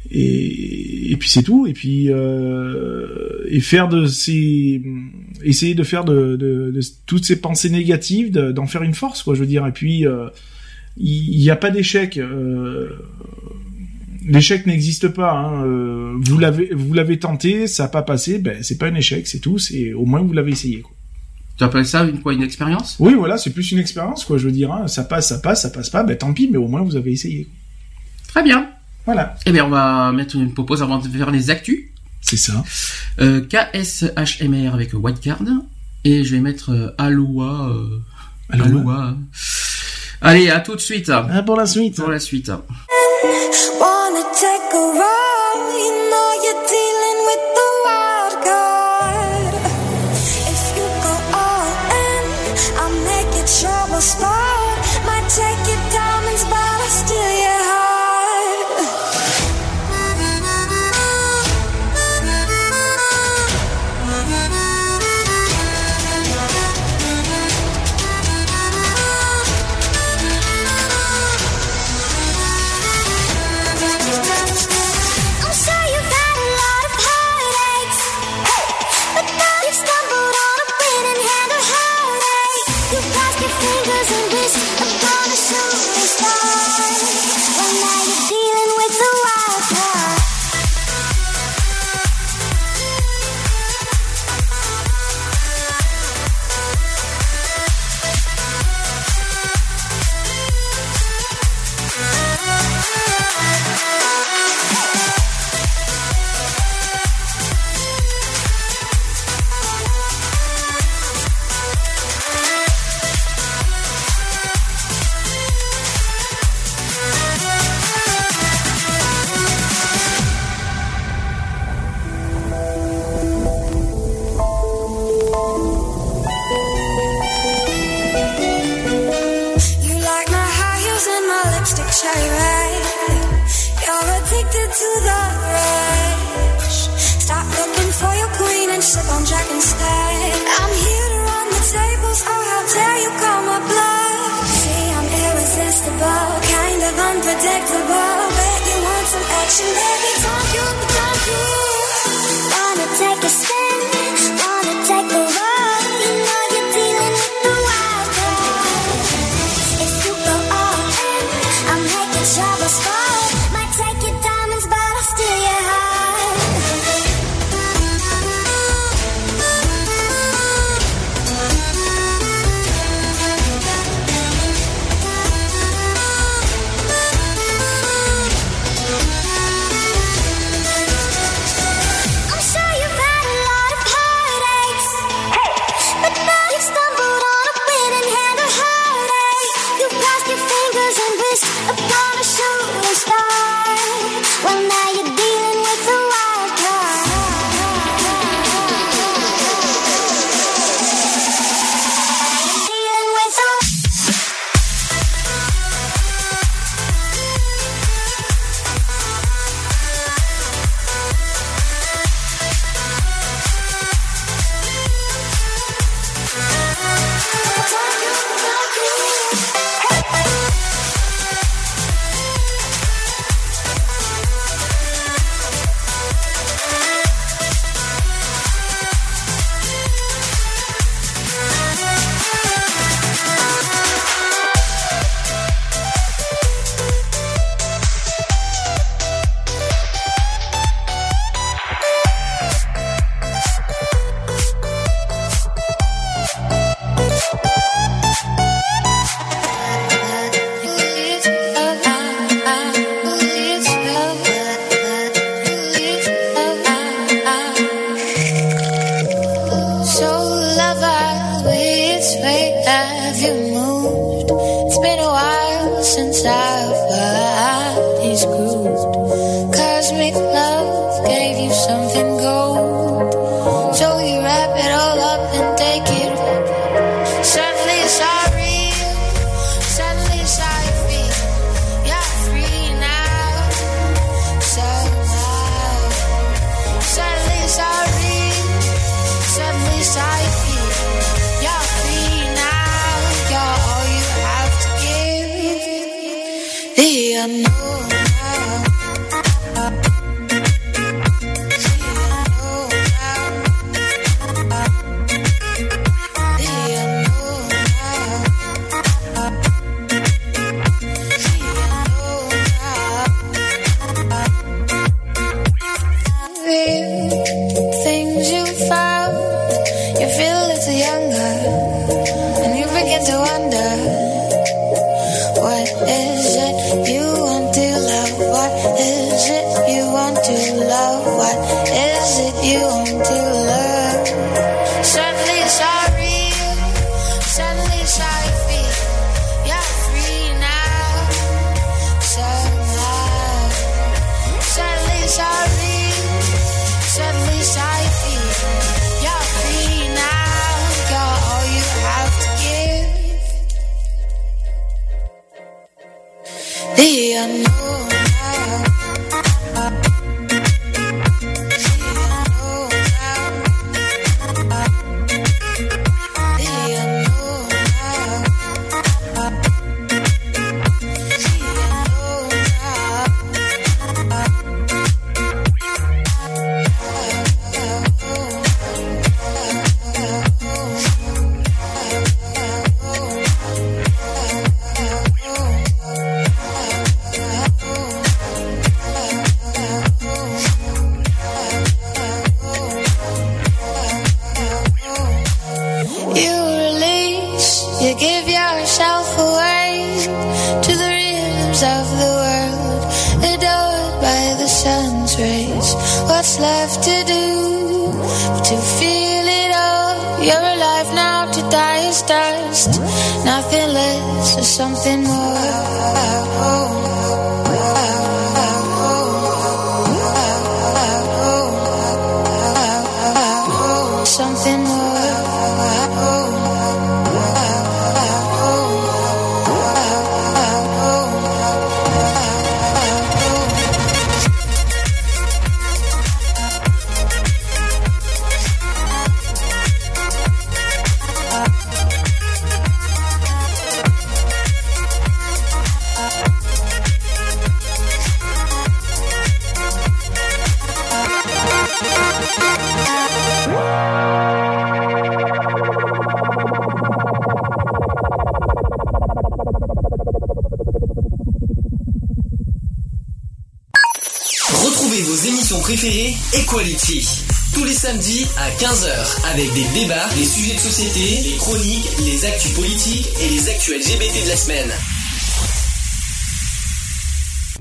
et, et puis c'est tout et puis euh, et faire de ces essayer de faire de, de, de toutes ces pensées négatives d'en faire une force quoi je veux dire et puis euh, il n'y a pas d'échec euh, l'échec n'existe pas hein. Vous l'avez vous l'avez tenté ça n'a pas passé ben c'est pas un échec c'est tout c'est au moins vous l'avez essayé quoi tu appelles ça une quoi une expérience? Oui, voilà, c'est plus une expérience, quoi. Je veux dire, hein. ça passe, ça passe, ça passe pas, ben tant pis, mais au moins vous avez essayé. Très bien. Voilà. Eh bien, on va mettre une pause avant de faire les actus. C'est ça. Euh, KSHMR avec Whitecard. Et je vais mettre euh, Aloha. Euh, Aloha. Allez, à tout de suite. Ah, pour la suite. Pour la suite. while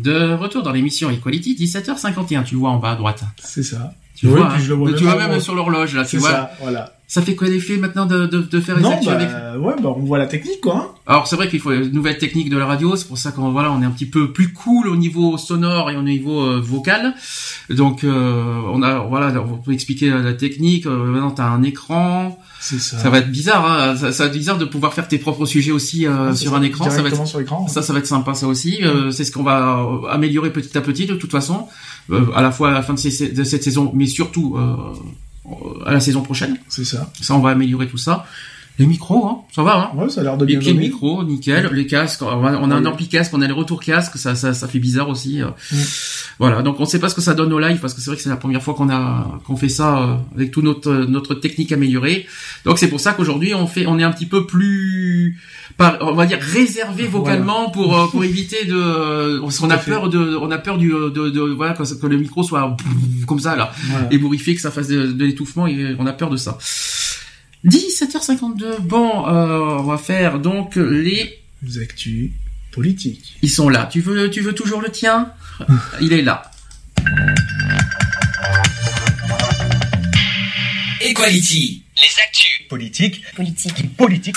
De retour dans l'émission Equality, 17h51, tu le vois en bas à droite. C'est ça. Tu vois, puis je le vois tu même vois pas, même sur l'horloge là, tu C'est vois. ça, voilà. Ça fait quoi l'effet maintenant de, de, de faire les Non, actus bah, avec ouais, bah, on voit la technique, quoi. hein. Alors c'est vrai qu'il faut une nouvelle technique de la radio, c'est pour ça qu'on voilà, on est un petit peu plus cool au niveau sonore et au niveau euh, vocal. Donc euh, on a voilà, on peut expliquer la technique. Euh, maintenant t'as un écran, ça. ça va être bizarre, hein, ça, ça va être bizarre de pouvoir faire tes propres sujets aussi euh, Ouais, c'est sur ça, un écran. Ça va être sur ça, ça va être sympa, ça aussi. Euh, c'est ce qu'on va euh, améliorer petit à petit, de toute façon, euh, à la fois à la fin de, ces- de cette saison, mais surtout euh, à la saison prochaine. C'est ça. Ça, on va améliorer tout ça. Les micros, hein, ça va. Hein. Ouais, ça a l'air de Les bien pieds de donner. micro, nickel. Les casques, on a, on a un ampli casque, on a les retours casque, ça, ça, ça fait bizarre aussi. euh. Mm. Voilà, donc on sait pas ce que ça donne au live parce que c'est vrai que c'est la première fois qu'on a qu'on fait ça euh, avec tout notre notre technique améliorée. Donc c'est pour ça qu'aujourd'hui on fait, on est un petit peu plus, par- on va dire réservé vocalement pour euh, pour éviter de, [laughs] parce qu'on Tout à a fait. peur de, on a peur du de, de voilà que, que le micro soit comme ça là Voilà. ébouriffé, que ça fasse de, de l'étouffement, et on a peur de ça. 17h52, bon, euh, on va faire donc les... Les actus politiques. Ils sont là. Tu veux, tu veux toujours le tien? [laughs] Il est là. Equality. Les actus politique, Politique. politique.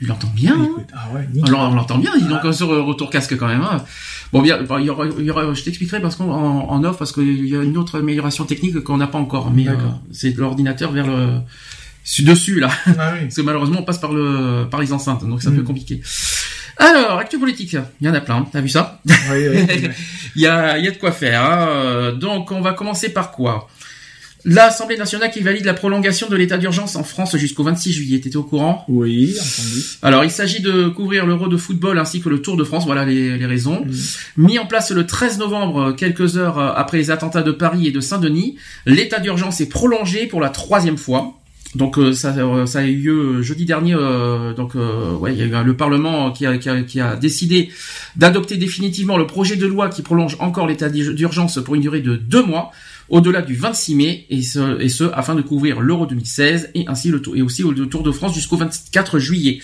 Il entend bien. hein Ah ouais, nickel. Alors, on l'entend bien, dis donc sur euh, retour casque quand même. hein. Bon, bien, bon, il y aura, il y aura- je t'expliquerai parce qu'en en, en off, parce qu'il y a une autre amélioration technique qu'on n'a pas encore, mais euh, D'accord. c'est l'ordinateur vers le su- dessus là, Ah oui. parce que malheureusement on passe par le par les enceintes, donc c'est un Mm. peu compliqué. Alors, actu politique, il y en a plein, t'as vu ça? Oui, oui, oui. [laughs] Il y a, il y a de quoi faire. hein. Euh, Donc, on va commencer par quoi? L'Assemblée nationale qui valide la prolongation de l'état d'urgence en France jusqu'au 26 juillet. T'étais au courant? Oui, entendu. Alors, il s'agit de couvrir l'Euro de football ainsi que le Tour de France. Voilà les, les raisons. Mis en place le 13 novembre, quelques heures euh, après les attentats de Paris et de Saint-Denis, l'état d'urgence est prolongé pour la troisième fois. Donc euh, ça, euh, ça a eu lieu jeudi dernier. euh, donc euh, ouais, il y a eu le Parlement qui a, qui a, qui a décidé d'adopter définitivement le projet de loi qui prolonge encore l'état d'urgence pour une durée de deux mois au-delà du 26 mai et ce, et ce afin de couvrir l'Euro 2016 et ainsi le tour et aussi le Tour de France jusqu'au 24 juillet.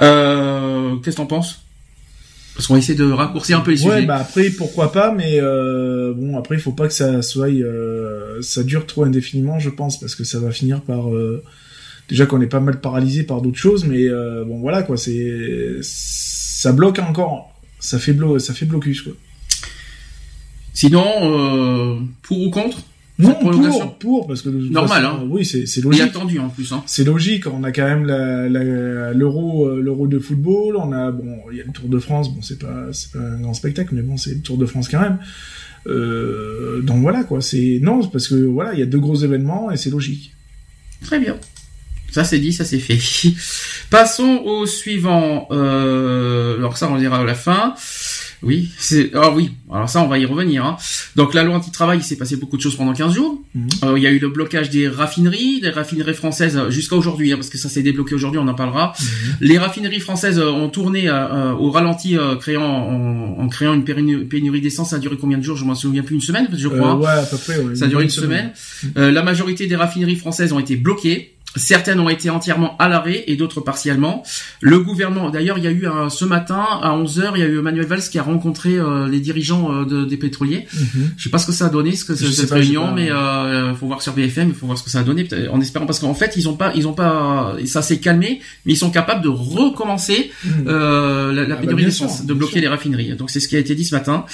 Euh, Qu'est-ce que t'en penses? Parce qu'on essaie de raccourcir un peu les Ouais, sujets. bah après pourquoi pas, mais euh, bon après il faut pas que ça soit, euh, ça dure trop indéfiniment, je pense, parce que ça va finir par euh, déjà qu'on est pas mal paralysé par d'autres choses, mais bon voilà quoi, c'est ça bloque encore, ça fait blo ça fait blocus quoi. Sinon, euh, pour ou contre Non, pour, pour, parce que de toute Normal, façon, hein. Oui, c'est c'est Et logique. attendu en plus. Hein. C'est logique, on a quand même la- la- l'euro euh, l'euro de football, on a bon, il y a le Tour de France, bon c'est pas c'est pas un grand spectacle mais bon, c'est le Tour de France quand même. Euh, donc voilà quoi, c'est non, parce que voilà, il y a deux gros événements et c'est logique. Très bien. Ça c'est dit, ça c'est fait. [laughs] Passons au suivant. Euh, alors ça on le dira à la fin. Oui, c'est ah oui. Alors ça on va y revenir. Hein. Donc la loi anti-travail, il s'est passé beaucoup de choses pendant 15 jours. Mhm. Euh, il y a eu le blocage des raffineries, des raffineries françaises euh, jusqu'à aujourd'hui, hein, parce que ça s'est débloqué aujourd'hui, on en parlera. Les raffineries françaises euh, ont tourné euh, au ralenti, euh, créant en, en créant une pénurie, d'essence. Ça a duré combien de jours? Je m'en souviens plus, une semaine, je crois. Euh, ouais, à peu près. Ouais, Ça a duré une semaine. La majorité des raffineries françaises ont été bloquées. Certaines ont été entièrement à l'arrêt et d'autres partiellement. Le gouvernement, d'ailleurs, il y a eu un- ce matin à 11h, il y a eu Manuel Valls qui a rencontré euh, les dirigeants euh, de- des pétroliers. Mhm. Je sais pas ce que ça a donné, ce que Je cette réunion, pas- mais euh, faut voir sur BFM, il faut voir ce que ça a donné, en espérant parce qu'en fait ils ont pas, ils ont pas, ça s'est calmé, mais ils sont capables de recommencer Mhm. euh, la, la Ah bah, pénurie d'essence, sûr, de bloquer les raffineries. Donc c'est ce qui a été dit ce matin.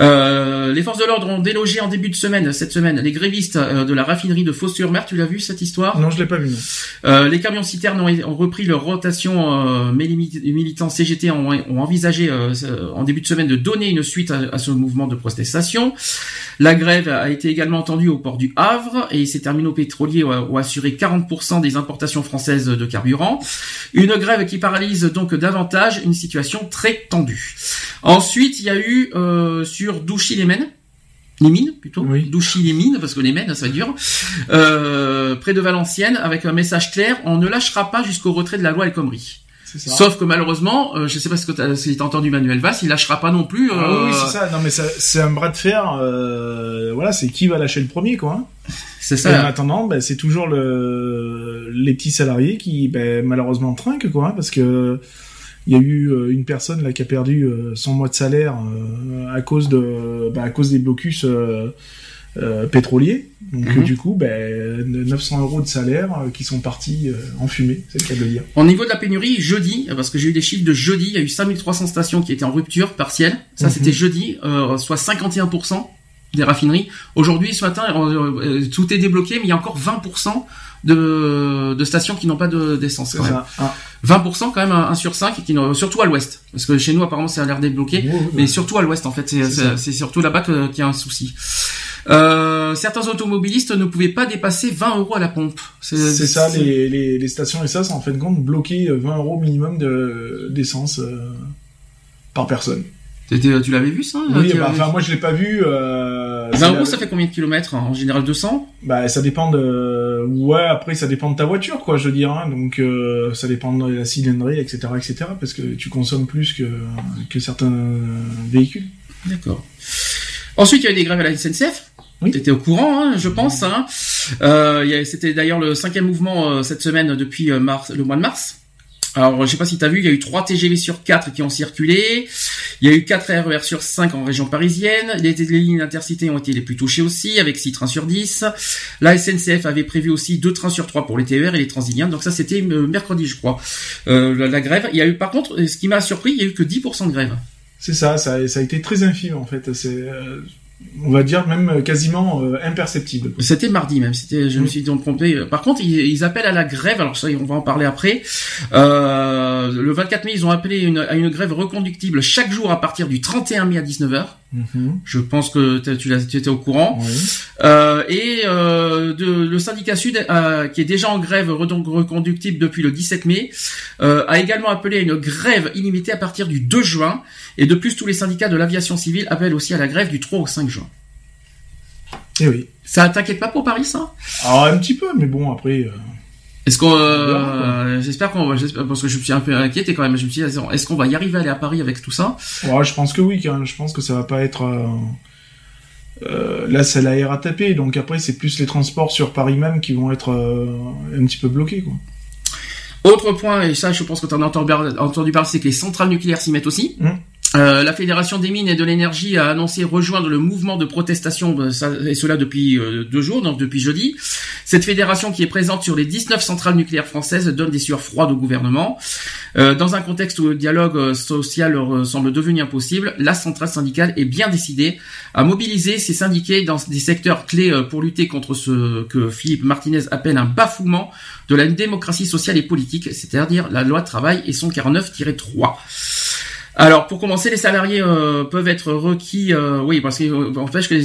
Euh, les forces de l'ordre ont délogé en début de semaine, cette semaine, les grévistes euh, de la raffinerie de Fos-sur-Mer. Tu l'as vu cette histoire? Non, je l'ai pas vu. Non. euh, les camions citernes ont, repris leur rotation. Euh, mais les mili- les militants CGT ont, envisagé euh, en début de semaine de donner une suite à, ce mouvement de protestation. La grève a été également entendue au port du Havre et ces terminaux pétroliers ont, ont assuré 40% des importations françaises de carburant. Une grève qui paralyse donc davantage une situation très tendue. Ensuite, il y a eu sur Douchy-les-Maines. Les mines, plutôt. Oui. Douchy-les-Mines, parce que les Maines, ça va être dur. Euh, près de Valenciennes, avec un message clair, on ne lâchera pas jusqu'au retrait de la loi El Khomri. Ça. Sauf que malheureusement, euh, je sais pas ce que t'as, si t'as entendu Manuel Valls, il lâchera pas non plus. Ah euh, oui, c'est ça. Non, mais ça- c'est un bras de fer. euh, voilà, c'est qui va lâcher le premier, quoi. hein. [laughs] C'est Et en ça. attendant, ben, c'est toujours le, les petits salariés qui, ben, malheureusement, trinquent, quoi, hein, parce que il y a eu euh, une personne là qui a perdu euh, son mois de salaire euh, à cause de, ben, à cause des blocus euh, euh, pétroliers. Donc Mhm. euh, du coup, ben, 900 euros de salaire euh, qui sont partis euh, en fumée, c'est le cas de le dire. Au niveau de la pénurie, jeudi, parce que j'ai eu des chiffres de jeudi, il y a eu 5300 stations qui étaient en rupture partielle. Ça, Mhm. c'était jeudi, euh, soit 51% des raffineries. Aujourd'hui, ce matin, euh, euh, tout est débloqué, mais il y a encore 20% de, de stations qui n'ont pas de- d'essence. C'est quand même. ça. Ah. 20% quand même, un, un sur 5, qui, surtout à l'ouest. Parce que chez nous, apparemment, ça a l'air débloqué. Mais surtout à l'ouest, en fait, c'est- C'est c'est c'est surtout là-bas qu'il y a un souci. Euh, certains automobilistes ne pouvaient pas dépasser 20 euros à la pompe. C'est ça, les, les, les stations essence en fait compte bloquer euh, 20 euros minimum de d'essence euh, par personne. T'étais- Tu l'avais vu ça Oui, Tu bah, enfin moi je l'ai pas vu. Euh, 20 c'est euros, la- ça fait combien de kilomètres En général 200 Bah ça dépend de. Ouais, après ça dépend de ta voiture quoi, je veux dire. hein. Donc euh, ça dépend de la cylindrée, etc., etc. Parce que tu consommes plus que que certains véhicules. D'accord. Ensuite, il y a eu des grèves à la SNCF. Oui. Tu étais au courant, hein, je pense. Hein. Euh, C'était d'ailleurs le cinquième mouvement euh, cette semaine depuis euh, mars, le mois de mars. Alors, je sais pas si tu as vu, il y a eu trois TGV sur quatre qui ont circulé. Il y a eu 4 RER sur 5 en région parisienne. Les, lignes intercités ont été les plus touchées aussi, avec 6 trains sur 10. La SNCF avait prévu aussi 2 trains sur 3 pour les TER et les Transiliens. Donc ça, c'était euh, mercredi, je crois, euh, la, grève. Il y a eu, par contre, ce qui m'a surpris, il y a eu que 10% de grève. C'est ça, ça, a été très infime en fait. Euh, on va dire même quasiment euh, imperceptible. C'était mardi même. C'était, je me suis donc trompé. Par contre, ils, ils appellent à la grève. Alors ça, on va en parler après. Euh, le 24 mai, ils ont appelé une, à une grève reconductible chaque jour à partir du 31 mai à 19h. Mhm. Je pense que tu, étais au courant. Oui. Euh, et euh, de, le syndicat Sud, euh, qui est déjà en grève reconductible depuis le 17 mai, euh, a également appelé à une grève illimitée à partir du 2 juin. Et de plus, tous les syndicats de l'aviation civile appellent aussi à la grève du 3 au 5 juin. Et oui. Ça t'inquiète pas pour Paris, ça? Alors un petit peu, mais bon après. euh, Est-ce qu'on, euh, j'espère qu'on va, parce que je me suis un peu inquiété quand même. Je me suis dit, est-ce qu'on va y arriver à aller à Paris avec tout ça? Ouais, je pense que oui, quand même. je pense que ça va pas être. euh, là, c'est la RATP, donc après c'est plus les transports sur Paris même qui vont être un petit peu bloqués, quoi. Autre point, et ça, je pense que tu en as entendu, parler, c'est que les centrales nucléaires s'y mettent aussi. Mm. Euh, la Fédération des mines et de l'énergie a annoncé rejoindre le mouvement de protestation, et cela depuis euh, deux jours, donc depuis jeudi. Cette fédération qui est présente sur les 19 centrales nucléaires françaises donne des sueurs froides au gouvernement. Euh, dans un contexte où le dialogue social semble devenu impossible, la centrale syndicale est bien décidée à mobiliser ses syndiqués dans des secteurs clés pour lutter contre ce que Philippe Martinez appelle un bafouement de la démocratie sociale et politique, c'est-à-dire la loi de travail et son 49-3. Alors, pour commencer, les salariés euh, peuvent être requis, euh, oui, parce qu'en fait, que les,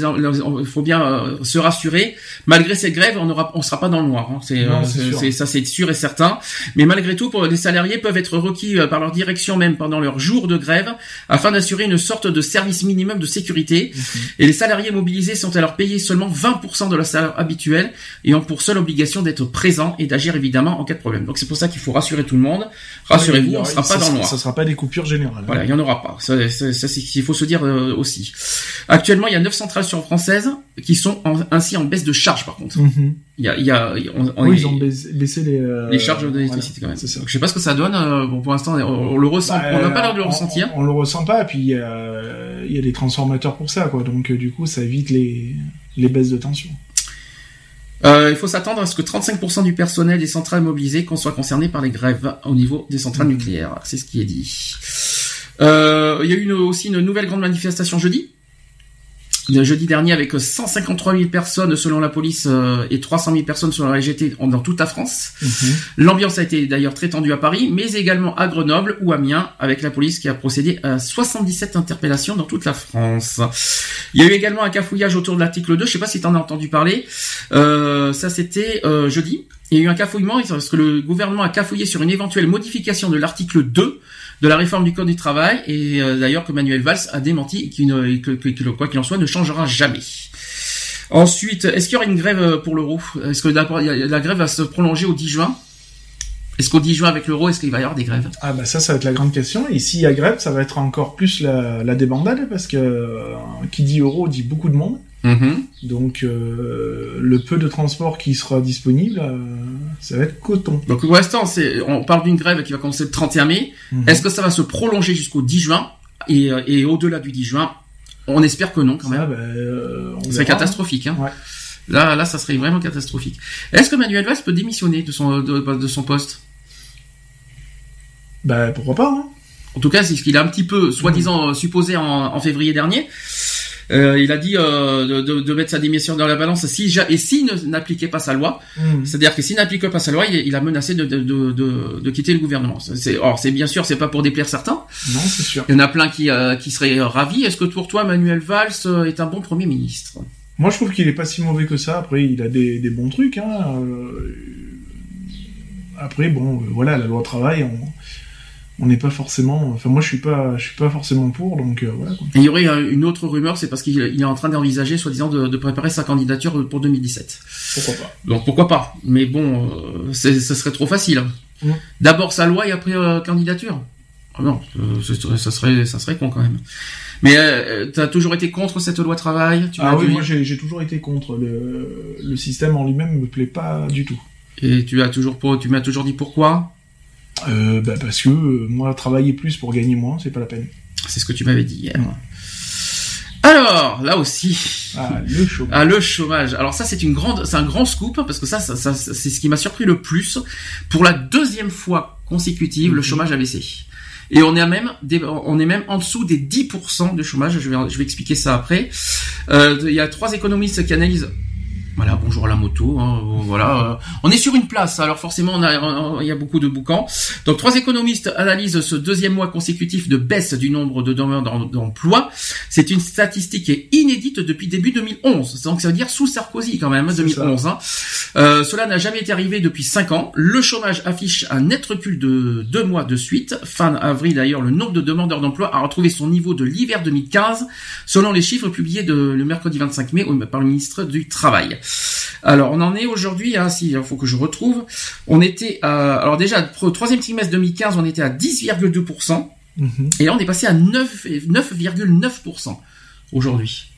il faut bien euh, se rassurer. Malgré cette grève, on n'aura, on sera pas dans le noir. hein. C'est, euh, c'est ça, c'est sûr et certain. Mais malgré tout, pour les salariés peuvent être requis euh, par leur direction même pendant leur jour de grève, afin d'assurer une sorte de service minimum de sécurité. Et les salariés mobilisés sont alors payés seulement 20% de leur salaire habituel et ont pour seule obligation d'être présents et d'agir évidemment en cas de problème. Donc c'est pour ça qu'il faut rassurer tout le monde. Rassurez-vous, on aura- sera pas dans le noir. Ça sera pas des coupures générales. Voilà, il y en aura pas. Ça, ça, ça, c'est ce qu'il faut se dire euh, aussi. Actuellement, il y a 9 centrales sur françaises qui sont en- ainsi en baisse de charge par contre. Il y a, il y a, on- on- Oui, ils ont baissé, les. euh, les charges voilà, d'électricité quand même. Ça. Donc, je sais pas ce que ça donne. euh, bon, pour l'instant, on, on le ressent. Bah, on n'a pas l'air de le on- ressentir. On, le ressent pas, et puis il y a, il y a des transformateurs pour ça, quoi. Donc du coup, ça évite les, les baisses de tension. Euh, il faut s'attendre à ce que 35% du personnel des centrales mobilisées qu'on soit concerné par les grèves au niveau des centrales Mhm. nucléaires. C'est ce qui est dit. Euh, il y a eu une- aussi une nouvelle grande manifestation jeudi. Le jeudi dernier avec 153 000 personnes selon la police euh, et 300 000 personnes selon la LGT dans toute la France. L'ambiance a été d'ailleurs très tendue à Paris, mais également à Grenoble ou Amiens, avec la police qui a procédé à 77 interpellations dans toute la France. Il y a eu également un cafouillage autour de l'article 2, je sais pas si tu en as entendu parler. Euh, ça c'était euh, jeudi. Il y a eu un cafouillement parce que le gouvernement a cafouillé sur une éventuelle modification de l'article 2 de la réforme du code du travail et euh, d'ailleurs que Manuel Valls a démenti ne- que, quoi qu'il en soit ne changera jamais. Ensuite, est-ce qu'il y aura une grève euh, pour l'euro? Est-ce que la grève va se prolonger au 10 juin? Est-ce qu'au 10 juin avec l'euro, est-ce qu'il va y avoir des grèves? Ah bah ça, ça va être la grande question. Et s'il y a grève, ça va être encore plus la, la débandade, parce que euh, qui dit euro dit beaucoup de monde. Donc euh, le peu de transport qui sera disponible, euh, ça va être coton. Donc pour l'instant, on parle d'une grève qui va commencer le 31 mai. Mhm. Est-ce que ça va se prolonger jusqu'au 10 juin? Et, euh, et au-delà du 10 juin On espère que non quand même. bah, on C'est catastrophique. Hein. Ouais. Là, là, ça serait vraiment catastrophique. Est-ce que Manuel Valls peut démissionner de son de, de son poste? Bah pourquoi pas hein En tout cas, c'est ce qu'il a un petit peu, soi-disant, euh, supposé en, en février dernier. Euh, il a dit euh, de, mettre sa démission dans la balance si et s'il n'appliquait pas sa loi, Mhm. c'est-à-dire que s'il n'applique pas sa loi, il, il a menacé de, de, de, de- de quitter le gouvernement. C'est, or, c'est bien sûr, c'est pas pour déplaire certains. Non, c'est sûr. Il y en a plein qui, euh, qui seraient ravis. Est-ce que pour toi, Manuel Valls est un bon premier ministre? Moi, je trouve qu'il est pas si mauvais que ça. Après, il a des, des bons trucs. Hein. Après, bon, voilà, la loi travail, on on n'est pas forcément. Enfin, moi, je suis pas, je suis pas forcément pour, donc euh, voilà. Quoi. Et il y aurait euh, une autre rumeur, c'est parce qu'il il est en train d'envisager, soi-disant, de, de préparer sa candidature pour 2017. Pourquoi pas Donc pourquoi pas Mais bon, euh, ce serait trop facile. Mm. D'abord sa loi et après euh, candidature. Ah non, ça serait, ça serait con quand même. Mais euh, t'as toujours été contre cette loi travail tu Ah oui, moi, j'ai toujours été contre le, le système en lui-même me plaît pas du tout. Et tu as toujours, pour- tu m'as toujours dit pourquoi? Euh, bah, parce que euh, moi, travailler plus pour gagner moins, c'est pas la peine. C'est ce que tu m'avais dit hier. Alors, là aussi. Ah, le chômage. Ah, le chômage. Alors ça, c'est une grande, c'est un grand scoop parce que ça, ça, ça c'est ce qui m'a surpris le plus. Pour la deuxième fois consécutive, le Mhm. chômage a baissé. Et on est à même, des- on est même en dessous des 10% de chômage. Je vais, je vais expliquer ça après. Euh, Il y a trois économistes qui analysent. Voilà, bonjour la moto. hein, voilà, euh, on est sur une place. Alors forcément, on a, on- il y a beaucoup de boucans. Donc trois économistes analysent ce deuxième mois consécutif de baisse du nombre de demandeurs d'emploi. C'est une statistique qui est inédite depuis début 2011. Donc ça veut dire sous Sarkozy quand même, C'est 2011. Hein. Euh, cela n'a jamais été arrivé depuis 5 ans. Le chômage affiche un net recul de deux mois de suite. Fin avril d'ailleurs, le nombre de demandeurs d'emploi a retrouvé son niveau de l'hiver 2015, selon les chiffres publiés de, le mercredi 25 mai par le ministre du Travail. Alors on en est aujourd'hui, hein, si il faut que je retrouve, on était à, alors déjà le troisième trimestre 2015, on était à 10,2%. Mhm. Et là, on est passé à 9 9,9% aujourd'hui.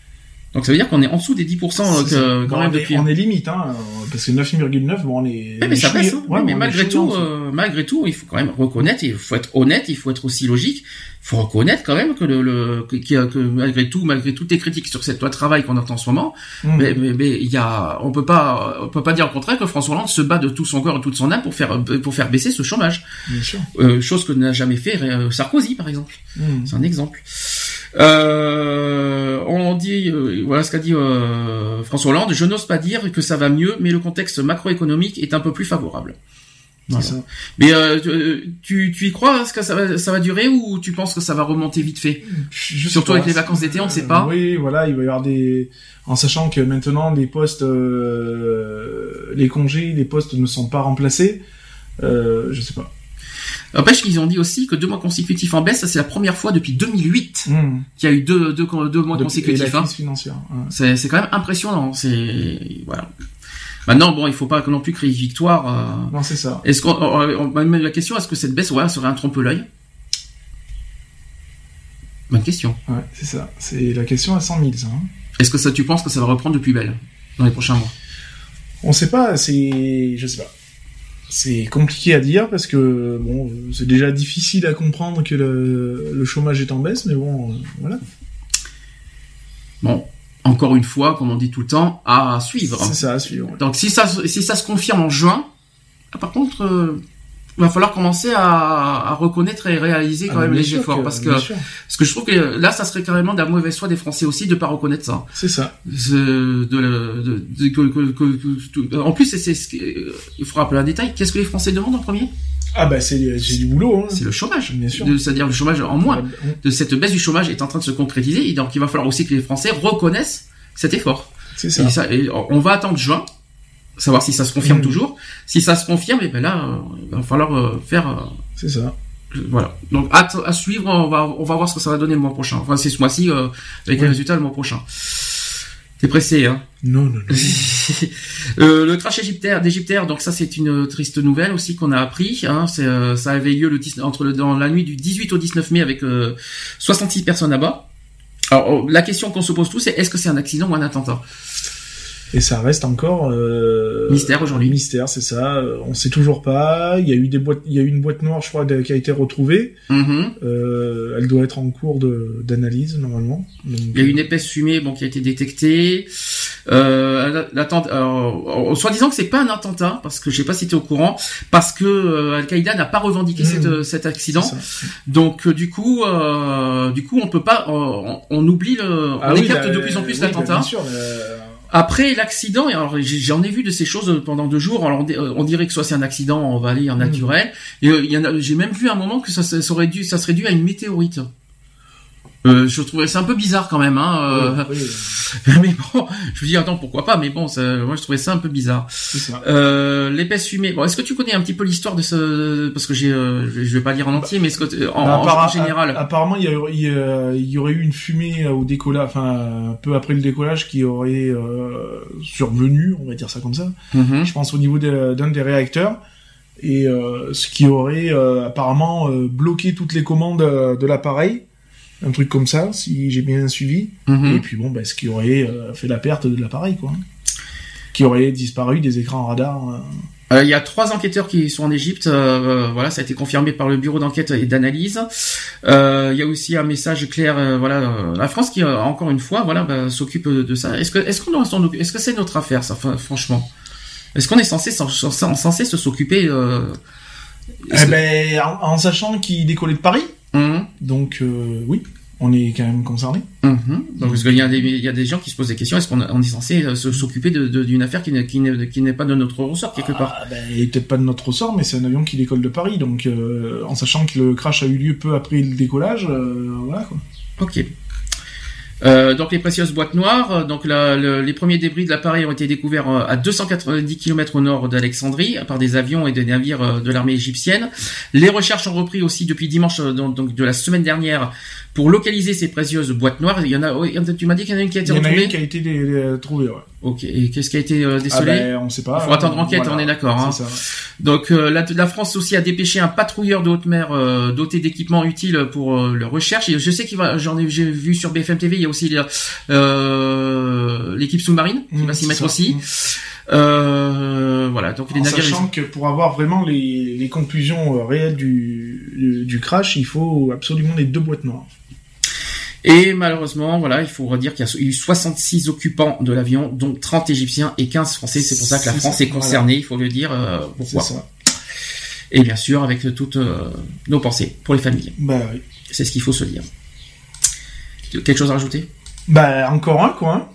Donc ça veut dire qu'on est en dessous des 10% euh, que, quand Bon, même on, est, depuis. on est limite, hein, euh, parce que 9,9, bon, on est. Ouais, mais ça chouïa- hein. ouais, Ouais, mais malgré tout, euh, malgré tout, il faut quand même reconnaître, il faut être honnête, il faut être aussi logique. Il faut reconnaître quand même que le, le que, que malgré tout, malgré toutes les critiques sur cette loi de travail qu'on entend en ce moment, Mhm. mais, mais, mais il y a, on peut pas, on peut pas dire le contraire que François Hollande se bat de tout son corps et toute son âme pour faire, pour faire baisser ce chômage. Bien sûr. Euh, chose que n'a jamais fait Sarkozy, par exemple. Mhm. C'est un exemple. Euh, on dit, euh, voilà ce qu'a dit euh, François Hollande. Je n'ose pas dire que ça va mieux, mais le contexte macroéconomique est un peu plus favorable. Voilà. Ça. Mais euh, tu, tu y crois Est-ce que ça va, ça va durer ou tu penses que ça va remonter vite fait? Je- Surtout avec les vacances d'été, on ne sait pas. Oui, voilà, il va y avoir des. En sachant que maintenant les postes, les congés, les postes ne sont pas remplacés. Je sais pas. N'empêche qu'ils ont dit aussi que deux mois consécutifs en baisse, ça, c'est la première fois depuis 2008 Mmh. qu'il y a eu deux, deux, deux mois Depuis- consécutifs. et la hein. crise financière. ouais. C'est, c'est quand même impressionnant. C'est voilà. Maintenant, bon, il faut pas non plus créer victoire. euh, Non, c'est ça. Est-ce qu'on, on, on- la question, est-ce que cette baisse, ouais, serait un trompe-l'œil? Bonne question. Ouais, c'est ça. C'est la question à 100 000, ça. hein. Est-ce que ça, tu penses que ça va reprendre de plus belle dans les prochains mois? On sait pas, c'est, je sais pas. C'est compliqué à dire parce que bon, c'est déjà difficile à comprendre que le, le chômage est en baisse, mais bon, euh, voilà. Bon, encore une fois, comme on dit tout le temps, à suivre. C'est ça à suivre. ouais. Donc si ça, si ça se confirme en juin, ah, par contre, euh, il va falloir commencer à, à reconnaître et réaliser quand Ah, même les efforts, que- parce que parce que je trouve que là, ça serait carrément de la mauvaise foi des Français aussi de pas reconnaître ça. c'est ça. De, de- de- que- en plus, c'est, il faut rappeler un détail. Qu'est-ce que les Français demandent en premier? Ah bah c'est du boulot. Hein. C'est le chômage. Bien sûr. C'est-à-dire le chômage en moins. Ouais. De cette baisse du chômage est en train de se concrétiser. Et donc, il va falloir aussi que les Français reconnaissent cet effort. C'est ça. Et ça, et on va attendre juin, savoir si ça se confirme Mhm. toujours. Si ça se confirme, et ben là, euh, il va falloir euh, faire. euh, C'est ça. voilà. Donc, hâte à suivre. On va, on va voir ce que ça va donner le mois prochain. Enfin, c'est ce mois-ci euh, avec Oui. les résultats le mois prochain. T'es pressé, hein? Non, non, non. [laughs] Euh, le crash égyptaire d'Égyptaire, donc ça c'est une triste nouvelle aussi qu'on a appris. Hein, euh, ça avait lieu le 10 entre le, dans la nuit du 18 au 19 mai avec euh, 66 personnes là-bas. Alors oh, la question qu'on se pose tous c'est est-ce que c'est un accident ou un attentat? Et ça reste encore euh, Mystère aujourd'hui. Mystère, c'est ça. Euh, On sait toujours pas. Il y a eu des boîtes, il y a eu une boîte noire, je crois, qui a été retrouvée. Mhm. Euh, elle doit être en cours d'analyse normalement. Donc, Il y a eu une épaisse fumée bon, qui a été détectée. Euh, l'attentat- alors, soi-disant que c'est pas un attentat, parce que je sais pas si tu es au courant, parce que euh, Al-Qaïda n'a pas revendiqué cette, euh, cet accident. Donc euh, du coup, euh, du coup, on peut pas, on, on oublie le, on Ah oui, écarte la- de plus en plus oui, l'attentat. Après l'accident, alors j'en ai vu de ces choses pendant deux jours. Alors on, euh, on dirait que soit c'est un accident en vallée, en Mhm. naturel. Et euh, il y en a, j'ai même vu un moment que ça, ça serait dû, ça serait dû à une météorite. Euh, je trouvais ça un peu bizarre quand même. Hein, euh, oui, oui, [laughs] mais bon, je me dis attends pourquoi pas. Mais bon, ça, moi je trouvais ça un peu bizarre. c'est. Euh, l'épaisse fumée. Bon, est-ce que tu connais un petit peu l'histoire de ce parce que j'ai, euh, je vais pas lire en entier, mais est-ce que en, Bah, en- appara- en général? a- apparemment, il y, aurait, il y a- il y aurait eu une fumée au décollage, enfin un peu après le décollage, qui aurait euh, survenu, on va dire ça comme ça. Mhm. Je pense au niveau de- d'un des réacteurs, et euh, ce qui aurait euh, apparemment euh, bloqué toutes les commandes euh, de l'appareil, un truc comme ça, si j'ai bien suivi. Mhm. Et puis bon, bah, ce qui aurait euh, fait la perte de l'appareil, quoi. Qui aurait disparu des écrans radar. euh. Euh, il y a trois enquêteurs qui sont en Égypte. Voilà, ça a été confirmé par le bureau d'enquête et d'analyse. Il y a aussi un message clair. voilà, la France qui encore une fois, voilà, bah, s'occupe de, ça. Est-ce que, est-ce qu'on s'en Est-ce que c'est notre affaire, ça, fr- franchement? Est-ce qu'on est censé, censé se s'occuper Eh ben, en, en sachant qu'il décollait de Paris, donc euh, oui, on est quand même concerné. mhm. Donc, parce qu'il y a des, il y a des gens qui se posent des questions. Est-ce qu'on on est censé euh, s'occuper d'une affaire qui n'est, qui n'est, qui n'est pas de notre ressort quelque part? Ah, ben, peut-être pas de notre ressort, mais c'est un avion qui décolle de Paris, donc euh, en sachant que le crash a eu lieu peu après le décollage, euh, voilà quoi. Ok. Euh, donc les précieuses boîtes noires, euh, donc la- le- les premiers débris de l'appareil ont été découverts euh, à 290 km au nord d'Alexandrie par des avions et des navires euh, de l'armée égyptienne. Les recherches ont repris aussi depuis dimanche donc, donc de la semaine dernière pour localiser ces précieuses boîtes noires. Il y en a, tu m'as dit qu'il y en a une qui a été Il y en a retrouvée. une qui a été trouvée, ouais. Ok. Et qu'est-ce qui a été euh, Ah décelé ben, on sait pas. Il faut attendre enquête, Voilà. on est d'accord, hein. Donc euh, la, la France aussi a dépêché un patrouilleur de haute mer euh, doté d'équipements utiles pour euh, leur recherche. Et je sais qu'il va, j'en ai, vu sur BFM TV, il y a aussi euh, l'équipe sous-marine qui Mmh, va s'y mettre ça. aussi. Mmh. Euh, voilà, donc les En navires. sachant que pour avoir vraiment les, les conclusions réelles du, du, du crash, il faut absolument les deux boîtes noires. Et malheureusement, voilà, il faut redire qu'il y a eu 66 occupants de l'avion, dont 30 Égyptiens et 15 Français. C'est pour ça que la France ça, est concernée, il faut le dire. euh, pourquoi. Et bien sûr, avec toutes euh, nos pensées pour les familles. Bah oui. C'est ce qu'il faut se dire. Quelque chose à rajouter? Bah encore un quoi. hein.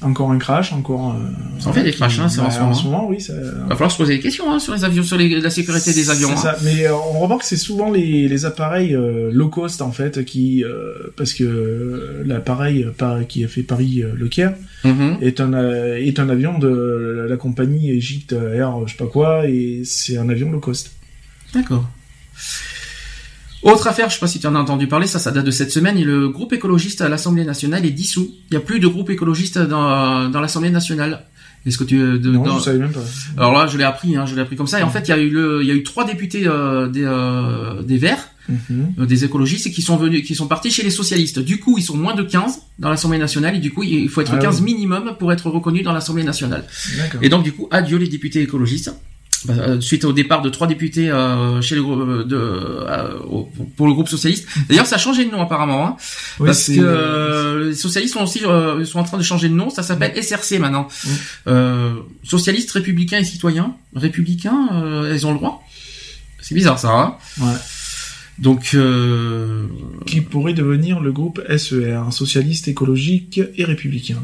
Encore un crash, encore. Euh, Ça en fait des crashs, hein, c'est en bah, ce moment. En ce moment, oui. Ça... Va falloir se poser des questions hein, sur les avions, sur les- la sécurité des avions. Hein. ça. Mais euh, on remarque que c'est souvent les, les appareils euh, low cost en fait qui euh, parce que l'appareil par- qui a fait Paris Le Caire Mhm. est un est un avion de la compagnie Egypte Air je sais pas quoi et c'est un avion low cost. D'accord. Autre affaire, je sais pas si tu en as entendu parler, ça, ça date de cette semaine. et Le groupe écologiste à l'Assemblée nationale est dissous. Il n'y a plus de groupe écologiste dans, dans l'Assemblée nationale. Est-ce que tu de- non, dans- je savais même pas. Alors là, je l'ai appris, hein, je l'ai appris comme ça. Et en fait, il y a eu le, il y a eu trois députés euh, des, euh, des Verts, Mhm. euh, des écologistes, qui sont venus, qui sont partis chez les socialistes. Du coup, ils sont moins de 15 dans l'Assemblée nationale, et du coup, il faut être Ah 15 oui. minimum pour être reconnu dans l'Assemblée nationale. D'accord. Et donc du coup, adieu les députés écologistes. Bah, euh, suite au départ de trois députés euh, chez le groupe euh, de euh, pour le groupe socialiste. D'ailleurs, ça a changé de nom apparemment, hein, Oui, parce que euh, euh, les socialistes sont aussi euh, sont en train de changer de nom. Ça s'appelle SRC maintenant. Euh, socialistes, républicains et citoyens. Républicains, euh, ils ont le droit. C'est bizarre ça. Hein Ouais. donc euh, qui pourrait devenir le groupe SER, un socialiste écologique et républicain.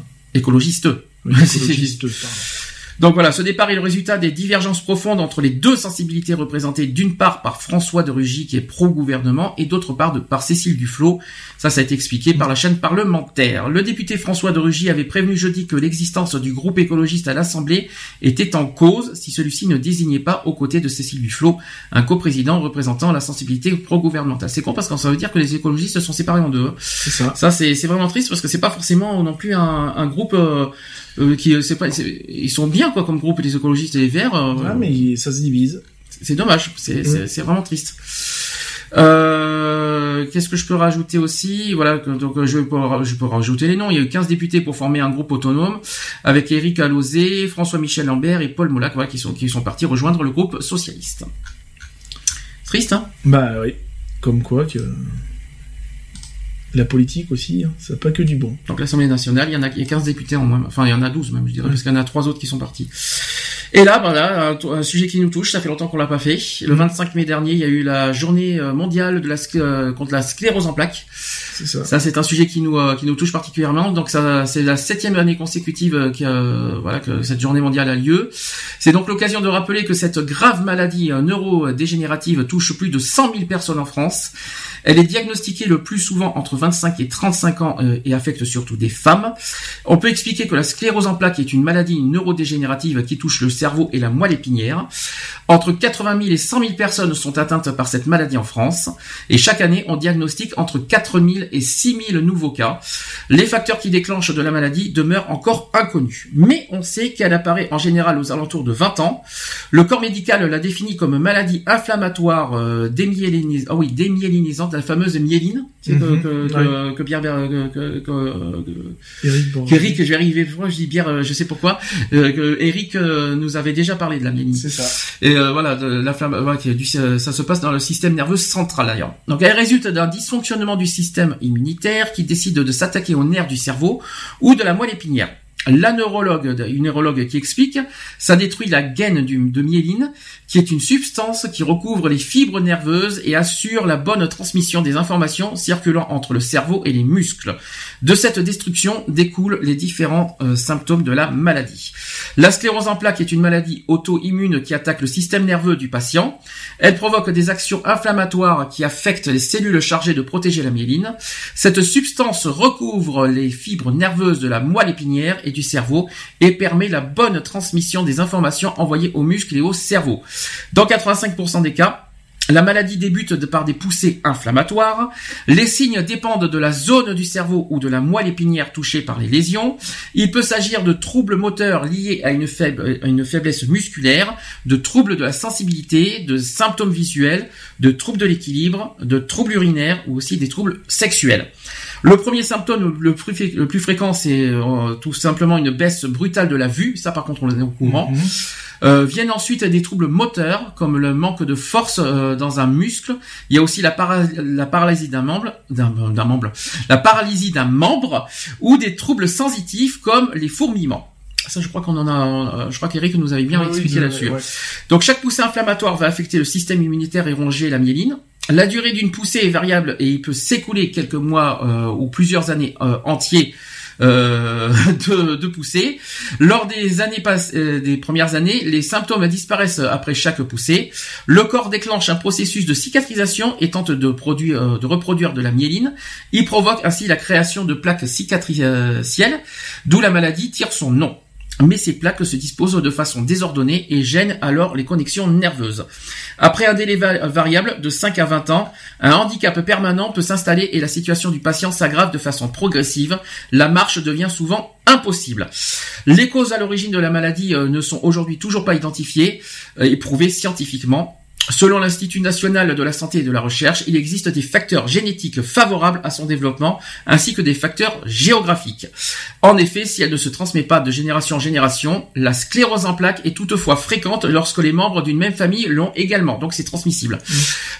Oui, [laughs] écologiste, pardon. Donc voilà, ce départ est le résultat des divergences profondes entre les deux sensibilités représentées d'une part par François de Rugy qui est pro-gouvernement et d'autre part de, par Cécile Duflot. Ça, ça a été expliqué par la chaîne parlementaire. Le député François de Rugy avait prévenu jeudi que l'existence du groupe écologiste à l'Assemblée était en cause si celui-ci ne désignait pas aux côtés de Cécile Duflot un coprésident représentant la sensibilité pro-gouvernementale. C'est con parce que ça veut dire que les écologistes se sont séparés en deux. hein. C'est ça. Ça, c'est vraiment triste parce que c'est pas forcément non plus un, un groupe euh, euh, qui c'est pas ils sont bien quoi comme groupe les écologistes et les verts. euh, Ouais, mais ça se divise. C'est dommage. C'est Mm. c'est vraiment triste. Euh, Qu'est-ce que je peux rajouter aussi? Voilà, donc euh, je peux, je peux rajouter les noms. Il y a eu 15 députés pour former un groupe autonome avec Éric Alauzet, François-Michel Lambert et Paul Molac, voilà, qui sont qui sont partis rejoindre le groupe socialiste. Triste, hein? Bah oui. Comme quoi que la politique aussi, hein, ça pas que du bon. Donc l'Assemblée nationale, il y en a, il y a 15 députés en moins. Enfin, il y en a 12 même, je dirais, parce qu'il y en a trois autres qui sont partis. Et là, voilà, un, un sujet qui nous touche, ça fait longtemps qu'on l'a pas fait. Le 25 mai dernier, il y a eu la journée euh, mondiale de la euh, contre la sclérose en plaques. C'est ça. Ça, c'est un sujet qui nous euh, qui nous touche particulièrement. Donc, ça, c'est la septième année consécutive euh, que euh, voilà que cette journée mondiale a lieu. C'est donc l'occasion de rappeler que cette grave maladie euh, neurodégénérative touche plus de 100 000 personnes en France. Elle est diagnostiquée le plus souvent entre 25 et 35 ans euh, et affecte surtout des femmes. On peut expliquer que la sclérose en plaques est une maladie neurodégénérative qui touche le cerveau et la moelle épinière. Entre 80 000 et 100 000 personnes sont atteintes par cette maladie en France. Et chaque année, on diagnostique entre 4 000 000 et 6 000 nouveaux cas. Les facteurs qui déclenchent de la maladie demeurent encore inconnus. Mais on sait qu'elle apparaît en général aux alentours de 20 ans. Le corps médical la définit comme maladie inflammatoire euh, démyélinisante, ah oui, démyélinisante, la fameuse myéline, que, que, que, ouais. que Pierre, que, que, que- Eric je vais arriver, je dis Pierre, euh, je sais pourquoi, euh, que Eric euh, nous avait déjà parlé de la myéline. C'est ça. Et euh, voilà, de ouais, qui est du- ça se passe dans le système nerveux central d'ailleurs. Donc elle résulte d'un dysfonctionnement du système immunitaire qui décide de s'attaquer aux nerfs du cerveau ou de la moelle épinière. La neurologue, une neurologue qui explique, ça détruit la gaine du, de myéline, qui est une substance qui recouvre les fibres nerveuses et assure la bonne transmission des informations circulant entre le cerveau et les muscles. De cette destruction découlent les différents euh, symptômes de la maladie. La sclérose en plaques est une maladie auto-immune qui attaque le système nerveux du patient. Elle provoque des actions inflammatoires qui affectent les cellules chargées de protéger la myéline. Cette substance recouvre les fibres nerveuses de la moelle épinière et du cerveau et permet la bonne transmission des informations envoyées aux muscles et au cerveau. Dans 85% des cas, la maladie débute par des poussées inflammatoires. Les signes dépendent de la zone du cerveau ou de la moelle épinière touchée par les lésions. Il peut s'agir de troubles moteurs liés à une, faible- à une faiblesse musculaire, de troubles de la sensibilité, de symptômes visuels, de troubles de l'équilibre, de troubles urinaires ou aussi des troubles sexuels. Le premier symptôme le plus, fé- le plus fréquent, c'est euh, tout simplement une baisse brutale de la vue. Ça, par contre, on est au courant. Mhm. Euh, viennent ensuite des troubles moteurs, comme le manque de force euh, dans un muscle. Il y a aussi la, para- la paralysie d'un membre, d'un membre, la paralysie d'un membre, ou des troubles sensitifs comme les fourmillements. Ça, je crois qu'on en a, euh, je crois qu'Eric nous avait bien expliqué là-dessus. ouais. Donc chaque poussée inflammatoire va affecter le système immunitaire et ronger la myéline. La durée d'une poussée est variable et il peut s'écouler quelques mois euh, ou plusieurs années euh, entiers euh, [laughs] de, poussée. Lors des années pass- euh, des premières années, les symptômes disparaissent après chaque poussée. Le corps déclenche un processus de cicatrisation et tente de, produire, de reproduire de la myéline. Il provoque ainsi la création de plaques cicatricielles, d'où la maladie tire son nom mais ces plaques se disposent de façon désordonnée et gênent alors les connexions nerveuses. Après un délai va- variable de 5 à 20 ans, un handicap permanent peut s'installer et la situation du patient s'aggrave de façon progressive. La marche devient souvent impossible. Les causes à l'origine de la maladie euh, ne sont aujourd'hui toujours pas identifiées euh, et prouvées scientifiquement. Selon l'Institut national de la santé et de la recherche, il existe des facteurs génétiques favorables à son développement, ainsi que des facteurs géographiques. En effet, si elle ne se transmet pas de génération en génération, la sclérose en plaques est toutefois fréquente lorsque les membres d'une même famille l'ont également, donc c'est transmissible.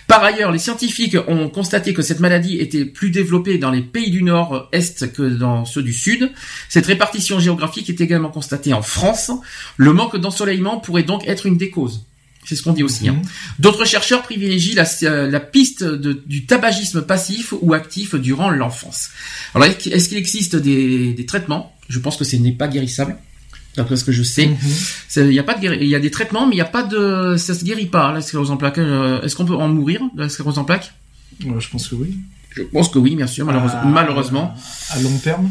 Par ailleurs, les scientifiques ont constaté que cette maladie était plus développée dans les pays du Nord-Est que dans ceux du Sud. Cette répartition géographique est également constatée en France. Le manque d'ensoleillement pourrait donc être une des causes. C'est ce qu'on dit aussi. hein. D'autres chercheurs privilégient la, la piste de- du tabagisme passif ou actif durant l'enfance. Alors, est-ce qu'il existe des, des traitements? Je pense que ce n'est pas guérissable, d'après ce que je sais. Mhm. Il y a pas de guéri- il y a des traitements, mais il n'y a pas de, ça se guérit pas la sclérose en plaques. Euh, Est-ce qu'on peut en mourir de la sclérose en plaques Ouais, je pense que oui. Je pense que oui, bien sûr, malheureusement. À- malheureusement. À long terme?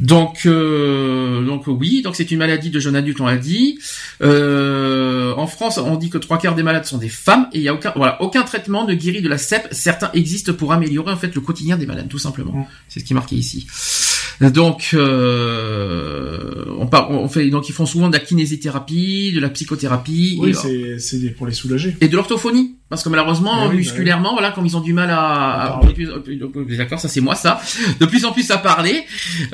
Donc, euh, donc oui, donc c'est une maladie de jeune adulte, on l'a dit. Euh, en France, on dit que trois quarts des malades sont des femmes et il y a aucun, voilà, aucun traitement ne guérit de la CEP. Certains existent pour améliorer en fait le quotidien des malades, tout simplement. Mm. C'est ce qui est marqué ici. Donc, euh, on, par- on fait, donc ils font souvent de la kinésithérapie, de la psychothérapie. Oui, et, c'est pour les soulager. et de l'orthophonie parce que malheureusement Ah oui, bah musculairement voilà comme ils ont du mal à, de- d'accord ça c'est moi ça. De plus en plus à parler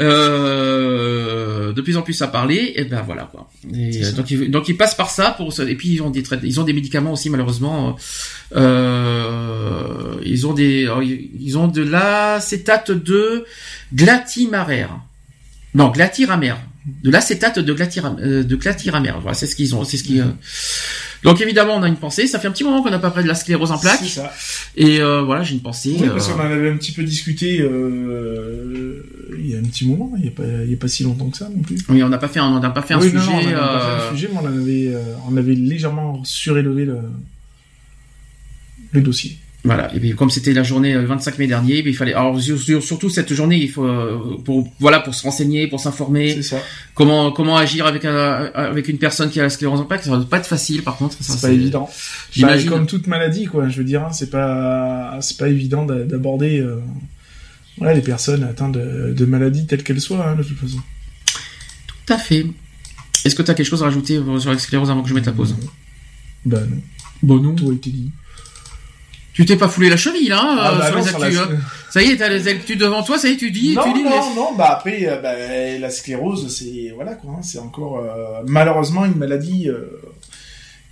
euh, de plus en plus à parler et ben voilà quoi. Et, euh, donc ils, donc ils passent par ça pour et puis ils ont des traitements ils ont des médicaments aussi malheureusement euh, ils ont des alors, ils ont de l'acétate de glatimaraire non glatiramère de l'acétate de glatiram euh, de glatiramère voilà c'est ce qu'ils ont c'est ce qui euh, donc évidemment, on a une pensée. Ça fait un petit moment qu'on n'a pas parlé de la sclérose en plaques. C'est ça. Et euh, voilà, j'ai une pensée. Oui, parce euh, qu'on en avait un petit peu discuté euh, il y a un petit moment, il n'y a, pas- il y a pas si longtemps que ça non plus. Oui, on n'a pas fait un, on n'a pas fait un oui, sujet. non, on n'avait pas euh, fait un sujet, mais on avait, euh, on avait légèrement surélevé le, le dossier. Voilà. Et puis comme c'était la journée euh, 25 mai dernier, il fallait. Alors sur- sur- surtout cette journée, il faut euh, pour voilà pour se renseigner, pour s'informer, comment comment agir avec un, avec une personne qui a la sclérose en plaques. Ça va pas être facile, par contre. C'est pas évident. J'imagine. Bah, comme toute maladie, quoi. Je veux dire, hein, c'est pas, c'est pas évident d'a- d'aborder euh, Ouais, les personnes atteintes de, de maladies telles qu'elles soient, hein, de toute façon. Tout à fait. Est-ce que tu as quelque chose à rajouter euh, sur la sclérose avant que je mette la pause? Bah non. Bon, non. Tout a été dit. Tu t'es pas foulé la cheville, là, Ah, euh, bah sur non, les sur actus, la- hein. Ça y est, t'as les actus devant toi, ça y est, tu dis, non, tu dis. non, non, bah après, euh, bah, la sclérose, c'est voilà quoi, hein, c'est encore euh, malheureusement une maladie euh,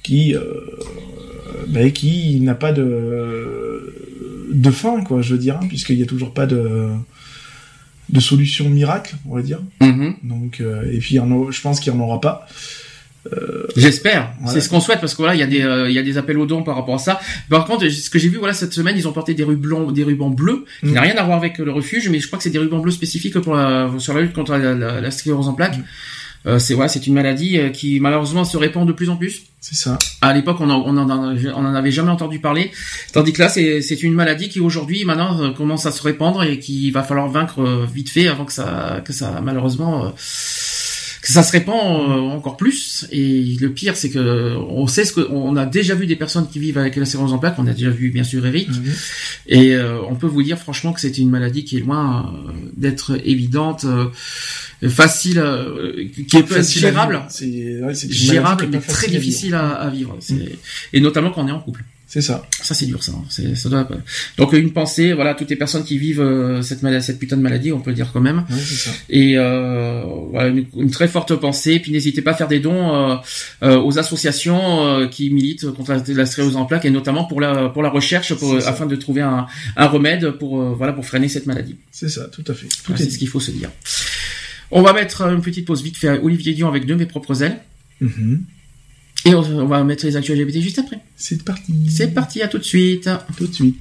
qui, euh, bah, qui n'a pas de de fin quoi, je veux dire, hein, puisqu'il y a toujours pas de de solution miracle, on va dire. Mhm. Donc euh, et puis je pense qu'il y en aura pas. J'espère. Voilà. C'est ce qu'on souhaite parce que voilà, il y a des euh, il y a des appels aux dons par rapport à ça. Par contre, ce que j'ai vu voilà cette semaine, ils ont porté des rubans des rubans bleus qui Mm. n'a rien à voir avec le refuge, mais je crois que c'est des rubans bleus spécifiques pour la sur la lutte contre la, la- la sclérose en plaques. Mm. Euh, c'est voilà, c'est une maladie euh, qui malheureusement se répand de plus en plus. C'est ça. À l'époque, on on, on en avait jamais entendu parler, tandis que là, c'est une maladie qui aujourd'hui, maintenant, euh, commence à se répandre et qu'il va falloir vaincre euh, vite fait avant que ça, que ça, malheureusement, euh, que ça se répand euh, encore plus. Et le pire, c'est que on sait ce que, on a déjà vu des personnes qui vivent avec la sclérose en plaques. On a déjà vu, bien sûr, Eric. Mhm. Et euh, on peut vous dire franchement que c'est une maladie qui est loin euh, d'être évidente, euh, facile, euh, qui est peu gérable. C'est ouais, c'est gérable mais très difficile à, à vivre. C'est- Et notamment quand on est en couple. C'est ça. Ça c'est dur ça. hein. C'est- ça doit... Donc une pensée, voilà, toutes les personnes qui vivent euh, cette maladie, cette putain de maladie, on peut le dire quand même. C'est ça. Et euh, voilà, une, une très forte pensée. Puis n'hésitez pas à faire des dons euh, aux associations qui militent contre la, la sclérose en plaques et notamment pour la pour la recherche, pour, afin de trouver un, un remède pour voilà pour freiner cette maladie. C'est ça, tout à fait. Tout Voilà, est c'est ce qu'il faut se dire. On va mettre une petite pause vite fait Olivier Dion avec de mes propres ailes. Mhm. Et on, on va mettre les actus LGBT juste après. C'est parti. C'est parti, à tout de suite. Tout de suite.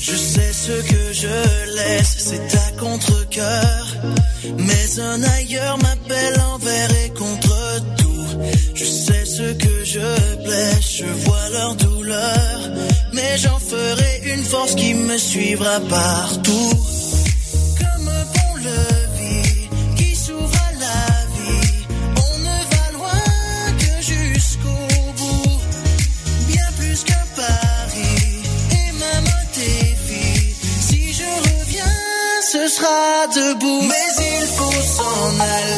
Je sais ce que je laisse, c'est à contre-cœur. Mais un ailleurs m'appelle envers et contre tout. Je sais ce que je blesse, je vois leur douleur. Mais j'en ferai une force qui me suivra partout. Sera debout. Mais il faut s'en aller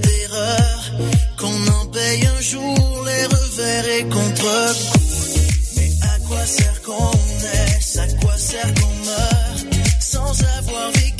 d'erreurs, qu'on en paye un jour les revers et contre Mais à quoi sert qu'on naisse, à quoi sert qu'on meurt, sans avoir vécu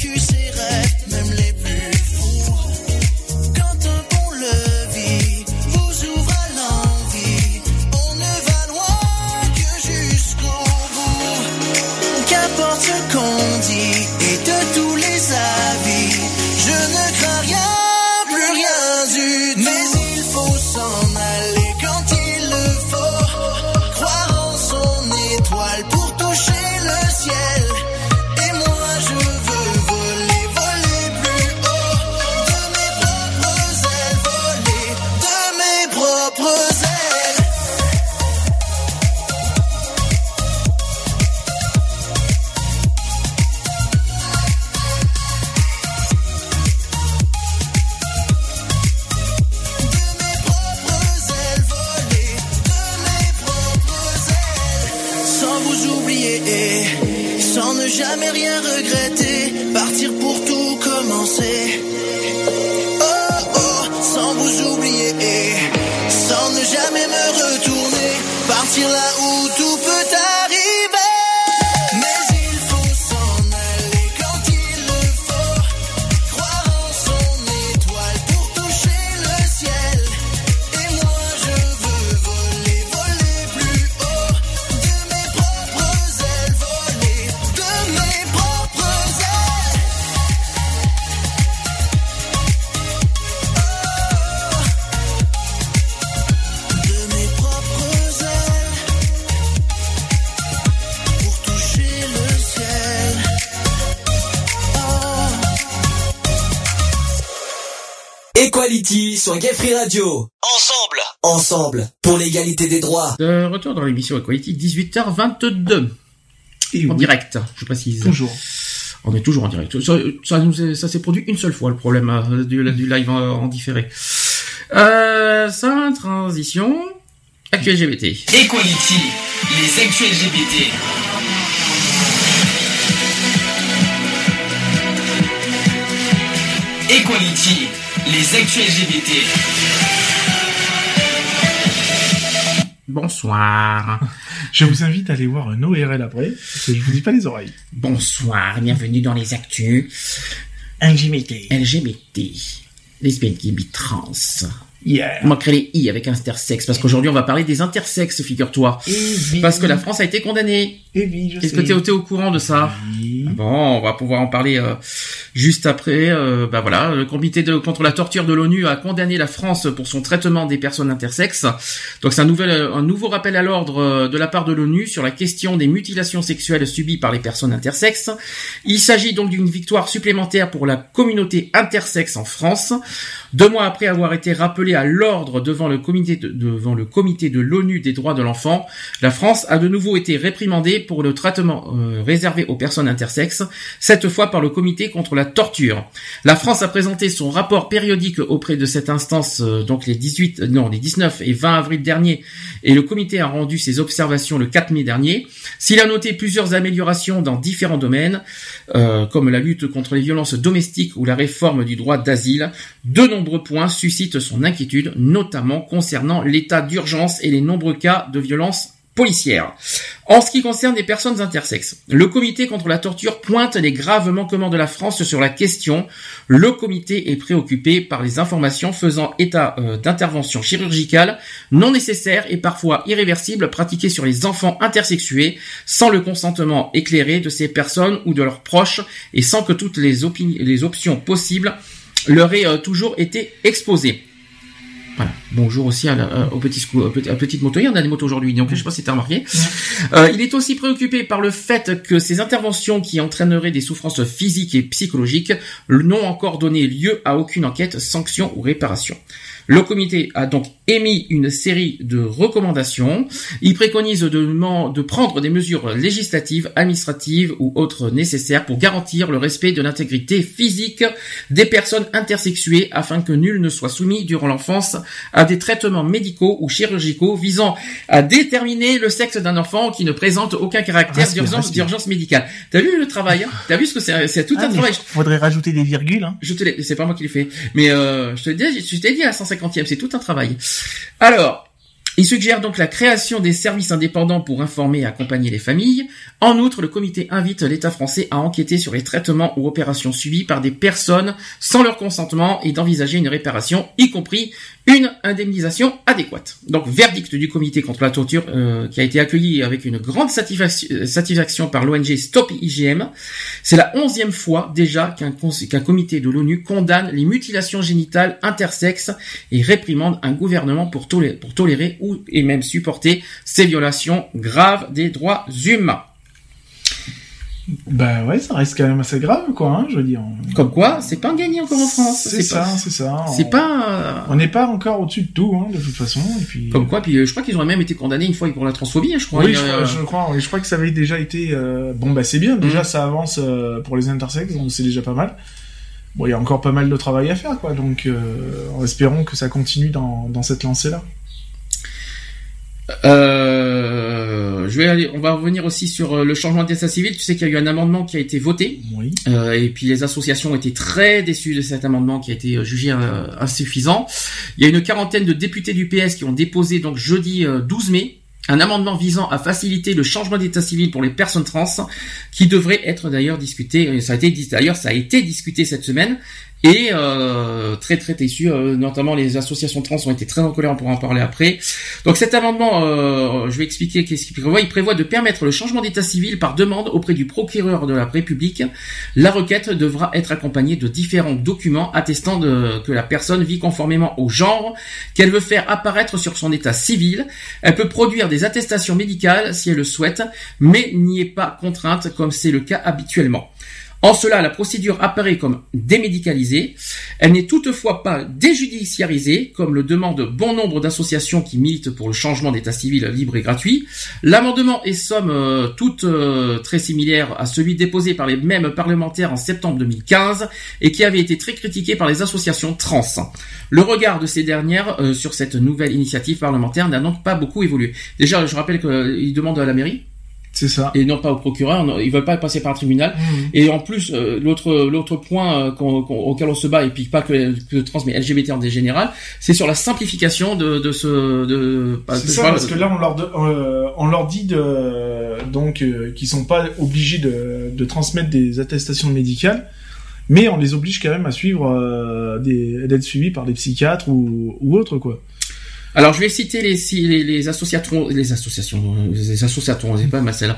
Equality sur Gay Free Radio. Ensemble. Ensemble. Pour l'égalité des droits. De retour dans l'émission Equality, 18h22. Et En oui, direct, je précise. Toujours. On est toujours en direct. Ça, ça, s'est produit une seule fois, le problème euh, du, du live en, en différé. Euh, sans transition. Actu LGBT. Equality. Les actus LGBT. Equality. Les actus LGBT. Bonsoir. [laughs] Je vous invite à aller voir un ORL après, parce que je vous dis pas les oreilles. Bonsoir, bienvenue dans les actus LGBT. LGBT. Lesbiennes, gays, trans. Yeah. On les i avec intersexe, parce qu'aujourd'hui on va parler des intersexes, figure-toi. Parce que la France a été condamnée. Oui, je Est-ce que t'es t'es au courant de ça Oui. Bon, on va pouvoir en parler euh, juste après. Euh, bah voilà, le comité de, contre la torture de l'ONU a condamné la France pour son traitement des personnes intersexes. Donc c'est un nouvel, un nouveau rappel à l'ordre euh, de la part de l'ONU sur la question des mutilations sexuelles subies par les personnes intersexes. Il s'agit donc d'une victoire supplémentaire pour la communauté intersexe en France. Deux mois après avoir été rappelé à l'ordre devant le comité de, devant le comité de l'ONU des droits de l'enfant, la France a de nouveau été réprimandée pour le traitement euh, réservé aux personnes intersexes, cette fois par le comité contre la torture. La France a présenté son rapport périodique auprès de cette instance euh, donc les 18 non les 19 et 20 avril dernier et le comité a rendu ses observations le 4 mai dernier. S'il a noté plusieurs améliorations dans différents domaines euh, comme la lutte contre les violences domestiques ou la réforme du droit d'asile, points suscitent son inquiétude, notamment concernant l'état d'urgence et les nombreux cas de violences policières. En ce qui concerne les personnes intersexes, le comité contre la torture pointe les graves manquements de la France sur la question. Le comité est préoccupé par les informations faisant état euh, d'interventions chirurgicales non nécessaires et parfois irréversibles pratiquées sur les enfants intersexués sans le consentement éclairé de ces personnes ou de leurs proches et sans que toutes les, les options possibles leur aient euh, toujours été exposées. Voilà. Bonjour aussi à, la, euh, au petit au petit- à petite moto. Il y en a des motos aujourd'hui, donc je sais pas si t'as remarqué. Euh, il est aussi préoccupé par le fait que ces interventions qui entraîneraient des souffrances physiques et psychologiques n'ont encore donné lieu à aucune enquête, sanction ou réparation. Le comité a donc émis une série de recommandations. Il préconise de, de prendre des mesures législatives, administratives ou autres nécessaires pour garantir le respect de l'intégrité physique des personnes intersexuées afin que nul ne soit soumis durant l'enfance à des traitements médicaux ou chirurgicaux visant à déterminer le sexe d'un enfant qui ne présente aucun caractère d'urgence médicale. T'as vu le travail hein? T'as vu ce que c'est C'est tout Ah, un travail. Faudrait rajouter des virgules. Hein. Je te l'ai, c'est pas moi qui l'ai fait, mais euh, je te l'ai dit, je t'ai dit à la 150e, c'est tout un travail. Alors, il suggère donc la création des services indépendants pour informer et accompagner les familles. En outre, le comité invite l'État français à enquêter sur les traitements ou opérations subies par des personnes sans leur consentement et d'envisager une réparation, y compris une indemnisation adéquate. Donc, verdict du comité contre la torture euh, qui a été accueilli avec une grande satisfaction, euh, satisfaction par l'ONG Stop IGM. C'est la onzième fois déjà qu'un comité de l'ONU condamne les mutilations génitales intersexes et réprimande un gouvernement pour tolérer ou et même supporter ces violations graves des droits humains. Bah ouais, ça reste quand même assez grave, quoi, hein, je veux dire. Comme quoi, c'est pas un gagnant comme en France. C'est ça, pas- c'est ça. C'est On- pas. On n'est pas encore au-dessus de tout, hein, de toute façon. Et puis... Comme quoi, puis euh, je crois qu'ils auraient même été condamnés une fois pour la transphobie, hein, je crois. Oui, je, crois, je crois, oui, je crois que ça avait déjà été. euh, Bon, bah c'est bien. Déjà, Mhm. ça avance euh, pour les intersexes, donc c'est déjà pas mal. Bon, il y a encore pas mal de travail à faire, quoi. Donc, en espérant que ça continue dans, dans cette lancée-là. Euh, je vais aller, on va revenir aussi sur euh, le changement d'état civil. Tu sais qu'il y a eu un amendement qui a été voté. Oui. Euh, et puis les associations ont été très déçues de cet amendement qui a été euh, jugé euh, insuffisant. Il y a une quarantaine de députés du PS qui ont déposé donc jeudi euh, 12 mai un amendement visant à faciliter le changement d'état civil pour les personnes trans, qui devrait être d'ailleurs discuté. et Ça a été dis- d'ailleurs ça a été discuté cette semaine et euh, très très déçu. euh, notamment les associations trans ont été très en colère. On pourra en parler après. Donc cet amendement, euh, je vais expliquer qu'est-ce qu'il prévoit. Il prévoit de permettre le changement d'état civil par demande auprès du procureur de la République. La requête devra être accompagnée de différents documents attestant de- que la personne vit conformément au genre qu'elle veut faire apparaître sur son état civil. Elle peut produire des attestations médicales si elle le souhaite, mais n'y est pas contrainte comme c'est le cas habituellement. En cela, la procédure apparaît comme démédicalisée. Elle n'est toutefois pas déjudiciarisée, comme le demandent bon nombre d'associations qui militent pour le changement d'état civil libre et gratuit. L'amendement est somme euh, toute euh, très similaire à celui déposé par les mêmes parlementaires en septembre 2015 et qui avait été très critiqué par les associations trans. Le regard de ces dernières euh, sur cette nouvelle initiative parlementaire n'a donc pas beaucoup évolué. Déjà, je rappelle qu'ils demandent à la mairie C'est ça. et non pas au procureur. non, Ils veulent pas passer par un tribunal. Mhm. Et en plus, euh, l'autre l'autre point euh, qu'on- qu'on- auquel on se bat et puis pas que, que trans mais LGBT en général, c'est sur la simplification de, de ce de. C'est ça, parce que là, on leur, de- euh, on leur dit de, donc, euh, qu'ils sont pas obligés de, de transmettre des attestations médicales, mais on les oblige quand même à suivre, euh, des, d'être suivis par des psychiatres ou, ou autres, quoi. Alors je vais citer les les, les associations les associations les associations c'est pas ma celle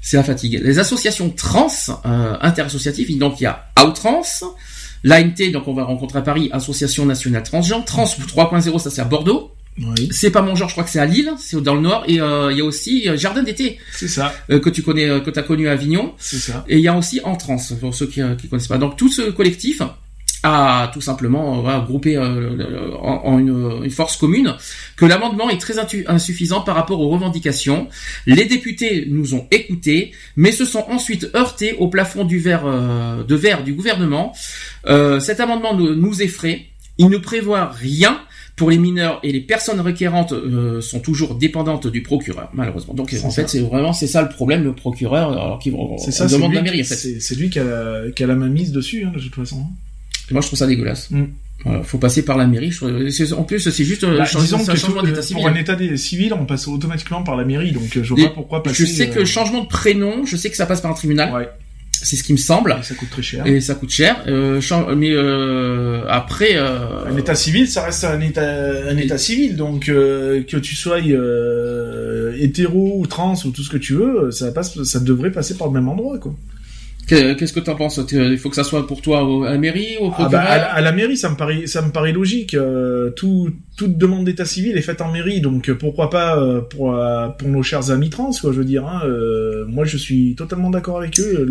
c'est la fatigue. Les associations trans euh, interassociatives donc il y a Outrans l'ANT donc on va rencontrer à Paris Association nationale transgenre Trans 3.0 ça c'est à Bordeaux. Oui. c'est pas mon genre je crois que c'est à Lille c'est dans le nord et euh, il y a aussi euh, Jardin d'été. C'est ça, euh, que tu connais euh, que tu as connu à Avignon. C'est ça. et il y a aussi En Trans, pour ceux qui ne connaissent pas. Donc tout ce collectif a tout simplement euh, voilà, groupé euh, en, en une, une force commune que l'amendement est très insuffisant par rapport aux revendications. Les députés nous ont écoutés, mais se sont ensuite heurtés au plafond du verre euh, de verre du gouvernement. Euh, cet amendement nous, nous effraie. Il ne prévoit rien pour les mineurs et les personnes requérantes euh, sont toujours dépendantes du procureur, malheureusement. Donc en fait, c'est vraiment c'est ça le problème, le procureur, alors qu'il demande lui, la mairie en qui- fait. c'est, c'est lui qui a, la, qui a la main mise dessus, hein, de toute façon. Moi, je trouve ça dégueulasse. Mm. Voilà, faut passer par la mairie. En plus, c'est juste euh, Bah, disons un que changement d'état pour civil. un état civil, on passe automatiquement par la mairie, donc euh, je vois Et pas pourquoi passer. Je sais que euh, changement de prénom, je sais que ça passe par un tribunal. Ouais, C'est ce qui me semble. et ça coûte très cher. Et ça coûte cher. Euh, mais euh, après, euh, Un état civil, ça reste un état, un état civil, donc euh, que tu sois euh, hétéro ou trans ou tout ce que tu veux, ça passe, ça devrait passer par le même endroit, quoi. Que- qu'est-ce que t'en penses Tu- Il faut que ça soit pour toi à la mairie, au Ah bah, à, la- à la mairie, ça me paraît, ça me paraît logique. euh, tout, toute demande d'état civil est faite en mairie, donc euh, pourquoi pas euh, pour euh, pour nos chers amis trans, quoi. Je veux dire, hein, euh, moi je suis totalement d'accord avec eux.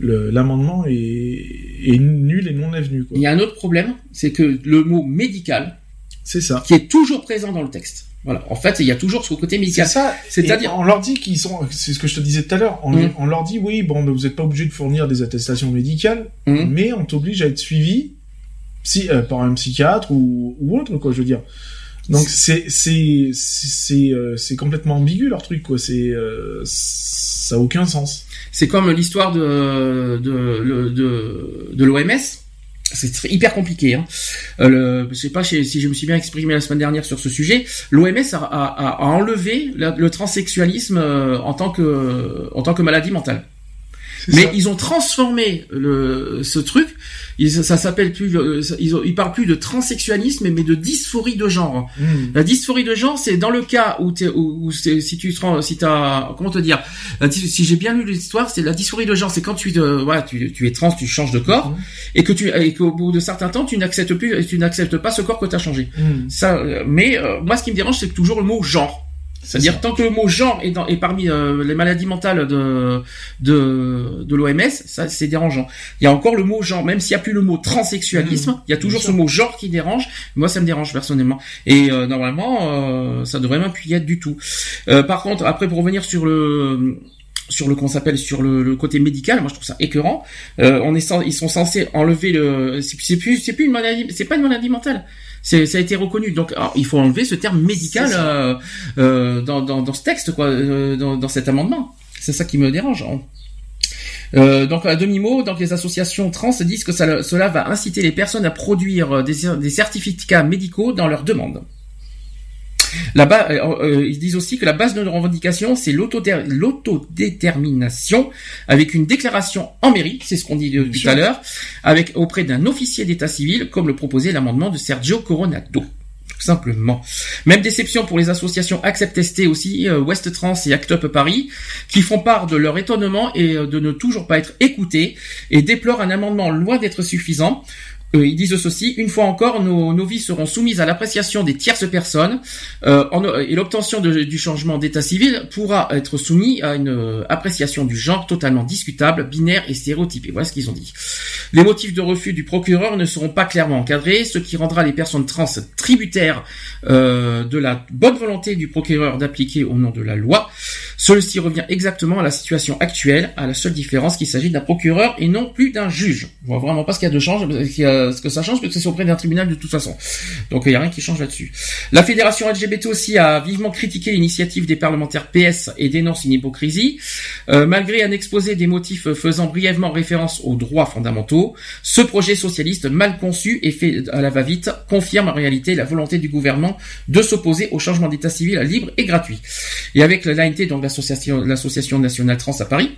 Le- l'amendement est, est nul et non avenu, quoi. Il y a un autre problème, c'est que le mot médical, C'est ça. qui est toujours présent dans le texte. Voilà. En fait, il y a toujours ce côté C'est médical. ça. C'est-à-dire- on leur dit qu'ils sont, c'est ce que je te disais tout à l'heure, on, on leur dit oui, bon, vous n'êtes pas obligé de fournir des attestations médicales, Mhm. mais on t'oblige à être suivi si, euh, par un psychiatre ou, ou autre, quoi, je veux dire. Donc c'est c'est c'est c'est euh, c'est complètement ambigu leur truc, quoi. C'est euh, ça a aucun sens. C'est comme l'histoire de de de, de l'OMS. C'est hyper compliqué. Hein. Euh, le, je sais pas si si je me suis bien exprimé la semaine dernière sur ce sujet. L'OMS a, a, a- a enlevé le, le transsexualisme euh, en tant que en tant que maladie mentale. Mais ça. ils ont transformé le, ce truc. Ils, ça s'appelle plus. le- Ils, ont- ils parlent plus de transsexualisme, mais de dysphorie de genre. Mhm. La dysphorie de genre, c'est dans le cas où, où, où c'est- si tu si t'as, comment te dire, si j'ai bien lu l'histoire, c'est la dysphorie de genre, c'est quand tu, voilà, tu, tu es trans, tu changes de corps, Mhm. et que tu, et qu'au bout de certains temps, tu n'acceptes plus, tu n'acceptes pas ce corps que tu as changé. Mhm. Ça, euh, mais euh, moi, ce qui me dérange, c'est toujours le mot genre. C'est-à-dire tant que le mot genre est, dans, est parmi euh, les maladies mentales de de, de l'OMS, ça c'est dérangeant. Il y a encore le mot genre, même s'il n'y a plus le mot transsexualisme, Mmh, il y a toujours ce mot genre qui dérange. Moi, ça me dérange personnellement. Et euh, normalement, euh, ça devrait même plus y être du tout. Euh, par contre, après pour revenir sur le sur le qu'on s'appelle sur le, le côté médical, moi je trouve ça écœurant. Euh, on est ils sont censés enlever le c'est plus c'est plus une maladie c'est pas une maladie mentale. C'est ça a été reconnu donc alors, il faut enlever ce terme médical euh, euh, dans, dans dans ce texte quoi dans, dans cet amendement. C'est ça qui me dérange. hein. Euh, donc à demi mot, donc les associations trans disent que ça, cela va inciter les personnes à produire des, des certificats médicaux dans leurs demandes. Là-bas, euh, euh, ils disent aussi que la base de nos revendications, c'est l'autodé- l'autodétermination, avec une déclaration en mairie, c'est ce qu'on dit depuis tout à l'heure, avec auprès d'un officier d'état civil, comme le proposait l'amendement de Sergio Coronado. Tout simplement. Même déception pour les associations Accept ST aussi, euh, West Trans et Act Up Paris, qui font part de leur étonnement et euh, de ne toujours pas être écoutés et déplorent un amendement loin d'être suffisant. Euh, ils disent ceci, une fois encore, nos, nos vies seront soumises à l'appréciation des tierces personnes euh, en- et l'obtention du changement d'état civil pourra être soumis à une euh, appréciation du genre totalement discutable, binaire et stéréotypée. Voilà ce qu'ils ont dit. Les motifs de refus du procureur ne seront pas clairement encadrés, ce qui rendra les personnes trans tributaires euh, de la bonne volonté du procureur d'appliquer au nom de la loi. Ceci revient exactement à la situation actuelle, à la seule différence qu'il s'agit d'un procureur et non plus d'un juge. Je vois vraiment pas ce qu'il y a de change, ce que ça change, parce que c'est auprès d'un tribunal de toute façon. Donc il y a rien qui change là-dessus. La fédération LGBT aussi a vivement critiqué l'initiative des parlementaires PS et dénonce une hypocrisie. Euh, malgré un exposé des motifs faisant brièvement référence aux droits fondamentaux, ce projet socialiste mal conçu et fait à la va-vite confirme en réalité la volonté du gouvernement de s'opposer au changement d'état civil libre et gratuit. Et avec l'ANT, donc l'association, l'association nationale trans à Paris,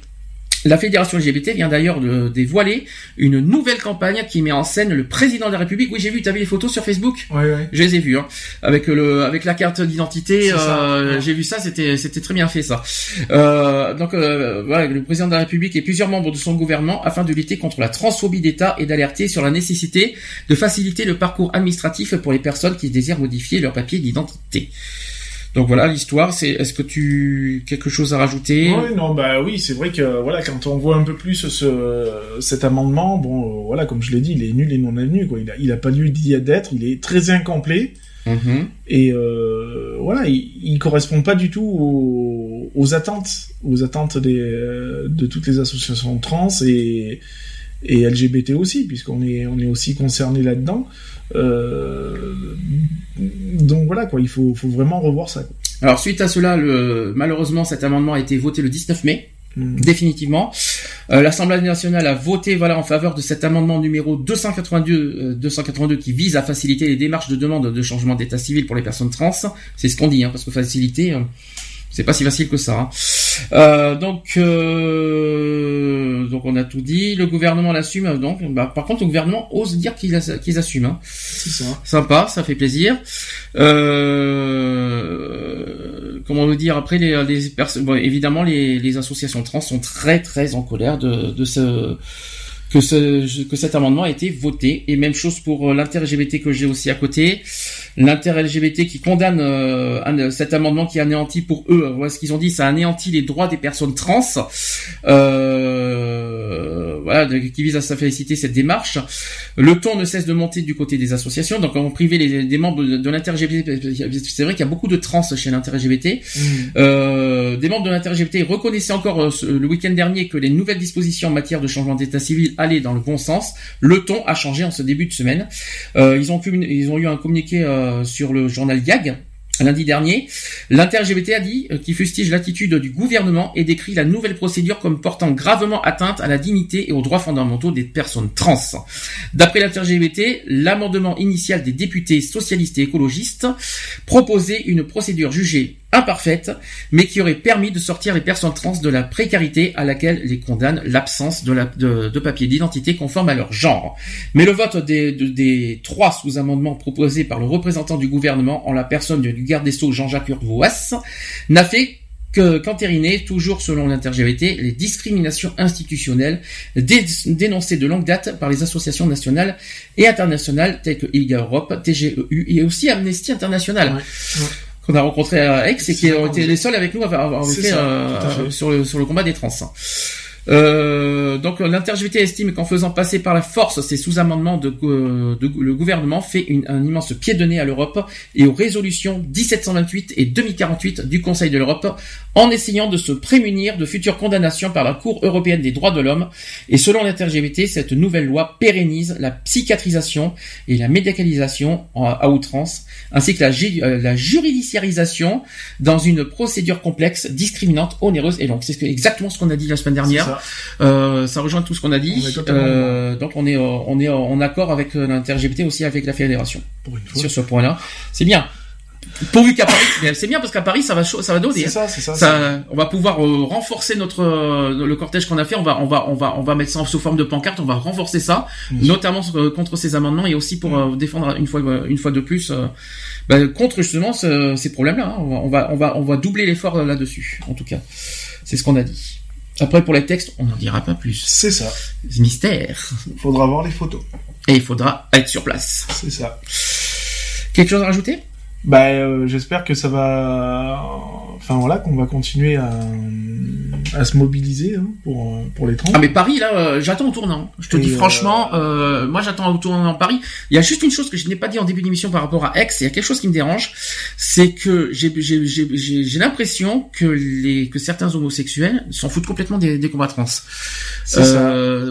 la fédération LGBT vient d'ailleurs de dévoiler une nouvelle campagne qui met en scène le président de la République. Oui, j'ai vu, tu as vu les photos sur Facebook? Ouais, ouais. je les ai vus, hein. avec le, avec la carte d'identité. Euh, ouais. J'ai vu ça, c'était, c'était très bien fait ça. Euh, donc euh, voilà, le président de la République et plusieurs membres de son gouvernement afin de lutter contre la transphobie d'État et d'alerter sur la nécessité de faciliter le parcours administratif pour les personnes qui désirent modifier leur papier d'identité. Donc voilà l'histoire. C'est, est-ce que tu quelque chose à rajouter? Ouais, non, bah oui, c'est vrai que voilà, quand on voit un peu plus ce, cet amendement, bon, euh, voilà, comme je l'ai dit, il est nul et non avenu, quoi. Il a, il a pas lieu d'y d'être, il est très incomplet Mhm. et euh, voilà, il, il correspond pas du tout aux, aux attentes, aux attentes des, euh, de toutes les associations trans et et LGBT aussi, puisqu'on est on est aussi concerné là-dedans. Euh, donc voilà quoi, il faut, faut vraiment revoir ça. quoi. Alors suite à cela, le, malheureusement, cet amendement a été voté le 19 mai. Mm. définitivement. Euh, L'Assemblée nationale a voté voilà en faveur de cet amendement numéro 282 euh, 282 qui vise à faciliter les démarches de demande de changement d'état civil pour les personnes trans. C'est ce qu'on dit hein, parce que faciliter euh, c'est pas si facile que ça. hein. Euh, donc euh, donc on a tout dit, le gouvernement l'assume donc bah, par contre le gouvernement ose dire qu'ils qu'ils assument hein. C'est ça. Sympa, ça fait plaisir. Euh, comment vous dire après les, les personnes, bon, évidemment les, les associations trans sont très très en colère de, de ce que ce que cet amendement a été voté. Et même chose pour euh, l'inter-LGBT que j'ai aussi à côté. l'inter-LGBT qui condamne euh, cet amendement qui anéantit pour eux euh, voilà ce qu'ils ont dit ça anéantit les droits des personnes trans euh, voilà de- qui vise à féliciter cette démarche. Le ton ne cesse de monter du côté des associations. Donc on privé les, des membres de, de l'inter-LGBT c'est vrai qu'il y a beaucoup de trans chez l'inter-LGBT Mm. euh, des membres de l'inter-LGBT reconnaissaient encore le week-end dernier que les nouvelles dispositions en matière de changement d'état civil dans le bon sens. Le ton a changé en ce début de semaine. Euh, ils, ont communi- ils ont eu un communiqué euh, sur le journal YAG. Lundi dernier, l'inter-LGBT a dit euh, qu'il fustige l'attitude du gouvernement et décrit la nouvelle procédure comme portant gravement atteinte à la dignité et aux droits fondamentaux des personnes trans. D'après l'inter-LGBT, l'amendement initial des députés socialistes et écologistes proposait une procédure jugée imparfaite, mais qui aurait permis de sortir les personnes trans de la précarité à laquelle les condamne l'absence de, la- d'identité conforme à leur genre. Mais le vote des, de- des trois sous-amendements proposés par le représentant du gouvernement en la personne du garde des Sceaux Jean-Jacques Urvoas n'a fait que qu'entériner, toujours selon l'inter-LGBT, les discriminations institutionnelles dé- dénoncées de longue date par les associations nationales et internationales telles que ILGA Europe, TGEU et aussi Amnesty International. Qu'on a rencontré à Aix et qui ont été les seuls avec nous à avoir fait, ça, euh, fait. sur le sur le combat des trans. Euh, donc l'inter-LGBT estime qu'en faisant passer par la force ces sous-amendements de, euh, de- le gouvernement fait une- un immense pied de nez à l'Europe et aux résolutions 1728 et 2048 du Conseil de l'Europe en essayant de se prémunir de futures condamnations par la Cour européenne des droits de l'homme. Et selon l'inter-LGBT, cette nouvelle loi pérennise la psychiatrisation et la médicalisation à outrance, ainsi que la, euh, la juridiciarisation dans une procédure complexe, discriminante, onéreuse et longue. C'est exactement ce qu'on a dit la semaine dernière. Ça. Euh, ça rejoint tout ce qu'on a dit. On Euh, donc on est euh, on est en accord avec l'inter-LGBT aussi avec la fédération sur ce point-là. C'est bien. Pourvu qu'à Paris, c'est bien parce qu'à Paris ça va ça va donner. C'est ça, c'est ça. Ça, on va pouvoir euh, renforcer notre euh, le cortège qu'on a fait. On va on va on va on va mettre ça sous forme de pancarte. On va renforcer ça, notamment euh, contre ces amendements et aussi pour défendre une fois une fois de plus bah, contre justement ce- ces problèmes-là. hein. On va on va on va on va doubler l'effort là-dessus. En tout cas, c'est ce qu'on a dit. Après, pour les textes, on n'en dira pas plus. C'est ça. Mystère. Il faudra voir les photos. Et il faudra être sur place. C'est ça. Quelque chose à rajouter? Bah, euh, j'espère que ça va, enfin voilà, qu'on va continuer à, à se mobiliser hein, pour pour les trans. Ah mais Paris là, euh, j'attends au tournant. Je te dis euh, franchement, euh, moi j'attends au tournant en Paris. Il y a juste une chose que je n'ai pas dit en début d'émission par rapport à Aix. Il y a quelque chose qui me dérange, c'est que j'ai j'ai j'ai j'ai l'impression que les que certains homosexuels s'en foutent complètement des, des combats trans. Ça.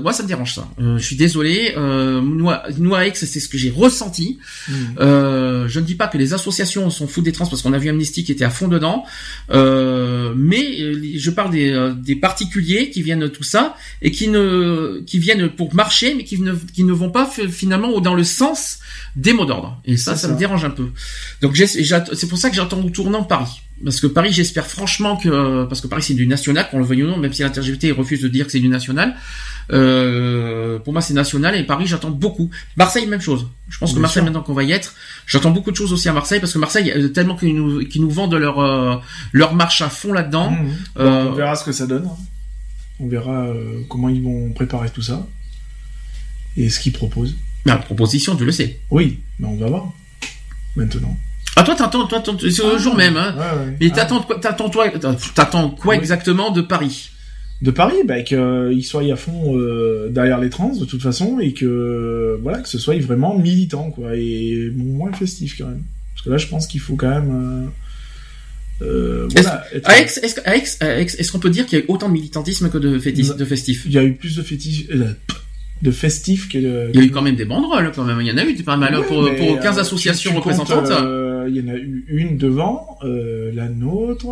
Moi ça me dérange ça. je suis désolé. nous, nous à Aix c'est ce que j'ai ressenti. Mmh. je ne dis pas que les associations on s'en fout des trans parce qu'on a vu Amnesty qui était à fond dedans. Euh, mais euh, je parle des, euh, des, particuliers qui viennent de tout ça et qui ne qui viennent pour marcher mais qui ne qui ne vont pas finalement dans le sens des mots d'ordre. Et ça, ça, me dérange un peu. Donc c'est pour ça que j'attends au tournant Paris. Parce que Paris, j'espère franchement que parce que Paris c'est du national, qu'on le veuille ou non, même si l'intergévité refuse de dire que c'est du national. Euh, pour moi, c'est national et Paris, j'attends beaucoup. Marseille, même chose. Je pense que Marseille, maintenant qu'on va y être, j'attends beaucoup de choses aussi à Marseille parce que Marseille, tellement qu'ils nous, vendent leur euh, leur marche à fond là-dedans. Mmh. Euh, on verra ce que ça donne. Hein. On verra comment ils vont préparer tout ça et ce qu'ils proposent. La proposition, tu le sais. Oui, mais on va voir maintenant. Ah toi t'attends toi c'est le jour même hein. Mais t'attends t'attends toi t'attends quoi exactement de Paris? De Paris, bah, qu'ils soient à fond euh, derrière les trans de toute façon et que voilà que ce soit vraiment militant quoi et moins festif quand même. Parce que là, je pense qu'il faut quand même. Euh, euh voilà, est-ce qu'on peut dire qu'il y a eu autant de militantisme que de, de festif Il y a eu plus de fétif, euh, de festif que de... Il y a eu quand même des banderoles quand même. Il y en a eu pas mal pour, pour 15 associations représentantes. il y en a eu une devant, la nôtre.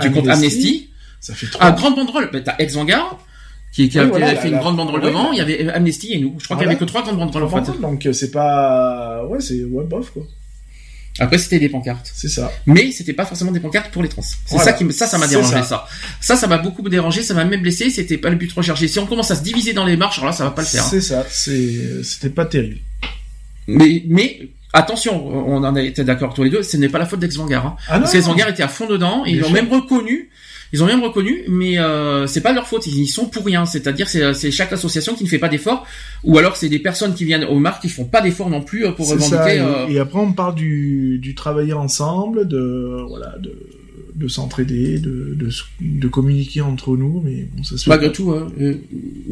tu comptes Amnesty ça fait Ah, grande banderole. Bah, t'as Ex Vanguard, qui, qui, a, fait une grande banderole devant. Il y avait Amnesty et nous. Je crois qu'il y avait que trois grandes banderoles en fait. Donc euh, c'est pas, ouais, c'est ouais bof quoi. Après c'était des pancartes. C'est ça. Mais c'était pas forcément des pancartes pour les trans. C'est ça qui ça ça m'a dérangé ça. Ça ça m'a beaucoup dérangé, ça m'a même blessé, c'était pas le but recherché. Si on commence à se diviser dans les marches, alors là ça va pas le faire. C'est ça, c'est c'était pas terrible. Mais mais attention, on en a été d'accord tous les deux, ce n'est pas la faute d'Ex Vanguard. Hein. Ah Parce qu'Ex Vanguard était à fond dedans, et ils l'ont même reconnu ils ont même reconnu, mais euh, c'est pas leur faute. Ils y sont pour rien. C'est-à-dire, c'est chaque association qui ne fait pas d'efforts, ou alors c'est des personnes qui viennent aux marques qui font pas d'efforts non plus euh, pour revendiquer. Euh, et, après, on parle du, du travailler ensemble, de voilà, de de s'entraider, de, de, de, communiquer entre nous, mais bon, ça se. Malgré tout, hein, euh,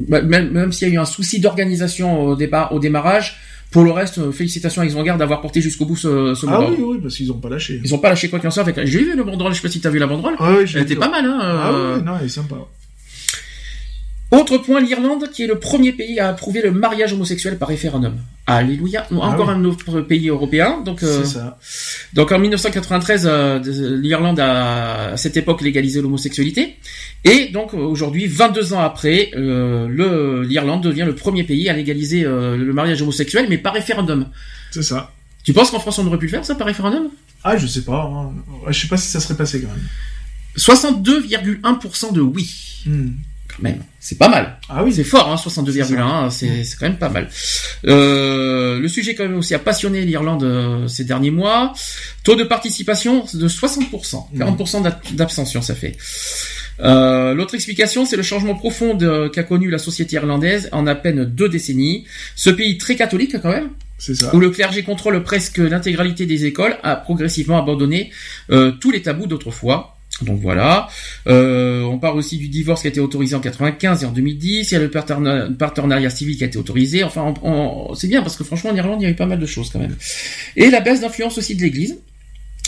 même, même s'il y a eu un souci d'organisation au départ, au démarrage, pour le reste, euh, félicitations à Isengard d'avoir porté jusqu'au bout ce, ce Ah oui, oui, parce qu'ils ont pas lâché. Ils ont pas lâché quoi qu'il en soit. J'ai vu le banderole, je sais pas si t'as vu la banderole. Ah oui, Elle était pas mal, hein. Ah oui, non, elle est sympa. Autre point, l'Irlande, qui est le premier pays à approuver le mariage homosexuel par référendum. Alléluia. Ah encore un autre pays européen. Donc, euh, ça. donc en 1993, euh, l'Irlande a à cette époque légalisé l'homosexualité. Et donc aujourd'hui, 22 ans après, euh, l'Irlande devient le premier pays à légaliser euh, le mariage homosexuel, mais par référendum. C'est ça. Tu penses qu'en France on aurait pu le faire ça par référendum? Ah, je sais pas. Hein. Je sais pas si ça serait passé quand même. 62,1% de oui. Hmm même. C'est pas mal. Ah oui. C'est fort, hein, 62,1, c'est quand même pas mal. Euh, le sujet quand même aussi a passionné l'Irlande euh, ces derniers mois. Taux de participation de 60%, 40% mmh. d'abstention ça fait. Euh, L'autre explication, c'est le changement profond qu'a connu la société irlandaise en à peine deux décennies. Ce pays très catholique quand même, ça. où le clergé contrôle presque l'intégralité des écoles, a progressivement abandonné euh, tous les tabous d'autrefois. Donc voilà. Euh, on parle aussi du divorce qui a été autorisé en 95 et en 2010. Il y a le partenariat civil qui a été autorisé. Enfin, c'est bien parce que franchement en Irlande il y a eu pas mal de choses quand même. Et la baisse d'influence aussi de l'Église.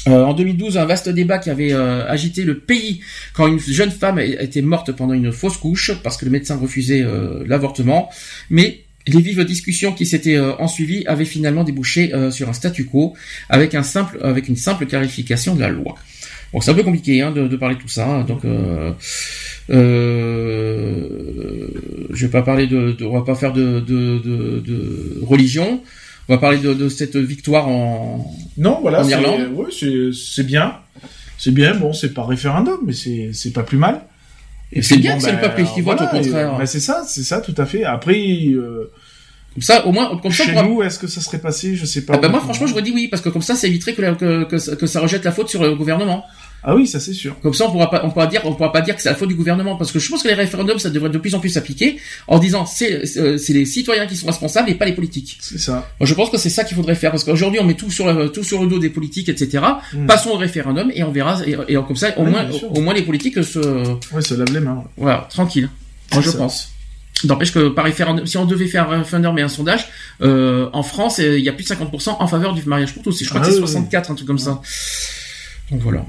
Euh, en 2012, un vaste débat qui avait euh, agité le pays quand une jeune femme était morte pendant une fausse couche parce que le médecin refusait l'avortement. Mais les vives discussions qui s'étaient ensuivies avaient finalement débouché sur un statu quo avec un simple, avec une simple clarification de la loi. Bon, c'est un peu compliqué hein, de, de, parler de tout ça. Donc, euh, euh, je vais pas parler de, de, on va pas faire de, religion. On va parler de, cette victoire en non, voilà, en Irlande. Oui, c'est bien, c'est bien. Bon, c'est pas référendum, mais c'est c'est pas plus mal. Et c'est bien que c'est le ben, peuple qui vote au contraire. Ben, c'est ça, c'est ça, tout à fait. Après. Euh, comme ça, au moins, comme Chez ça, nous, est-ce que ça serait passé Je sais pas. Ah bah moi, franchement, j'aurais dit oui, parce que comme ça, ça éviterait que, que, que, ça rejette la faute sur le gouvernement. Ah oui, ça c'est sûr. Comme ça, on pourra pas, on pourra dire, on pourra pas dire que c'est la faute du gouvernement, parce que je pense que les référendums, ça devrait de plus en plus s'appliquer en disant c'est, c'est les citoyens qui sont responsables et pas les politiques. C'est ça. Moi, je pense que c'est ça qu'il faudrait faire, parce qu'aujourd'hui, on met tout sur le, tout sur le dos des politiques, etc. Mm. Passons au référendum et on verra, et, et comme ça, au Oui, moins, au moins les politiques se, Ouais, ça lave les mains. voilà, tranquille. Moi, je ça. pense. N'empêche que par référendum, si on devait faire un référendum et un sondage, euh, en France, euh, il y a plus de 50% en faveur du mariage pour tous. Je crois Ah que c'est oui, oui. 64, un truc comme ça. Donc voilà.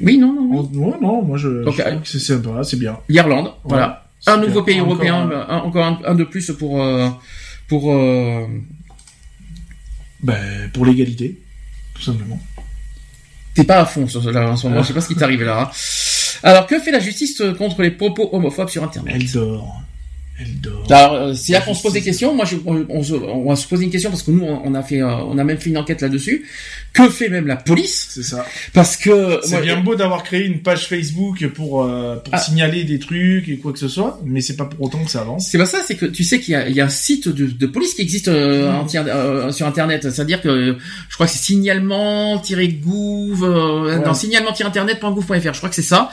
Oui, non, non, oui. Ouais, non, moi je, Donc, je trouve que c'est sympa, c'est bien. L'Irlande, voilà. Un nouveau pays Encore européen, un- un- encore un, un de plus pour euh, pour euh, Ben, pour l'égalité, tout simplement. T'es pas à fond sur là, en ce moment, je sais pas ce qui t'arrive là. hein. Alors, que fait la justice euh, contre les propos homophobes sur Internet? Elle dort. Elle dort. Alors, euh, c'est là La qu'on se pose des questions. Moi, je, on, on se- on va se poser une question parce que nous, on a fait, euh, on a même fait une enquête là-dessus. Que fait même la police? C'est ça. Parce que C'est bien beau d'avoir créé une page Facebook pour, euh, pour Ah. signaler des trucs et quoi que ce soit, mais c'est pas pour autant que ça avance. C'est pas ça, c'est que tu sais qu'il y y a un site de, de police qui existe euh, entière- euh, sur internet. C'est-à-dire que je crois que c'est signalement-gouv, euh, Ouais. non, signalement-internet.gouv.fr. Je crois que c'est ça.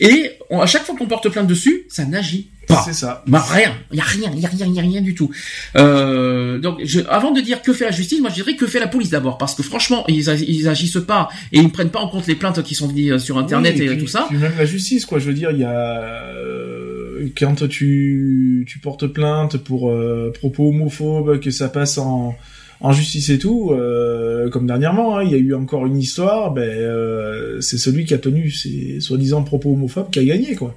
Et on- à chaque fois qu'on porte plainte dessus, ça n'agit pas. C'est ça. Bah rien, il y a rien, il y a rien, il y a rien du tout. Euh, donc, je, avant de dire que fait la justice, moi je dirais que fait la police d'abord, parce que franchement, ils, ils agissent pas et ils ne prennent pas en compte les plaintes qui sont venues euh, sur internet Oui, et, puis- tout ça. puis même la justice, quoi. Je veux dire, il y a euh, quand tu tu portes plainte pour euh, propos homophobes, que ça passe en en justice et tout, euh, comme dernièrement, hein, il y a eu encore une histoire. Ben, euh, c'est celui qui a tenu ses soi-disant propos homophobes qui a gagné, quoi.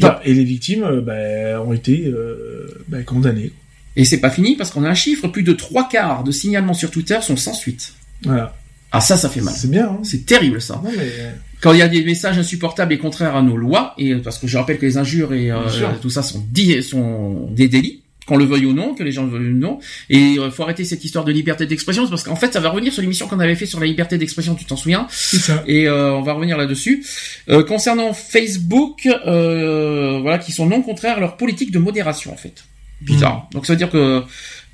Bah. et les victimes, euh, ben, ont été euh, ben, condamnées. Et c'est pas fini parce qu'on a un chiffre, plus de trois quarts de signalements sur Twitter sont sans suite. Voilà. Ah ça, ça fait mal. C'est bien. Hein. C'est terrible ça. Non, mais Quand il y a des messages insupportables et contraires à nos lois, et parce que je rappelle que les injures et euh, tout ça sont des délits, qu'on le veuille ou non, que les gens le veuillent ou non, et il faut arrêter cette histoire de liberté d'expression, parce qu'en fait ça va revenir sur l'émission qu'on avait fait sur la liberté d'expression, tu t'en souviens ça. et euh, on va revenir là-dessus. Euh, concernant Facebook, euh, voilà, qui sont non contraires à leur politique de modération en fait. Bizarre. Donc ça veut dire que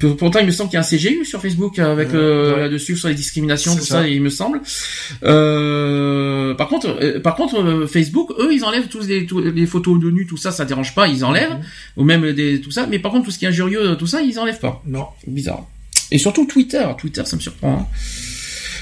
pourtant il me semble qu'il y a un CGU sur Facebook avec Euh, euh, ouais. là-dessus sur les discriminations, tout ça. ça. il me semble. Euh, par contre, euh, par contre, euh, Facebook, eux, ils enlèvent tous les, tous les photos de nu, tout ça, ça dérange pas, ils enlèvent, Mhm. ou même des tout ça. Mais par contre, tout ce qui est injurieux, tout ça, ils enlèvent pas. Non. Bizarre. Et surtout Twitter. Twitter, ça me surprend. hein.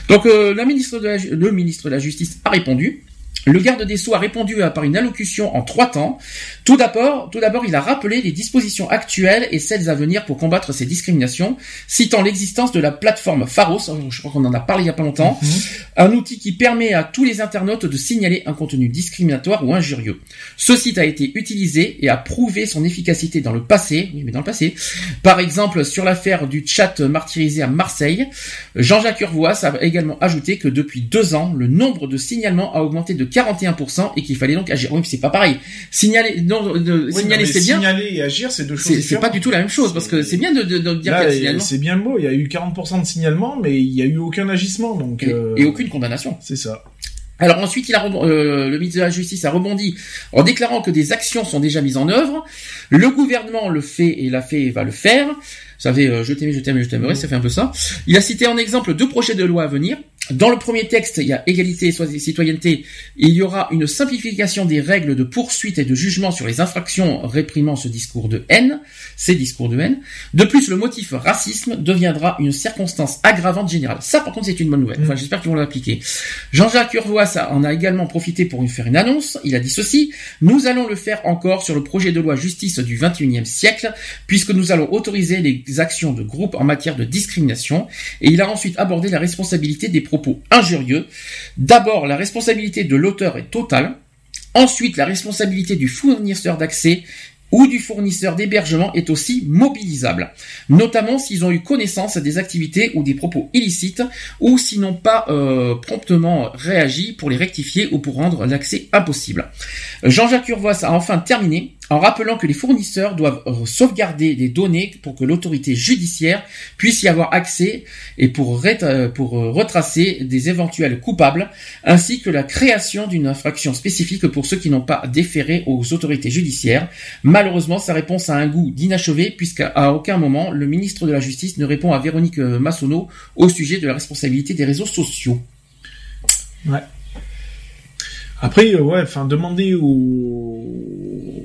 Donc, euh, la ministre de la, Ju- le ministre de la Justice a répondu. Le garde des Sceaux a répondu par une allocution en trois temps. Tout d'abord, tout d'abord, il a rappelé les dispositions actuelles et celles à venir pour combattre ces discriminations, citant l'existence de la plateforme Pharos. euh, Je crois qu'on en a parlé il y a pas longtemps. Mhm. Un outil qui permet à tous les internautes de signaler un contenu discriminatoire ou injurieux. Ce site a été utilisé et a prouvé son efficacité dans le passé, oui mais dans le passé. Par exemple, sur l'affaire du chat martyrisé à Marseille, Jean-Jacques Urvoas a également ajouté que depuis deux ans, le nombre de signalements a augmenté de 41% et qu'il fallait donc agir. Oui, mais c'est pas pareil. Signaler, non, de- Oui, signaler c'est bien. Signaler et agir, c'est deux choses C'est pas du tout la même chose parce que c'est bien de, de, de dire Là, qu'il y a et- signalement c'est bien beau, il y a eu 40% de signalements, mais il y a eu aucun agissement, donc... et, euh, et aucune condamnation. C'est ça. Alors ensuite, il a euh, le ministre de la Justice a rebondi en déclarant que des actions sont déjà mises en œuvre. Le gouvernement le fait et l'a fait et va le faire. Vous savez, euh, je t'aimais, je t'aime, je t'aimerai, ça fait un peu ça. Il a cité en exemple deux projets de loi à venir. Dans le premier texte, il y a égalité et citoyenneté. Et il y aura une simplification des règles de poursuite et de jugement sur les infractions réprimant ce discours de haine, ces discours de haine. De plus, le motif racisme deviendra une circonstance aggravante générale. Ça, par contre, c'est une bonne nouvelle. Enfin, j'espère qu'ils vont l'appliquer. Jean-Jacques Urvoas en a également profité pour une- faire une annonce. Il a dit ceci. Nous allons le faire encore sur le projet de loi justice du 21e siècle, puisque nous allons autoriser les actions de groupe en matière de discrimination. Et il a ensuite abordé la responsabilité des propos injurieux. D'abord, la responsabilité de l'auteur est totale. Ensuite, la responsabilité du fournisseur d'accès ou du fournisseur d'hébergement est aussi mobilisable, notamment s'ils ont eu connaissance des activités ou des propos illicites, ou s'ils n'ont pas euh, promptement réagi pour les rectifier ou pour rendre l'accès impossible. Jean-Jacques Urvoas a enfin terminé en rappelant que les fournisseurs doivent euh, sauvegarder des données pour que l'autorité judiciaire puisse y avoir accès et pour, euh, euh, retracer des éventuels coupables, ainsi que la création d'une infraction spécifique pour ceux qui n'ont pas déféré aux autorités judiciaires. Malheureusement, sa réponse a un goût d'inachevé puisqu'à aucun moment le ministre de la Justice ne répond à Véronique Massonneau au sujet de la responsabilité des réseaux sociaux. Ouais. Après, ouais, enfin, demander aux,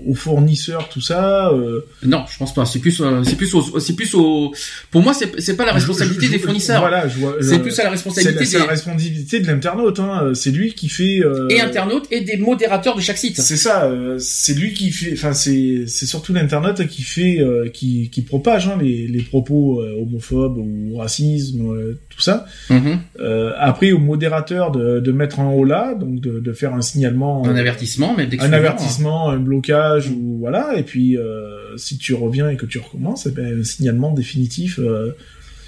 aux fournisseurs tout ça. Euh... Non, je pense pas. C'est plus, euh, c'est plus, au, c'est plus au. Pour moi, c'est, c'est pas la responsabilité Je- je- des fournisseurs. Voilà, je vois. c'est euh, plus à la c'est responsabilité la, c'est des la responsabilité de l'internaute. Hein. C'est lui qui fait. euh, et internautes et des modérateurs de chaque site. C'est ça. c'est lui qui fait. Enfin, c'est c'est surtout l'internaute qui fait, qui qui propage hein, les les propos homophobes ou racisme, tout ça. Mhm. Euh, après, au modérateur de de mettre un haut là, donc de de faire un signalement. Un avertissement, même un d'exclusion, avertissement, un blocage ou voilà, et puis euh, si tu reviens et que tu recommences, eh ben, un signalement définitif euh, hein.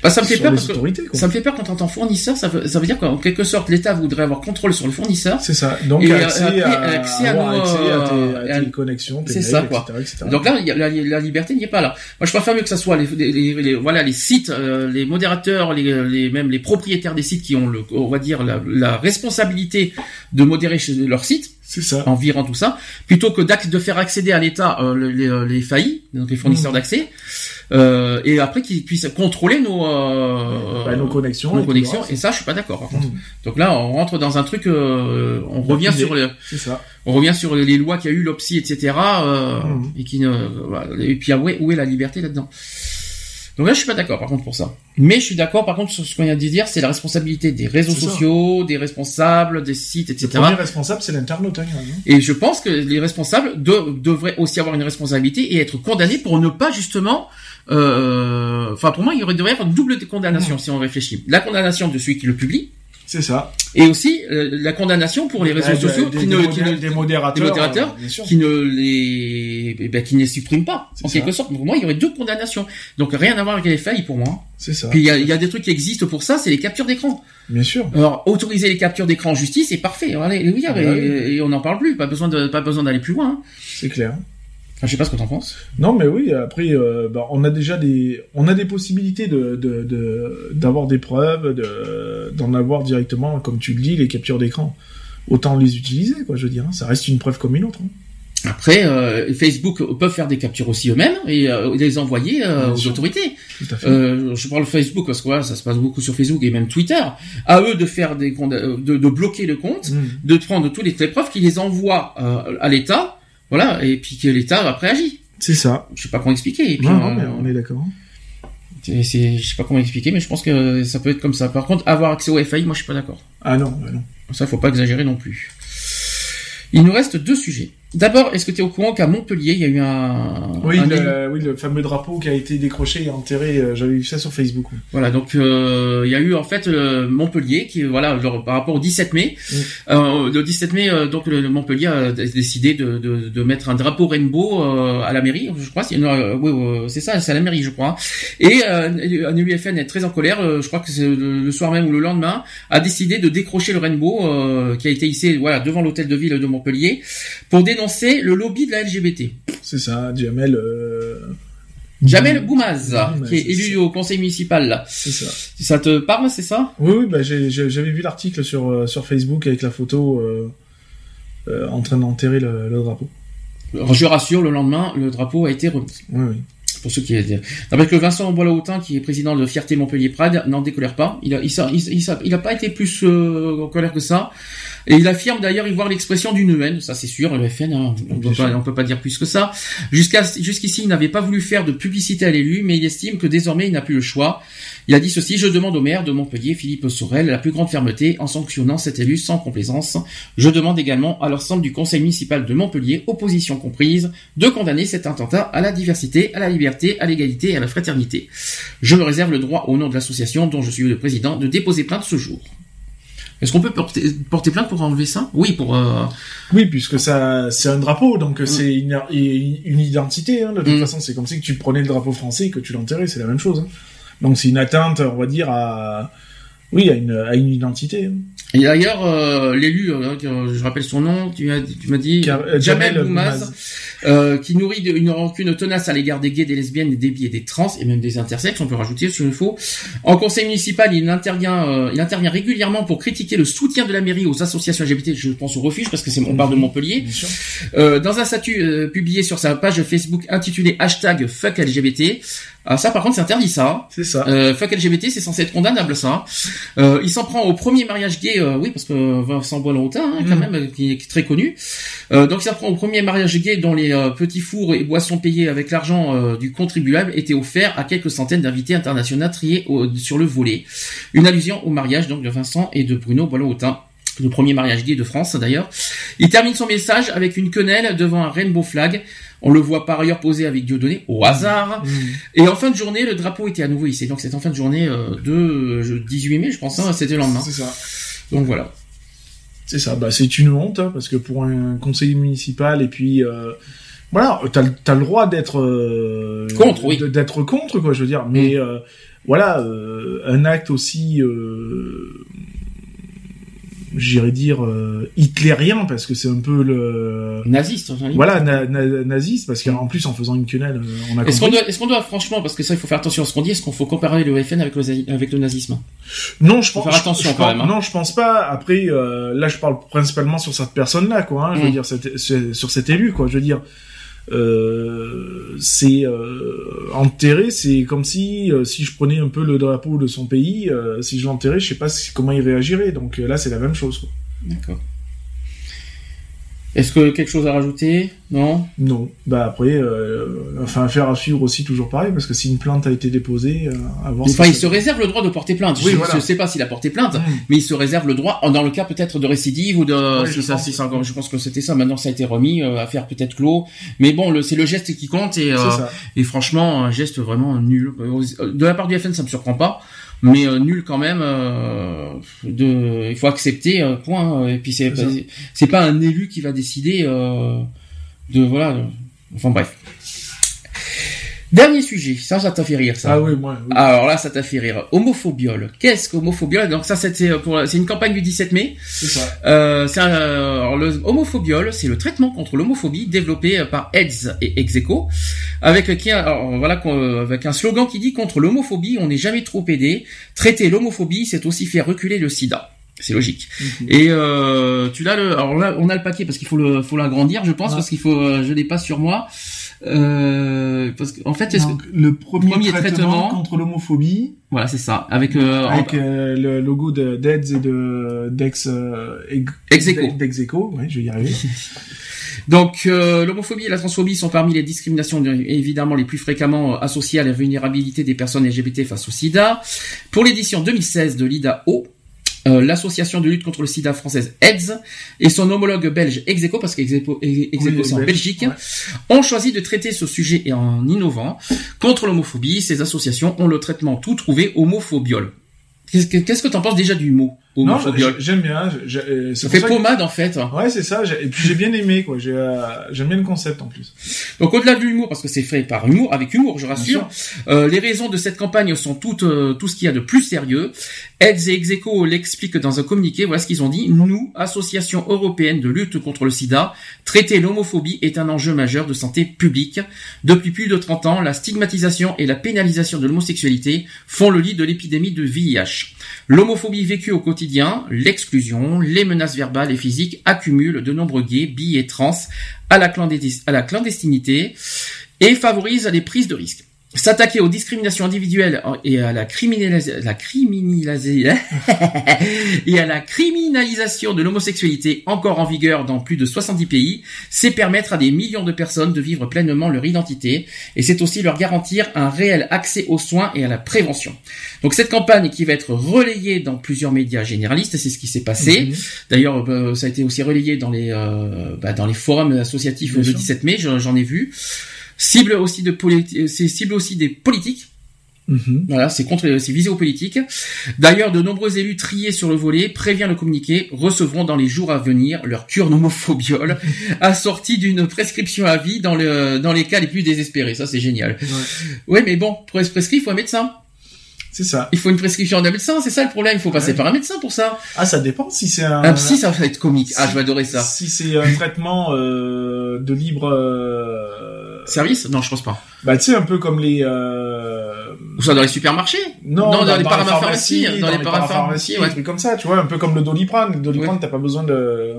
Bah, ça me fait peur parce que ça me fait peur quand on entend fournisseur. Ça veut, ça veut dire qu'en quelque sorte, l'État voudrait avoir contrôle sur le fournisseur. C'est ça. Donc Et, accès, euh, après, à, accès à nos, accès à tes, euh, à tes à- connexions, tes mails, ça, quoi. etc., etc. Donc là, il y a- la, la liberté n'y est pas là. Moi, je préfère mieux que ça soit les, les, les- les- voilà les sites, euh, les modérateurs, les, les même les propriétaires des sites qui ont le, on va dire la, la responsabilité de modérer chez leur site c'est ça. en virant tout ça, plutôt que de faire accéder à l'État euh, les, euh, les faillis, donc les fournisseurs Mhm. d'accès, euh, et après qu'ils puissent contrôler nos euh, Bah, nos connexions. nos et connexions. reste. Et ça, je suis pas d'accord. Par contre. Mhm. Donc là, on rentre dans un truc, euh, on revient privé. sur le, C'est ça. on revient sur les lois qu'il y a eu, l'OPSI, etc. Euh, Mhm. Et qui ne, voilà. et puis ah, où est, où est la liberté là-dedans? Donc là, je suis pas d'accord, par contre, pour ça. Mais je suis d'accord, par contre, sur ce qu'on vient de dire, c'est la responsabilité des réseaux ça. sociaux, des responsables, des sites, Le etc. premier responsable, c'est l'internaute. Hein, hein. Et je pense que les responsables de- devraient aussi avoir une responsabilité et être condamnés pour ne pas justement. euh, Enfin, pour moi, il y aurait devrait y avoir une double condamnation si on réfléchit. La condamnation de celui qui le publie C'est ça. et aussi euh, la condamnation pour les réseaux Bah, sociaux des, qui ne, modé- qui ne, des modérateurs. des modérateurs euh, bien sûr. qui ne les, eh ben, qui ne les suppriment pas en ça. quelque sorte. Pour moi, il y aurait deux condamnations. Donc rien à voir avec les failles pour moi. C'est ça. Puis il y a, il y a des trucs qui existent pour ça, c'est les captures d'écran. Bien sûr. Alors autoriser les captures d'écran en justice, c'est parfait. Allez, oui, Ah et, bah oui. et on n'en parle plus. Pas besoin de, pas besoin d'aller plus loin. hein. C'est clair. Enfin, je sais pas ce que t'en penses. Non, mais oui. Après, euh, bah, on a déjà des, on a des possibilités de, de, de- d'avoir des preuves, de, d'en avoir directement, comme tu le dis, les captures d'écran. Autant les utiliser, quoi. Je veux dire, hein. ça reste une preuve comme une autre. hein. Après, euh, Facebook peuvent faire des captures aussi eux-mêmes et euh, les envoyer euh, aux sûr. autorités. Tout à fait. Euh, je parle Facebook parce que voilà, ça se passe beaucoup sur Facebook et même Twitter. À eux de faire des de, de bloquer le compte, Mm. de prendre toutes les, les preuves, qu'ils les envoient euh, à l'État, voilà, et puis que l'État après agit. C'est ça. Je sais pas comment expliquer. Et puis, Non, non, euh, mais on est d'accord. je sais pas comment expliquer, mais je pense que ça peut être comme ça. Par contre, avoir accès au FAI, moi je suis pas d'accord. Ah non, bah non. Ça, faut pas exagérer non plus. Il nous reste deux sujets. D'abord, est-ce que tu es au courant qu'à Montpellier, il y a eu un... Oui, un le, oui, le fameux drapeau qui a été décroché et enterré. euh, J'avais vu ça sur Facebook. Voilà, donc euh, il y a eu en fait euh, Montpellier qui voilà genre, par rapport au 17 mai, Mm. euh, le 17 mai euh, donc le, Montpellier a décidé de, de, de mettre un drapeau rainbow euh, à la mairie, je crois, c'est euh, oui, euh, c'est ça, c'est à la mairie je crois. Et euh, un UFN est très en colère, euh, je crois que c'est le, le soir même ou le lendemain, a décidé de décrocher le rainbow euh, qui a été hissé voilà devant l'hôtel de ville de Montpellier pour dénoncer le lobby de la LGBT. C'est ça, Jamel. Euh... Jamel Boumaz, qui est élu ça. au conseil municipal là. C'est ça. Ça te parle, c'est ça? Oui, oui, bah, j'avais vu l'article sur, euh, sur Facebook avec la photo euh, euh, en train d'enterrer le, le drapeau. Je rassure, le lendemain, le drapeau a été remis. Oui, oui. Pour ceux qui D'après que Vincent Bois-Hautin, qui est président de Fierté Montpellier Pride, n'en décolère pas. Il a, il, s'a- il, il, a pas été plus euh, en colère que ça. Et il affirme d'ailleurs y voir l'expression d'une haine, ça c'est sûr, le FN, hein, on on peut pas dire plus que ça. Jusqu'à, jusqu'ici, il n'avait pas voulu faire de publicité à l'élu, mais il estime que désormais il n'a plus le choix. Il a dit ceci, je demande au maire de Montpellier, Philippe Sorel, la plus grande fermeté en sanctionnant cet élu sans complaisance. Je demande également à l'ensemble du conseil municipal de Montpellier, opposition comprise, de condamner cet attentat à la diversité, à la liberté, à l'égalité et à la fraternité. Je me réserve le droit, au nom de l'association dont je suis le président, de déposer plainte ce jour. Est-ce qu'on peut porter, porter plainte pour enlever ça? Oui, pour... Euh... Oui, puisque ça, c'est un drapeau, donc euh, c'est une, une identité. Hein, de toute Mm. façon, c'est comme si tu prenais le drapeau français et que tu l'enterrais, c'est la même chose. hein. Donc c'est une atteinte, on va dire, à, oui, à une, à une identité. hein. Et d'ailleurs, euh, l'élu, euh, que je rappelle son nom, tu m'as tu m'as dit Car- euh, Jamel Boumaz, euh, qui nourrit de- une rancune tenace à l'égard des gays, des lesbiennes, des débits et des trans, et même des intersexes, on peut rajouter s'il le faut. En conseil municipal, il intervient, euh, il intervient régulièrement pour critiquer le soutien de la mairie aux associations LGBT, je pense au refuge, parce que c'est on parle de Montpellier. Sûr. Euh, dans un statut euh, publié sur sa page Facebook intitulé hashtag fuck LGBT, Ah ça par contre c'est interdit ça. C'est ça. Euh, fuck LGBT c'est censé être condamnable ça. Euh, il s'en prend au premier mariage gay, euh, oui parce que Vincent Boileautin hein, quand Mm. même qui est très connu. Euh, donc il s'en prend au premier mariage gay dont les euh, petits fours et boissons payés avec l'argent euh, du contribuable étaient offerts à quelques centaines d'invités internationaux triés au- sur le volet. Une allusion au mariage donc de Vincent et de Bruno Boileautin. Le premier mariage gay de France d'ailleurs. Il termine son message avec une quenelle devant un rainbow flag. On le voit par ailleurs posé avec Dieudonné au hasard. Mm. Et en fin de journée, le drapeau était à nouveau hissé. Donc c'était en fin de journée euh, de euh, 18 mai, je pense. hein, c'était le lendemain. C'est ça. Donc voilà. C'est ça, bah c'est une honte hein, parce que pour un conseiller municipal et puis euh, voilà, t'as le- t'as le droit d'être euh, Contre, oui. D'être contre quoi, je veux dire, mais euh, voilà, euh, un acte aussi, euh, j'irais dire euh, hitlérien parce que c'est un peu le Naziste. enfin, voilà na- na- naziste parce qu'en plus en faisant une quenelle, euh, on a Est-ce qu'on doit, est-ce qu'on doit, franchement, parce que ça, il faut faire attention à ce qu'on dit, est-ce qu'on faut comparer le FN avec le, avec le nazisme? Non, je pense. faire attention je quand pense- même, hein. Non, je pense pas. Après, euh, là, je parle principalement sur cette personne-là, quoi. Hein, Je veux Mm. dire, cette- ce- sur cet élu, quoi. Je veux dire, euh, c'est euh, enterré. C'est comme si, euh, si je prenais un peu le drapeau de son pays, si je l'enterrais, je sais pas si- comment il réagirait. Donc là, c'est la même chose. D'accord. Est-ce que quelque chose à rajouter? Non? Non. Bah après, euh, enfin, affaire à suivre aussi, toujours pareil, parce que si une plainte a été déposée, euh, voir. Enfin, il se réserve le droit de porter plainte. Oui, je, voilà. je sais pas s'il a porté plainte, Mm. mais il se réserve le droit, dans le cas peut-être de récidive ou de, si ça, si ça- je pense que c'était ça. Maintenant, ça a été remis, euh, affaire peut-être clos. Mais bon, c'est le geste qui compte et, euh, et franchement, un geste vraiment nul. Euh, De la part du FN, ça me surprend pas. Mais euh, nul quand même. euh, de, il faut accepter. euh, point. Et puis c'est c'est pas un élu qui va décider euh, de voilà. de- Enfin bref. Dernier sujet. Ça, ça t'a fait rire, ça. Ah oui, moi. oui. Alors là, ça t'a fait rire. Homophobiole. Qu'est-ce qu'homophobiole Donc ça, c'était euh, pour, c'est une campagne du 17 mai. C'est ça. Euh, c'est un, alors, le homophobiole, c'est le traitement contre l'homophobie développé euh, par AIDS et Execo, avec qui, alors, voilà, euh, avec un slogan qui dit contre l'homophobie, on n'est jamais trop aidé. Traiter l'homophobie, c'est aussi faire reculer le SIDA. C'est logique. Mhm. Et euh, tu l'as le, alors là, on a le paquet parce qu'il faut le, faut l'agrandir, je pense, Ah. parce qu'il faut, euh, je l'ai pas sur moi. Euh, parce qu'en fait, est-ce que- Donc, le premier, premier traitement, traitement contre l'homophobie, voilà, c'est ça. Avec, euh, avec en- euh, le logo de et de d'Ex euh, Ex- Ex-Aequo. d'Execo, ouais, je vais y arriver. [laughs] Donc, euh, l'homophobie et la transphobie sont parmi les discriminations de- évidemment les plus fréquemment euh, associées à la vulnérabilité des personnes LGBT face au SIDA. Pour l'édition 2016 de l'IDA-O, euh, l'association de lutte contre le SIDA française AIDS et son homologue belge Execo, parce qu'Execo Execo, Oui, c'est en Belgique, ouais. ont choisi de traiter ce sujet et en innovant. Contre l'homophobie, ces associations ont le traitement tout trouvé homophobiole. Qu'est-ce que qu'est-ce que t'en penses déjà du mot? Non, j'aime bien. euh, Ça fait que- pommade en fait. Ouais, c'est ça. j'ai- Et puis j'ai bien aimé, quoi. Euh, J'aime bien le concept en plus. Donc au-delà de l'humour, parce que c'est fait par humour, avec humour, je rassure, euh, les raisons de cette campagne sont toutes euh, tout ce qu'il y a de plus sérieux. Aids et Execo l'expliquent dans un communiqué. Voilà ce qu'ils ont dit. Nous, association européenne de lutte contre le SIDA, traiter l'homophobie est un enjeu majeur de santé publique. Depuis plus de 30 ans, la stigmatisation et la pénalisation de l'homosexualité font le lit de l'épidémie de VIH. L'homophobie vécue au quotidien, l'exclusion, les menaces verbales et physiques accumulent de nombreux gays, bi et trans à la, clandestinité et favorise les prises de risques. S'attaquer aux discriminations individuelles et à la, criminalis- la criminalisa- [laughs] et à la criminalisation de l'homosexualité encore en vigueur dans plus de 70 pays, c'est permettre à des millions de personnes de vivre pleinement leur identité et c'est aussi leur garantir un réel accès aux soins et à la prévention. Donc cette campagne qui va être relayée dans plusieurs médias généralistes, c'est ce qui s'est passé. D'ailleurs, euh, ça a été aussi relayé dans les euh, bah, dans les forums associatifs Bien le sûr. 17 mai, j'en ai vu. Cible aussi de politi- c'est cible aussi des politiques. Mhm. Voilà, c'est contre, c'est visé aux politiques. D'ailleurs, de nombreux élus triés sur le volet, prévient le communiqué, recevront dans les jours à venir leur cure homophobiole, [laughs] assortie d'une prescription à vie dans le dans les cas les plus désespérés. Ça, c'est génial. Ouais. Ouais, mais bon, pour être prescrit, il faut un médecin. C'est ça. Il faut une prescription d'un médecin, c'est ça le problème. Il faut passer Ouais. par un médecin pour ça. Ah, ça dépend si c'est un. Un psy, ça va être comique. Ah, je vais adorer ça. Si c'est un traitement euh, de libre. euh, Service? Non, je pense pas. Bah, tu sais, un peu comme les. Euh... Ou ça dans les supermarchés? Non, Non, dans les parapharmacies, dans les parapharmacies, ouais. des trucs comme ça, tu vois, un peu comme le doliprane. Le doliprane, t'as pas besoin de.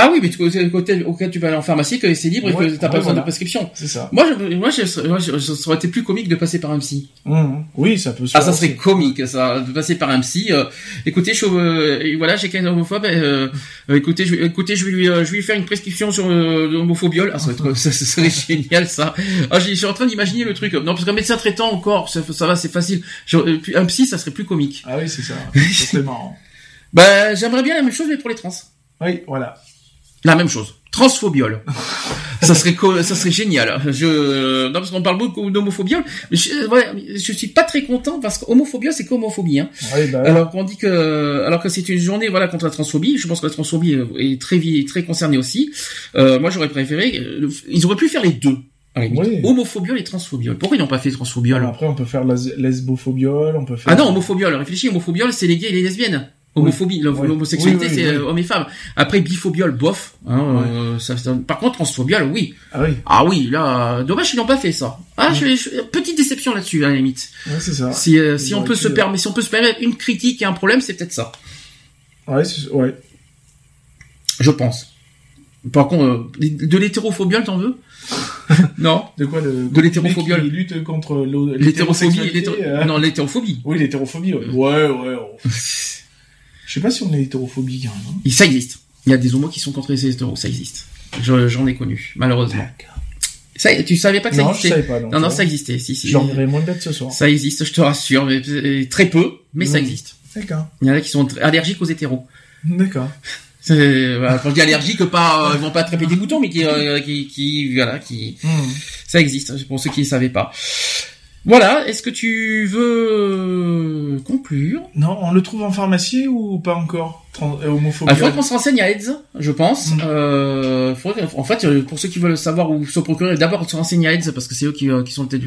Ah oui, mais tu, côté auquel tu peux aller en pharmacie, que c'est libre et que t'as ouais, pas besoin voilà. de prescription. C'est ça. Moi, je, moi, je, moi, je- ça aurait été plus comique de passer par un psy. Mhm. Oui, ça peut se Ah, ça serait aussi. comique, ça, de passer par un psy. euh, écoutez, je, euh, voilà, j'ai quelqu'un homophobe. Euh, euh, écoutez, je, écoutez, je vais lui, euh, je vais lui faire une prescription sur euh, l'homophobiol. Ah, ça, serait ça, ça serait [laughs] génial, ça. Ah, je suis en train d'imaginer le truc. Non, parce qu'un médecin traitant encore, ça, ça va, c'est facile. Un psy, ça serait plus comique. Ah oui, c'est ça. [laughs] Serait marrant. Bah, j'aimerais bien la même chose, mais pour les trans. Oui, voilà. La même chose. Transphobiol. [laughs] ça serait ça serait génial. Je non parce qu'on parle beaucoup d'homophobiol, mais je, ouais, je suis pas très content parce qu'homophobiol c'est qu'homophobie hein. Oui, bah, Alors qu'on dit que alors que c'est une journée voilà contre la transphobie, je pense que la transphobie est très très concernée aussi. Euh, moi j'aurais préféré euh, ils auraient pu faire les deux. Oui. Homophobiol et transphobiol. Pourquoi ils n'ont pas fait transphobiol après, on peut faire lesbophobiol, on peut faire. Ah non, homophobiol, réfléchis, homophobiol c'est les gays et les lesbiennes. Homophobie, l'homosexualité Oui, oui, c'est euh, hommes et femmes. Après biphobiol, bof. Hein, euh, ça- par contre transphobiol, oui. Ah oui, Ah oui, là, dommage qu'ils n'ont pas fait ça. Ah, je, je- petite déception là-dessus, à la limite. c'est ça. Si, euh, si on peut se permettre, si on peut se permettre une critique et un problème, c'est peut-être ça. Ouais, ouais. Je pense. Par contre, euh, de l'hétérophobiole, t'en veux? [laughs] Non? De quoi le De l'hétérophobiole. Lutte contre L'hétérophobie, euh. non, l'hétérophobie. Oui, l'hétérophobie. Ouais, ouais. ouais. [laughs] Je sais pas si on est hétérophobique. Hein, non Et Ça existe. Il y a des homos qui sont contre les hétéros, ça existe. Je- J'en ai connu, malheureusement. Ça, tu savais pas que ça non, je existait? savais pas. donc, Non, non, ça existait. Si, si. Je dormirai moins bête ce soir. Ça existe, je te rassure, mais euh, très peu, mais ça Mm. existe. D'accord. Il y en a qui sont allergiques aux hétéros. D'accord. [laughs] Voilà, quand je dis allergiques, pas, euh, ils vont pas attraper des boutons, mais qui, euh, qui, qui, voilà, qui, Hmm. ça existe, pour ceux qui ne savaient pas. Voilà, est-ce que tu veux conclure? Non, on le trouve en pharmacie ou pas encore? Euh, Homophobie. Ah, Il faudrait qu'on se renseigne à AIDS, je pense. Mm. Euh, faudrait- en fait, euh, pour ceux qui veulent savoir où se procurer, d'abord se renseigner à AIDS, parce que c'est eux qui, euh, qui sont peut-être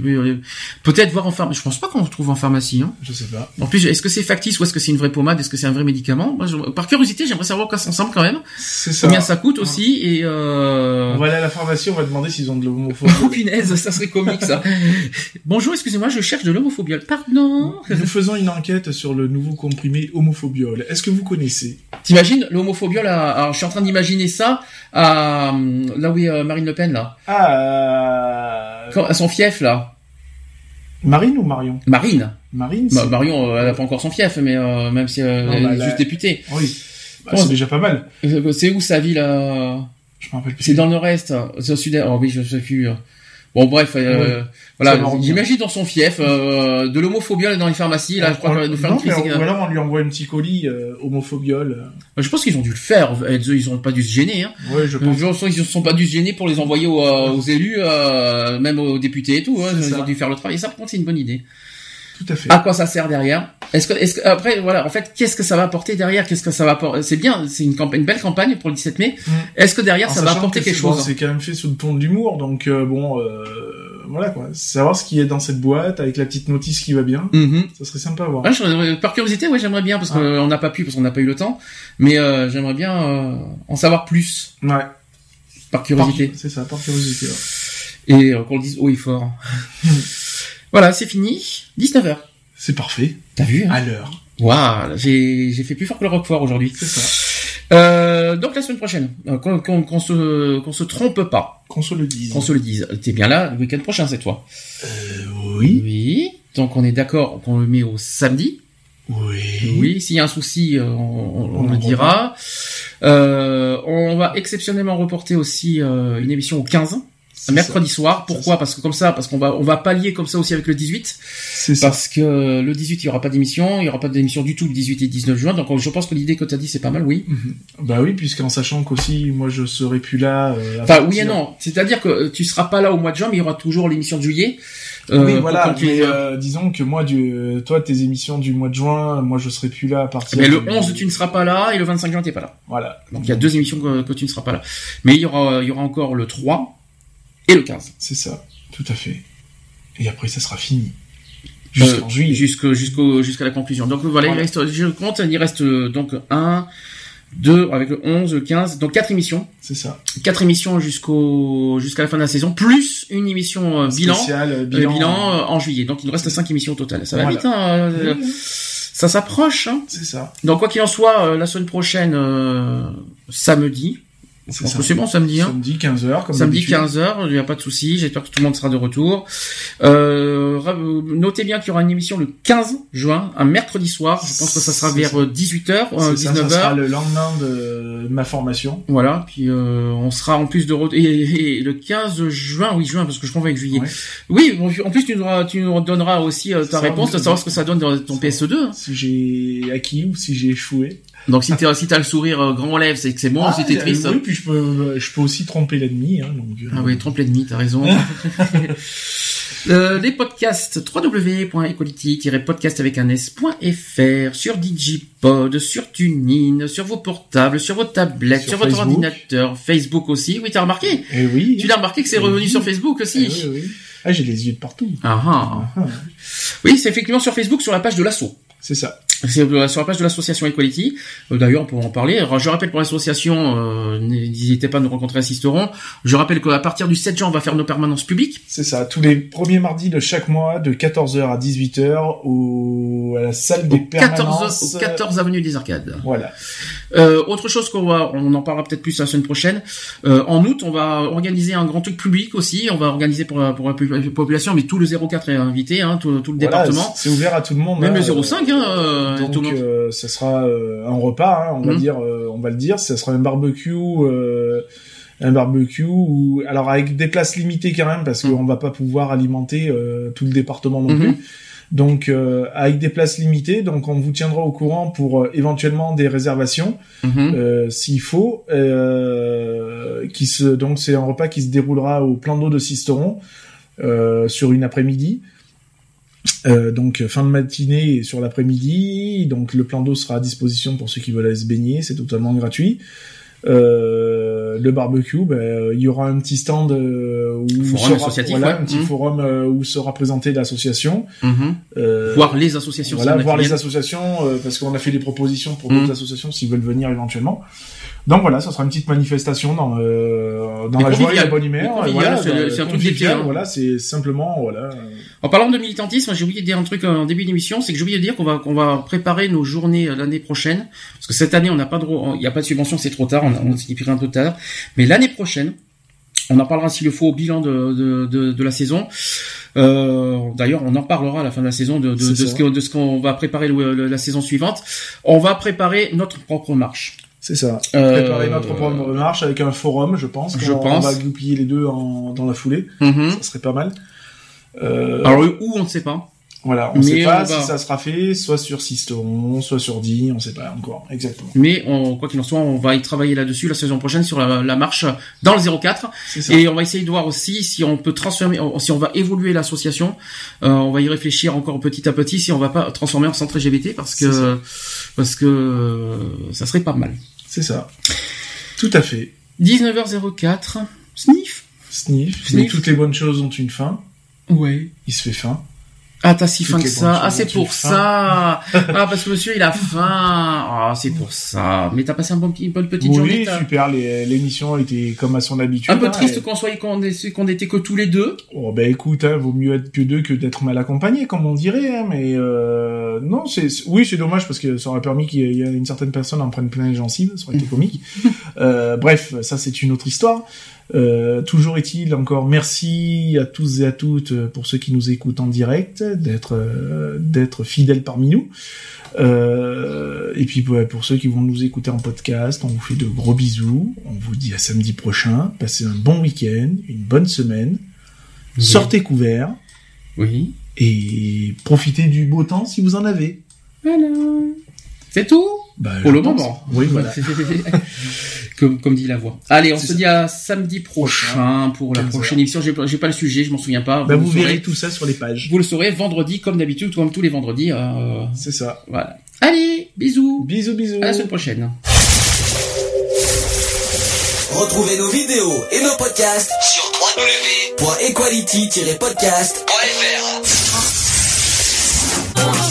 peut-être voir en pharmacie. Je pense pas qu'on le trouve en pharmacie. Hein. Je sais pas. En plus, est-ce que c'est factice ou est-ce que c'est une vraie pommade? Est-ce que c'est un vrai médicament? Moi, je- Par curiosité, j'aimerais savoir quoi ça ressemble quand même. C'est ça. Combien ça coûte aussi et euh... On va aller à la pharmacie, on va demander s'ils ont de l'homophobie. [laughs] Oh punaise, ça serait comique ça. Bonjour, excusez-moi, je cherche de l'homophobie. Pardon. Nous faisons une enquête sur le nouveau comprimé homophobiol. Est-ce que vous connaissez? T'imagines l'homophobie là Alors, je suis en train d'imaginer ça à là où est euh, Marine Le Pen là, Ah. euh, Quand- à son fief là. Marine ou Marion? Marine. Marine. Bah, Marion, euh, elle a pas encore son fief, mais euh, même si euh, Non, elle bah, est là- juste députée. Oui. Bah, c'est déjà pas mal. C'est où sa ville euh, Je me rappelle plus. C'est dans le nord-est, c'est au sud-est. Oh oui, je sais plus. Euh. Bon bref, euh, voilà, j'imagine dans son fief euh, de l'homophobie dans les pharmacies. Là, je crois On- qu'on va nous faire non, une on- ou alors on lui envoie un petit colis euh, homophobiol. Je pense qu'ils ont dû le faire. Ils ont pas dû se gêner. Hein. Ouais, je pense. Je qu'ils ne sont pas dû se gêner pour les envoyer aux, euh, aux élus, euh, même aux députés et tout. Hein. Ils ont dû faire le travail. Et ça, par contre, c'est une bonne idée. Tout à fait. À quoi ça sert derrière? Est-ce que, est-ce que après, voilà, en fait, qu'est-ce que ça va apporter derrière? Qu'est-ce que ça va apporter C'est bien, c'est une campagne, une belle campagne pour le 17 mai. Mm. Est-ce que derrière, En ça va apporter que quelque bon, chose C'est quand même fait sous le ton de l'humour, donc euh, bon, euh, voilà quoi. Savoir ce qu'il y a dans cette boîte avec la petite notice qui va bien, Mhm. ça serait sympa à voir. Ouais, je- par curiosité, ouais, j'aimerais bien parce Ah. qu'on n'a pas pu, parce qu'on n'a pas eu le temps. Mais euh, j'aimerais bien euh, en savoir plus Ouais. par Par- curiosité C'est ça, par curiosité. ouais. et euh, qu'on le dise haut et fort. [laughs] voilà, c'est fini. 19h. C'est parfait. T'as vu hein À l'heure. Waouh, j'ai j'ai fait plus fort que le Roquefort aujourd'hui. C'est ça. Euh, donc la semaine prochaine, euh, qu'on qu'on qu'on se qu'on se trompe pas, Qu'on se le dise. qu'on se le dise. T'es bien là le week-end prochain, c'est toi. Euh, oui. Oui. Donc on est d'accord qu'on le met au samedi. Oui. Oui. S'il y a un souci, euh, on, on- le dira. Euh, on va exceptionnellement reporter aussi euh, une émission au 15. Mercredi soir. Pourquoi? Parce que comme ça, parce qu'on va on va pallier comme ça aussi avec le 18. ça. C'est ça. Parce que le 18, il y aura pas d'émission, il y aura pas d'émission du tout le 18 et 19 juin. Donc je pense que l'idée que tu as dit, c'est pas mal, oui. Mhm. Bah oui, puisqu'en sachant qu'aussi, moi, je serai plus là. euh, Enfin, oui et non. C'est-à-dire que euh, tu seras pas là au mois de juin, mais il y aura toujours l'émission de juillet. oui, Euh, pour voilà. Mais euh, disons que moi, du, toi, tes émissions du mois de juin, moi, je serai plus là à partir. Mais le du- 11, tu ne seras pas là, et le 25 juin, t'es pas là. Voilà. Donc il y a deux émissions que, que tu ne seras pas là. Mais il y aura, il y aura encore le 3 et le 15. C'est ça. Tout à fait. Et après, ça sera fini. Jusqu'en Euh, juillet. Jusqu'au, jusqu'au, jusqu'à la conclusion. Donc voilà, Voilà. il reste, je compte, il reste euh, donc 1, 2, avec le 11, le 15, donc quatre émissions. C'est ça. Quatre émissions jusqu'au, jusqu'à la fin de la saison, plus une émission euh, bilan. Spécial, euh, euh, bilan. bilan, euh, en juillet. Donc il nous reste cinq émissions au total. Ça va vite, hein, euh, ça s'approche. Hein. C'est ça. Donc quoi qu'il en soit, euh, la semaine prochaine, euh, samedi, Je pense que c'est bon samedi. Hein. Samedi 15h, comme Samedi d'habitude. 15h, il n'y a pas de souci. J'espère que tout le monde sera de retour. Euh, notez bien qu'il y aura une émission le 15 juin, un mercredi soir. Je pense que ça sera vers ça. euh, 18h, euh, ça, ça 19h. sera le lendemain de ma formation. Voilà, puis euh, on sera en plus de retour. Et, et le 15 juin, oui juin, parce que je confonds avec juillet. Ouais. Oui, en plus tu nous, auras- tu nous donneras aussi euh, ta réponse, de savoir ce que ça donne dans ton PSE2. hein. Si j'ai acquis ou si j'ai échoué. Donc si t'as si le sourire euh, grand lèvres, c'est que c'est bon. Ah, si t'es triste, Oui, puis je peux, je peux aussi tromper l'ennemi. Hein, donc, euh, Ah oui, trompe l'ennemi, t'as raison. [laughs] Euh, les podcasts www.equality-podcast avec un s.fr sur Digipod, sur TuneIn, sur vos portables, sur vos tablettes, sur, Sur votre ordinateur, Facebook aussi. Oui, t'as remarqué? Eh oui. Tu l'as remarqué que c'est Eh revenu oui. sur Facebook Eh aussi oui, oui. Ah, j'ai les yeux de partout. Ah, ah. Ah, Oui, c'est effectivement sur Facebook, sur la page de l'assaut. c'est ça. C'est euh, sur la page de l'association Equality. Euh, D'ailleurs, on peut en parler. Alors, je rappelle pour l'association, euh, n'hésitez pas à nous rencontrer à Sisteron. Je rappelle qu'à partir du 7 juin, on va faire nos permanences publiques. C'est ça. Tous les premiers mardis de chaque mois, de 14h à 18h, au, à la salle des Au 14, permanences. au 14 avenue des Arcades. Voilà. Euh, autre chose qu'on va, on en parlera peut-être plus la semaine prochaine. Euh, en août, on va organiser un grand truc public aussi. On va organiser pour, la- pour la population, mais tout le 04 est invité, hein, tout, tout le Voilà, département. c'est ouvert à tout le monde. Même hein, le 05, hein, euh, Donc, euh, ça sera euh, un repas, hein, on va Mhm. dire, euh, on va le dire, ça sera un barbecue, euh, un barbecue, ou alors avec des places limitées quand même, parce Mhm. qu'on va pas pouvoir alimenter euh, tout le département non Mhm. plus. Donc euh, avec des places limitées, donc on vous tiendra au courant pour euh, éventuellement des réservations Mhm. euh, s'il faut. Euh, qui se donc c'est un repas qui se déroulera au plan d'eau de Sisteron euh, sur une après-midi. Euh, donc fin de matinée et sur l'après-midi. Donc le plan d'eau sera à disposition pour ceux qui veulent aller se baigner, c'est totalement gratuit. Euh, le barbecue, ben, il y aura un petit stand euh, où Forum sera, voilà, ouais. un petit Mhm. forum euh, où sera présentée l'association. Euh, Voir les associations. voilà, voir les associations, euh, parce qu'on a fait des propositions pour Mhm. d'autres associations s'ils veulent venir éventuellement. Donc voilà, ça sera une petite manifestation dans, euh, dans la joie et la bonne humeur. voilà, c'est- c'est un truc d'été, hein. Voilà, c'est simplement voilà. En parlant de militantisme, j'ai oublié de dire un truc euh, en début d'émission, c'est que j'ai oublié de dire qu'on va qu'on va préparer nos journées euh, l'année prochaine, parce que cette année on n'a pas de, il n'y a pas de subvention, c'est trop tard, on, on s'y un peu tard, mais l'année prochaine, on en parlera s'il le faut au bilan de de, de, de la saison. Euh, D'ailleurs, on en parlera à la fin de la saison de, de, de ce qu'on va préparer le- le- la saison suivante. On va préparer notre propre marche. C'est ça. Euh, Préparer notre propre marche avec un forum, je pense. Je qu'on- pense. On va goupiller les deux en, dans la foulée. Mhm. Ça serait pas mal. Euh, Alors où on ne sait pas. Voilà, on mais sait pas va- si ça sera fait, soit sur Sisteron, soit sur Die, on sait pas encore exactement. Mais on, quoi qu'il en soit, on va y travailler là-dessus la saison prochaine sur la, la marche dans le 04. C'est ça. Et on va essayer de voir aussi si on peut transformer, si on va évoluer l'association. Euh, on va y réfléchir encore petit à petit si on va pas transformer en centre LGBT parce que ça. parce que euh, ça serait pas mal. C'est ça. Tout à fait. 19h04. Sniff. Sniff. Sniff. Mais toutes les bonnes choses ont une fin. Ouais. Il se fait faim. Ah, t'as si faim que ça. Ah, c'est pour ça. ah, parce que monsieur, il a faim. Ah, c'est pour ça. Mais t'as passé un bon une bonne petite journée. oui, super. L'émission était comme à son habitude. Un peu hein, triste et- qu'on soit, qu'on ait- qu'on était que tous les deux. Oh ben écoute, hein, vaut mieux être que deux que d'être mal accompagné, comme on dirait. Hein, mais euh, non, c'est- oui, c'est dommage parce que ça aurait permis qu'il y ait une certaine personne en prenne plein les gencives, ça aurait été [laughs] comique. Euh, bref, ça c'est une autre histoire. Euh, toujours est-il encore merci à tous et à toutes euh, pour ceux qui nous écoutent en direct d'être euh, d'être fidèles parmi nous. Euh, et puis ouais, pour ceux qui vont nous écouter en podcast, on vous fait de gros bisous. On vous dit à samedi prochain. Passez un bon week-end, une bonne semaine. Sortez couverts Oui. et profitez du beau temps si vous en avez. Voilà. C'est tout Bah, Pour le pense. moment. Oui, voilà. [laughs] comme, comme dit la voix. Allez, on se ça. dit à samedi prochain pour la 15 prochaine heures. émission. J'ai pas j'ai pas le sujet, je m'en souviens pas. Bah, vous verrez tout ça sur les pages. Vous le saurez vendredi, comme d'habitude, comme tous les vendredis. euh, C'est ça. voilà. Allez, bisous. Bisous, bisous. À la semaine prochaine. Retrouvez nos vidéos et nos podcasts sur www.equality-podcast.fr.